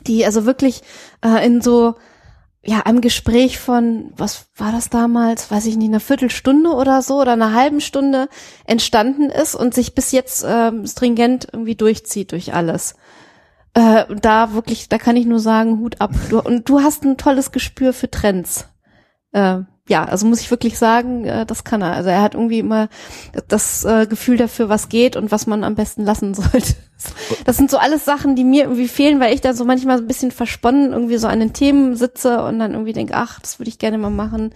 die also wirklich äh, in so ja, einem Gespräch von, was war das damals, weiß ich nicht, einer Viertelstunde oder so oder einer halben Stunde entstanden ist und sich bis jetzt ähm, stringent irgendwie durchzieht durch alles. Äh, da wirklich, da kann ich nur sagen, Hut ab. Du, und du hast ein tolles Gespür für Trends. Äh, ja, also muss ich wirklich sagen, äh, das kann er. Also er hat irgendwie immer das äh, Gefühl dafür, was geht und was man am besten lassen sollte. Das sind so alles Sachen, die mir irgendwie fehlen, weil ich da so manchmal ein bisschen versponnen irgendwie so an den Themen sitze und dann irgendwie denke, ach, das würde ich gerne mal machen.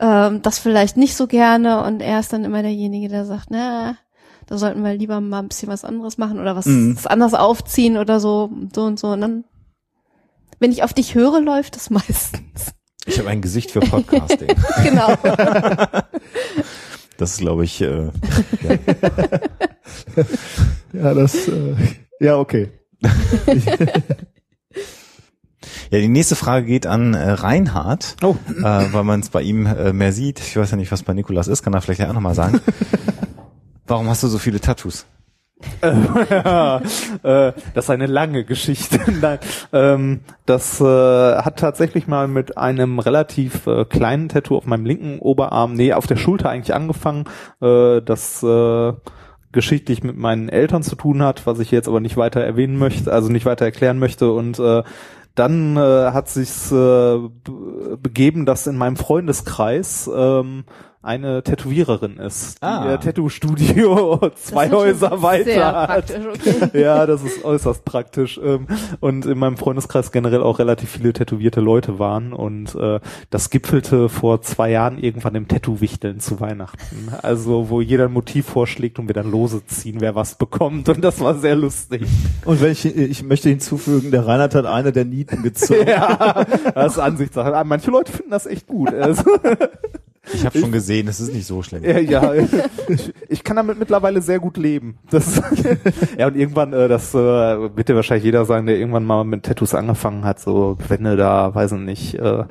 Ähm, das vielleicht nicht so gerne und er ist dann immer derjenige, der sagt, na, da sollten wir lieber mal ein bisschen was anderes machen oder was, was anderes aufziehen oder so, so und so. Und dann, wenn ich auf dich höre, läuft es meistens. Ich habe ein Gesicht für Podcasting. genau. Das ist, glaube ich, äh, ja. Ja, das, äh, ja, okay. Ja, die nächste Frage geht an äh, Reinhard, Oh. äh, weil man es bei ihm äh, mehr sieht. Ich weiß ja nicht, was bei Nikolas ist, kann er vielleicht ja auch nochmal sagen. Warum hast du so viele Tattoos? ja, äh, das ist eine lange Geschichte. Nein, ähm, das äh, hat tatsächlich mal mit einem relativ äh, kleinen Tattoo auf meinem linken Oberarm, nee, auf der Schulter eigentlich angefangen, äh, das äh, geschichtlich mit meinen Eltern zu tun hat, was ich jetzt aber nicht weiter erwähnen möchte, also nicht weiter erklären möchte und äh, dann hat sich's be- begeben, dass in meinem Freundeskreis ähm, eine Tätowiererin ist, die Ah. ihr Tattoo-Studio zwei Häuser weiter Sehr hat. praktisch, okay. Ja, das ist äußerst praktisch. Ähm, Und in meinem Freundeskreis generell auch relativ viele tätowierte Leute waren. Und äh, das gipfelte vor zwei Jahren irgendwann im Tattoo-Wichteln zu Weihnachten. Also wo jeder ein Motiv vorschlägt und wir dann lose ziehen, wer was bekommt. Und das war sehr lustig. Und wenn ich, ich möchte hinzufügen, der Reinhard hat eine der Nieten gezogen. Ja, das ist Ansichtssache. Aber Manche Leute finden das echt gut. Ich habe schon gesehen, es ist nicht so schlimm. Ja, ja. Ich, ich kann damit mittlerweile sehr gut leben. Das, ja, und irgendwann, äh, das äh, wird dir wahrscheinlich jeder sagen, der irgendwann mal mit Tattoos angefangen hat, so, wenn du da, weiß ich nicht, äh,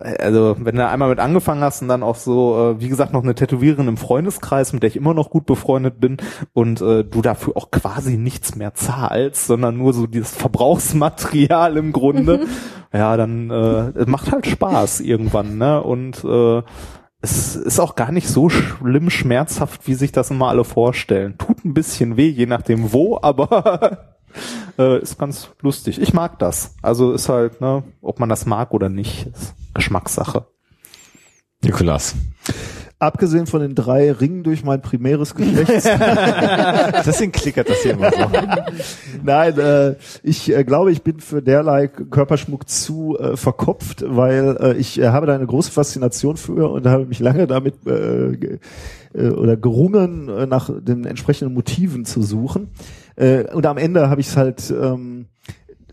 also wenn du einmal mit angefangen hast und dann auch so, äh, wie gesagt, noch eine Tätowiererin im Freundeskreis, mit der ich immer noch gut befreundet bin und äh, du dafür auch quasi nichts mehr zahlst, sondern nur so dieses Verbrauchsmaterial im Grunde, ja, dann äh, es macht halt Spaß irgendwann, ne? Und äh, es ist auch gar nicht so schlimm schmerzhaft, wie sich das immer alle vorstellen. Tut ein bisschen weh, je nachdem wo, aber äh, ist ganz lustig. Ich mag das. Also ist halt, ne, ob man das mag oder nicht, ist Geschmackssache. Nikolas. Abgesehen von den drei Ringen durch mein primäres Geschlecht. Deswegen klickert das hier immer so. Nein, äh, ich äh, glaube, ich bin für derlei Körperschmuck zu äh, verkopft, weil äh, ich äh, habe da eine große Faszination für und habe mich lange damit äh, äh, oder gerungen, äh, nach den entsprechenden Motiven zu suchen. Und am Ende habe ich es halt ähm,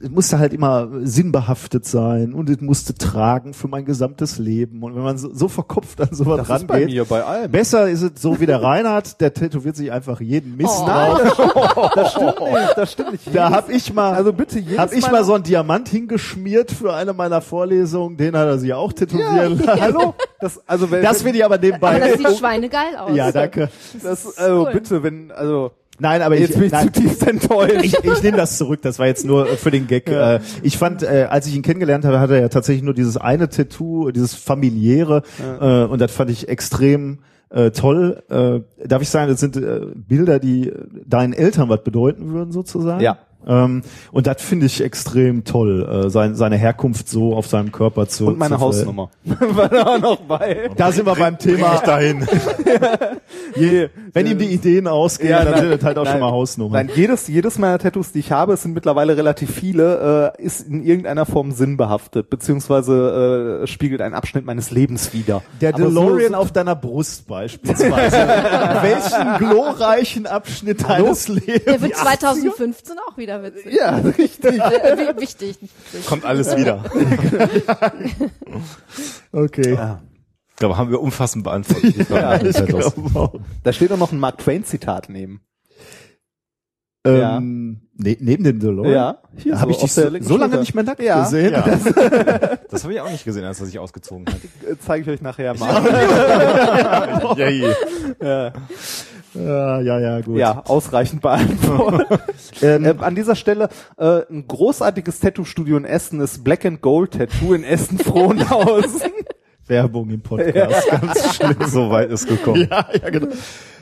es musste halt immer sinnbehaftet sein und es musste tragen für mein gesamtes Leben. Und wenn man so, so verkopft an sowas rangeht, bei allem. besser ist es so wie der Reinhard, der tätowiert sich einfach jeden Mist Oh. drauf. Das stimmt nicht, das stimmt nicht. Da hab ich mal, also bitte jedes hab ich mal so einen Diamant hingeschmiert für eine meiner Vorlesungen, den hat er sich auch tätowieren lassen. Hallo? Das, also wenn, Das finde ich aber nebenbei. Aber das sieht schweinegeil aus. ja, danke. das, also cool. bitte, wenn, also, Nein, aber jetzt ich, bin ich nein, zutiefst enttäuscht. ich, ich nehme das zurück. Das war jetzt nur für den Gag. Äh, Ich fand, äh, als ich ihn kennengelernt habe, hatte er ja tatsächlich nur dieses eine Tattoo, dieses familiäre, äh, und das fand ich extrem äh, toll. Äh, darf ich sagen, das sind äh, Bilder, die deinen Eltern was bedeuten würden, sozusagen. Ja. Ähm, und das finde ich extrem toll, äh, sein, seine Herkunft so auf seinem Körper zu Und meine zu Hausnummer. War da auch noch bei. Da sind wir beim Thema. dahin. Je, wenn ihm die Ideen ausgehen, dann nein, sind das halt auch nein, schon mal Hausnummern. Nein, jedes, jedes meiner Tattoos, die ich habe, es sind mittlerweile relativ viele, äh, ist in irgendeiner Form sinnbehaftet, beziehungsweise äh, spiegelt einen Abschnitt meines Lebens wider. Der Aber DeLorean so, auf deiner Brust beispielsweise. Welchen glorreichen Abschnitt deines Lebens? Der wird 2015 auch wieder witzig. Ja, richtig. Äh, wi- wichtig, nicht witzig. Kommt alles wieder. Okay. Ich glaube, haben wir umfassend beantwortet. Frage. Ich glaube. Da steht auch noch ein Mark Twain-Zitat neben. Ähm, ne, neben dem DeLorean? Ja, hier Habe so ich dich so, so lange nicht mehr nackt Ja. gesehen? Ja. Das habe ich auch nicht gesehen, als er sich ausgezogen hat. Äh, Zeige ich euch nachher mal. Ja. Ja, ja, ja, gut. ja, ausreichend beantwortet. Ähm, Ähm, an dieser Stelle äh, ein großartiges Tattoo-Studio in Essen ist Black and Gold Tattoo in Essen Frohnhausen. Werbung im Podcast. Ganz schlimm. So weit ist gekommen. Ja, ja, genau.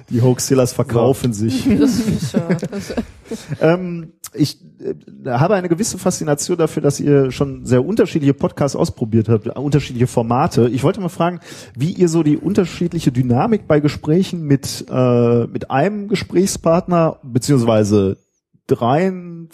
Die Hoaxillas verkaufen sich. Das ist, äh, das, Ähm, ich äh, habe eine gewisse Faszination dafür, dass ihr schon sehr unterschiedliche Podcasts ausprobiert habt, äh, unterschiedliche Formate. Ich wollte mal fragen, wie ihr so die unterschiedliche Dynamik bei Gesprächen mit äh, mit einem Gesprächspartner beziehungsweise dreien,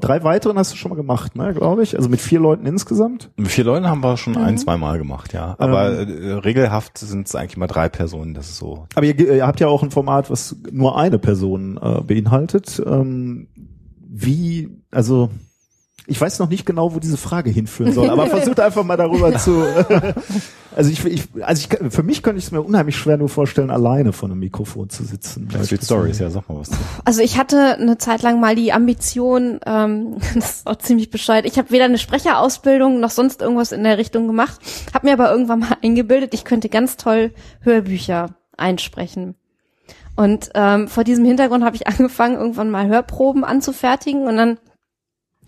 drei weiteren hast du schon mal gemacht, ne, glaube ich. Also mit vier Leuten insgesamt. Mit vier Leuten haben wir schon Mhm. ein, zwei Mal gemacht, ja. Aber äh, regelhaft sind es eigentlich mal drei Personen. Das ist so. Aber ihr, ihr habt ja auch ein Format, was nur eine Person äh, beinhaltet. Ähm, wie, also ich weiß noch nicht genau, wo diese Frage hinführen soll, aber versucht einfach mal darüber zu. also ich, ich also ich, für mich könnte ich es mir unheimlich schwer nur vorstellen, alleine vor einem Mikrofon zu sitzen. Backstreet Stories, ja, sag mal was. Also ich hatte eine Zeit lang mal die Ambition, ähm, das ist auch ziemlich bescheuert. Ich habe weder eine Sprecherausbildung noch sonst irgendwas in der Richtung gemacht, habe mir aber irgendwann mal eingebildet, ich könnte ganz toll Hörbücher einsprechen. Und ähm, vor diesem Hintergrund habe ich angefangen, irgendwann mal Hörproben anzufertigen und dann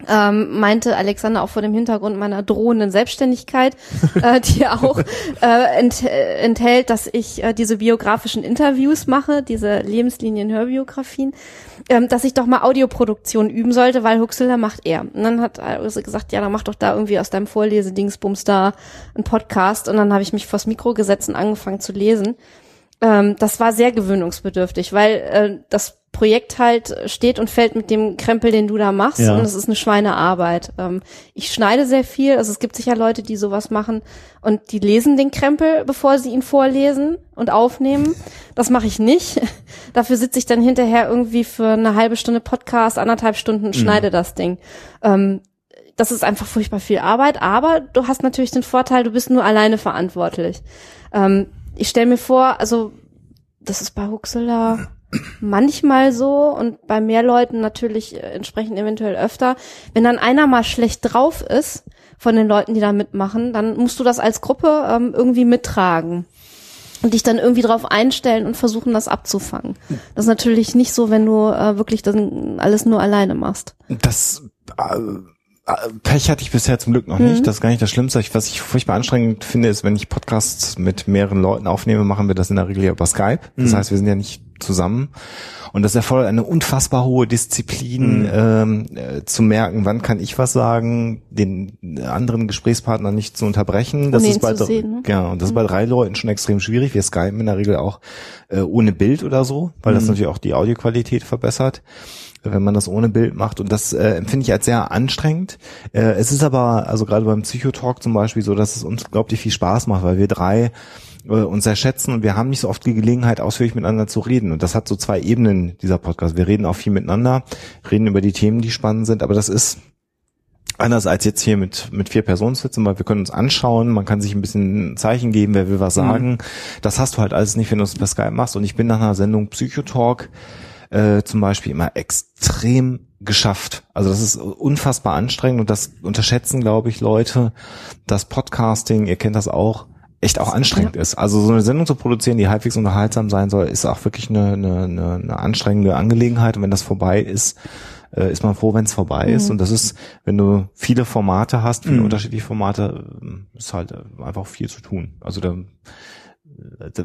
ähm, meinte Alexander auch vor dem Hintergrund meiner drohenden Selbstständigkeit, äh, die auch äh, ent, enthält, dass ich äh, diese biografischen Interviews mache, diese Lebenslinien-Hörbiografien, ähm, dass ich doch mal Audioproduktion üben sollte, weil Huxilla macht er. Und dann hat also gesagt, ja, dann mach doch da irgendwie aus deinem Vorlesedingsbums da einen Podcast. Und dann habe ich mich vors Mikro gesetzt und angefangen zu lesen. Ähm, das war sehr gewöhnungsbedürftig, weil äh, das Projekt halt steht und fällt mit dem Krempel, den du da machst. Ja. Und es ist eine Schweinearbeit. Ähm, ich schneide sehr viel. Also es gibt sicher Leute, die sowas machen und die lesen den Krempel, bevor sie ihn vorlesen und aufnehmen. Das mache ich nicht. Dafür sitze ich dann hinterher irgendwie für eine halbe Stunde Podcast, anderthalb Stunden und schneide das Ding. Ähm, das ist einfach furchtbar viel Arbeit, aber du hast natürlich den Vorteil, du bist nur alleine verantwortlich. Ähm, ich stelle mir vor, also das ist bei Huxela manchmal so und bei mehr Leuten natürlich äh, entsprechend eventuell öfter. Wenn dann einer mal schlecht drauf ist von den Leuten, die da mitmachen, dann musst du das als Gruppe ähm, irgendwie mittragen und dich dann irgendwie drauf einstellen und versuchen, das abzufangen. Das ist natürlich nicht so, wenn du äh, wirklich das alles nur alleine machst. Das äh, äh, Pech hatte ich bisher zum Glück noch nicht. Das ist gar nicht das Schlimmste. Was ich furchtbar anstrengend finde, ist, wenn ich Podcasts mit mehreren Leuten aufnehme, machen wir das in der Regel ja über Skype. Das heißt, wir sind ja nicht zusammen. Und das erfordert eine unfassbar hohe Disziplin, ähm, äh, zu merken, wann kann ich was sagen, den anderen Gesprächspartner nicht zu unterbrechen. Das Ohne ist ihn bei, zu sehen, ne? ja, und das ist bei drei Leuten schon extrem schwierig. Wir skypen in der Regel auch äh, ohne Bild oder so, weil das natürlich auch die Audioqualität verbessert wenn man das ohne Bild macht. Und das äh, empfinde ich als sehr anstrengend. Äh, es ist aber, also gerade beim Psychotalk zum Beispiel so, dass es uns unglaublich viel Spaß macht, weil wir drei äh, uns sehr schätzen und wir haben nicht so oft die Gelegenheit, ausführlich miteinander zu reden. Und das hat so zwei Ebenen, dieser Podcast. Wir reden auch viel miteinander, reden über die Themen, die spannend sind, aber das ist anders als jetzt hier mit, mit vier Personen sitzen, weil wir können uns anschauen, man kann sich ein bisschen ein Zeichen geben, wer will was sagen. Das hast du halt alles nicht, wenn du es per Skype machst. Und ich bin nach einer Sendung Psychotalk äh, zum Beispiel immer extrem geschafft. Also das ist unfassbar anstrengend und das unterschätzen, glaube ich, Leute, dass Podcasting, ihr kennt das auch, echt auch anstrengend ist. Also so eine Sendung zu produzieren, die halbwegs unterhaltsam sein soll, ist auch wirklich eine, eine, eine, eine anstrengende Angelegenheit. Und wenn das vorbei ist, äh, ist man froh, wenn es vorbei ist. Und das ist, wenn du viele Formate hast, viele unterschiedliche Formate, äh, ist halt äh, einfach viel zu tun. Also da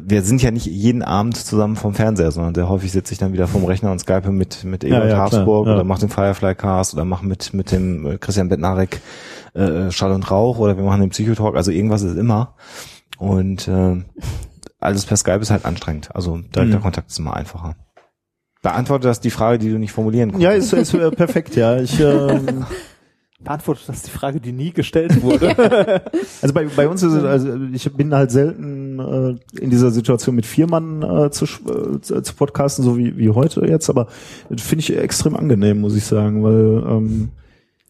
wir sind ja nicht jeden Abend zusammen vom Fernseher, sondern sehr häufig sitze ich dann wieder vom Rechner und Skype mit mit Ebert ja, klar, Habsburg ja. oder mache den Firefly Cast oder mache mit mit dem äh, Christian Bettnarek äh, Schall und Rauch oder wir machen den Psychotalk, also irgendwas ist immer und äh, alles per Skype ist halt anstrengend. Also direkter Mhm. Kontakt ist immer einfacher. Beantwortet das die Frage, die du nicht formulieren konntest? Ja, ist, ist äh, perfekt, ja. Ich, ähm, Beantwortet das die Frage, die nie gestellt wurde? also bei, bei uns ist es, also ich bin halt selten äh, in dieser Situation mit vier Mann äh, zu, äh, zu podcasten, so wie, wie heute jetzt, aber das finde ich extrem angenehm, muss ich sagen, weil ähm,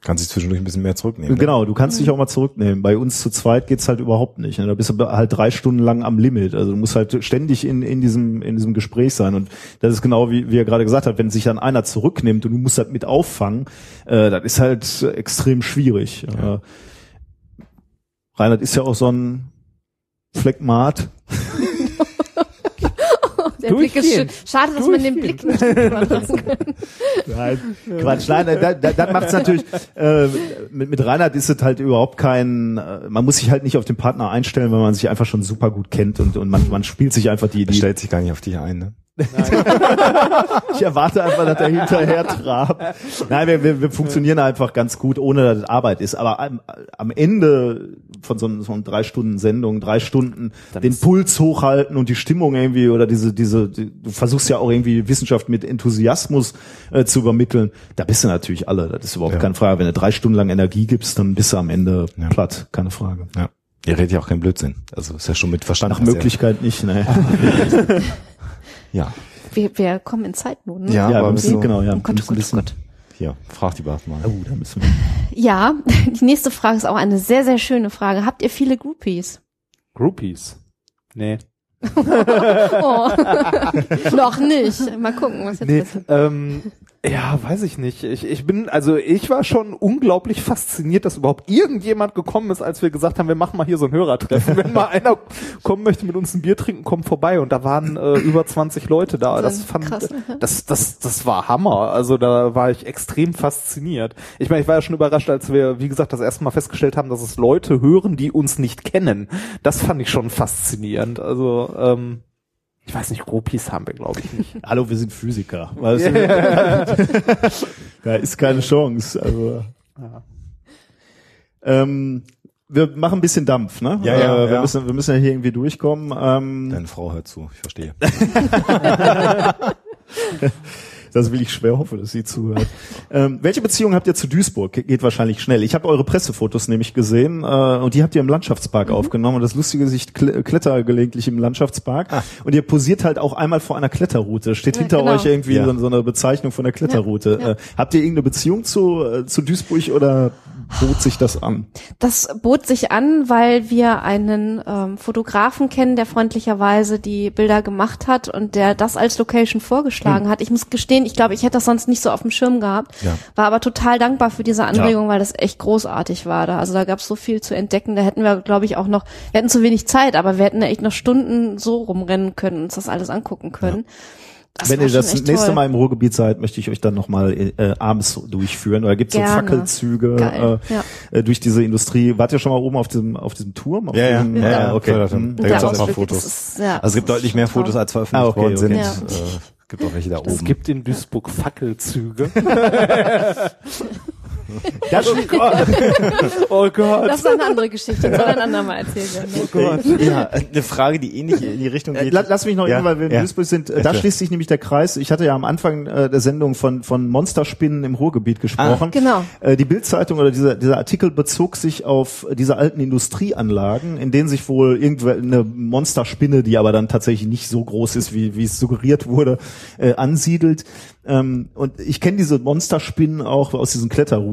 Kannst dich zwischendurch ein bisschen mehr zurücknehmen. ne? Genau, du kannst dich auch mal zurücknehmen. Bei uns zu zweit geht's halt überhaupt nicht. ne? Da bist du halt drei Stunden lang am Limit. Also du musst halt ständig in, in diesem in diesem Gespräch sein. Und das ist genau wie, wie er gerade gesagt hat, wenn sich dann einer zurücknimmt und du musst halt mit auffangen, äh, das ist halt extrem schwierig. Äh, Reinhard ist ja auch so ein Phlegmat. Der Blick ist. Schade, dass man den Blick nicht überlassen kann. Nein, Quatsch, nein, da, da, dann macht's natürlich, äh, mit, mit Reinhard ist es halt überhaupt kein, äh, man muss sich halt nicht auf den Partner einstellen, weil man sich einfach schon super gut kennt und, und man, man spielt sich einfach die, Er die stellt sich gar nicht auf dich ein, ne? Ich erwarte einfach, dass er hinterher trabt. Nein, wir, wir, wir funktionieren einfach ganz gut, ohne dass es Arbeit ist. Aber am, am Ende von so, einem- so einer drei Stunden Sendung, drei Stunden den Puls hochhalten und die Stimmung irgendwie oder diese, diese, die, du versuchst ja auch irgendwie Wissenschaft mit Enthusiasmus äh, zu übermitteln. Da bist du natürlich alle. Das ist überhaupt Ja. keine Frage. Wenn du drei Stunden lang Energie gibst, dann bist du am Ende platt. Keine Frage. Ja. Ihr redet ja auch kein Blödsinn. Also ist ja schon mit Verstand. Nach Möglichkeit nicht, ne? Ja. Wir, wir kommen in Zeitnot, ne? Ja, Ja, aber müssen, du, genau, ja. Oh Gott, wir oh müssen Gott, ein oh bisschen- hier, frag die Bart mal. Oh, da müssen wir. Ja, die nächste Frage ist auch eine sehr, sehr schöne Frage. Habt ihr viele Groupies? Groupies. Nee. Oh. Noch nicht. Mal gucken, was jetzt Nee, passiert. ähm, ja, weiß ich nicht. Ich, ich bin, also ich war schon unglaublich fasziniert, dass überhaupt irgendjemand gekommen ist, als wir gesagt haben, wir machen mal hier so ein Hörertreffen. Wenn mal einer kommen möchte mit uns ein Bier trinken, kommt vorbei. Und da waren äh, über 20 Leute da. Das fand, krass, ne? das, das, das war Hammer. Also da war ich extrem fasziniert. Ich meine, ich war ja schon überrascht, als wir, wie gesagt, das erste Mal festgestellt haben, dass es Leute hören, die uns nicht kennen. Das fand ich schon faszinierend. Also, ähm, ich weiß nicht, Groupies haben wir, glaube ich, nicht. Hallo, wir sind Physiker. Weißt du? da ist keine Chance. Also. Ähm, wir machen ein bisschen Dampf, ne? Ja, ja, äh, wir, ja. Müssen, wir müssen ja hier irgendwie durchkommen. Ähm, Deine Frau hört zu, ich verstehe. Das will ich schwer hoffen, dass sie zuhört. ähm, welche Beziehung habt ihr zu Duisburg? Ge- Geht wahrscheinlich schnell. Ich habe eure Pressefotos nämlich gesehen äh, und die habt ihr im Landschaftspark aufgenommen. Und das Lustige ist, ich kle kletter gelegentlich im Landschaftspark und ihr posiert halt auch einmal vor einer Kletterroute. Steht Ja, hinter genau. euch irgendwie Ja. so, so eine Bezeichnung von der Kletterroute. Ja. Äh, habt ihr irgendeine Beziehung zu, äh, zu Duisburg oder bot sich das an? Das bot sich an, weil wir einen ähm, Fotografen kennen, der freundlicherweise die Bilder gemacht hat und der das als Location vorgeschlagen hat. Ich muss gestehen, ich glaube, ich hätte das sonst nicht so auf dem Schirm gehabt, Ja. war aber total dankbar für diese Anregung, weil das echt großartig war da. Also da gab es so viel zu entdecken. Da hätten wir, glaube ich, auch noch, wir hatten zu wenig Zeit, aber wir hätten echt noch Stunden so rumrennen können und uns das alles angucken können. Das Wenn ihr das nächste toll. Mal im Ruhrgebiet seid, möchte ich euch dann nochmal äh, abends durchführen. Oder gibt es so. Fackelzüge Geil, äh, ja. äh, durch diese Industrie? Wart ihr schon mal oben auf diesem auf diesem Turm? Auf Ja, ja, diesem, ja, ja, okay. Förderturm. Hm. Da Der gibt's auch ein paar Fotos. das ist- ja, Also es gibt deutlich mehr toll. Fotos als veröffentlicht Ah, okay, worden sind. okay. Ja. Äh, gibt auch welche da Es oben. gibt in Duisburg Fackelzüge. Das oh Gott. Das ist eine andere Geschichte, die soll ein andermal erzählt werden. ne? Gott. ja, eine Frage, die ähnlich in die Richtung Äh, geht. la- Lass mich noch Ja, eben, weil wir in ja. Duisburg sind. Äh, Da schließt sich nämlich der Kreis. Ich hatte ja am Anfang äh, der Sendung von von Monsterspinnen im Ruhrgebiet gesprochen. genau. Äh, die Bildzeitung oder dieser dieser Artikel bezog sich auf diese alten Industrieanlagen, in denen sich wohl irgendeine Monsterspinne, die aber dann tatsächlich nicht so groß ist, wie wie es suggeriert wurde, äh, ansiedelt. Ähm, und ich kenne diese Monsterspinnen auch aus diesen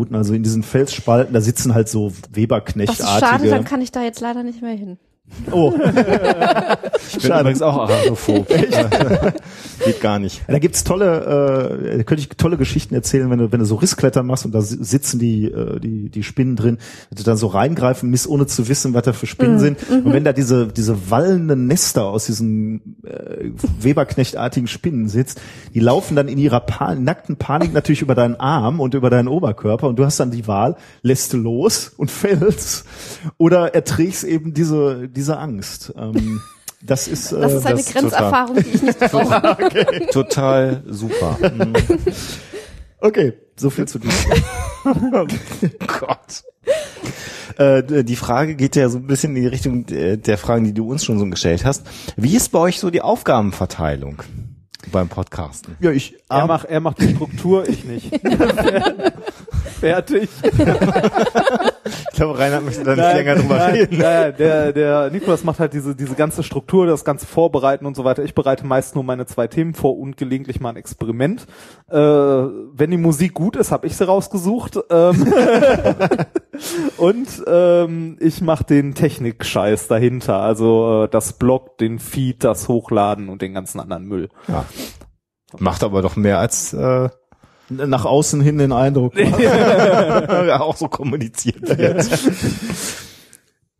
Kletterrouten, also in diesen Felsspalten. Da sitzen halt so Das ist schade, Weberknechtartige. dann kann ich da jetzt leider nicht mehr hin. Oh. Ich bin übrigens auch arachnophob. Geht gar nicht. Ja, da gibt's tolle, äh, da könnte ich tolle Geschichten erzählen, wenn du, wenn du so Rissklettern machst und da si- sitzen die, äh, die, die Spinnen drin, dass du dann so reingreifen misst, ohne zu wissen, was da für Spinnen sind. Und wenn da diese, diese wallenden Nester aus diesen äh, Weberknechtartigen Spinnen sitzt, die laufen dann in ihrer Pan nackten Panik natürlich über deinen Arm und über deinen Oberkörper und du hast dann die Wahl, lässt du los und fällst oder erträgst eben diese, diese Angst. Ähm, das ist, äh, Das ist eine das, Grenzerfahrung, die ich nicht brauche. Total super. Okay, so viel zu dir. Gott. Äh, die Frage geht ja so ein bisschen in die Richtung äh, der Fragen, die du uns schon so gestellt hast. Wie ist bei euch so die Aufgabenverteilung beim Podcasten? Ja, ich Er macht, er macht die Struktur, ich nicht. Fertig. Ich glaube, Reinhard möchte da nicht länger drüber nein, reden. nein, der, der Nikolas macht halt diese, diese ganze Struktur, das ganze Vorbereiten und so weiter. Ich bereite meist nur meine zwei Themen vor und gelegentlich mal ein Experiment. Äh, wenn die Musik gut ist, habe ich sie rausgesucht. Ähm und ähm, ich mache den Technik-Scheiß dahinter. Also äh, das Blog, den Feed, das Hochladen und den ganzen anderen Müll. Ja. Macht aber doch mehr als äh, nach außen hin den Eindruck. ja, auch so kommuniziert wird.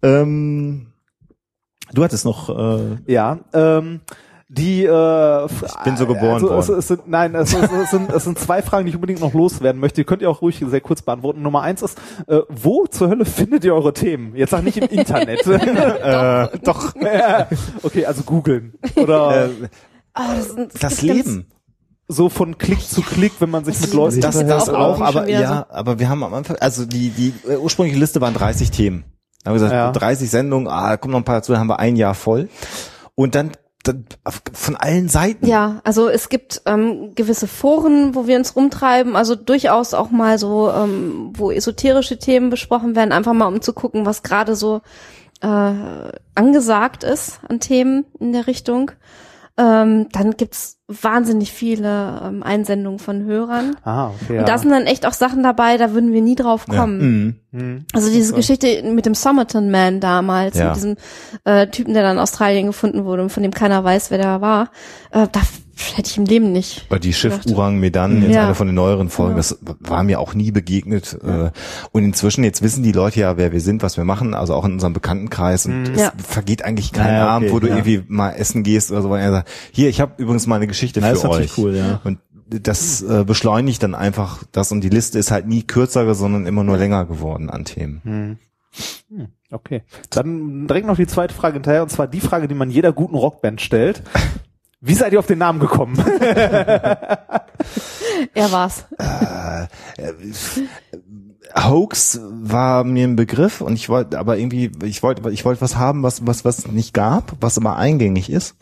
ähm, du hattest noch äh, Ja, ähm, die äh, ich bin so geboren also, Es, worden. es sind, nein, es, es, es, sind, es sind zwei Fragen, die ich unbedingt noch loswerden möchte. Die könnt ihr auch ruhig sehr kurz beantworten. Nummer eins ist, äh, wo zur Hölle findet ihr eure Themen? Jetzt sag nicht im Internet. äh, doch. Ja, okay, also googeln. Oder Äh, Ah, das, sind- es das ganz- Leben. So von Klick zu Klick, wenn man sich Das mit Leuten Das, das auch aber ja, aber wir haben am Anfang, also die, die äh, ursprüngliche Liste waren 30 Themen. Da haben wir gesagt, Ja. 30 Sendungen, ah, da kommen noch ein paar dazu, dann haben wir ein Jahr voll. Und dann, von allen Seiten. Ja, also es gibt ähm, gewisse Foren, wo wir uns rumtreiben, also durchaus auch mal so, ähm, wo esoterische Themen besprochen werden, einfach mal um zu gucken, was gerade so äh, angesagt ist an Themen in der Richtung. Ähm, dann gibt's wahnsinnig viele ähm, Einsendungen von Hörern. Ah, okay. Und da sind dann echt auch Sachen dabei, da würden wir nie drauf kommen. Mhm. Hm. Also diese Geschichte mit dem Somerton Man damals, Ja. mit diesem äh, Typen, der dann in Australien gefunden wurde und von dem keiner weiß, wer der war, äh, da hätte ich im Leben nicht. Bei die Schiff gedacht. Urang Medan, jetzt Ja. eine von den neueren Folgen, Ja. das war mir auch nie begegnet. äh, Und inzwischen, jetzt wissen die Leute ja, wer wir sind, was wir machen, also auch in unserem Bekanntenkreis. Und es Ja. vergeht eigentlich kein Ja, Abend, okay, wo du ja. irgendwie mal essen gehst oder so, weil er sagt, hier, ich habe übrigens mal eine Geschichte Ja, für ist natürlich euch. cool, ja. Und das äh, beschleunigt dann einfach das und die Liste ist halt nie kürzer, sondern immer nur länger geworden an Themen. Okay. Dann direkt noch die zweite Frage hinterher, und zwar die Frage, die man jeder guten Rockband stellt. Wie seid ihr auf den Namen gekommen? Er war's. Hoax war mir ein Begriff und ich wollte aber irgendwie, ich wollte, ich wollte was haben, was, was, was nicht gab, was aber eingängig ist.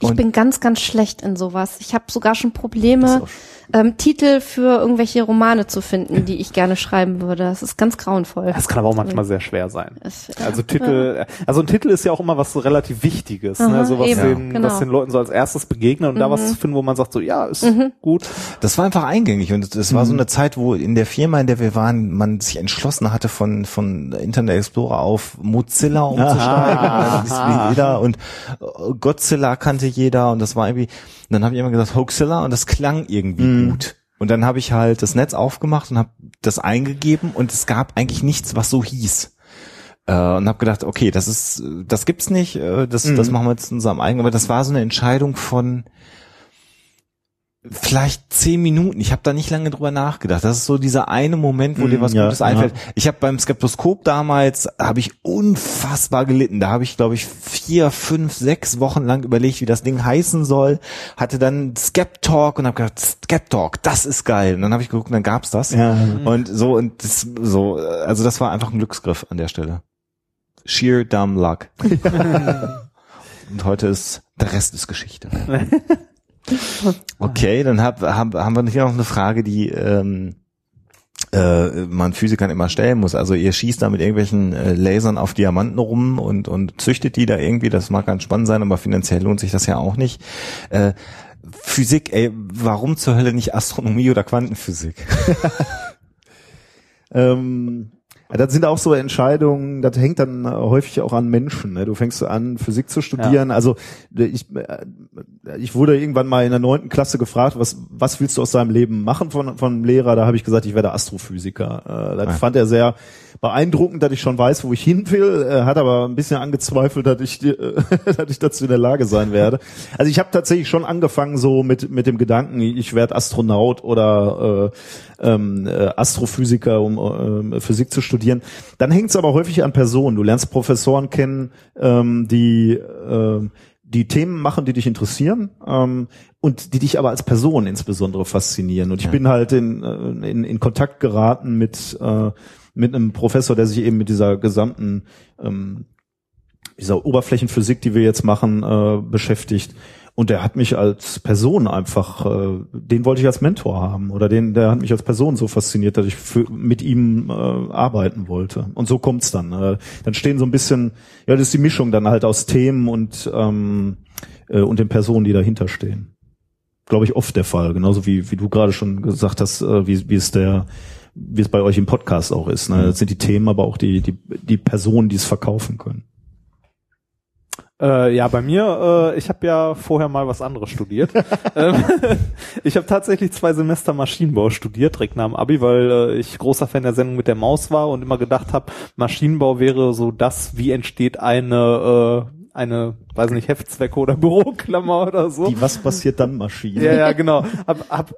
Ich Und- bin ganz, ganz schlecht in sowas. Ich habe sogar schon Probleme, ähm, Titel für irgendwelche Romane zu finden, die ich gerne schreiben würde. Das ist ganz grauenvoll. Das kann aber auch manchmal sehr schwer sein. Es- Also Titel, also ein Titel ist ja auch immer was so relativ Wichtiges, Aha, ne? so was eben, den, genau. was den Leuten so als erstes begegnet und da was zu finden, wo man sagt so, ja, ist gut. Das war einfach eingängig und es war so eine Zeit, wo in der Firma, in der wir waren, man sich entschlossen hatte, von, von Internet Explorer auf Mozilla umzusteigen. Aha. Wie jeder und äh, Godzilla kannte jeder und das war irgendwie, und dann habe ich immer gesagt Hoaxilla und das klang irgendwie gut. Und dann habe ich halt das Netz aufgemacht und habe das eingegeben und es gab eigentlich nichts, was so hieß. Äh, und habe gedacht, okay, das ist, das gibt's nicht, äh, das, das machen wir jetzt in unserem eigenen. Aber das war so eine Entscheidung von vielleicht zehn Minuten. Ich habe da nicht lange drüber nachgedacht. Das ist so dieser eine Moment, wo dir Mm, was ja, Gutes ja. einfällt. Ich habe beim Skeptoskop damals habe ich unfassbar gelitten. Da habe ich glaube ich vier, fünf, sechs Wochen lang überlegt, wie das Ding heißen soll. Hatte dann Skeptalk und habe gedacht, Skeptalk, das ist geil. Und dann habe ich geguckt, und dann gab's das. Ja. Und so und das, so, also das war einfach ein Glücksgriff an der Stelle. Sheer dumb luck. und heute ist der Rest ist Geschichte. Okay, dann hab, hab, haben wir hier noch eine Frage, die ähm, äh, man Physikern immer stellen muss. Also ihr schießt da mit irgendwelchen äh, Lasern auf Diamanten rum und, und züchtet die da irgendwie. Das mag ganz spannend sein, aber finanziell lohnt sich das ja auch nicht. Äh, Physik, ey, warum zur Hölle nicht Astronomie oder Quantenphysik? Ähm, ja, das sind auch so Entscheidungen, das hängt dann häufig auch an Menschen. Ne? Du fängst an, Physik zu studieren. Also äh, ich, äh, ich wurde irgendwann mal in der neunten Klasse gefragt, was, was willst du aus deinem Leben machen von, von einem Lehrer? Da habe ich gesagt, ich werde Astrophysiker. Äh, das Ja. fand er sehr beeindruckend, dass ich schon weiß, wo ich hin will, hat aber ein bisschen angezweifelt, dass ich, dass ich dazu in der Lage sein werde. Also ich habe tatsächlich schon angefangen so mit, mit dem Gedanken, ich werde Astronaut oder äh, ähm, äh, Astrophysiker, um äh, Physik zu studieren. Dann hängt es aber häufig an Personen. Du lernst Professoren kennen, ähm, die äh, die Themen machen, die dich interessieren ähm, und die dich aber als Person insbesondere faszinieren. Und ich bin halt in, äh, in, in Kontakt geraten mit äh, mit einem Professor, der sich eben mit dieser gesamten ähm, dieser Oberflächenphysik, die wir jetzt machen, äh, beschäftigt. Und der hat mich als Person einfach, äh, den wollte ich als Mentor haben oder den, der hat mich als Person so fasziniert, dass ich für, mit ihm äh, arbeiten wollte. Und so kommt's dann. Äh, dann stehen so ein bisschen, ja, das ist die Mischung dann halt aus Themen und ähm, äh, und den Personen, die dahinter stehen. Glaube ich oft der Fall, genauso wie wie du gerade schon gesagt hast, äh, wie wie es der wie es bei euch im Podcast auch ist. Ne? Das sind die Themen, aber auch die die die Personen, die es verkaufen können. Äh, ja, bei mir, äh, ich habe ja vorher mal was anderes studiert. ähm, ich habe tatsächlich zwei Semester Maschinenbau studiert, direkt nach dem Abi, weil äh, ich großer Fan der Sendung mit der Maus war und immer gedacht habe, Maschinenbau wäre so das, wie entsteht eine, äh, eine, weiß nicht, Heftzwecke oder Büroklammer oder so. Die was passiert dann Maschine? Ja, ja, genau. Hab, hab,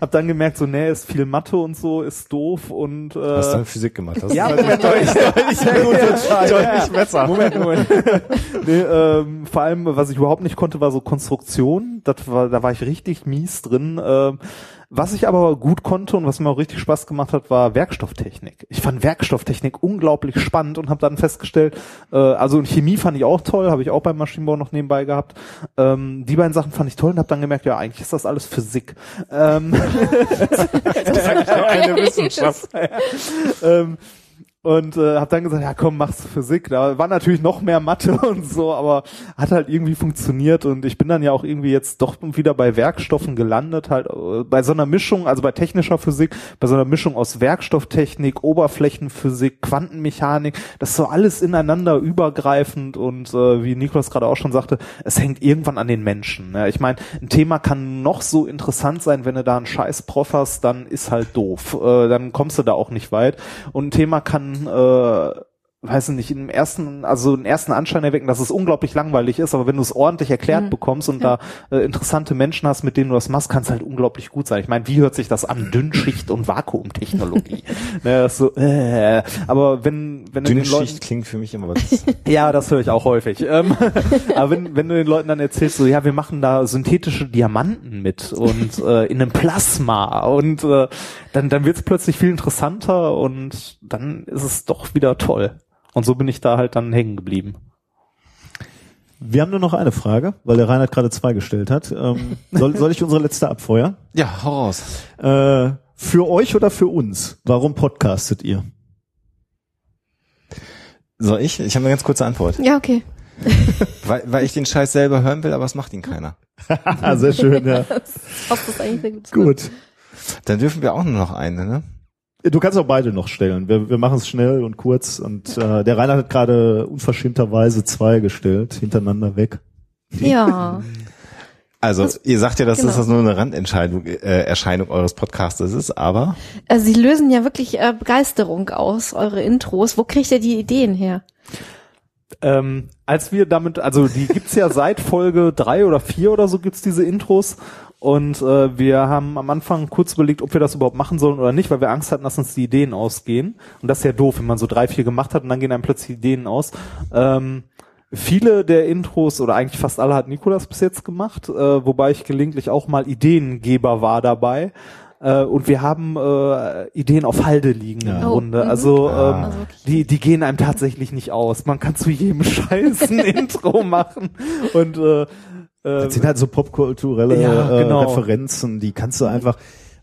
hab dann gemerkt, so, nee, ist viel Mathe und so, ist doof und äh, Hast du Physik gemacht? Das ja, ist Moment, deutlich, deutlich, sehr gut, deutlich besser. Moment, Moment. nee, ähm, vor allem, was ich überhaupt nicht konnte, war so Konstruktion. Das war, da war ich richtig mies drin. Ähm, was ich aber gut konnte und was mir auch richtig Spaß gemacht hat, war Werkstofftechnik. Ich fand Werkstofftechnik unglaublich spannend und habe dann festgestellt, äh, also und Chemie fand ich auch toll, habe ich auch beim Maschinenbau noch nebenbei gehabt. Ähm, die beiden Sachen fand ich toll und habe dann gemerkt, ja, eigentlich ist das alles Physik. Ähm, eine Wissenschaft. ähm, und äh, habe dann gesagt, ja komm, machst du Physik. Da war natürlich noch mehr Mathe und so, aber hat halt irgendwie funktioniert und ich bin dann ja auch irgendwie jetzt doch wieder bei Werkstoffen gelandet, halt äh, bei so einer Mischung, also bei technischer Physik, bei so einer Mischung aus Werkstofftechnik, Oberflächenphysik, Quantenmechanik, das ist so alles ineinander übergreifend und äh, wie Niklas gerade auch schon sagte, es hängt irgendwann an den Menschen. Ne? Ich meine, ein Thema kann noch so interessant sein, wenn du da einen scheiß Prof hast, dann ist halt doof. Äh, dann kommst du da auch nicht weit. Und ein Thema kann äh, weiß ich nicht, im ersten, also einen ersten Anschein erwecken, dass es unglaublich langweilig ist, aber wenn du es ordentlich erklärt Mhm. bekommst und Ja. da äh, interessante Menschen hast, mit denen du das machst, kann es halt unglaublich gut sein. Ich meine, wie hört sich das an? Dünnschicht und Vakuumtechnologie. ne, so, äh, aber wenn, wenn du den Leuten, Dünnschicht klingt für mich immer was. ja, das höre ich auch häufig. Ähm, aber wenn, wenn du den Leuten dann erzählst, so, ja, wir machen da synthetische Diamanten mit und äh, in einem Plasma und äh, dann, dann wird es plötzlich viel interessanter und dann ist es doch wieder toll. Und so bin ich da halt dann hängen geblieben. Wir haben nur noch eine Frage, weil der Reinhard gerade zwei gestellt hat. Ähm, soll, soll ich unsere letzte abfeuern? ja, hau raus. Äh, für euch oder für uns? Warum podcastet ihr? Soll ich? Ich habe eine ganz kurze Antwort. Ja, okay. Weil, weil ich den Scheiß selber hören will, aber es macht ihn keiner. Ah, sehr schön, ja. Passt das eigentlich sehr gut. Gut. Dann dürfen wir auch nur noch eine, ne? Du kannst auch beide noch stellen. Wir, wir machen es schnell und kurz. Und äh, der Reinhard hat gerade unverschämterweise zwei gestellt, hintereinander weg. Ja. Also, ihr sagt ja, dass genau. das nur eine Randentscheidung, äh, Erscheinung eures Podcastes ist, aber Äh, Sie lösen ja wirklich äh, Begeisterung aus, eure Intros. Wo kriegt ihr die Ideen her? Ähm, als wir damit, also die gibt's ja seit Folge drei oder vier oder so gibt's diese Intros. Und äh, wir haben am Anfang kurz überlegt, ob wir das überhaupt machen sollen oder nicht, weil wir Angst hatten, dass uns die Ideen ausgehen. Und das ist ja doof, wenn man so drei, vier gemacht hat und dann gehen einem plötzlich die Ideen aus. Ähm, viele der Intros oder eigentlich fast alle hat Nikolas bis jetzt gemacht, äh, wobei ich gelegentlich auch mal Ideengeber war dabei. Äh, und wir haben äh, Ideen auf Halde liegen im Ja. Oh, Grunde. mhm. Also, Ah. ähm, Also die, die gehen einem tatsächlich nicht aus. Man kann zu jedem Scheiß ein Intro machen. Und äh, Das sind halt so popkulturelle Ja, äh, genau. Referenzen, die kannst du einfach.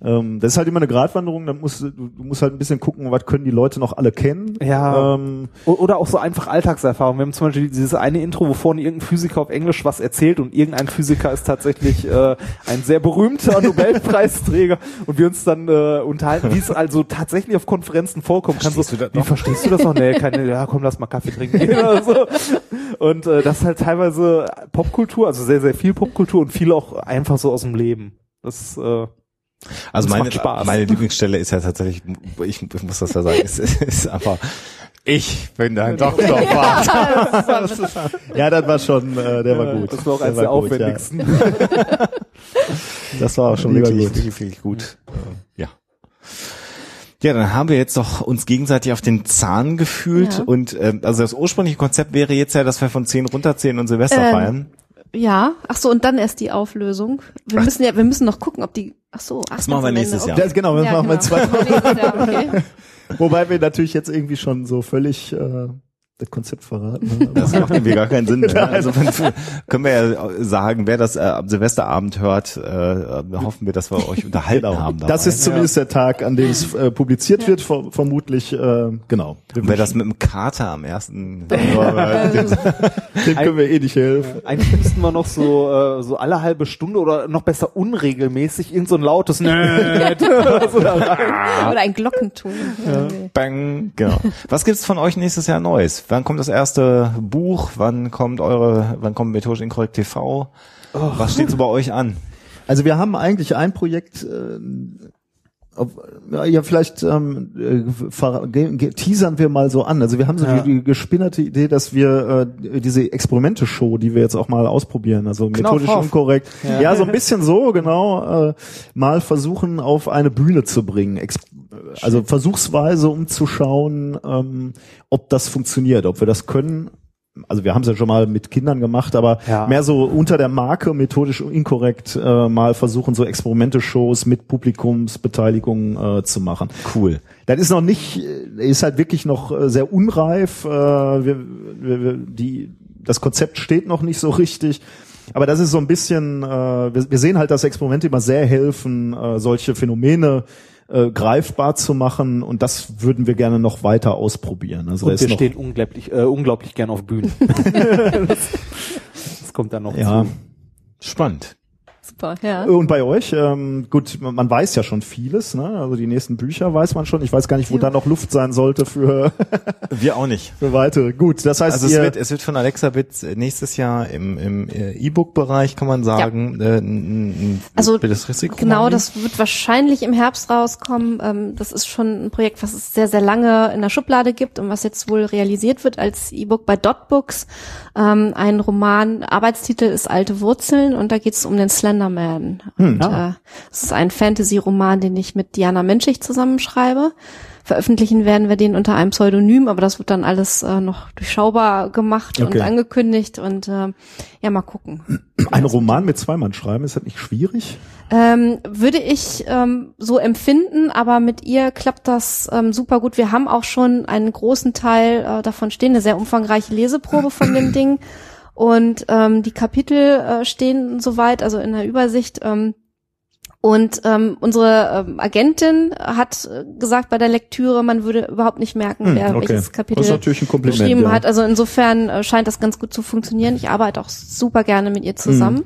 Ähm, das ist halt immer eine Gratwanderung. Da musst du, du musst halt ein bisschen gucken, was können die Leute noch alle kennen. Ja. Ähm, Oder auch so einfach Alltagserfahrung. Wir haben zum Beispiel dieses eine Intro, wo vorne irgendein Physiker auf Englisch was erzählt und irgendein Physiker ist tatsächlich äh, ein sehr berühmter Nobelpreisträger und wir uns dann äh, unterhalten, wie es also tatsächlich auf Konferenzen vorkommt. Verstehst du das wie noch? verstehst du das noch? Nee, keine, ja komm, lass mal Kaffee trinken oder so. Und äh, das ist halt teilweise Popkultur, also sehr, sehr viel Popkultur und viel auch einfach so aus dem Leben. Das äh, also Das meine, meine Lieblingsstelle ist ja tatsächlich, ich, ich muss das ja sagen, es ist, ist einfach, ich bin dein Doktorvater. ja, das war schon, äh, der war gut. Das war auch der eins der gut, aufwendigsten. Ja. Das war auch schon mega wirklich, gut. wirklich, wirklich gut. Ja. Ja, dann haben wir jetzt doch uns gegenseitig auf den Zahn gefühlt Ja. und ähm, also das ursprüngliche Konzept wäre jetzt ja, dass wir von 10 runterzählen und Silvester Ähm, feiern. Ja, ach so, und dann erst die Auflösung. Wir müssen ja, wir müssen noch gucken, ob die, ach so, ach, Das machen wir nächstes Ende. Jahr. Das, genau, das Ja, machen wir genau. zwei. Jahr, okay. Wobei wir natürlich jetzt irgendwie schon so völlig äh, das Konzept verraten. haben. Das macht irgendwie gar keinen Sinn. Ne? Also können wir ja sagen, wer das äh, am Silvesterabend hört, äh, äh, hoffen wir, dass wir euch unterhalten Genau. haben. Dabei. Das ist zumindest der Tag, an dem es äh, publiziert wird, ver vermutlich. Äh, genau. Wir Und wer das mit dem Kater am ersten Januar, dem, dem können wir eh nicht helfen. Eigentlich müssten wir noch so, äh, so alle halbe Stunde oder noch besser unregelmäßig irgend so ein lautes Nerd. Oder ein Glockenton. Bang. Genau. Was gibt's von euch nächstes Jahr Neues? Wann kommt das erste Buch? Wann kommt eure, wann kommt Methodisch Inkorrekt TV? Was steht so bei euch an? Also wir haben eigentlich ein Projekt, äh, ob, ja, ja, vielleicht ähm, äh, teasern wir mal so an. Also wir haben so Ja. die, die gespinnerte Idee, dass wir äh, diese Experimente-Show, die wir jetzt auch mal ausprobieren, also methodisch Knopf auf. unkorrekt, ja. so ein bisschen so, genau, äh, mal versuchen auf eine Bühne zu bringen. Ex also versuchsweise, um zu schauen, ähm, ob das funktioniert, ob wir das können. Also wir haben es ja schon mal mit Kindern gemacht, aber Ja. mehr so unter der Marke methodisch inkorrekt äh, mal versuchen, so Experimente-Shows mit Publikumsbeteiligung äh, zu machen. Cool. Das ist noch nicht, äh, ist halt wirklich noch äh, sehr unreif. Äh, wir, wir, wir, die, das Konzept steht noch nicht so richtig. Aber das ist so ein bisschen, äh, wir, wir sehen halt, dass Experimente immer sehr helfen, äh, solche Phänomene äh, greifbar zu machen und das würden wir gerne noch weiter ausprobieren. Also Und wir noch, stehen unglaublich, äh, unglaublich gern auf Bühnen. das, das kommt dann noch ja. zu. Spannend. Super, ja. Und bei euch, ähm, gut, man man weiß ja schon vieles, ne? Also die nächsten Bücher weiß man schon. Ich weiß gar nicht, wo da noch Luft sein sollte für, Wir auch nicht. für weitere. Gut, das heißt, Also es ihr, wird, es wird von Alexa Bits nächstes Jahr im, im äh, E-Book-Bereich, kann man sagen, äh, ein, ein Also, Genau, das wird wahrscheinlich im Herbst rauskommen. Ähm, das ist schon ein Projekt, was es sehr, sehr lange in der Schublade gibt und was jetzt wohl realisiert wird als E-Book bei Dotbooks. Ähm, ein Roman, Arbeitstitel ist Alte Wurzeln und da geht es um den Slenderman. Und äh, es ist ein Fantasy-Roman, den ich mit Diana Menschig zusammenschreibe. Veröffentlichen werden wir den unter einem Pseudonym, aber das wird dann alles äh, noch durchschaubar gemacht und Okay. angekündigt und äh, ja, mal gucken. ein Roman mit zweimal schreiben, ist das nicht schwierig? Ähm, würde ich ähm, so empfinden, aber mit ihr klappt das ähm, super gut. Wir haben auch schon einen großen Teil äh, davon stehen, eine sehr umfangreiche Leseprobe von dem Ding. Und ähm, die Kapitel äh, stehen soweit, also in der Übersicht. Ähm, und ähm, unsere ähm, Agentin hat äh, gesagt bei der Lektüre, man würde überhaupt nicht merken, Hm, wer okay. welches Kapitel geschrieben ja. hat. Also insofern äh, scheint das ganz gut zu funktionieren. Ich arbeite auch super gerne mit ihr zusammen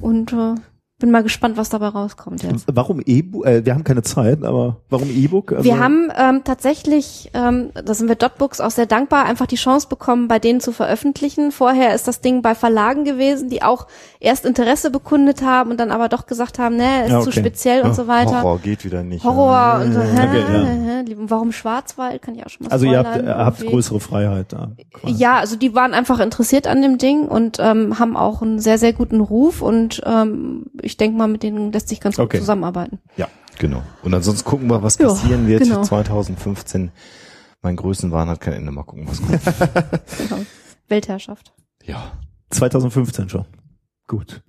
und äh, bin mal gespannt, was dabei rauskommt jetzt. Warum E-Book? Äh, wir haben keine Zeit, aber warum E-Book? Also, Wir haben ähm, tatsächlich, ähm, da sind wir Dotbooks auch sehr dankbar, einfach die Chance bekommen, bei denen zu veröffentlichen. Vorher ist das Ding bei Verlagen gewesen, die auch erst Interesse bekundet haben und dann aber doch gesagt haben, ne, ist Ja, zu okay. speziell und so weiter. Horror geht wieder nicht. Horror und so, hä, Okay, ja. hä, warum Schwarzwald? Kann ich auch schon mal also ihr habt, ihr habt größere Freiheit da. quasi. Ja, also die waren einfach interessiert an dem Ding und ähm, haben auch einen sehr, sehr guten Ruf und ähm, ich denke mal, mit denen lässt sich ganz gut Okay. zusammenarbeiten. Ja, genau. Und ansonsten gucken wir, was passieren wird genau. 2015. Mein Größenwahn hat kein Ende. Mal gucken, was kommt. Genau. Weltherrschaft. ja. 2015 schon. Gut.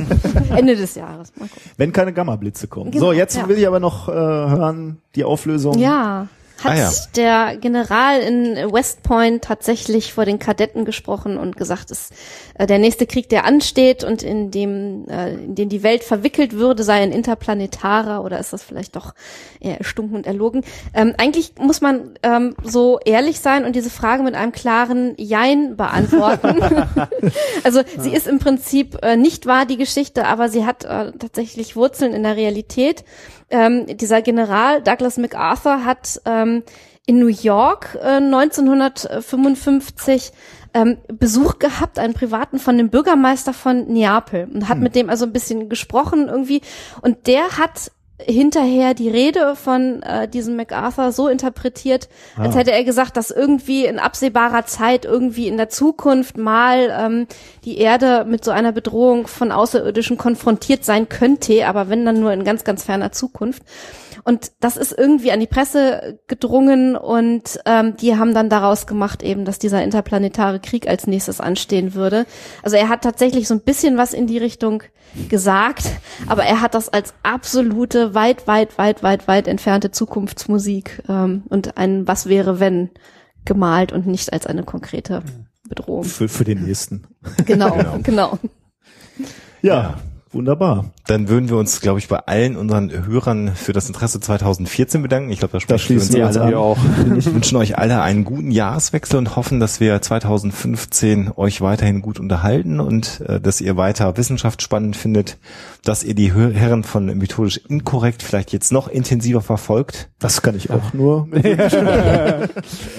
Ende des Jahres. Mal gucken. Wenn keine Gamma-Blitze kommen. Genau, so, jetzt ja. will ich aber noch äh, hören, die Auflösung. Ja. Hat Ah, ja. der General in West Point tatsächlich vor den Kadetten gesprochen und gesagt, es äh, der nächste Krieg, der ansteht und in dem äh, in den die Welt verwickelt würde, sei ein interplanetarer oder ist das vielleicht doch eher erstunken und erlogen? Ähm, eigentlich muss man ähm, so ehrlich sein und diese Frage mit einem klaren Jein beantworten. also sie ist im Prinzip äh, nicht wahr die Geschichte, aber sie hat äh, tatsächlich Wurzeln in der Realität. Ähm, dieser General Douglas MacArthur hat ähm, in New York äh, 1955 ähm, Besuch gehabt, einen privaten von dem Bürgermeister von Neapel und hat mit dem also ein bisschen gesprochen irgendwie. Und der hat hinterher die Rede von äh, diesem MacArthur so interpretiert, als hätte er gesagt, dass irgendwie in absehbarer Zeit irgendwie in der Zukunft mal ähm, die Erde mit so einer Bedrohung von Außerirdischen konfrontiert sein könnte, aber wenn dann nur in ganz, ganz ferner Zukunft. Und das ist irgendwie an die Presse gedrungen und ähm, die haben dann daraus gemacht eben, dass dieser interplanetare Krieg als nächstes anstehen würde. Also er hat tatsächlich so ein bisschen was in die Richtung gesagt, aber er hat das als absolute, weit, weit, weit, weit, weit entfernte Zukunftsmusik ähm, und ein Was wäre wenn gemalt und nicht als eine konkrete Bedrohung. Für, für den nächsten. Genau, genau. Ja, wunderbar. Dann würden wir uns, glaube ich, bei allen unseren Hörern für das Interesse 2014 bedanken. Ich glaube, da Da sprechen wir uns alle an. auch. Wir wünschen euch alle einen guten Jahreswechsel und hoffen, dass wir 2015 euch weiterhin gut unterhalten und äh, dass ihr weiter Wissenschaft spannend findet, dass ihr die Herren von methodisch inkorrekt vielleicht jetzt noch intensiver verfolgt. Das kann ich auch nur.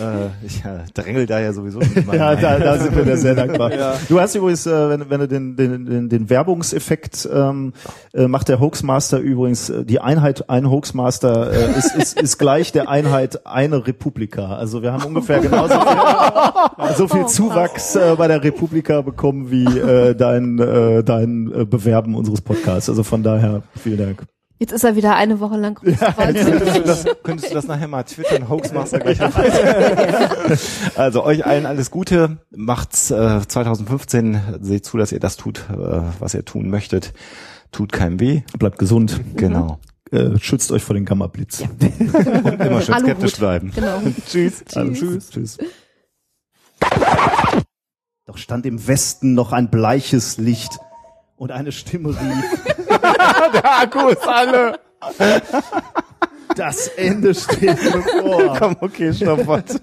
Äh, ich äh, drängel da ja sowieso schon immer Ja, da, da sind wir sehr dankbar. Du hast übrigens, äh, wenn, wenn du den, den, den, den Werbungseffekt ähm, äh, macht der Hoaxmaster übrigens, äh, die Einheit ein Hoaxmaster äh, ist, ist, ist gleich der Einheit eine Republika. Also wir haben ungefähr genauso viel, so viel Zuwachs äh, bei der Republika bekommen wie äh, dein, äh, dein äh, Bewerben unseres Podcasts. Also von daher vielen Dank. Jetzt ist er wieder eine Woche lang Großwald. Könntest du, das, könntest du das nachher mal twittern, Hoaxmaster gleich Also euch allen alles Gute, macht's äh, 2015, seht zu, dass ihr das tut, äh, was ihr tun möchtet. Tut keinem weh. Bleibt gesund. Genau. Äh, schützt euch vor den Gamma-Blitz. Und immer schön skeptisch bleiben. Genau. Tschüss. Also, tschüss. Tschüss. Doch stand im Westen noch ein bleiches Licht und eine Stimme rief. Der Akku ist alle. Das Ende steht bevor. Komm, okay, stopp, warte.